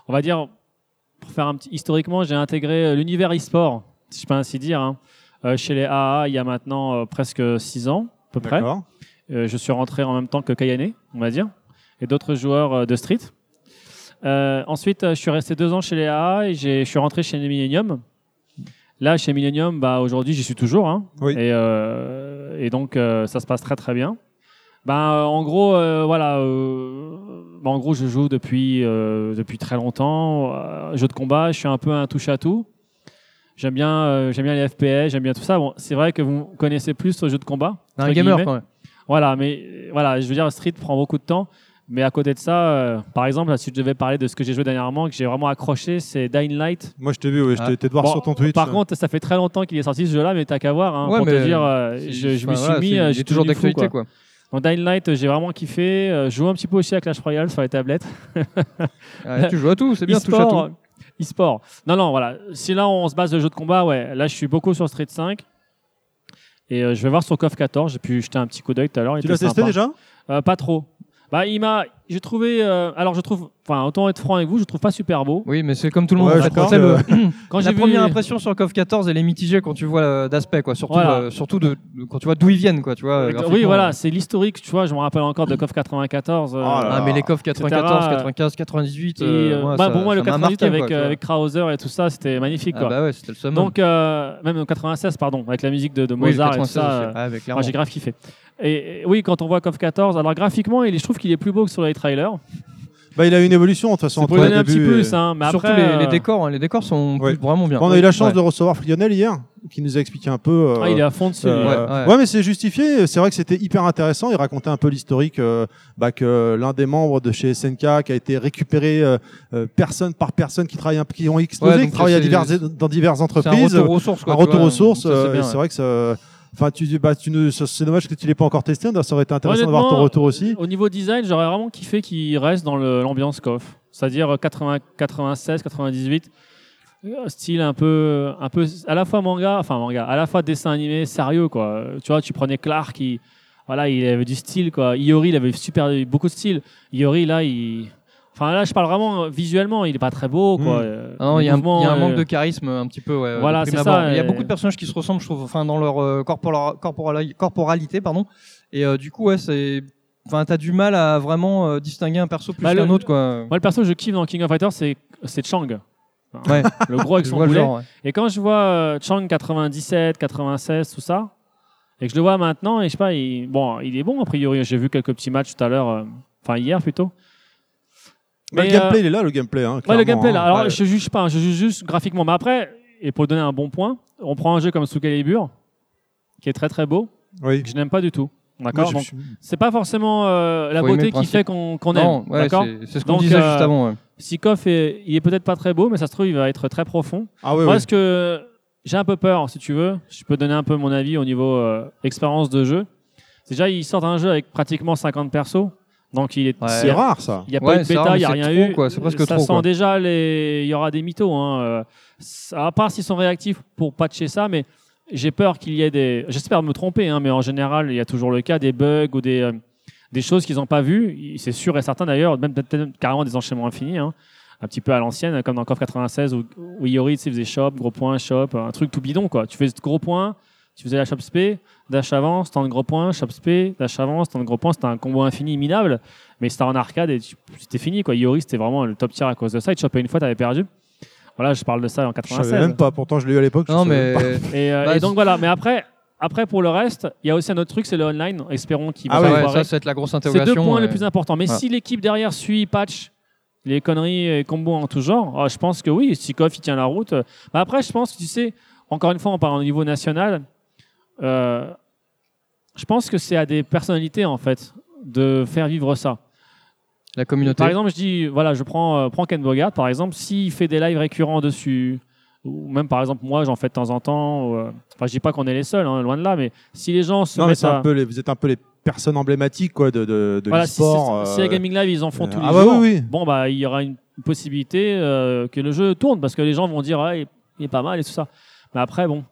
[SPEAKER 15] on va dire pour faire un petit historiquement, j'ai intégré l'univers e-sport, si je peux ainsi dire, hein, chez les AA il y a maintenant euh, presque 6 ans à peu près.
[SPEAKER 1] D'accord.
[SPEAKER 15] Euh, je suis rentré en même temps que Kayane, on va dire, et d'autres joueurs euh, de Street. Euh, ensuite, je suis resté deux ans chez les AA et je suis rentré chez Millennium. Là, chez Millennium, bah, aujourd'hui, j'y suis toujours. Hein,
[SPEAKER 1] Oui.
[SPEAKER 15] et, et donc, ça se passe très très bien. Ben, euh, en gros, euh, voilà. euh, ben, en gros, je joue depuis euh, depuis très longtemps. Jeu de combat, je suis un peu un touche à tout. J'aime bien, j'aime bien les FPS, j'aime bien tout ça. Bon, c'est vrai que vous connaissez plus ce jeu de combat.
[SPEAKER 7] Un gamer
[SPEAKER 15] guillemets.
[SPEAKER 7] quand même.
[SPEAKER 15] Voilà, mais voilà, je veux dire, Street prend beaucoup de temps. Mais à côté de ça, euh, par exemple, là, si je devais parler de ce que j'ai joué dernièrement, que j'ai vraiment accroché, c'est Dying Light.
[SPEAKER 1] Moi, je t'ai vu, ouais, je
[SPEAKER 15] Ah.
[SPEAKER 1] t'ai été de voir
[SPEAKER 15] Bon,
[SPEAKER 1] sur ton Twitch.
[SPEAKER 15] Par contre, ça fait très longtemps qu'il est sorti ce jeu-là, mais t'as qu'à voir. Hein,
[SPEAKER 7] Ouais,
[SPEAKER 15] pour te dire, euh, je, je m'y suis
[SPEAKER 7] voilà,
[SPEAKER 15] mis. euh, j'ai
[SPEAKER 7] toujours d'actualité, quoi.
[SPEAKER 15] Donc Dying Light, j'ai vraiment kiffé. Euh, je joue un petit peu aussi à Clash Royale sur les tablettes.
[SPEAKER 7] Tu joues à tout, c'est bien, touche à
[SPEAKER 15] E-sport,
[SPEAKER 7] tout.
[SPEAKER 15] E-sport. Non, non, voilà. Si là, on se base de jeu de combat, ouais. Là, je suis beaucoup sur Street 5. Et euh, je vais voir sur KOF 14. J'ai pu jeter un petit coup d'œil tout à l'heure. il
[SPEAKER 1] Tu
[SPEAKER 15] était
[SPEAKER 1] l'as testé
[SPEAKER 15] sympa.
[SPEAKER 1] déjà?
[SPEAKER 15] Euh, Pas trop. Bah, il m'a. J'ai trouvé. euh, alors, je trouve. Enfin, autant être franc avec vous, je trouve pas super beau.
[SPEAKER 7] Oui, mais c'est comme tout le monde.
[SPEAKER 1] Ouais,
[SPEAKER 7] en fait.
[SPEAKER 1] d'accord.
[SPEAKER 7] C'est le-
[SPEAKER 15] Quand
[SPEAKER 7] la
[SPEAKER 15] j'ai vu-
[SPEAKER 7] première impression sur KOF 14, elle est mitigée quand tu vois euh, d'aspect, quoi. Surtout,
[SPEAKER 15] Voilà.
[SPEAKER 7] euh, surtout de, de- quand tu vois d'où ils viennent, quoi. Tu vois.
[SPEAKER 15] Oui, voilà, c'est l'historique, tu vois, je me rappelle encore de KOF 94. euh,
[SPEAKER 7] Ah, mais les KOF
[SPEAKER 15] etc.,
[SPEAKER 7] 94, 95, 98.
[SPEAKER 15] Et,
[SPEAKER 7] euh,
[SPEAKER 15] bah,
[SPEAKER 7] ça-
[SPEAKER 15] pour moi, le
[SPEAKER 7] ça m'a
[SPEAKER 15] 98
[SPEAKER 7] marqué,
[SPEAKER 15] avec,
[SPEAKER 7] quoi,
[SPEAKER 15] avec Krauser et tout ça, c'était magnifique.
[SPEAKER 7] Ah
[SPEAKER 15] Quoi.
[SPEAKER 7] bah ouais, c'était le summum.
[SPEAKER 15] Donc, euh, même en 96, pardon, avec la musique de, de
[SPEAKER 7] Oui,
[SPEAKER 15] Mozart et tout
[SPEAKER 7] 96
[SPEAKER 15] ça,
[SPEAKER 7] Ah,
[SPEAKER 15] j'ai grave kiffé. Et, et oui, quand on voit KOF 14, alors graphiquement, il je trouve qu'il est plus beau que sur les trailers.
[SPEAKER 1] Bah, il a une évolution de toute façon
[SPEAKER 15] pour donner un petit
[SPEAKER 1] début
[SPEAKER 15] plus, hein, mais
[SPEAKER 7] Surtout
[SPEAKER 15] après,
[SPEAKER 7] les, les
[SPEAKER 15] euh,
[SPEAKER 7] décors, hein, les décors sont
[SPEAKER 1] Ouais.
[SPEAKER 7] vraiment bien.
[SPEAKER 1] On a eu la chance
[SPEAKER 7] Ouais.
[SPEAKER 1] de recevoir Frionel hier, qui nous a expliqué un peu. euh,
[SPEAKER 15] Ah, il est à fond dessus,
[SPEAKER 1] euh.
[SPEAKER 7] Ouais,
[SPEAKER 1] ouais, mais c'est justifié. C'est vrai que c'était hyper intéressant. Il racontait un peu l'historique euh, bah, que l'un des membres de chez SNK qui a été récupéré personne par personne qui travaillent, un- qui ont explosé,
[SPEAKER 7] Ouais,
[SPEAKER 1] qui à divers, dans diverses entreprises.
[SPEAKER 7] retour aux sources, quoi,
[SPEAKER 1] Un retour
[SPEAKER 7] vois.
[SPEAKER 1] aux sources.
[SPEAKER 7] C'est
[SPEAKER 1] euh, vrai que ça. Enfin, tu, bah, tu nous, ça- c'est dommage que tu l'aies pas encore testé. Ça aurait été intéressant d'avoir ton retour aussi.
[SPEAKER 15] Au niveau design, j'aurais vraiment kiffé qu'il reste dans l'ambiance KOF. C'est-à-dire 80, 96, 98. euh, Style un peu, un peu, à la fois manga, enfin manga, à la fois dessin animé sérieux, quoi. Tu vois, tu prenais Clark, qui, voilà, il avait du style, quoi. Iori, il avait super, beaucoup de style. Iori, là, il, enfin là, je parle vraiment euh, visuellement, il est pas très beau, quoi.
[SPEAKER 7] Mm.
[SPEAKER 15] Euh,
[SPEAKER 7] Ah non, il y, a un-
[SPEAKER 15] mouvement,
[SPEAKER 7] il y a un manque
[SPEAKER 15] euh,
[SPEAKER 7] de charisme un petit peu. Ouais,
[SPEAKER 15] Voilà, c'est ça,
[SPEAKER 7] Il y a
[SPEAKER 15] euh,
[SPEAKER 7] beaucoup de personnages qui se ressemblent, je trouve, enfin dans leur corpora- corporali- corporalité, pardon. Et euh, du coup, ouais, c'est, enfin, t'as du mal à vraiment euh, distinguer un perso plus
[SPEAKER 15] Bah,
[SPEAKER 7] qu'un autre, quoi.
[SPEAKER 15] Moi, le perso que je kiffe dans King of Fighters, c'est, c'est Chang. Enfin,
[SPEAKER 7] Ouais.
[SPEAKER 15] Le gros avec son boulet.
[SPEAKER 7] genre, ouais.
[SPEAKER 15] Et quand je vois euh, Chang 97, 96, tout ça, et que je le vois maintenant, et je sais pas, il, bon, il est bon a priori. J'ai vu quelques petits matchs tout à l'heure, euh, enfin hier plutôt.
[SPEAKER 1] Bah, le
[SPEAKER 15] Mais,
[SPEAKER 1] gameplay,
[SPEAKER 15] euh,
[SPEAKER 1] il est là, le gameplay. Hein,
[SPEAKER 15] Ouais, le gameplay là.
[SPEAKER 1] hein.
[SPEAKER 15] Alors,
[SPEAKER 1] Ouais.
[SPEAKER 15] je juge pas, hein, je juge juste graphiquement. Mais après, et pour donner un bon point, on prend un jeu comme Soul Calibur, qui est très très beau,
[SPEAKER 1] Oui.
[SPEAKER 15] que je n'aime pas du tout. D'accord? Donc, c'est pas forcément euh, la
[SPEAKER 7] Faut
[SPEAKER 15] beauté qui fait qu'on qu'on
[SPEAKER 7] Non,
[SPEAKER 15] aime.
[SPEAKER 7] ouais,
[SPEAKER 15] d'accord?
[SPEAKER 7] c'est- ce qu'on disait juste avant, ouais.
[SPEAKER 15] Si Koff est, il est peut-être pas très beau, mais ça se trouve il va être très profond.
[SPEAKER 1] Ah oui,
[SPEAKER 15] Moi,
[SPEAKER 1] oui.
[SPEAKER 15] ce que j'ai un peu peur, si tu veux, je peux donner un peu mon avis au niveau euh, expérience de jeu. Déjà, ils sortent un jeu avec pratiquement 50 persos. Donc il est
[SPEAKER 7] Ouais.
[SPEAKER 1] C'est rare, ça.
[SPEAKER 15] Il n'y a
[SPEAKER 7] Ouais,
[SPEAKER 15] pas eu de bêta, il n'y a rien
[SPEAKER 7] trop,
[SPEAKER 15] eu.
[SPEAKER 7] quoi, c'est presque
[SPEAKER 15] ça
[SPEAKER 7] trop,
[SPEAKER 15] sent
[SPEAKER 7] quoi.
[SPEAKER 15] déjà les. Il y aura des mythos. Hein. euh, À part s'ils sont réactifs pour patcher ça, mais j'ai peur qu'il y ait des. J'espère me tromper, hein, mais en général, il y a toujours le cas des bugs ou des, euh, des choses qu'ils n'ont pas vues. C'est sûr et certain d'ailleurs, même peut-être même carrément des enchaînements infinis. hein. Un petit peu à l'ancienne, comme dans KOF 96 où, où sais, faisait shop, gros point, shop, un truc tout bidon quoi. Tu faisais gros point, tu faisais la shop spé, dash avance, temps de gros point, shop spé, dash avance, temps de gros point, c'était un combo infini minable, mais c'était en arcade et c'était fini quoi. Iori c'était vraiment le top tier à cause de ça. Il te chopait une fois, t'avais perdu. Voilà, je parle de ça en
[SPEAKER 1] Je
[SPEAKER 15] 96.
[SPEAKER 1] savais même pas. Pourtant, je l'ai eu à l'époque.
[SPEAKER 7] Non, mais.
[SPEAKER 15] Et, euh,
[SPEAKER 7] Bah,
[SPEAKER 15] et donc voilà, mais après, après pour le reste, il y a aussi un autre truc, c'est le online. Espérons qu'il va
[SPEAKER 7] Ah ouais, ça, ça va être la grosse
[SPEAKER 15] C'est
[SPEAKER 7] interrogation.
[SPEAKER 15] deux points les
[SPEAKER 7] ouais.
[SPEAKER 15] plus importants. Mais si l'équipe derrière suit, patch les conneries et combos en tout genre, ah, je pense que oui, si Koff il tient la route. euh, bah après, je pense que tu sais, encore une fois, on parle au niveau national. Euh, je pense que c'est à des personnalités en fait de faire vivre ça.
[SPEAKER 2] La communauté.
[SPEAKER 15] Par exemple, je dis, voilà, je prends, euh, prends Ken Bogart, par exemple, s'il fait des lives récurrents dessus, ou même par exemple moi, j'en fais de temps en temps. ou, euh, Enfin, je dis pas qu'on est les seuls, hein, loin de là, mais si les gens se
[SPEAKER 1] Non, mais
[SPEAKER 15] mettent à...
[SPEAKER 1] un peu les, vous êtes un peu les personnes emblématiques quoi de de, de
[SPEAKER 15] Voilà, si, si- si
[SPEAKER 1] euh,
[SPEAKER 15] les Gaming Live ils en font
[SPEAKER 1] euh,
[SPEAKER 15] tous les
[SPEAKER 1] ah bah
[SPEAKER 15] jours,
[SPEAKER 1] oui, oui.
[SPEAKER 15] bon bah il y aura une possibilité euh, que le jeu tourne parce que les gens vont dire ah, il, il est pas mal et tout ça. Mais après bon.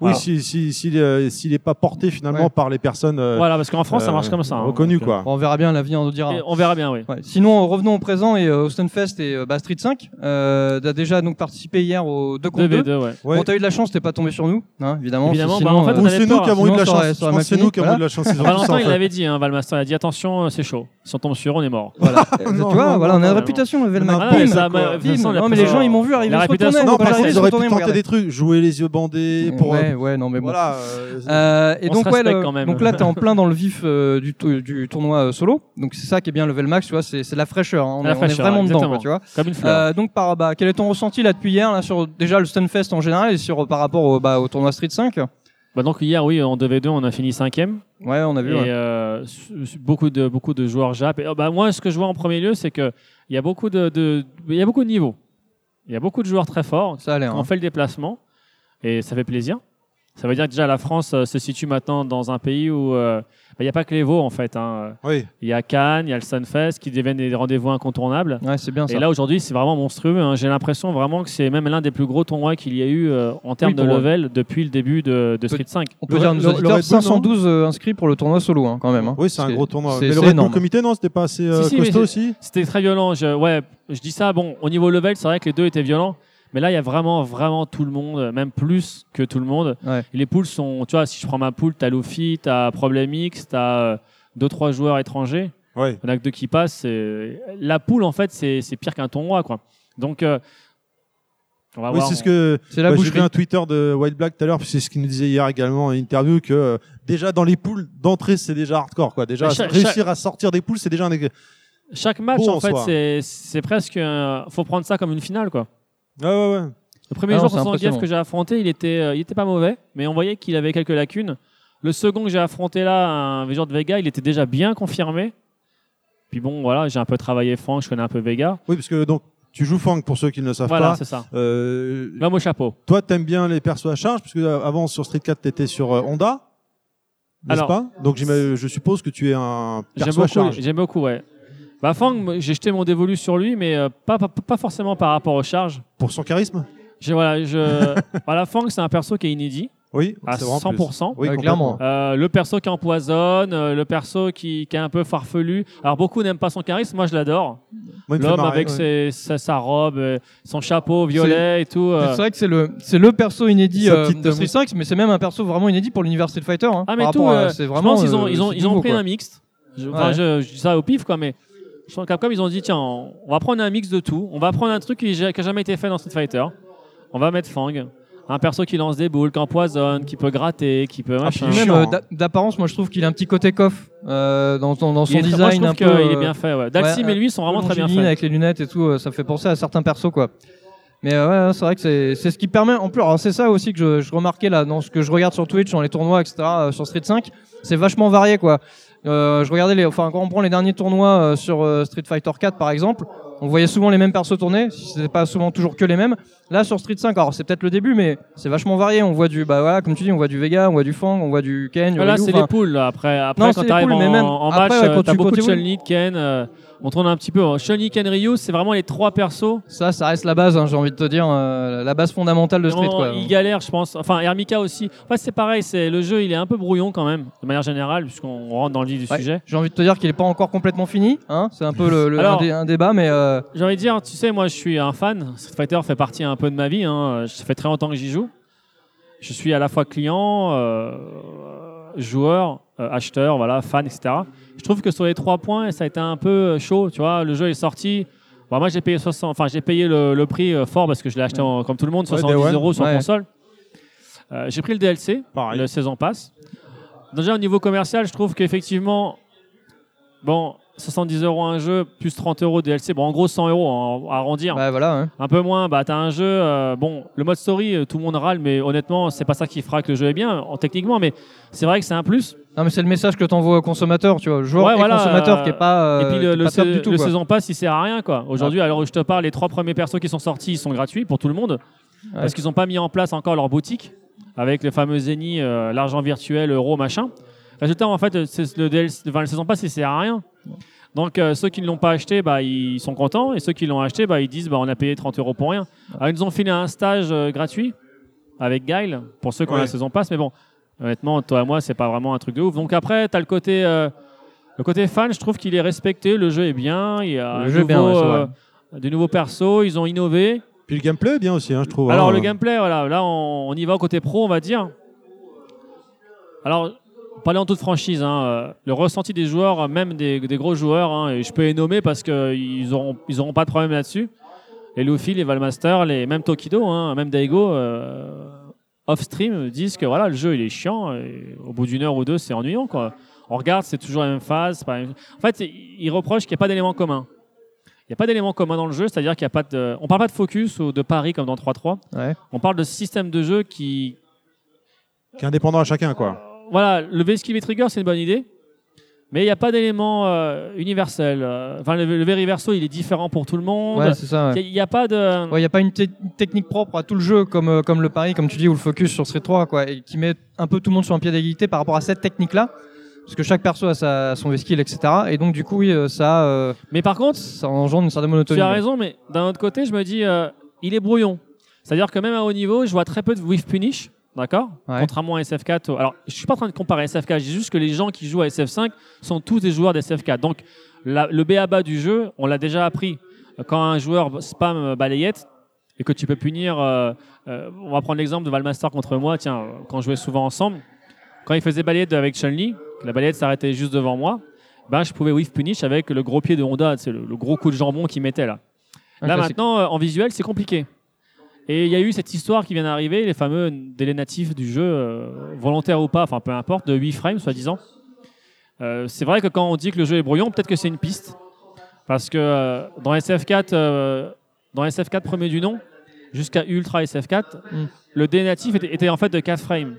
[SPEAKER 1] Oui,
[SPEAKER 15] Voilà.
[SPEAKER 1] si si s'il euh, s'il est pas porté finalement
[SPEAKER 2] Ouais.
[SPEAKER 1] par les personnes. euh,
[SPEAKER 15] Voilà, parce qu'en France, ça
[SPEAKER 1] euh,
[SPEAKER 15] marche comme ça, hein.
[SPEAKER 1] Reconnu
[SPEAKER 15] Donc,
[SPEAKER 1] quoi.
[SPEAKER 2] Bon, on verra bien, l'avenir nous dira.
[SPEAKER 15] Et on verra bien, oui.
[SPEAKER 2] Ouais. Sinon, revenons au présent et euh, au Stunfest et euh, bah, Street 5. Euh, t'as déjà donc participé hier au 2 contre 2.
[SPEAKER 15] 2v2, ouais.
[SPEAKER 2] Bon, t'as eu de la chance, t'es pas tombé sur nous, hein, évidemment.
[SPEAKER 15] Évidemment,
[SPEAKER 2] Sinon,
[SPEAKER 15] bah, en fait,
[SPEAKER 2] euh,
[SPEAKER 1] c'est nous qui avons eu de la chance. Je pense c'est nous qui avons eu de la chance. Ils ont tout ça,
[SPEAKER 15] Valentin,
[SPEAKER 1] en
[SPEAKER 15] il l'avait dit, hein, Valmaster, il a dit attention, c'est chaud. Si on tombe sur eux, on est mort.
[SPEAKER 2] Voilà. Euh, tu vois, voilà, on a une réputation, Non, mais les gens, ils m'ont vu arriver.
[SPEAKER 1] Non,
[SPEAKER 2] ils
[SPEAKER 1] auraient pu tenter des trucs, jouer les yeux bandés pour.
[SPEAKER 2] Ouais, ouais, non, mais bon.
[SPEAKER 1] Voilà. euh,
[SPEAKER 2] Euh, et
[SPEAKER 15] On
[SPEAKER 2] donc
[SPEAKER 15] se
[SPEAKER 2] ouais,
[SPEAKER 15] respecte
[SPEAKER 2] le-
[SPEAKER 15] quand même.
[SPEAKER 2] donc là t'es en plein dans le vif euh, du, tou- du tournoi euh, solo. Donc c'est ça qui est bien level max, tu vois, c'est de la fraîcheur. hein. On,
[SPEAKER 15] La
[SPEAKER 2] est, on est
[SPEAKER 15] fraîcheur,
[SPEAKER 2] vraiment dedans, quoi, tu vois.
[SPEAKER 15] Comme une fleur.
[SPEAKER 2] Euh, donc par bah, quel est ton ressenti là depuis hier là sur déjà le Stunfest en général et sur par rapport au, bah, au tournoi Street 5
[SPEAKER 15] Bah donc hier, oui, en 2v2, on a fini cinquième.
[SPEAKER 2] Ouais, on a vu.
[SPEAKER 15] Et
[SPEAKER 2] ouais.
[SPEAKER 15] euh, beaucoup de beaucoup de joueurs Jap. Et, bah, moi, ce que je vois en premier lieu, c'est que il y a beaucoup de, de il y a beaucoup de niveaux. Il y a beaucoup de joueurs très forts.
[SPEAKER 2] Ça a l'air.
[SPEAKER 15] On
[SPEAKER 2] hein.
[SPEAKER 15] fait le déplacement et ça fait plaisir. Ça veut dire que déjà la France euh, se situe maintenant dans un pays où euh, bah, il n'y a pas que les veaux en fait. hein.
[SPEAKER 1] Oui.
[SPEAKER 15] Il y a Cannes, il y a le Sunfest qui deviennent des rendez-vous incontournables.
[SPEAKER 2] Ouais, c'est bien ça.
[SPEAKER 15] Et là aujourd'hui, c'est vraiment monstrueux. hein. J'ai l'impression vraiment que c'est même l'un des plus gros tournois qu'il y a eu euh, en termes de
[SPEAKER 2] pour-
[SPEAKER 15] level depuis le début de, de Street 5.
[SPEAKER 2] on peut
[SPEAKER 1] le-
[SPEAKER 2] dire à nos
[SPEAKER 1] le- le
[SPEAKER 2] auditeurs
[SPEAKER 1] Red Bull, non
[SPEAKER 2] 512 euh, inscrits pour le tournoi solo hein, quand même. hein.
[SPEAKER 1] Oui, c'est un
[SPEAKER 2] C'est-
[SPEAKER 1] gros tournoi.
[SPEAKER 2] c'est-
[SPEAKER 1] Mais le
[SPEAKER 2] c'est
[SPEAKER 1] Red Bull
[SPEAKER 2] énorme.
[SPEAKER 1] Comité, non, c'était pas assez euh,
[SPEAKER 15] Si, si, mais
[SPEAKER 1] costaud aussi.
[SPEAKER 15] C'était très violent. Je, ouais, je dis ça. Bon, au niveau level, c'est vrai que les deux étaient violents. Mais là, il y a vraiment, vraiment tout le monde, même plus que tout le monde.
[SPEAKER 2] Ouais.
[SPEAKER 15] Les poules sont, tu vois, si je prends ma poule, t'as Luffy, t'as Problem X, t'as euh, deux, trois joueurs étrangers.
[SPEAKER 1] Ouais.
[SPEAKER 15] Il y en a que deux qui passent. c'est- La poule, en fait, c'est c'est pire qu'un tournoi, quoi. Donc, euh, on va
[SPEAKER 1] Oui,
[SPEAKER 15] voir.
[SPEAKER 1] c'est ce que.
[SPEAKER 2] C'est la
[SPEAKER 1] bah, J'ai vu un Twitter de White Black tout à l'heure, puis c'est ce qu'il nous disait hier également en interview que euh, déjà dans les poules d'entrée, c'est déjà hardcore quoi. Déjà
[SPEAKER 15] chaque-
[SPEAKER 1] réussir à sortir des poules, c'est déjà un.
[SPEAKER 15] Chaque match, en,
[SPEAKER 1] en
[SPEAKER 15] fait, c'est c'est presque. un- faut prendre ça comme une finale, quoi.
[SPEAKER 1] Ouais, ouais, ouais.
[SPEAKER 15] Le premier
[SPEAKER 2] Ah non,
[SPEAKER 15] jour
[SPEAKER 2] c'est
[SPEAKER 15] contre Zangief
[SPEAKER 2] impressionnant.
[SPEAKER 15] que j'ai affronté, il était, euh, il était pas mauvais, mais on voyait qu'il avait quelques lacunes. Le second que j'ai affronté là, un joueur de Vega, il était déjà bien confirmé. Puis bon, voilà, j'ai un peu travaillé Franck, je connais un peu Vega.
[SPEAKER 1] Oui, parce que donc tu joues Fang pour ceux qui ne le savent
[SPEAKER 15] Voilà,
[SPEAKER 1] pas.
[SPEAKER 15] c'est ça.
[SPEAKER 1] Euh,
[SPEAKER 15] L'homme au chapeau.
[SPEAKER 1] toi, t'aimes bien les persos à charge, parce que euh, avant sur Street 4, t'étais sur euh, Honda. N'est-ce
[SPEAKER 15] Alors-
[SPEAKER 1] pas? Donc j'ima- je suppose que tu es un
[SPEAKER 15] J'aime
[SPEAKER 1] perso à
[SPEAKER 15] beaucoup,
[SPEAKER 1] charge.
[SPEAKER 15] j'aime beaucoup, ouais. Bah Fang, j'ai jeté mon dévolu sur lui, mais euh, pas, pas, pas forcément par rapport aux charges.
[SPEAKER 1] Pour son charisme
[SPEAKER 15] J'ai, voilà, je... voilà, Fang, c'est un perso qui est inédit.
[SPEAKER 1] Oui,
[SPEAKER 15] à
[SPEAKER 1] c'est vrai, en plus.
[SPEAKER 15] 100%.
[SPEAKER 1] Oui, complètement.
[SPEAKER 2] clairement.
[SPEAKER 15] Euh, le perso qui empoisonne, euh, le perso qui, qui est un peu farfelu. Alors beaucoup n'aiment pas son charisme, moi je l'adore.
[SPEAKER 1] Moi, il me fait
[SPEAKER 15] L'homme
[SPEAKER 1] marrer,
[SPEAKER 15] avec
[SPEAKER 1] ouais.
[SPEAKER 15] ses- sa, sa robe, euh, son chapeau violet et tout. euh.
[SPEAKER 2] C'est vrai que c'est le c'est le perso inédit
[SPEAKER 1] Sa
[SPEAKER 2] euh,
[SPEAKER 1] petite
[SPEAKER 2] de Street 5, mais c'est même un perso vraiment inédit pour l'univers Street Fighter. Hein,
[SPEAKER 15] Ah mais
[SPEAKER 2] par
[SPEAKER 15] tout,
[SPEAKER 2] rapport à-
[SPEAKER 15] euh,
[SPEAKER 2] c'est
[SPEAKER 15] je
[SPEAKER 2] vraiment.
[SPEAKER 15] pense qu'ils ont
[SPEAKER 2] euh,
[SPEAKER 15] ils ont
[SPEAKER 2] c'est
[SPEAKER 15] ils ont
[SPEAKER 2] nouveau,
[SPEAKER 15] pris
[SPEAKER 2] quoi.
[SPEAKER 15] un mixte. Je, enfin,
[SPEAKER 2] Ouais.
[SPEAKER 15] je, je dis ça au pif quoi, mais je pense que Capcom ils ont dit tiens on va prendre un mix de tout. On va prendre un truc qui n'a jamais été fait dans Street Fighter. On va mettre Fang. Un perso qui lance des boules, qui empoisonne, qui peut gratter, qui peut
[SPEAKER 2] Ah,
[SPEAKER 15] machin.
[SPEAKER 2] même euh, d'a- d'apparence, moi je trouve qu'il a un petit côté coff euh, dans, dans, dans son
[SPEAKER 15] Il
[SPEAKER 2] design
[SPEAKER 15] moi, je trouve
[SPEAKER 2] un peu.
[SPEAKER 15] qu'il est
[SPEAKER 2] euh,
[SPEAKER 15] bien fait. Ouais. Dalsim
[SPEAKER 2] ouais,
[SPEAKER 15] et lui sont vraiment très bien faits.
[SPEAKER 2] avec les lunettes et tout, ça fait penser à certains persos quoi. Mais euh, ouais, c'est vrai que c'est ce qui permet. En plus, c'est ça aussi que je, je remarquais là dans ce que je regarde sur Twitch, dans les tournois, etc. euh, sur Street 5, c'est vachement varié quoi. Euh, je regardais les, enfin quand on prend les derniers tournois euh, sur euh, Street Fighter 4 par exemple, on voyait souvent les mêmes persos tourner. C'était pas souvent toujours que les mêmes. Là sur Street 5, alors c'est peut-être le début, mais c'est vachement varié. On voit du, bah voilà, comme tu dis, on voit du Vega, on voit du Fang, on voit du Ken. du
[SPEAKER 15] Là,
[SPEAKER 2] Ryu,
[SPEAKER 15] c'est les poules. là. Après, après
[SPEAKER 2] Non,
[SPEAKER 15] quand
[SPEAKER 2] c'est
[SPEAKER 15] tu
[SPEAKER 2] les
[SPEAKER 15] arrives
[SPEAKER 2] poules,
[SPEAKER 15] en, en
[SPEAKER 2] après,
[SPEAKER 15] match,
[SPEAKER 2] ouais,
[SPEAKER 15] euh,
[SPEAKER 2] quand
[SPEAKER 15] t'as
[SPEAKER 2] tu-
[SPEAKER 15] beaucoup de Chun-Li, Ken. euh, on tourne un petit peu. Chun-Li, Ken, Ryu, c'est vraiment les trois persos.
[SPEAKER 2] Ça, ça reste la base, hein, j'ai envie de te dire, euh, la base fondamentale de Street.
[SPEAKER 15] Non,
[SPEAKER 2] Quoi.
[SPEAKER 15] Il galère, je pense. Enfin, Hermika aussi. Enfin, c'est pareil. C'est le jeu, il est un peu brouillon quand même, de manière générale, puisqu'on rentre dans le vif du
[SPEAKER 2] Ouais,
[SPEAKER 15] sujet.
[SPEAKER 2] J'ai envie de te dire qu'il est pas encore complètement fini. Hein c'est un peu le, le-
[SPEAKER 15] Alors-
[SPEAKER 2] un, dé- un débat, mais euh,
[SPEAKER 15] J'ai envie de dire, tu sais, moi, je suis un fan. Street Fighter fait partie un peu de ma vie. Hein. Ça fait très longtemps que j'y joue. Je suis à la fois client, euh, joueur, acheteur, voilà, fan, etc. Je trouve que sur les trois points, ça a été un peu euh, chaud. Tu vois, le jeu est sorti. Bon, moi, j'ai payé 60, enfin, j'ai payé le, le prix euh, fort parce que je l'ai acheté en- comme tout le monde,
[SPEAKER 1] Ouais,
[SPEAKER 15] 70
[SPEAKER 1] Day One.
[SPEAKER 15] euros sur
[SPEAKER 2] Ouais.
[SPEAKER 15] console. Euh, j'ai pris le DLC,
[SPEAKER 1] Pareil.
[SPEAKER 15] le saison passe. Déjà au niveau commercial, je trouve qu'effectivement, bon, 70 euros un jeu plus 30 euros DLC. Bon, en gros 100 euros à arrondir.
[SPEAKER 16] Ouais, voilà. hein.
[SPEAKER 15] Un peu moins, bah t'as un jeu. euh, bon, le mode story, euh, tout le monde râle, mais honnêtement, c'est pas ça qui fera que le jeu est bien, en, techniquement. Mais c'est vrai que c'est un plus.
[SPEAKER 16] Non, mais c'est le message que t'envoies au consommateur, tu vois, joueur
[SPEAKER 15] Ouais,
[SPEAKER 16] et
[SPEAKER 15] voilà,
[SPEAKER 16] consommateur
[SPEAKER 15] euh,
[SPEAKER 16] qui est pas, euh,
[SPEAKER 15] et puis le, le,
[SPEAKER 16] pas top
[SPEAKER 15] sais-
[SPEAKER 16] du tout.
[SPEAKER 15] le saison pass, il sert à rien quoi. Aujourd'hui, alors où je te parle, les trois premiers persos qui sont sortis, ils sont gratuits pour tout le monde parce qu'ils n'ont pas mis en place encore leur boutique avec le fameux Zeni, euh, l'argent virtuel, euro, machin. Résultat, en fait, le, DLC, enfin, le saison pass, il sert à rien. Donc euh, ceux qui ne l'ont pas acheté, bah, ils sont contents, et ceux qui l'ont acheté, bah, ils disent bah, on a payé 30 euros pour rien. Alors, ils nous ont filé un stage euh, gratuit avec Guile pour ceux qui ont
[SPEAKER 1] Ouais.
[SPEAKER 15] la saison pass, mais bon, honnêtement, toi et moi, c'est pas vraiment un truc de ouf. Donc après, tu as le côté, euh, le côté fan, je trouve qu'il est respecté, le jeu est bien, il y a
[SPEAKER 16] Le
[SPEAKER 15] un
[SPEAKER 16] jeu est bien,
[SPEAKER 15] nouveau,
[SPEAKER 16] ouais,
[SPEAKER 15] des nouveaux persos, ils ont innové.
[SPEAKER 1] Puis le gameplay est bien aussi, hein, je trouve.
[SPEAKER 15] Alors
[SPEAKER 1] hein.
[SPEAKER 15] le gameplay, voilà, là on, on y va au côté pro, on va dire. Alors, parler en toute franchise, hein, euh, le ressenti des joueurs, même des, des gros joueurs, hein, et je peux les nommer parce qu'ils auront, ils auront pas de problème là-dessus. Les Luffy, les Valmaster, les, même Tokido, hein, même Daigo, euh, off-stream, disent que voilà, le jeu il est chiant, et au bout d'une heure ou deux, c'est ennuyant. Quoi. On regarde, c'est toujours la même phase. c'est pas la même- En fait, ils reprochent qu'il n'y a pas d'éléments communs. Il n'y a pas d'éléments communs dans le jeu, c'est-à-dire qu'il n'y a pas de. On parle pas de focus ou de pari comme dans 3-3.
[SPEAKER 16] Ouais.
[SPEAKER 15] On parle de système de jeu qui.
[SPEAKER 1] Qui est indépendant à chacun, quoi.
[SPEAKER 15] Voilà, le V-Skill et Trigger, c'est une bonne idée. Mais il n'y a pas d'élément euh, universel. Euh, Enfin, le, le Very Verso, il est différent pour tout le monde.
[SPEAKER 16] Ouais, c'est ça.
[SPEAKER 15] Il n'y a, pas de.
[SPEAKER 16] Ouais, il n'y a pas une, te- une technique propre à tout le jeu comme, euh, comme le pari, comme tu dis, ou le focus sur Street 3, quoi, et qui met un peu tout le monde sur un pied d'égalité par rapport à cette technique-là. Parce que chaque perso a sa, son skill, etc. Et donc, du coup, oui, ça. euh,
[SPEAKER 15] mais par contre,
[SPEAKER 16] ça engendre une certaine monotonie.
[SPEAKER 15] Tu as raison, mais d'un autre côté, je me dis, il est brouillon. C'est-à-dire que même à haut niveau, je vois très peu de whiff punish, d'accord
[SPEAKER 16] Ouais.
[SPEAKER 15] Contrairement à SF4. Alors, je suis pas en train de comparer SF4, je dis juste que les gens qui jouent à SF5 sont tous des joueurs d'SF4. Donc, la- le BABA du jeu, on l'a déjà appris. Quand un joueur spam euh, balayette et que tu peux punir, euh, euh, on va prendre l'exemple de Valmaster contre moi, tiens, quand on jouait souvent ensemble, quand il faisait balayette avec Chun-Li, la balayette s'arrêtait juste devant moi, ben, je pouvais whiff punish avec le gros pied de Honda, c'est le, le gros coup de jambon qu'il mettait là.
[SPEAKER 16] Un
[SPEAKER 15] Là
[SPEAKER 16] classique.
[SPEAKER 15] maintenant, en visuel, c'est compliqué. Et il y a eu cette histoire qui vient d'arriver, les fameux délais natifs du jeu, euh, volontaires ou pas, enfin peu importe, de 8 frames soi-disant. Euh, c'est vrai que quand on dit que le jeu est brouillon, peut-être que c'est une piste. Parce que euh, dans SF4, euh, dans SF4 premier du nom, jusqu'à Ultra SF4,
[SPEAKER 16] Mm.
[SPEAKER 15] le délai natif était, était en fait de 4 frames.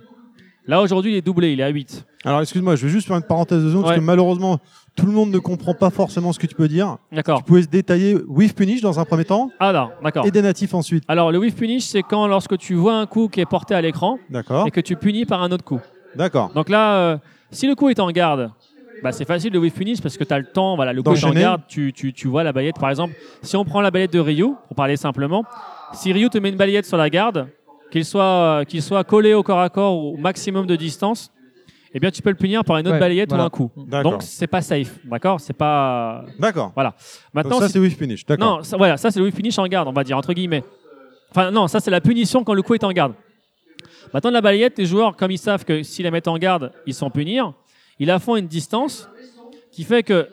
[SPEAKER 15] Là aujourd'hui, il est doublé, il est à 8.
[SPEAKER 1] Alors excuse-moi, je vais juste faire une parenthèse de secondes parce que malheureusement, tout le monde ne comprend pas forcément ce que tu peux dire.
[SPEAKER 15] D'accord.
[SPEAKER 1] Tu pouvais se détailler With Punish dans un premier temps
[SPEAKER 15] Ah non, d'accord.
[SPEAKER 1] et des natifs ensuite.
[SPEAKER 15] Alors le whiff punish, c'est quand lorsque tu vois un coup qui est porté à l'écran
[SPEAKER 1] D'accord.
[SPEAKER 15] et que tu punis par un autre coup.
[SPEAKER 1] D'accord.
[SPEAKER 15] Donc là, euh, si le coup est en garde, bah, c'est facile de whiff punish parce que tu as le temps, voilà, le coup est en garde, tu, tu, tu vois la balayette. Par exemple, si on prend la balayette de Ryu, pour parler simplement, si Ryu te met une balayette sur la garde, qu'il soit, euh, qu'il soit collé au corps à corps au maximum de distance, eh bien tu peux le punir par une autre
[SPEAKER 16] Ouais,
[SPEAKER 15] balayette
[SPEAKER 16] voilà.
[SPEAKER 15] ou un coup. Donc c'est pas safe, d'accord? C'est pas.
[SPEAKER 1] D'accord.
[SPEAKER 15] Voilà. Maintenant,
[SPEAKER 1] Donc ça c'est With Punish. D'accord.
[SPEAKER 15] non, ça, voilà, ça c'est le whiff finish en garde, on va dire, entre guillemets. Enfin, non, ça c'est la punition quand le coup est en garde. Maintenant, la balayette, les joueurs, comme ils savent que s'ils la mettent en garde, ils sont punir, ils la font à une distance qui fait que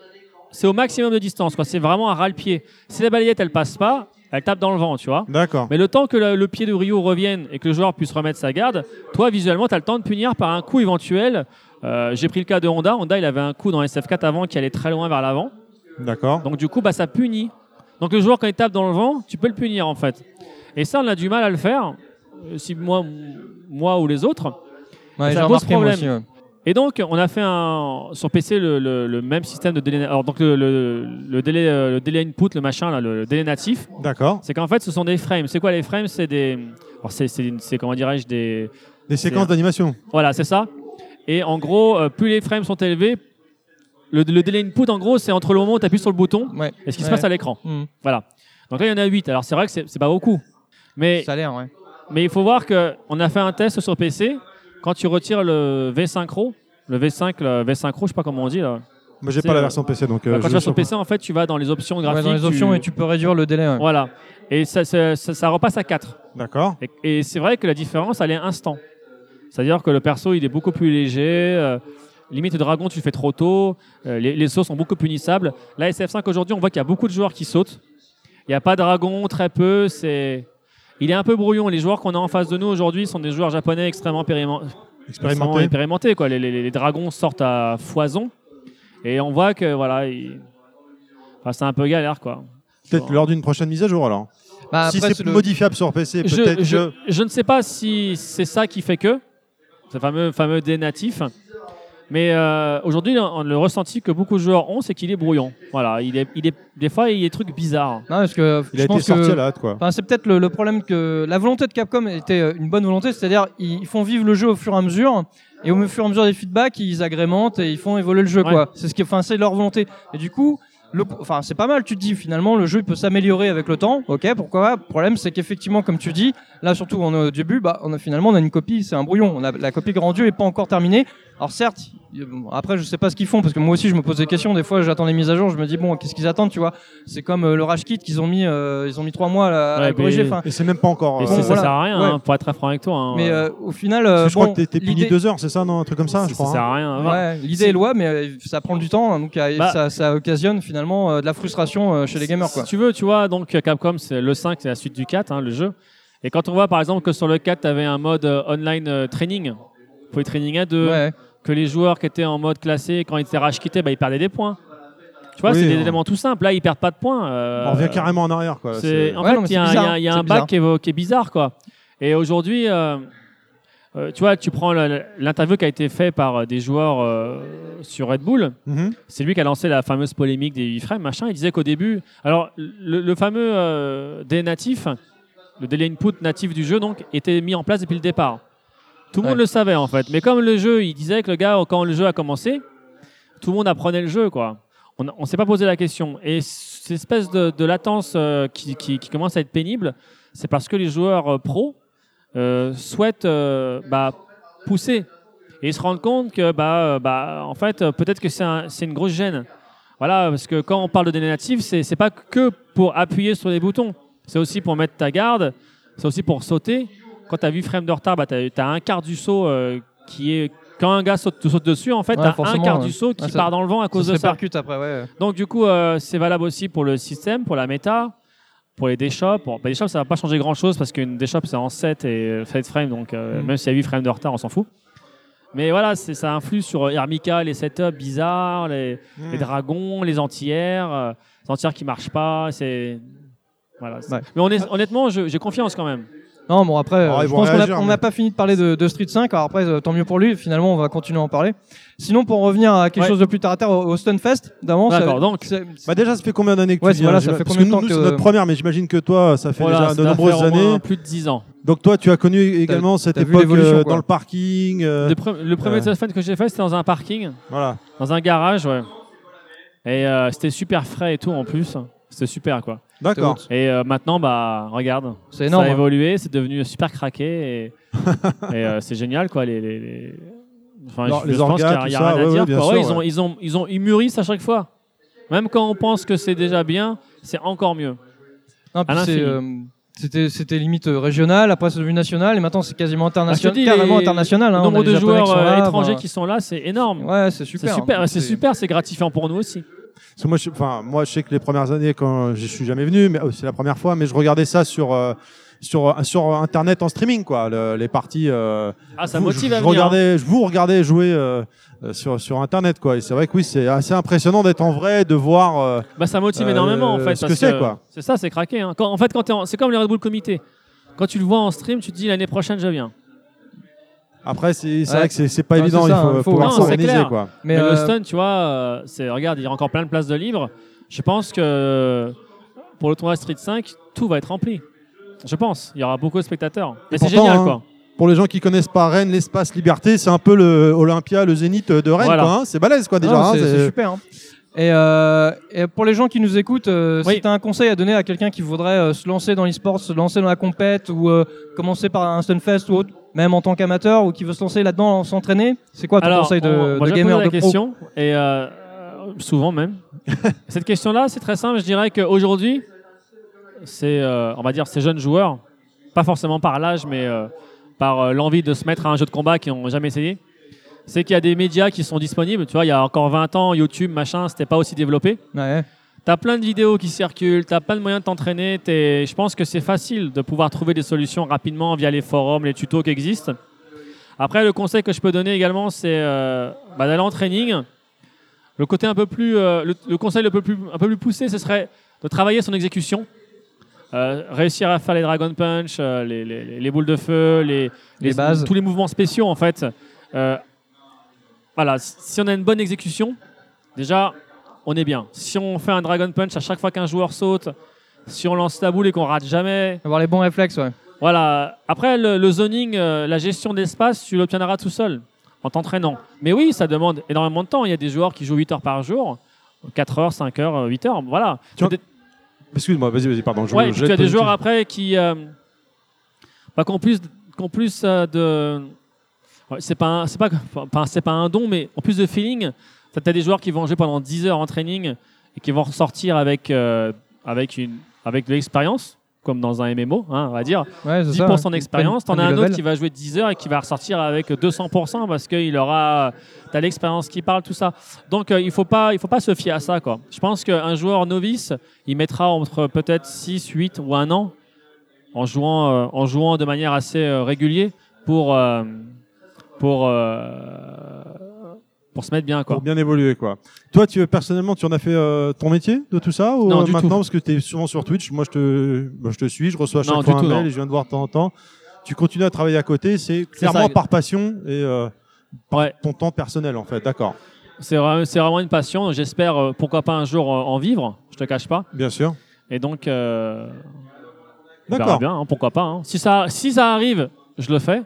[SPEAKER 15] c'est au maximum de distance, quoi. C'est vraiment un ras-le-pied. Si la balayette, elle passe pas, elle tape dans le vent, tu vois.
[SPEAKER 1] D'accord.
[SPEAKER 15] Mais le temps que le, le pied de Ryu revienne et que le joueur puisse remettre sa garde, toi, visuellement, tu as le temps de punir par un coup éventuel. Euh, J'ai pris le cas de Honda. Honda, il avait un coup dans SF4 avant qui allait très loin vers l'avant.
[SPEAKER 1] D'accord.
[SPEAKER 15] Donc du coup, bah, ça punit. Donc le joueur, quand il tape dans le vent, tu peux le punir en fait. Et ça, on a du mal à le faire. euh, Si moi, moi ou les autres.
[SPEAKER 16] Ouais,
[SPEAKER 15] ça
[SPEAKER 16] j'ai
[SPEAKER 15] pose problème.
[SPEAKER 16] aussi, ouais.
[SPEAKER 15] Et donc, on a fait un, sur PC le, le- le même système de délai. Alors donc le, le- le délai, euh, le délai input, le machin, là, le, le délai natif.
[SPEAKER 1] D'accord.
[SPEAKER 15] C'est qu'en fait, ce sont des frames. C'est quoi les frames? C'est des, alors c'est, c'est, c'est, comment dirais-je des.
[SPEAKER 1] Des séquences d'animation.
[SPEAKER 15] Voilà, c'est ça. Et en gros, euh, plus les frames sont élevés, le, le délai input, en gros, c'est entre le moment où tu appuies sur le bouton
[SPEAKER 16] Ouais.
[SPEAKER 15] et ce qui se passe à l'écran.
[SPEAKER 16] Mhm.
[SPEAKER 15] Voilà. Donc là, il y en a 8. Alors c'est vrai que c'est, c'est pas beaucoup. Mais,
[SPEAKER 16] Ça a l'air, ouais.
[SPEAKER 15] mais il faut voir qu'on a fait un test sur PC. Quand tu retires le V-Synchro, le V5, le V-Synchro, je sais pas comment on dit là.
[SPEAKER 1] Moi j'ai pas la version PC donc.
[SPEAKER 15] quand
[SPEAKER 1] je
[SPEAKER 15] tu vas sur. PC, en fait, tu vas dans les options
[SPEAKER 16] Ouais,
[SPEAKER 15] graphiques.
[SPEAKER 16] dans les options et tu peux réduire le délai. ouais.
[SPEAKER 15] Voilà. Et ça, ça, ça- ça repasse à 4.
[SPEAKER 1] D'accord.
[SPEAKER 15] Et, et c'est vrai que la différence, elle est instant. C'est-à-dire que le perso, il est beaucoup plus léger. euh, limite, le dragon, tu le fais trop tôt. euh, les, les sauts sont beaucoup punissables. La SF5, aujourd'hui, on voit qu'il y a beaucoup de joueurs qui sautent. Il n'y a pas de dragon, très peu. C'est... Il est un peu brouillon. Les joueurs qu'on a en face de nous aujourd'hui sont des joueurs japonais extrêmement expérimentés. Quoi. Les, les- les dragons sortent à foison. Et on voit que voilà, Enfin, c'est un peu galère, quoi.
[SPEAKER 1] Peut-être lors d'une prochaine mise à jour alors.
[SPEAKER 15] Bah,
[SPEAKER 1] si
[SPEAKER 15] après,
[SPEAKER 1] c'est
[SPEAKER 15] c'est le-
[SPEAKER 1] modifiable sur PC,
[SPEAKER 15] je,
[SPEAKER 1] peut-être
[SPEAKER 15] je,
[SPEAKER 1] que.
[SPEAKER 15] je ne sais pas si c'est ça qui fait que, ce fameux, fameux dé natif. Mais euh, aujourd'hui, on- le ressenti que beaucoup de joueurs ont, c'est qu'il est brouillon. Voilà, il est, il est, des fois, il y a des trucs bizarres.
[SPEAKER 2] Non, parce que
[SPEAKER 1] Il
[SPEAKER 2] je
[SPEAKER 1] a
[SPEAKER 2] pense
[SPEAKER 1] été sorti
[SPEAKER 2] que-
[SPEAKER 1] à la hâte, quoi.
[SPEAKER 2] Enfin, c'est peut-être le, le problème que la volonté de Capcom était euh, une bonne volonté, c'est-à-dire ils font vivre le jeu au fur et à mesure, et au fur et à mesure des feedbacks, ils agrémentent et ils font évoluer le jeu,
[SPEAKER 15] Ouais.
[SPEAKER 2] quoi. C'est ce qui, enfin, c'est leur volonté. Et du coup, le, enfin, c'est pas mal. Tu te dis finalement, le jeu il peut s'améliorer avec le temps. Ok, pourquoi pas. Le problème, c'est qu'effectivement, comme tu dis, là surtout on est au début, bah, on a finalement on a une copie, c'est un brouillon. On a la copie rendue est pas encore terminée. Alors certes, après je sais pas ce qu'ils font parce que moi aussi je me pose des questions. Des fois, j'attends les mises à jour, je me dis bon, qu'est-ce qu'ils attendent, tu vois? C'est comme euh, le Rage Kit qu'ils ont mis, euh, ils ont mis trois mois à, la- à
[SPEAKER 15] Ouais,
[SPEAKER 2] corriger. Enfin,
[SPEAKER 1] Et c'est même pas encore.
[SPEAKER 15] Et
[SPEAKER 1] euh,
[SPEAKER 15] c'est- ça
[SPEAKER 2] voilà.
[SPEAKER 15] sert à rien,
[SPEAKER 2] Ouais.
[SPEAKER 15] hein, pour être très franc avec toi. hein.
[SPEAKER 2] mais euh, au final, euh,
[SPEAKER 1] je crois
[SPEAKER 2] bon,
[SPEAKER 1] que t'es- t'es puni
[SPEAKER 2] l'idée-
[SPEAKER 1] deux heures, c'est ça, non? Un truc comme ça, je
[SPEAKER 15] ça,
[SPEAKER 1] crois.
[SPEAKER 15] ça sert
[SPEAKER 1] hein.
[SPEAKER 15] à rien.
[SPEAKER 2] Ouais, l'idée est loi, mais euh, ça prend du temps, hein, donc euh,
[SPEAKER 15] Bah-
[SPEAKER 2] ça, ça occasionne finalement euh, de la frustration euh, chez les gamers. Quoi.
[SPEAKER 15] Si tu veux, tu vois, donc Capcom, c'est le 5, c'est la suite du 4, hein, le jeu. Et quand on voit par exemple que sur le 4, tu avais un mode euh, online euh, training, pour les training à deux,
[SPEAKER 2] Ouais.
[SPEAKER 15] Que les joueurs qui étaient en mode classé, quand ils étaient rage quittés, bah, ils perdaient des points. Tu vois,
[SPEAKER 1] Oui,
[SPEAKER 15] c'est des
[SPEAKER 1] on-
[SPEAKER 15] éléments tout simples. Là, ils perdent pas de points. euh,
[SPEAKER 1] On revient carrément en arrière, quoi.
[SPEAKER 15] c'est- En
[SPEAKER 2] Ouais,
[SPEAKER 15] fait, il y a, un- y y a bac qui est, qui est bizarre, quoi. Et aujourd'hui, euh, euh, tu vois, tu prends le- l'interview qui a été faite par des joueurs euh, sur Red Bull.
[SPEAKER 1] Mhm.
[SPEAKER 15] C'est lui qui a lancé la fameuse polémique des 8 frames, machin. Il disait qu'au début, alors le, le fameux euh, délai natif, le délai input natif du jeu, donc, était mis en place depuis le départ. Tout le monde le savait en fait, mais comme le jeu, il disait que le gars, quand le jeu a commencé, tout le monde apprenait le jeu, quoi. On ne s'est pas posé la question. Et cette espèce de, de latence euh, qui, qui- qui commence à être pénible, c'est parce que les joueurs euh, pros euh, souhaitent bah, pousser et ils se rendent compte que bah, bah en fait peut-être que c'est un- une grosse gêne. Voilà, parce que quand on parle de données natives, c'est pas que pour appuyer sur les boutons, c'est aussi pour mettre ta garde, c'est aussi pour sauter. Quand tu as 8 frames de retard, bah, tu as, un quart du saut euh, qui est. Quand un gars saute, te saute dessus, en fait,
[SPEAKER 2] Ouais,
[SPEAKER 15] tu as un quart
[SPEAKER 2] ouais.
[SPEAKER 15] du saut qui
[SPEAKER 2] Ouais,
[SPEAKER 15] part dans le vent à cause
[SPEAKER 2] ça
[SPEAKER 15] de ça.
[SPEAKER 2] répercute après, ouais.
[SPEAKER 15] Donc, du coup, euh, c'est valable aussi pour le système, pour la méta, pour les D-Shops. Bon, bah, les shops, ça va pas changer grand chose parce qu'une D-Shop, c'est en 7 et euh, 7 frames, donc euh,
[SPEAKER 2] Mm.
[SPEAKER 15] même s'il y a 8 frames de retard, on s'en fout. Mais voilà, ça influe sur euh, Hermika, les setups bizarres, les,
[SPEAKER 2] Mm.
[SPEAKER 15] les dragons, les anti-airs, euh, les anti-airs qui marchent pas. C'est. Voilà. c'est-
[SPEAKER 2] Ouais.
[SPEAKER 15] Mais honnêt- honnêtement, j'ai confiance quand même.
[SPEAKER 2] Non, bon après,
[SPEAKER 1] Alors,
[SPEAKER 2] euh, je pense qu'on
[SPEAKER 1] mais-
[SPEAKER 2] n'a pas fini de parler de, de Street 5. Alors après, euh, tant mieux pour lui. Finalement, on va continuer à en parler. Sinon, pour revenir à quelque
[SPEAKER 15] Ouais.
[SPEAKER 2] chose de plus terre à terre, au, au Stunfest, d'avant,
[SPEAKER 15] D'accord, donc.
[SPEAKER 2] c'est-
[SPEAKER 1] Bah déjà, ça fait combien d'années que
[SPEAKER 2] Ouais,
[SPEAKER 1] tu viens
[SPEAKER 2] voilà, ça fait
[SPEAKER 1] Parce
[SPEAKER 2] combien de
[SPEAKER 1] que
[SPEAKER 2] temps
[SPEAKER 1] nous,
[SPEAKER 2] que-
[SPEAKER 1] c'est notre première, mais j'imagine que toi, ça fait
[SPEAKER 15] Voilà,
[SPEAKER 1] déjà de nombreuses années.
[SPEAKER 15] plus de 10 ans.
[SPEAKER 1] Donc toi, tu as connu également cette époque euh, dans le parking. euh,
[SPEAKER 15] Le, pre- le premier
[SPEAKER 1] euh,
[SPEAKER 15] Stunfest que j'ai fait, c'était dans un parking,
[SPEAKER 1] Voilà.
[SPEAKER 15] dans un garage, ouais. Et euh, c'était super frais et tout en plus. C'était super quoi.
[SPEAKER 1] D'accord.
[SPEAKER 15] Et euh, maintenant, bah, regarde,
[SPEAKER 2] C'est énorme,
[SPEAKER 15] Ça a
[SPEAKER 2] hein.
[SPEAKER 15] évolué, c'est devenu super craqué et, et, euh, c'est génial quoi. Les, les, les... Enfin,
[SPEAKER 1] Non,
[SPEAKER 15] je,
[SPEAKER 1] les
[SPEAKER 15] je pense qu'il y a, il y a
[SPEAKER 1] tout ça,
[SPEAKER 15] rien à dire.
[SPEAKER 1] ouais, bien
[SPEAKER 15] quoi.
[SPEAKER 1] sûr,
[SPEAKER 15] Ouais, ils, ont, ils, ont, ils ont, ils mûrissent à chaque fois. Même quand on pense que c'est déjà bien, c'est encore mieux.
[SPEAKER 2] Non,
[SPEAKER 15] À
[SPEAKER 2] c'est, euh, c'était c'était limite régional, après c'est devenu national, et maintenant c'est quasiment
[SPEAKER 15] Ah,
[SPEAKER 2] international,
[SPEAKER 15] dis,
[SPEAKER 2] carrément
[SPEAKER 15] les-
[SPEAKER 2] international. hein.
[SPEAKER 15] Le
[SPEAKER 2] a
[SPEAKER 15] nombre de joueurs
[SPEAKER 2] qui sont là,
[SPEAKER 15] étrangers
[SPEAKER 2] enfin,
[SPEAKER 15] qui sont là, c'est énorme.
[SPEAKER 2] Ouais, c'est super.
[SPEAKER 15] C'est super,
[SPEAKER 2] hein.
[SPEAKER 15] c'est super, c'est gratifiant pour nous aussi.
[SPEAKER 1] Parce que moi, je, enfin, moi, je sais que les premières années, quand je suis jamais venu, mais oh, c'est la première fois, mais je regardais ça sur euh, sur sur internet en streaming, quoi, le- les parties. euh,
[SPEAKER 15] Ah, ça
[SPEAKER 1] vous-
[SPEAKER 15] motive
[SPEAKER 1] je,
[SPEAKER 15] à
[SPEAKER 1] je
[SPEAKER 15] venir, hein.
[SPEAKER 1] je vous regardais jouer euh, euh, sur sur internet, quoi. Et c'est vrai que oui, c'est assez impressionnant d'être en vrai, de voir. euh,
[SPEAKER 15] Bah, ça motive
[SPEAKER 1] euh,
[SPEAKER 15] énormément en fait.
[SPEAKER 1] Ce que c'est, quoi.
[SPEAKER 15] C'est ça, c'est craqué. hein. Quand, en fait, quand t'es c'est comme les Red Bull Comité. Quand tu le vois en stream, tu te dis l'année prochaine, je viens.
[SPEAKER 1] Après, c'est
[SPEAKER 2] Ouais.
[SPEAKER 1] vrai que c'est pas
[SPEAKER 2] Ouais,
[SPEAKER 1] évident. il
[SPEAKER 2] ça,
[SPEAKER 1] faut
[SPEAKER 2] hein, faut-
[SPEAKER 1] pouvoir s'organiser, quoi.
[SPEAKER 15] Mais,
[SPEAKER 2] Mais,
[SPEAKER 15] le
[SPEAKER 2] euh,
[SPEAKER 15] stun, tu vois, euh, c'est regarde, il y a encore plein de places de libres. Je pense que pour le tournoi Street 5, tout va être rempli. Je pense. Il y aura beaucoup de spectateurs. Mais c'est génial,
[SPEAKER 1] hein,
[SPEAKER 15] quoi.
[SPEAKER 1] Pour les gens qui connaissent pas Rennes, l'espace Liberté, c'est un peu le Olympia, le Zénith de Rennes,
[SPEAKER 15] Voilà.
[SPEAKER 1] quoi. hein. C'est balèze, quoi, déjà. Hein,
[SPEAKER 2] c'est, super. hein. Et, euh, et pour les gens qui nous écoutent, euh,
[SPEAKER 15] Oui.
[SPEAKER 2] si tu as un conseil à donner à quelqu'un qui voudrait euh, se lancer dans l'e-sport, se lancer dans la compète ou euh, commencer par un Stunfest ou autre, même en tant qu'amateur ou qui veut se lancer là-dedans, s'enter, c'est quoi ton
[SPEAKER 15] Alors,
[SPEAKER 2] conseil de,
[SPEAKER 15] on- moi,
[SPEAKER 2] de gamer
[SPEAKER 15] la
[SPEAKER 2] de pro
[SPEAKER 15] question et souvent même. Cette question-là, c'est très simple. Je dirais qu'aujourd'hui, c'est, on va dire, ces jeunes joueurs, pas forcément par l'âge, mais par l'envie de se mettre à un jeu de combat qui n'ont jamais essayé. C'est qu'il y a des médias qui sont disponibles. Tu vois, il y a encore 20 ans, YouTube, machin, c'était pas aussi développé.
[SPEAKER 2] Ouais.
[SPEAKER 15] T'as plein de vidéos qui circulent, t'as plein de moyens de t'entraîner. Je pense que c'est facile de pouvoir trouver des solutions rapidement via les forums, les tutos qui existent. Après, le conseil que je peux donner également, c'est euh, bah, d'aller en training. Le côté un peu plus, euh, le, le conseil un peu plus, un peu plus poussé, ce serait de travailler son exécution. Euh, réussir à faire les Dragon Punch, les, les- les boules de feu, les,
[SPEAKER 2] Les bases.
[SPEAKER 15] tous les mouvements spéciaux en fait. Euh, voilà, si on a une bonne exécution, déjà, on est bien. Si on fait un Dragon Punch à chaque fois qu'un joueur saute, si on lance la boule et qu'on rate jamais.
[SPEAKER 2] Avoir les bons réflexes, ouais.
[SPEAKER 15] Voilà. Après, le, le zoning, euh, la gestion d'espace, tu l'obtiendras tout seul, en t'entraînant. Mais oui, ça demande énormément de temps. Il y a des joueurs qui jouent 8 heures par jour, 4 heures, 5 heures, 8 heures. Voilà.
[SPEAKER 1] Excuse-moi, vas-y, vas-y, pardon. je-
[SPEAKER 15] Ouais, tu
[SPEAKER 1] vais
[SPEAKER 15] as des joueurs après qui, euh, bah, plus, plus euh, de, ouais, c'est pas, c'est pas, pas un don, mais en plus de feeling, tu as des joueurs qui vont jouer pendant 10 heures en training et qui vont ressortir avec, euh, avec une, avec de l'expérience, comme dans un MMO, hein, on va dire.
[SPEAKER 2] Ouais, c'est
[SPEAKER 15] 10%
[SPEAKER 2] ça, ouais.
[SPEAKER 15] d'expérience. T'en as un autre qui va jouer 10 heures et qui va ressortir avec 200% parce qu'il aura, t'as l'expérience qui parle, tout ça. Donc euh, il faut pas, il faut pas se fier à ça, quoi. Je pense qu'un joueur novice, il mettra entre peut-être 6, 8 ou un an en jouant, euh, en jouant de manière assez régulière pour, pour, euh, pour se mettre bien, quoi.
[SPEAKER 1] Pour bien évoluer, quoi. Toi, tu personnellement, tu en as fait euh, ton métier de tout ça ou
[SPEAKER 15] Non,
[SPEAKER 1] euh,
[SPEAKER 15] du
[SPEAKER 1] maintenant
[SPEAKER 15] tout.
[SPEAKER 1] parce que tu es souvent sur Twitch, moi je te, je te suis, je reçois à chaque
[SPEAKER 15] Non,
[SPEAKER 1] fois un
[SPEAKER 15] tout,
[SPEAKER 1] mail
[SPEAKER 15] non.
[SPEAKER 1] et je viens de voir de temps en temps. Tu continues à travailler à côté, c'est clairement
[SPEAKER 15] ça.
[SPEAKER 1] par passion et euh, par ton temps personnel en fait. D'accord.
[SPEAKER 15] C'est vraiment, une passion. J'espère, euh, pourquoi pas un jour en vivre. Je te cache pas.
[SPEAKER 1] Bien sûr.
[SPEAKER 15] Et donc, on
[SPEAKER 1] D'accord.
[SPEAKER 15] bien, hein, pourquoi pas. hein. Si ça, si ça arrive, je le fais,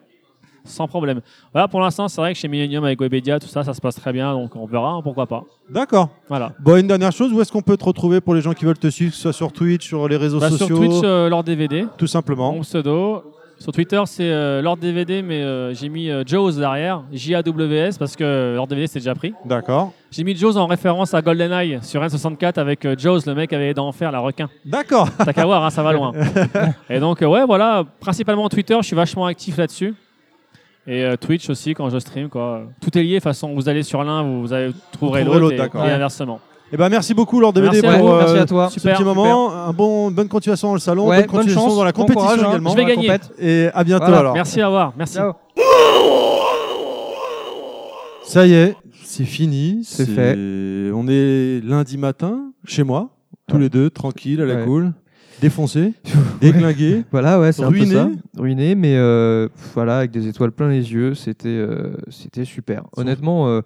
[SPEAKER 15] sans problème. Voilà, pour l'instant, c'est vrai que chez Millennium avec Webedia, tout ça, ça se passe très bien, donc on verra, hein, pourquoi pas.
[SPEAKER 1] D'accord.
[SPEAKER 15] Voilà.
[SPEAKER 1] Bon, une dernière chose, où est-ce qu'on peut te retrouver pour les gens qui veulent te suivre, que ce soit sur Twitch, sur les réseaux
[SPEAKER 15] Bah,
[SPEAKER 1] sociaux
[SPEAKER 15] sur Twitch, euh, Lord DVD.
[SPEAKER 1] Tout simplement.
[SPEAKER 15] Mon pseudo. Sur Twitter, c'est euh, Lord DVD, mais euh, j'ai mis euh, Jaws derrière, J-A-W-S, parce que Lord DVD, c'est déjà pris.
[SPEAKER 1] D'accord.
[SPEAKER 15] J'ai mis Jaws en référence à GoldenEye sur N64 avec euh, Jaws, le mec avait les dents en fer, la requin.
[SPEAKER 1] D'accord.
[SPEAKER 15] T'as qu'à voir, hein, ça va loin. Et donc, euh, ouais, voilà, principalement Twitter, je suis vachement actif là-dessus. Et euh, Twitch aussi, quand je stream, quoi. Tout est lié, de toute façon, vous allez sur l'un, vous, vous allez trouverez l'autre, et,
[SPEAKER 1] d'accord.
[SPEAKER 15] et inversement.
[SPEAKER 1] Eh ben merci beaucoup Lord DVD
[SPEAKER 15] Merci à
[SPEAKER 1] pour
[SPEAKER 15] vous,
[SPEAKER 1] euh,
[SPEAKER 15] merci à toi.
[SPEAKER 1] ce
[SPEAKER 15] Super,
[SPEAKER 1] petit moment. Un bon, bonne continuation dans le salon,
[SPEAKER 15] Ouais,
[SPEAKER 1] bonne
[SPEAKER 15] bonne
[SPEAKER 1] continuation
[SPEAKER 15] chance,
[SPEAKER 1] dans la
[SPEAKER 15] bon
[SPEAKER 1] compétition
[SPEAKER 15] courage,
[SPEAKER 1] également.
[SPEAKER 15] Je vais gagner.
[SPEAKER 1] Et à bientôt
[SPEAKER 15] Voilà.
[SPEAKER 1] alors.
[SPEAKER 15] Merci, au revoir. Merci.
[SPEAKER 1] Ça y est, c'est fini.
[SPEAKER 2] C'est fait.
[SPEAKER 1] On est lundi matin chez moi, tous les deux, tranquilles, à la
[SPEAKER 2] Ouais.
[SPEAKER 1] cool, défoncés, déglingués.
[SPEAKER 2] Voilà, ouais, c'est un peu ça. Ruiné, mais euh, voilà, avec des étoiles plein les yeux, c'était euh, c'était super. Honnêtement, euh,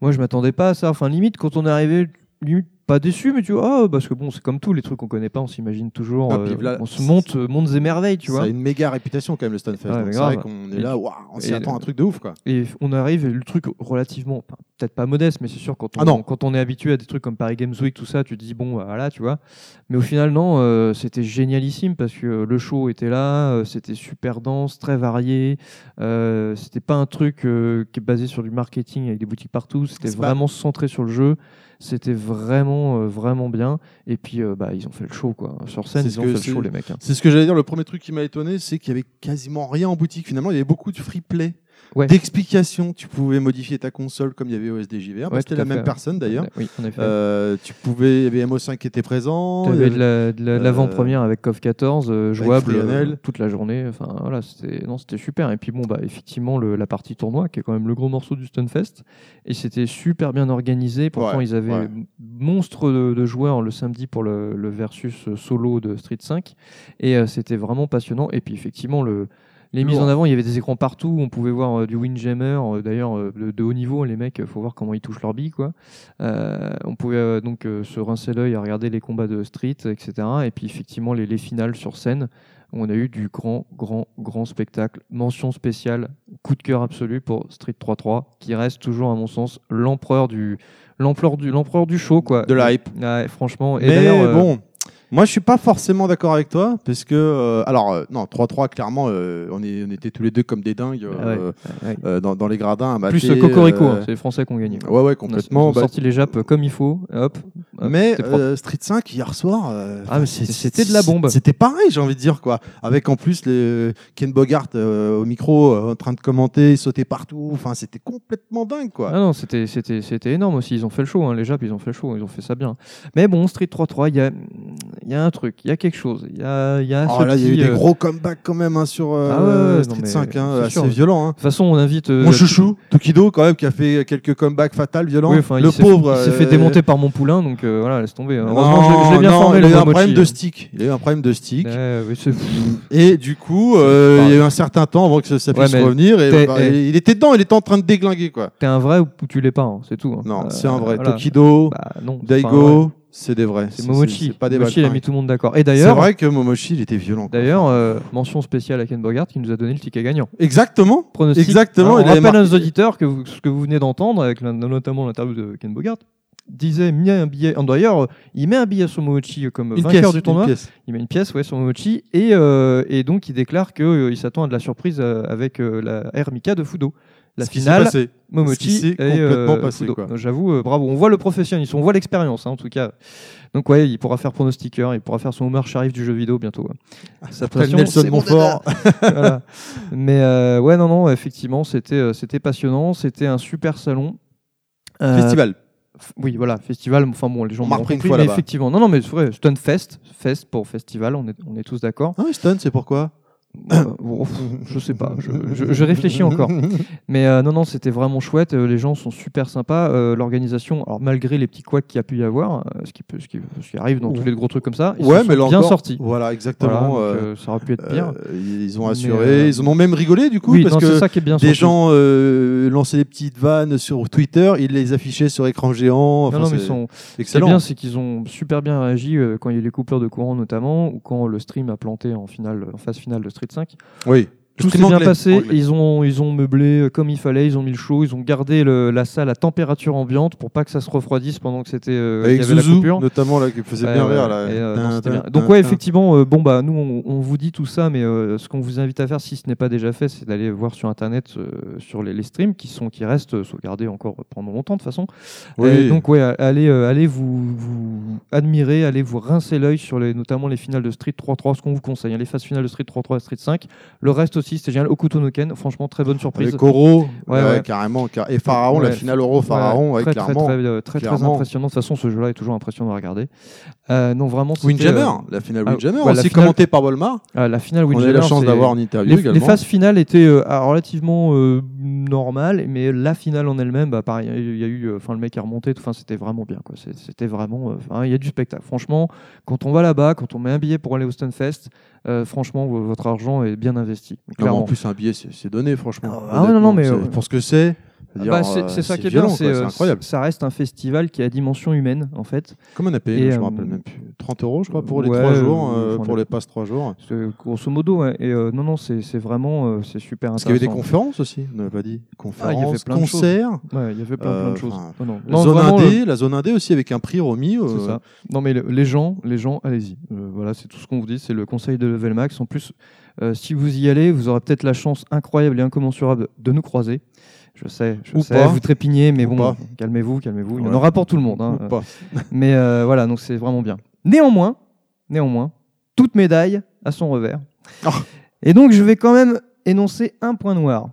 [SPEAKER 2] moi je m'attendais pas à ça. Enfin, limite, quand on est arrivé, limite pas déçu, mais tu vois, ah, parce que bon, c'est comme tout, les trucs qu'on connaît pas, on s'imagine toujours.
[SPEAKER 1] Ah,
[SPEAKER 2] euh,
[SPEAKER 1] là,
[SPEAKER 2] on se monte euh, montes et merveilles, tu
[SPEAKER 1] Ça
[SPEAKER 2] vois.
[SPEAKER 1] a une méga réputation quand même le Stunfest.
[SPEAKER 2] Mais
[SPEAKER 1] c'est vrai qu'on est là, on s'y attend un truc de ouf quoi.
[SPEAKER 2] Et on arrive, le truc relativement, peut-être pas modeste, mais c'est sûr quand on,
[SPEAKER 1] Ah non.
[SPEAKER 2] quand on est habitué à des trucs comme Paris Games Week, tout ça, tu te dis bon, bah, voilà, tu vois. Mais au final, non, euh, c'était génialissime parce que le show était là, euh, c'était super dense, très varié. Euh, c'était pas un truc euh, qui est basé sur du marketing avec des boutiques partout. C'était
[SPEAKER 1] pas-
[SPEAKER 2] vraiment centré sur le jeu. C'était vraiment, euh, vraiment bien. Et puis, euh, bah, ils ont fait le show, quoi. Sur scène, ils ont fait le show, les mecs. hein.
[SPEAKER 1] C'est ce que j'allais dire. Le premier truc qui m'a étonné, c'est qu'il y avait quasiment rien en boutique. Finalement, il y avait beaucoup de free play,
[SPEAKER 2] Ouais.
[SPEAKER 1] d'explications. Tu pouvais modifier ta console comme il y avait au SDJVR.
[SPEAKER 2] Ouais,
[SPEAKER 1] C'était la même
[SPEAKER 2] fait.
[SPEAKER 1] personne d'ailleurs.
[SPEAKER 2] Oui, en effet.
[SPEAKER 1] Euh, tu pouvais, il y avait MO5 qui était présent.
[SPEAKER 2] Tu avais de
[SPEAKER 1] avait-
[SPEAKER 2] la- de la-
[SPEAKER 1] euh,
[SPEAKER 2] l'avant-première avec CoF 14, euh, jouable euh, toute la journée. Enfin voilà, c'était non, c'était super. Et puis bon, bah effectivement le- la partie tournoi qui est quand même le gros morceau du Stunfest. Et c'était super bien organisé. Pourtant ils avaient monstre de, de joueurs le samedi pour le, le versus solo de Street 5. Et euh, c'était vraiment passionnant. Et puis effectivement le les mises en avant, il y avait des écrans partout. On pouvait voir euh, du Windjammer, euh, d'ailleurs euh, de, de haut niveau. Les mecs, faut voir comment ils touchent leur bille, quoi. On pouvait donc se rincer l'œil à regarder les combats de Street, etc. Et puis effectivement les, les finales sur scène. On a eu du grand, grand, grand spectacle. Mention spéciale, coup de cœur absolu pour Street 3-3, qui reste toujours, à mon sens, l'empereur du, l'empereur du, l'empereur du show, quoi.
[SPEAKER 1] De la hype.
[SPEAKER 2] Ouais, franchement. Et
[SPEAKER 1] Mais bon, moi je suis pas forcément d'accord avec toi parce que euh, alors euh, non 3-3 clairement euh, on est on était tous les deux comme des dingues
[SPEAKER 2] Ah ouais, ouais.
[SPEAKER 1] dans, dans les gradins à mater,
[SPEAKER 2] Plus Cocorico, hein, c'est les Français qui ont gagné.
[SPEAKER 1] Ouais ouais
[SPEAKER 2] On a-
[SPEAKER 1] complètement.
[SPEAKER 2] Ils ont
[SPEAKER 1] bah,
[SPEAKER 2] sorti les Japs comme il faut. Hop. hop,
[SPEAKER 1] mais Street 5 hier soir,
[SPEAKER 2] Ah, c'était de la bombe.
[SPEAKER 1] C'était pareil, j'ai envie de dire quoi. Avec en plus le Ken Bogart au micro en train de commenter, sautait partout. Enfin, c'était complètement dingue quoi.
[SPEAKER 2] Ah non, c'était c'était c'était énorme aussi. Ils ont fait le show, hein, les Japs, ils ont fait le show, ils ont fait ça bien. Mais bon, Street 3-3, il y a il y a un truc, il y a quelque chose, il y a, il y a
[SPEAKER 1] Oh,
[SPEAKER 2] ce
[SPEAKER 1] là, il y a eu des
[SPEAKER 2] euh,
[SPEAKER 1] gros comebacks quand même hein, sur euh,
[SPEAKER 2] Ah ouais, non,
[SPEAKER 1] Street
[SPEAKER 2] mais
[SPEAKER 1] 5, hein,
[SPEAKER 2] c'est
[SPEAKER 1] assez violent. Hein.
[SPEAKER 2] De toute façon, on invite. euh,
[SPEAKER 1] Mon chouchou, Tokido, quand même, qui a fait quelques comebacks fatals, violents.
[SPEAKER 2] Oui,
[SPEAKER 1] le
[SPEAKER 2] il
[SPEAKER 1] pauvre.
[SPEAKER 2] il s'est fait
[SPEAKER 1] euh,
[SPEAKER 2] démonter par mon poulain, donc euh, voilà, laisse tomber.
[SPEAKER 1] Non,
[SPEAKER 2] Heureusement, je, je l'ai bien
[SPEAKER 1] non,
[SPEAKER 2] formé.
[SPEAKER 1] il a eu un problème de stick. Il a eu un problème de stick. Et du coup, il y a eu un certain temps avant que ça, puisse revenir. Bah,
[SPEAKER 2] eh.
[SPEAKER 1] il était dedans, il était en train de déglinguer quoi.
[SPEAKER 2] T'es un vrai ou tu l'es pas, c'est tout.
[SPEAKER 1] Non, c'est un vrai. Tokido,
[SPEAKER 2] Bah, non,
[SPEAKER 1] Daigo. C'est des vrais.
[SPEAKER 2] C'est Momochi.
[SPEAKER 1] c'est pas des
[SPEAKER 2] Momochi, il a mis tout le monde d'accord. Et
[SPEAKER 1] C'est
[SPEAKER 2] d'ailleurs,
[SPEAKER 1] vrai que Momochi, il était violent.
[SPEAKER 2] d'ailleurs, euh, mention spéciale à Ken Bogart qui nous a donné le ticket gagnant.
[SPEAKER 1] Exactement.
[SPEAKER 2] Pronostic.
[SPEAKER 1] Exactement,
[SPEAKER 2] Alors,
[SPEAKER 1] il
[SPEAKER 2] on rappelle à nos auditeurs que vous- ce que vous venez d'entendre, avec la- notamment l'interview de Ken Bogart, disait met un billet. D'ailleurs, il met un billet sur Momochi comme
[SPEAKER 1] Une
[SPEAKER 2] vainqueur
[SPEAKER 1] pièce,
[SPEAKER 2] du tournoi. Il met une pièce, ouais, sur Momochi et, euh, et donc il déclare que euh, s'attend à de la surprise avec euh, la Mika de Fudo. La
[SPEAKER 1] Ce
[SPEAKER 2] finale,
[SPEAKER 1] qui
[SPEAKER 2] Momochi
[SPEAKER 1] s'est
[SPEAKER 2] et
[SPEAKER 1] complètement
[SPEAKER 2] euh,
[SPEAKER 1] passé,
[SPEAKER 2] J'avoue, euh, bravo. On voit le professionnalisme, on voit l'expérience, hein, en tout cas. Donc ouais, il pourra faire pronostiqueur, il pourra faire son Omar Sharif du jeu vidéo bientôt. ouais. Sa
[SPEAKER 1] Après
[SPEAKER 2] passion,
[SPEAKER 1] Nelson Montfort.
[SPEAKER 2] Voilà. Mais euh, ouais, non, non, effectivement, c'était euh, c'était passionnant, c'était un super salon. Euh,
[SPEAKER 1] Festival.
[SPEAKER 2] Oui, voilà, festival. Enfin bon, les gens m'ont
[SPEAKER 1] repris une fois
[SPEAKER 2] mais effectivement, non, non, mais c'est vrai, Stunfest, fest pour festival, on est, on est tous d'accord.
[SPEAKER 1] Ah Stun, c'est pourquoi?
[SPEAKER 2] Euh, bon, je sais pas, je, je- je réfléchis encore. Mais euh, non, non, c'était vraiment chouette. euh, les gens sont super sympas. euh, L'organisation, alors malgré les petits couacs qu'il y a pu y avoir, ce, qui peut, ce, qui, ce qui arrive dans tous les gros trucs comme ça, ils
[SPEAKER 1] ouais, mais
[SPEAKER 2] sont
[SPEAKER 1] là
[SPEAKER 2] bien
[SPEAKER 1] encore,
[SPEAKER 2] sortis.
[SPEAKER 1] Voilà, exactement.
[SPEAKER 2] Voilà, donc, ça aurait pu être pire.
[SPEAKER 1] ils ont assuré, ils en ont même rigolé du coup
[SPEAKER 2] oui,
[SPEAKER 1] parce
[SPEAKER 2] non,
[SPEAKER 1] que
[SPEAKER 2] ça qui est bien
[SPEAKER 1] des gens lançaient des petites vannes sur Twitter, ils les affichaient sur écran géant. Enfin,
[SPEAKER 2] non, non, mais ils sont. Ce qui est
[SPEAKER 1] excellent.
[SPEAKER 2] bien, c'est qu'ils ont super bien réagi quand il y a eu les coupures de courant notamment, ou quand le stream a planté en finale, en phase finale de Street 5.
[SPEAKER 1] Oui.
[SPEAKER 2] Tout s'est bien
[SPEAKER 1] anglais,
[SPEAKER 2] passé.
[SPEAKER 1] anglais.
[SPEAKER 2] Ils ont, ils ont meublé euh, comme il fallait. Ils ont mis le chaud. Ils ont gardé le- la salle à température ambiante pour pas que ça se refroidisse pendant que c'était. euh,
[SPEAKER 1] Avec
[SPEAKER 2] qu'il y avait
[SPEAKER 1] Zouzou,
[SPEAKER 2] la coupure.
[SPEAKER 1] notamment, là, qui faisait bien rire, là.
[SPEAKER 2] et, non,
[SPEAKER 1] Tin,
[SPEAKER 2] c'était
[SPEAKER 1] tin,
[SPEAKER 2] bien. Donc ouais, effectivement, euh, bon bah nous on, on vous dit tout ça, mais euh, ce qu'on vous invite à faire, si ce n'est pas déjà fait, c'est d'aller voir sur internet sur les, les streams qui sont qui restent sauvegardés encore pendant longtemps de toute façon.
[SPEAKER 1] Oui.
[SPEAKER 2] Et donc ouais, allez allez vous, vous admirer, allez vous rincer l'œil sur les notamment les finales de Street 3-3, ce qu'on vous conseille, hein, les phases finales de Street 3-3 et Street 5. Le reste aussi, c'était génial. Okuto no Ken, franchement très bonne surprise.
[SPEAKER 1] Avec Oro,
[SPEAKER 2] Ouais,
[SPEAKER 1] ouais,
[SPEAKER 2] ouais.
[SPEAKER 1] carrément, car- et Pharaon, la finale Oro Pharaon, ouais,
[SPEAKER 2] très, très,
[SPEAKER 1] clairement,
[SPEAKER 2] très, euh, très, très
[SPEAKER 1] clairement.
[SPEAKER 2] impressionnant. De toute façon, ce jeu-là est toujours impressionnant à regarder. Euh, non, vraiment.
[SPEAKER 1] Windjammer,
[SPEAKER 2] euh,
[SPEAKER 1] la finale
[SPEAKER 2] ah,
[SPEAKER 1] Windjammer,
[SPEAKER 2] ouais, la
[SPEAKER 1] aussi
[SPEAKER 2] finale-
[SPEAKER 1] commentée par Volmar.
[SPEAKER 2] Ah, la finale
[SPEAKER 1] On a eu la
[SPEAKER 2] Windjammer,
[SPEAKER 1] chance d'avoir en interview
[SPEAKER 2] les,
[SPEAKER 1] également.
[SPEAKER 2] les phases finales étaient euh, ah, relativement euh, normales, mais la finale en elle-même, bah, pareil, il y a eu, euh, enfin, le mec est remonté, tout, enfin, c'était vraiment bien, quoi. C'était vraiment, euh, enfin, il y a du spectacle. Franchement, quand on va là-bas, quand on met un billet pour aller au Stunfest, euh, franchement, votre argent est bien investi.
[SPEAKER 1] Non,
[SPEAKER 2] clairement.
[SPEAKER 1] en plus, un billet, c'est donné, franchement.
[SPEAKER 2] Ah ouais, non, non, mais, euh,
[SPEAKER 1] Pour ce que c'est,
[SPEAKER 2] Ah bah, c'est
[SPEAKER 1] euh,
[SPEAKER 2] ça qui est bien, c'est euh,
[SPEAKER 1] incroyable.
[SPEAKER 2] Ça reste un festival qui a dimension humaine, en fait.
[SPEAKER 1] Comment on a payé
[SPEAKER 2] Et,
[SPEAKER 1] Je me
[SPEAKER 2] euh,
[SPEAKER 1] rappelle même plus. 30 euros, je crois, pour les
[SPEAKER 2] ouais,
[SPEAKER 1] 3 jours,
[SPEAKER 2] euh,
[SPEAKER 1] euh, pour
[SPEAKER 2] le-
[SPEAKER 1] les passes 3 jours.
[SPEAKER 2] Grosso modo, ouais. Et euh, non, non, c'est vraiment, euh, c'est super
[SPEAKER 1] Parce
[SPEAKER 2] intéressant.
[SPEAKER 1] qu'il y avait des conférences aussi, on n'avait pas dit.
[SPEAKER 2] Ah,
[SPEAKER 1] Conférences,
[SPEAKER 2] il y avait plein de choses.
[SPEAKER 1] concerts.
[SPEAKER 2] Ouais, il y avait plein, plein de
[SPEAKER 1] euh,
[SPEAKER 2] choses.
[SPEAKER 1] enfin,
[SPEAKER 2] Non, non.
[SPEAKER 1] Zone
[SPEAKER 2] vraiment,
[SPEAKER 1] indé,
[SPEAKER 2] le-
[SPEAKER 1] la zone indé aussi avec un prix remis. euh,
[SPEAKER 2] C'est ça. Non, mais le- les gens, les gens, allez-y. Euh, voilà, c'est tout ce qu'on vous dit. C'est le conseil de Level Max. En plus, euh, si vous y allez, vous aurez peut-être la chance incroyable et incommensurable de nous croiser. Je sais, je
[SPEAKER 1] Ou
[SPEAKER 2] sais,
[SPEAKER 1] pas.
[SPEAKER 2] vous trépignez, mais
[SPEAKER 1] Ou
[SPEAKER 2] bon, calmez-vous, calmez-vous. Il y en aura pour tout le monde. hein.
[SPEAKER 1] Ou pas.
[SPEAKER 2] Mais euh, voilà, donc c'est vraiment bien. Néanmoins, néanmoins, toute médaille a son revers.
[SPEAKER 1] Oh.
[SPEAKER 2] Et donc, je vais quand même énoncer un point noir.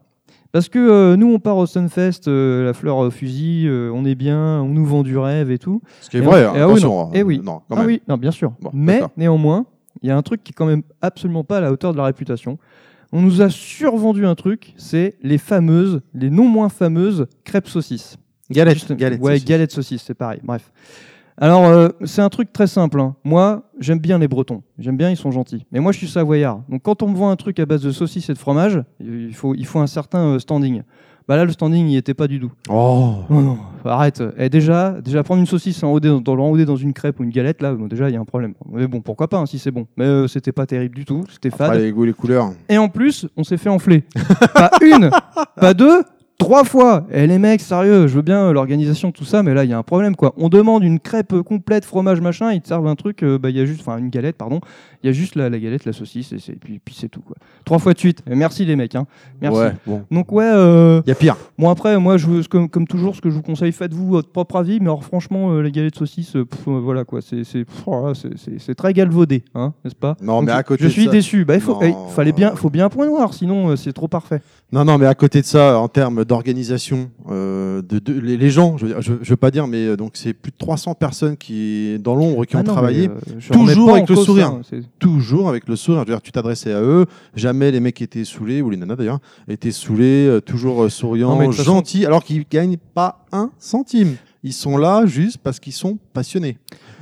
[SPEAKER 2] Parce que euh, nous, on part au Sunfest, euh, la fleur au fusil, euh, on est bien, on nous vend du rêve et tout.
[SPEAKER 1] Ce qui est
[SPEAKER 2] Et
[SPEAKER 1] vrai,
[SPEAKER 2] on-
[SPEAKER 1] hein,
[SPEAKER 2] et ah oui,
[SPEAKER 1] attention,
[SPEAKER 2] non.
[SPEAKER 1] hein,
[SPEAKER 2] Eh oui,
[SPEAKER 1] non, quand
[SPEAKER 2] ah
[SPEAKER 1] même.
[SPEAKER 2] oui, non, bien sûr.
[SPEAKER 1] Bon,
[SPEAKER 2] Mais néanmoins, il y a un truc qui est quand même absolument pas à la hauteur de la réputation. On nous a survendu un truc, c'est les fameuses, les non moins fameuses crêpes saucisses.
[SPEAKER 1] Galettes,
[SPEAKER 2] Juste-
[SPEAKER 1] galettes
[SPEAKER 2] ouais,
[SPEAKER 1] saucisses.
[SPEAKER 2] galettes saucisses, c'est pareil. Bref. Alors, euh, c'est un truc très simple. hein. Moi, j'aime bien les Bretons. J'aime bien, ils sont gentils. Mais moi, je suis savoyard. Donc, quand on me vend un truc à base de saucisses et de fromage, il faut, il faut un certain euh, standing. Bah là, le standing, il était pas du tout.
[SPEAKER 1] Oh
[SPEAKER 2] Non, non, arrête. Et déjà, déjà prendre une saucisse enrodée dans, dans, dans une crêpe ou une galette, là, bon, déjà, il y a un problème. Mais bon, pourquoi pas, hein, si c'est bon. Mais euh, c'était pas terrible du tout. C'était fade.
[SPEAKER 1] Après, les goûts, les couleurs.
[SPEAKER 2] Et en plus, on s'est fait enfler. pas une, pas deux, trois fois. Et les mecs, sérieux, je veux bien euh, l'organisation, tout ça, mais là, il y a un problème, quoi. On demande une crêpe euh, complète, fromage, machin, ils te servent un truc, euh, bah, il y a juste, enfin, une galette, pardon. Il y a juste la, la galette, la saucisse, et puis, puis c'est tout, quoi. Trois fois de suite. Et merci, les mecs, hein. Merci.
[SPEAKER 1] Ouais, bon.
[SPEAKER 2] Donc, ouais, euh...
[SPEAKER 1] Il y a pire.
[SPEAKER 2] Bon, après, moi, je, veux- comme, comme toujours, ce que je vous conseille, faites-vous votre propre avis, mais alors, franchement, euh, les galettes saucisses, euh, pff, euh, voilà, quoi. C'est, c'est, très galvaudé, hein, n'est-ce pas?
[SPEAKER 1] Non,
[SPEAKER 2] Donc,
[SPEAKER 1] mais à côté
[SPEAKER 2] Je
[SPEAKER 1] de
[SPEAKER 2] suis
[SPEAKER 1] ça-
[SPEAKER 2] déçu. Bah, il faut, eh, fallait bien, faut bien un point noir, sinon, euh, c'est trop parfait.
[SPEAKER 1] Non, non, mais à côté de ça, en termes d'organisation, euh, de, de- les, gens, je veux, dire, je, je veux pas dire, mais euh, donc c'est plus de 300 personnes qui dans l'ombre qui
[SPEAKER 2] Ah
[SPEAKER 1] ont
[SPEAKER 2] non,
[SPEAKER 1] travaillé,
[SPEAKER 2] euh,
[SPEAKER 1] toujours avec le
[SPEAKER 2] cause
[SPEAKER 1] sourire,
[SPEAKER 2] hein,
[SPEAKER 1] toujours avec le sourire. Je veux dire, tu t'adressais à eux, jamais les mecs étaient saoulés ou les nanas d'ailleurs étaient saoulés, toujours souriants,
[SPEAKER 2] Non, façon-
[SPEAKER 1] gentils, alors qu'ils gagnent pas un centime. Ils sont là juste parce qu'ils sont passionnés.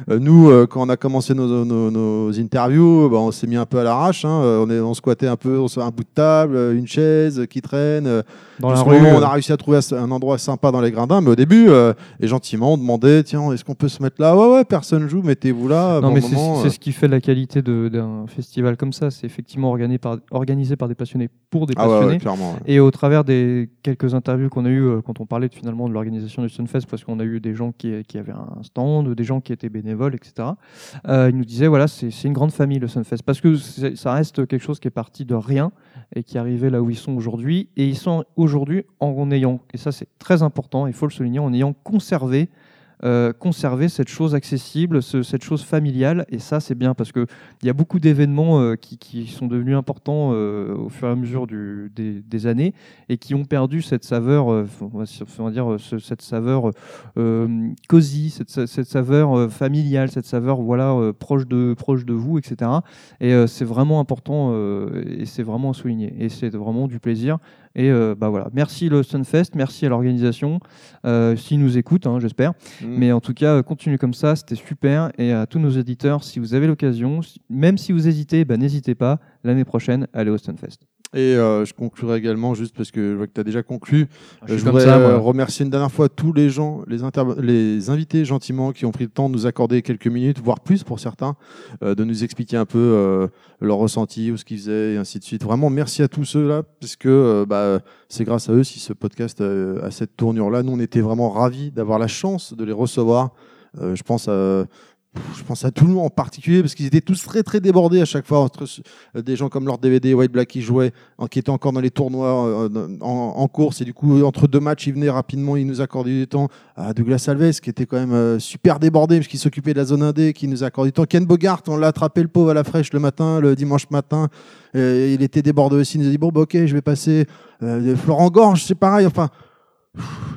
[SPEAKER 1] Euh, nous, euh, quand on a commencé nos, nos, nos interviews, bah, on s'est mis un peu à l'arrache. Hein. Euh, On, est, on squattait un peu, on se- un bout de table, euh, une chaise qui traîne. euh,
[SPEAKER 2] Dans la rue,
[SPEAKER 1] on
[SPEAKER 2] euh.
[SPEAKER 1] a réussi à trouver un endroit sympa dans les gradins. Mais au début, euh, et gentiment, on demandait tiens, est-ce qu'on peut se mettre là? Ouais, ouais, personne joue, mettez-vous là.
[SPEAKER 2] Non,
[SPEAKER 1] Bon
[SPEAKER 2] mais c'est
[SPEAKER 1] euh.
[SPEAKER 2] ce qui fait la qualité d'un festival comme ça. C'est effectivement organisé par, organisé par des passionnés pour des
[SPEAKER 1] Ah ouais, ouais,
[SPEAKER 2] passionnés.
[SPEAKER 1] clairement, ouais.
[SPEAKER 2] Et au travers des quelques interviews qu'on a eues euh, quand on parlait finalement de l'organisation du Sunfest, parce qu'on a eu des gens qui, qui avaient un stand, des gens qui étaient bénévoles, etc. Euh, ils nous disaient voilà, c'est une grande famille le Sunfest, parce que ça reste quelque chose qui est parti de rien et qui est arrivé là où ils sont aujourd'hui. Et ils sont aujourd'hui en ayant, et ça c'est très important, il faut le souligner, en ayant conservé euh, conserver cette chose accessible, ce- cette chose familiale. Et ça, c'est bien parce que il y a beaucoup d'événements euh, qui, sont devenus importants euh, au fur et à mesure des, années et qui ont perdu cette saveur, on va, on dire, ce- cette saveur cosy, cette, sa- cette saveur familiale, cette saveur voilà proche de proche de vous, etc. Et c'est vraiment important et c'est vraiment à souligner. Et c'est vraiment du plaisir. Et euh, bah voilà, merci le Sunfest, merci à l'organisation, euh, s'ils nous écoutent, hein, j'espère.
[SPEAKER 1] Mm.
[SPEAKER 2] Mais en tout cas, euh, continuez comme ça, c'était super. Et à tous nos éditeurs, si vous avez l'occasion, si- même si vous hésitez, bah, n'hésitez pas. L'année prochaine, allez au Sunfest.
[SPEAKER 1] Et euh, je conclurai également, juste parce que je vois que tu as déjà conclu,
[SPEAKER 2] Ah, je
[SPEAKER 1] euh, je voudrais
[SPEAKER 2] ça,
[SPEAKER 1] euh, remercier une dernière fois tous les gens, les, invités gentiment qui ont pris le temps de nous accorder quelques minutes, voire plus pour certains, euh, de nous expliquer un peu euh, leur ressenti ou ce qu'ils faisaient et ainsi de suite. Vraiment, merci à tous ceux-là, parce que bah, c'est grâce à eux si ce podcast a cette tournure-là. Nous, on était vraiment ravis d'avoir la chance de les recevoir. Je pense à je pense à Toulon en particulier parce qu'ils étaient tous très très débordés à chaque fois entre euh, des gens comme Lord DVD, White Black qui jouaient, en- qui étaient encore dans les tournois euh, en, en course et du coup entre deux matchs ils venaient rapidement, ils nous accordaient du temps. À Douglas Alves qui était quand même euh, super débordé parce qu'il s'occupait de la zone indé, qui nous accordait du temps. Ken Bogart, on l'a attrapé le pauvre à la fraîche le matin, le dimanche matin, Euh, il était débordé aussi. Il nous a dit bon bah, ok je vais passer. Euh, Florent Gorge c'est pareil. Enfin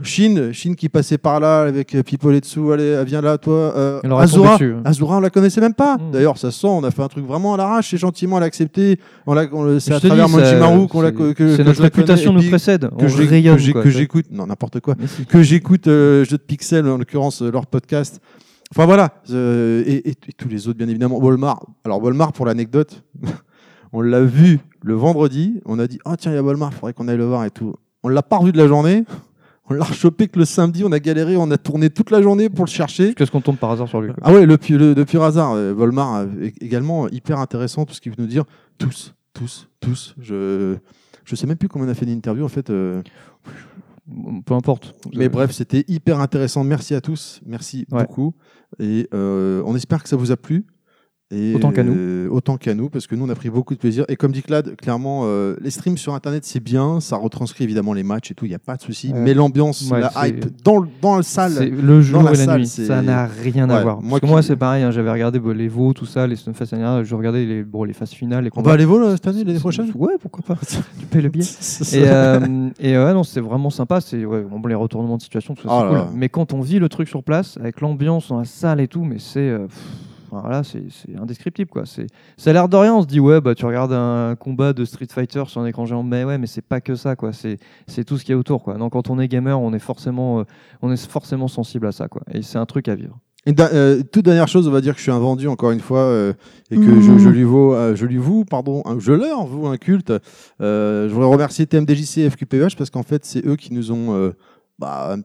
[SPEAKER 1] Chine, Chine qui passait par là avec euh, Pipo dessous, allez, euh, viens là, toi. Euh, Azura. Azura, on la connaissait même pas. D'ailleurs, ça se sent, on a fait un truc vraiment à l'arrache et gentiment, elle a accepté. On l'a, c'est à travers Monjimaru qu'on l'a, que, que-
[SPEAKER 2] c'est
[SPEAKER 1] que
[SPEAKER 2] notre réputation nous précède.
[SPEAKER 1] Que j'écoute, non, n'importe quoi. Que j'écoute, euh, Jeux de Pixel, en l'occurrence, euh, leur podcast. Enfin voilà, euh, et, et- et tous les autres, bien évidemment. Walmart. Alors, Walmart, pour l'anecdote, on l'a vu le vendredi. On a dit, ah tiens, il y a Walmart, faudrait qu'on aille le voir et tout. On l'a pas revu de la journée. On l'a rechopé que le samedi, on a galéré, on a tourné toute la journée pour le chercher.
[SPEAKER 2] Qu'est-ce qu'on tombe par hasard sur lui quoi.
[SPEAKER 1] Ah ouais, le, le- de pur hasard. euh, Volmar, euh, également hyper intéressant, tout ce qu'il veut nous dire. Tous, tous, tous. Je je sais même plus comment on a fait l'interview en fait. euh,
[SPEAKER 2] Peu importe.
[SPEAKER 1] Mais bref, c'était hyper intéressant. Merci à tous. Merci
[SPEAKER 2] Ouais.
[SPEAKER 1] beaucoup. Et euh, on espère que ça vous a plu. Et
[SPEAKER 2] Autant qu'à nous.
[SPEAKER 1] euh, autant qu'à nous, parce que nous, on a pris beaucoup de plaisir. Et comme dit Claude, clairement, euh, les streams sur Internet, c'est bien. Ça retranscrit évidemment les matchs et tout, il n'y a pas de souci. Mais l'ambiance,
[SPEAKER 2] Ouais,
[SPEAKER 1] la hype dans, dans la salle.
[SPEAKER 2] Le jour
[SPEAKER 1] dans la
[SPEAKER 2] et la
[SPEAKER 1] salle,
[SPEAKER 2] nuit, ça n'a rien à voir.
[SPEAKER 1] Moi,
[SPEAKER 2] Parce que
[SPEAKER 1] qui-
[SPEAKER 2] moi, c'est pareil, hein, j'avais regardé bah, les veaux, tout ça, les dernière, je regardais les, bon, les phases finales. Les
[SPEAKER 1] On va aller vol cette année, l'année prochaine?
[SPEAKER 2] Ouais, pourquoi pas. tu payes le billet. Et euh, et ouais, non, c'est vraiment sympa. C'est ouais, bon, les retournements de situation, tout ça,
[SPEAKER 1] Oh
[SPEAKER 2] cool. Mais quand on vit le truc sur place, avec l'ambiance dans la salle et tout, mais c'est. Pff, voilà, c'est c'est indescriptible quoi. C'est ça a l'air de rien. On se dit ouais bah tu regardes un combat de Street Fighter sur un écran géant, mais ouais mais c'est pas que ça quoi. C'est c'est tout ce qu'il y a autour quoi. Donc quand on est gamer, on est forcément euh, on est forcément sensible à ça quoi. Et c'est un truc à vivre.
[SPEAKER 1] Et euh, toute dernière chose, on va dire que je suis un vendu encore une fois euh, et que je, je lui vaux, euh, je lui voue, pardon, un- je leur voue un culte. Euh, je voudrais remercier TMDJC et FQPH parce qu'en fait, c'est eux qui nous ont euh, bah,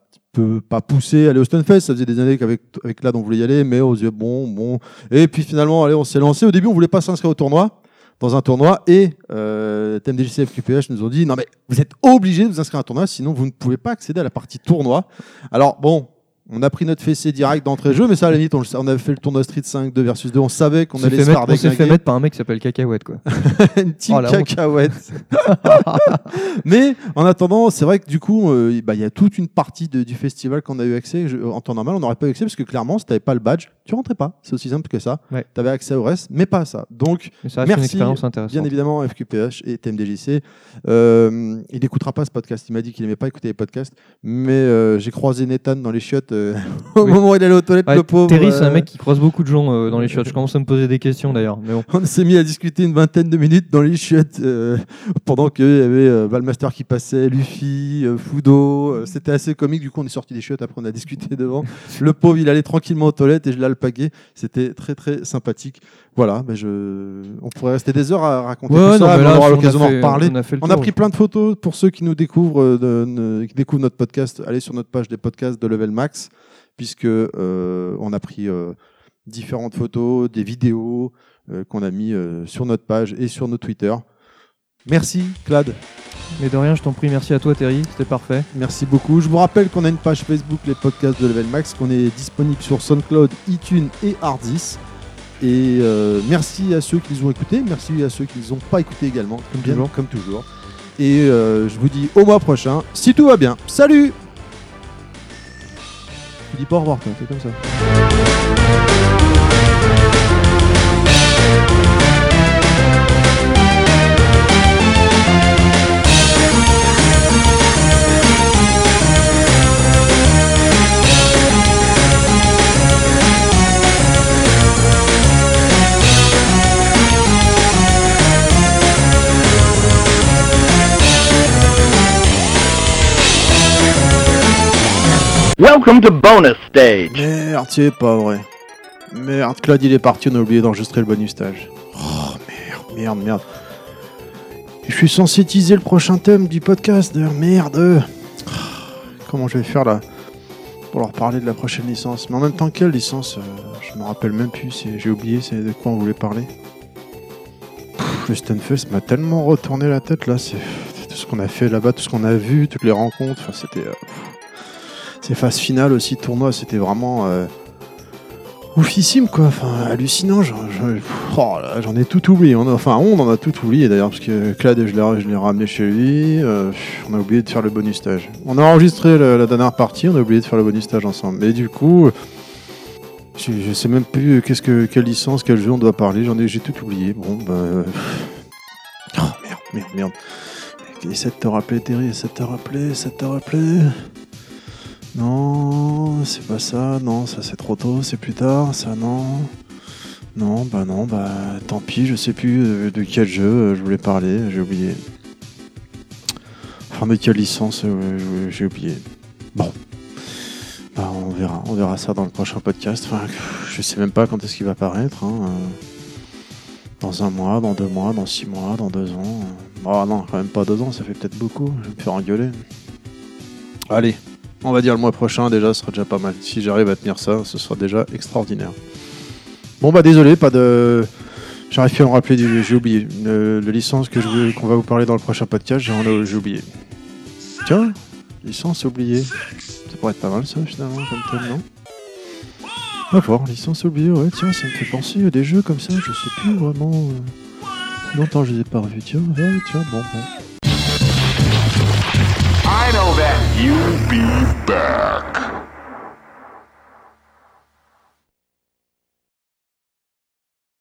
[SPEAKER 1] pas poussé aller au Stunfest. Ça faisait des années qu'avec avec là on voulait y aller, mais on se bon, bon. Et puis finalement, allez, on s'est lancé. Au début, on voulait pas s'inscrire au tournoi. Dans un tournoi et euh, TMDJC et FQPH nous ont dit non mais vous êtes obligés de vous inscrire à un tournoi sinon vous ne pouvez pas accéder à la partie tournoi. Alors bon, On a pris notre fessée direct d'entrée de jeu, mais ça, à la limite, on, on avait fait le tournoi Street 5 2 versus 2. On savait qu'on allait se faire
[SPEAKER 16] on s'est fait mettre par un mec qui s'appelle Cacahuète, quoi.
[SPEAKER 1] Une team
[SPEAKER 16] Oh,
[SPEAKER 1] cacahuète. Mais en attendant, c'est vrai que du coup, euh, bah, il y a toute une partie de- du festival qu'on a eu accès. Je- en temps normal, on n'aurait pas eu accès parce que clairement, si t'avais pas le badge, tu rentrais pas. C'est aussi simple que ça.
[SPEAKER 16] Ouais.
[SPEAKER 1] Tu avais accès au reste, mais pas à ça. Donc,
[SPEAKER 16] ça
[SPEAKER 1] merci
[SPEAKER 16] expérience intéressante.
[SPEAKER 1] bien évidemment FQPH et TMDJC. Euh, il n'écoutera pas ce podcast. Il m'a dit qu'il aimait pas écouter les podcasts, mais euh, j'ai croisé Nathan dans les chiottes euh, au
[SPEAKER 16] Oui.
[SPEAKER 1] moment où il allait aux toilettes,
[SPEAKER 16] Ouais,
[SPEAKER 1] le pauvre.
[SPEAKER 16] Terry, c'est un
[SPEAKER 1] euh,
[SPEAKER 16] mec qui croise beaucoup de gens euh, dans les chiottes. Je commence à me poser des questions d'ailleurs. Bon.
[SPEAKER 1] On s'est mis à discuter une vingtaine de minutes dans les chiottes euh, pendant qu'il y avait euh, Valmaster qui passait, Luffy, Fudo. C'était assez comique. Du coup, on est sorti des chiottes. Après, on a discuté devant. Le pauvre, il allait tranquillement aux toilettes et je l'ai alpagué. C'était très très sympathique. Voilà, mais je, on pourrait rester des heures à raconter
[SPEAKER 16] Ouais,
[SPEAKER 1] tout
[SPEAKER 16] non,
[SPEAKER 1] ça.
[SPEAKER 16] mais
[SPEAKER 1] mais
[SPEAKER 16] là,
[SPEAKER 1] on aura l'occasion d'en reparler.
[SPEAKER 16] on a
[SPEAKER 1] On pris plein de photos pour ceux qui nous découvrent, euh, de- de- qui découvrent notre podcast. Allez sur notre page des podcasts de Level Max, puisque euh, on a pris euh, différentes photos, des vidéos qu'on a mis sur notre page et sur nos Twitter. Merci, Clad.
[SPEAKER 16] Mais de rien, je t'en prie. Merci à toi, Terry. C'était parfait.
[SPEAKER 1] Merci beaucoup. Je vous rappelle qu'on a une page Facebook, les podcasts de Level Max, qu'on est disponible sur SoundCloud, iTunes et Hardis. Et euh, merci à ceux qui les ont écoutés, merci à ceux qui les ont pas écoutés également, comme toujours. Comme toujours. Et euh, je vous dis au mois prochain, si tout va bien. Salut Tu dis pas au revoir, c'est comme ça.
[SPEAKER 17] Welcome to bonus stage.
[SPEAKER 1] Merde, c'est pas vrai. Merde, Claude il est parti, on a oublié d'enregistrer le bonus stage. Oh merde, merde, merde. Je suis censé le prochain thème du podcast, merde. Oh, Comment je vais faire là pour leur parler de la prochaine licence Mais en même temps, quelle licence Euh, Je me rappelle même plus, j'ai oublié de quoi on voulait parler. Pff, le Stunfest m'a tellement retourné la tête là, c'est tout ce qu'on a fait là-bas, tout ce qu'on a vu, toutes les rencontres, enfin c'était... euh. Ces phases finales aussi, tournoi, c'était vraiment euh, oufissime quoi, enfin hallucinant. J'en, oh ai tout oublié. On enfin, on en a tout oublié d'ailleurs, parce que Clad, je l'ai, ramené chez lui. euh, on a oublié de faire le bonus stage. On a enregistré la dernière partie, on a oublié de faire le bonus stage ensemble. Mais du coup, je, sais même plus qu'est-ce que, quelle licence, quel jeu on doit parler. J'en ai, j'ai tout oublié. Bon, ben. euh, Oh merde, merde, merde. Essaie de te rappeler, Terry, de te essaie de te rappeler. Non, c'est pas ça, non, ça c'est trop tôt, c'est plus tard, ça non. Non, bah non, bah tant pis, je sais plus euh, de quel jeu euh, je voulais parler, j'ai oublié. Enfin, de quelle licence euh, j'ai oublié. Bon. Bah on verra, on verra ça dans le prochain podcast. Enfin, je sais même pas quand est-ce qu'il va paraître. hein, Dans un mois, dans deux mois, dans six mois, dans deux ans. Oh non, quand même pas deux ans, ça fait peut-être beaucoup, je vais me faire engueuler. Allez, on va dire le mois prochain déjà, ce sera déjà pas mal. Si j'arrive à tenir ça, ce sera déjà extraordinaire. Bon bah désolé, pas de. J'arrive plus à me rappeler du. J'ai oublié. Le, le licence que je qu'on va vous parler dans le prochain podcast, j'ai oublié. Tiens, licence oubliée. Ça pourrait être pas mal ça finalement comme thème, non? Va voir, licence oubliée, ouais, tiens, ça me fait penser à des jeux comme ça, je sais plus vraiment. euh, Longtemps je les ai pas revus, tiens, ouais, tiens, bon, bon.
[SPEAKER 17] I know that. You'll be back.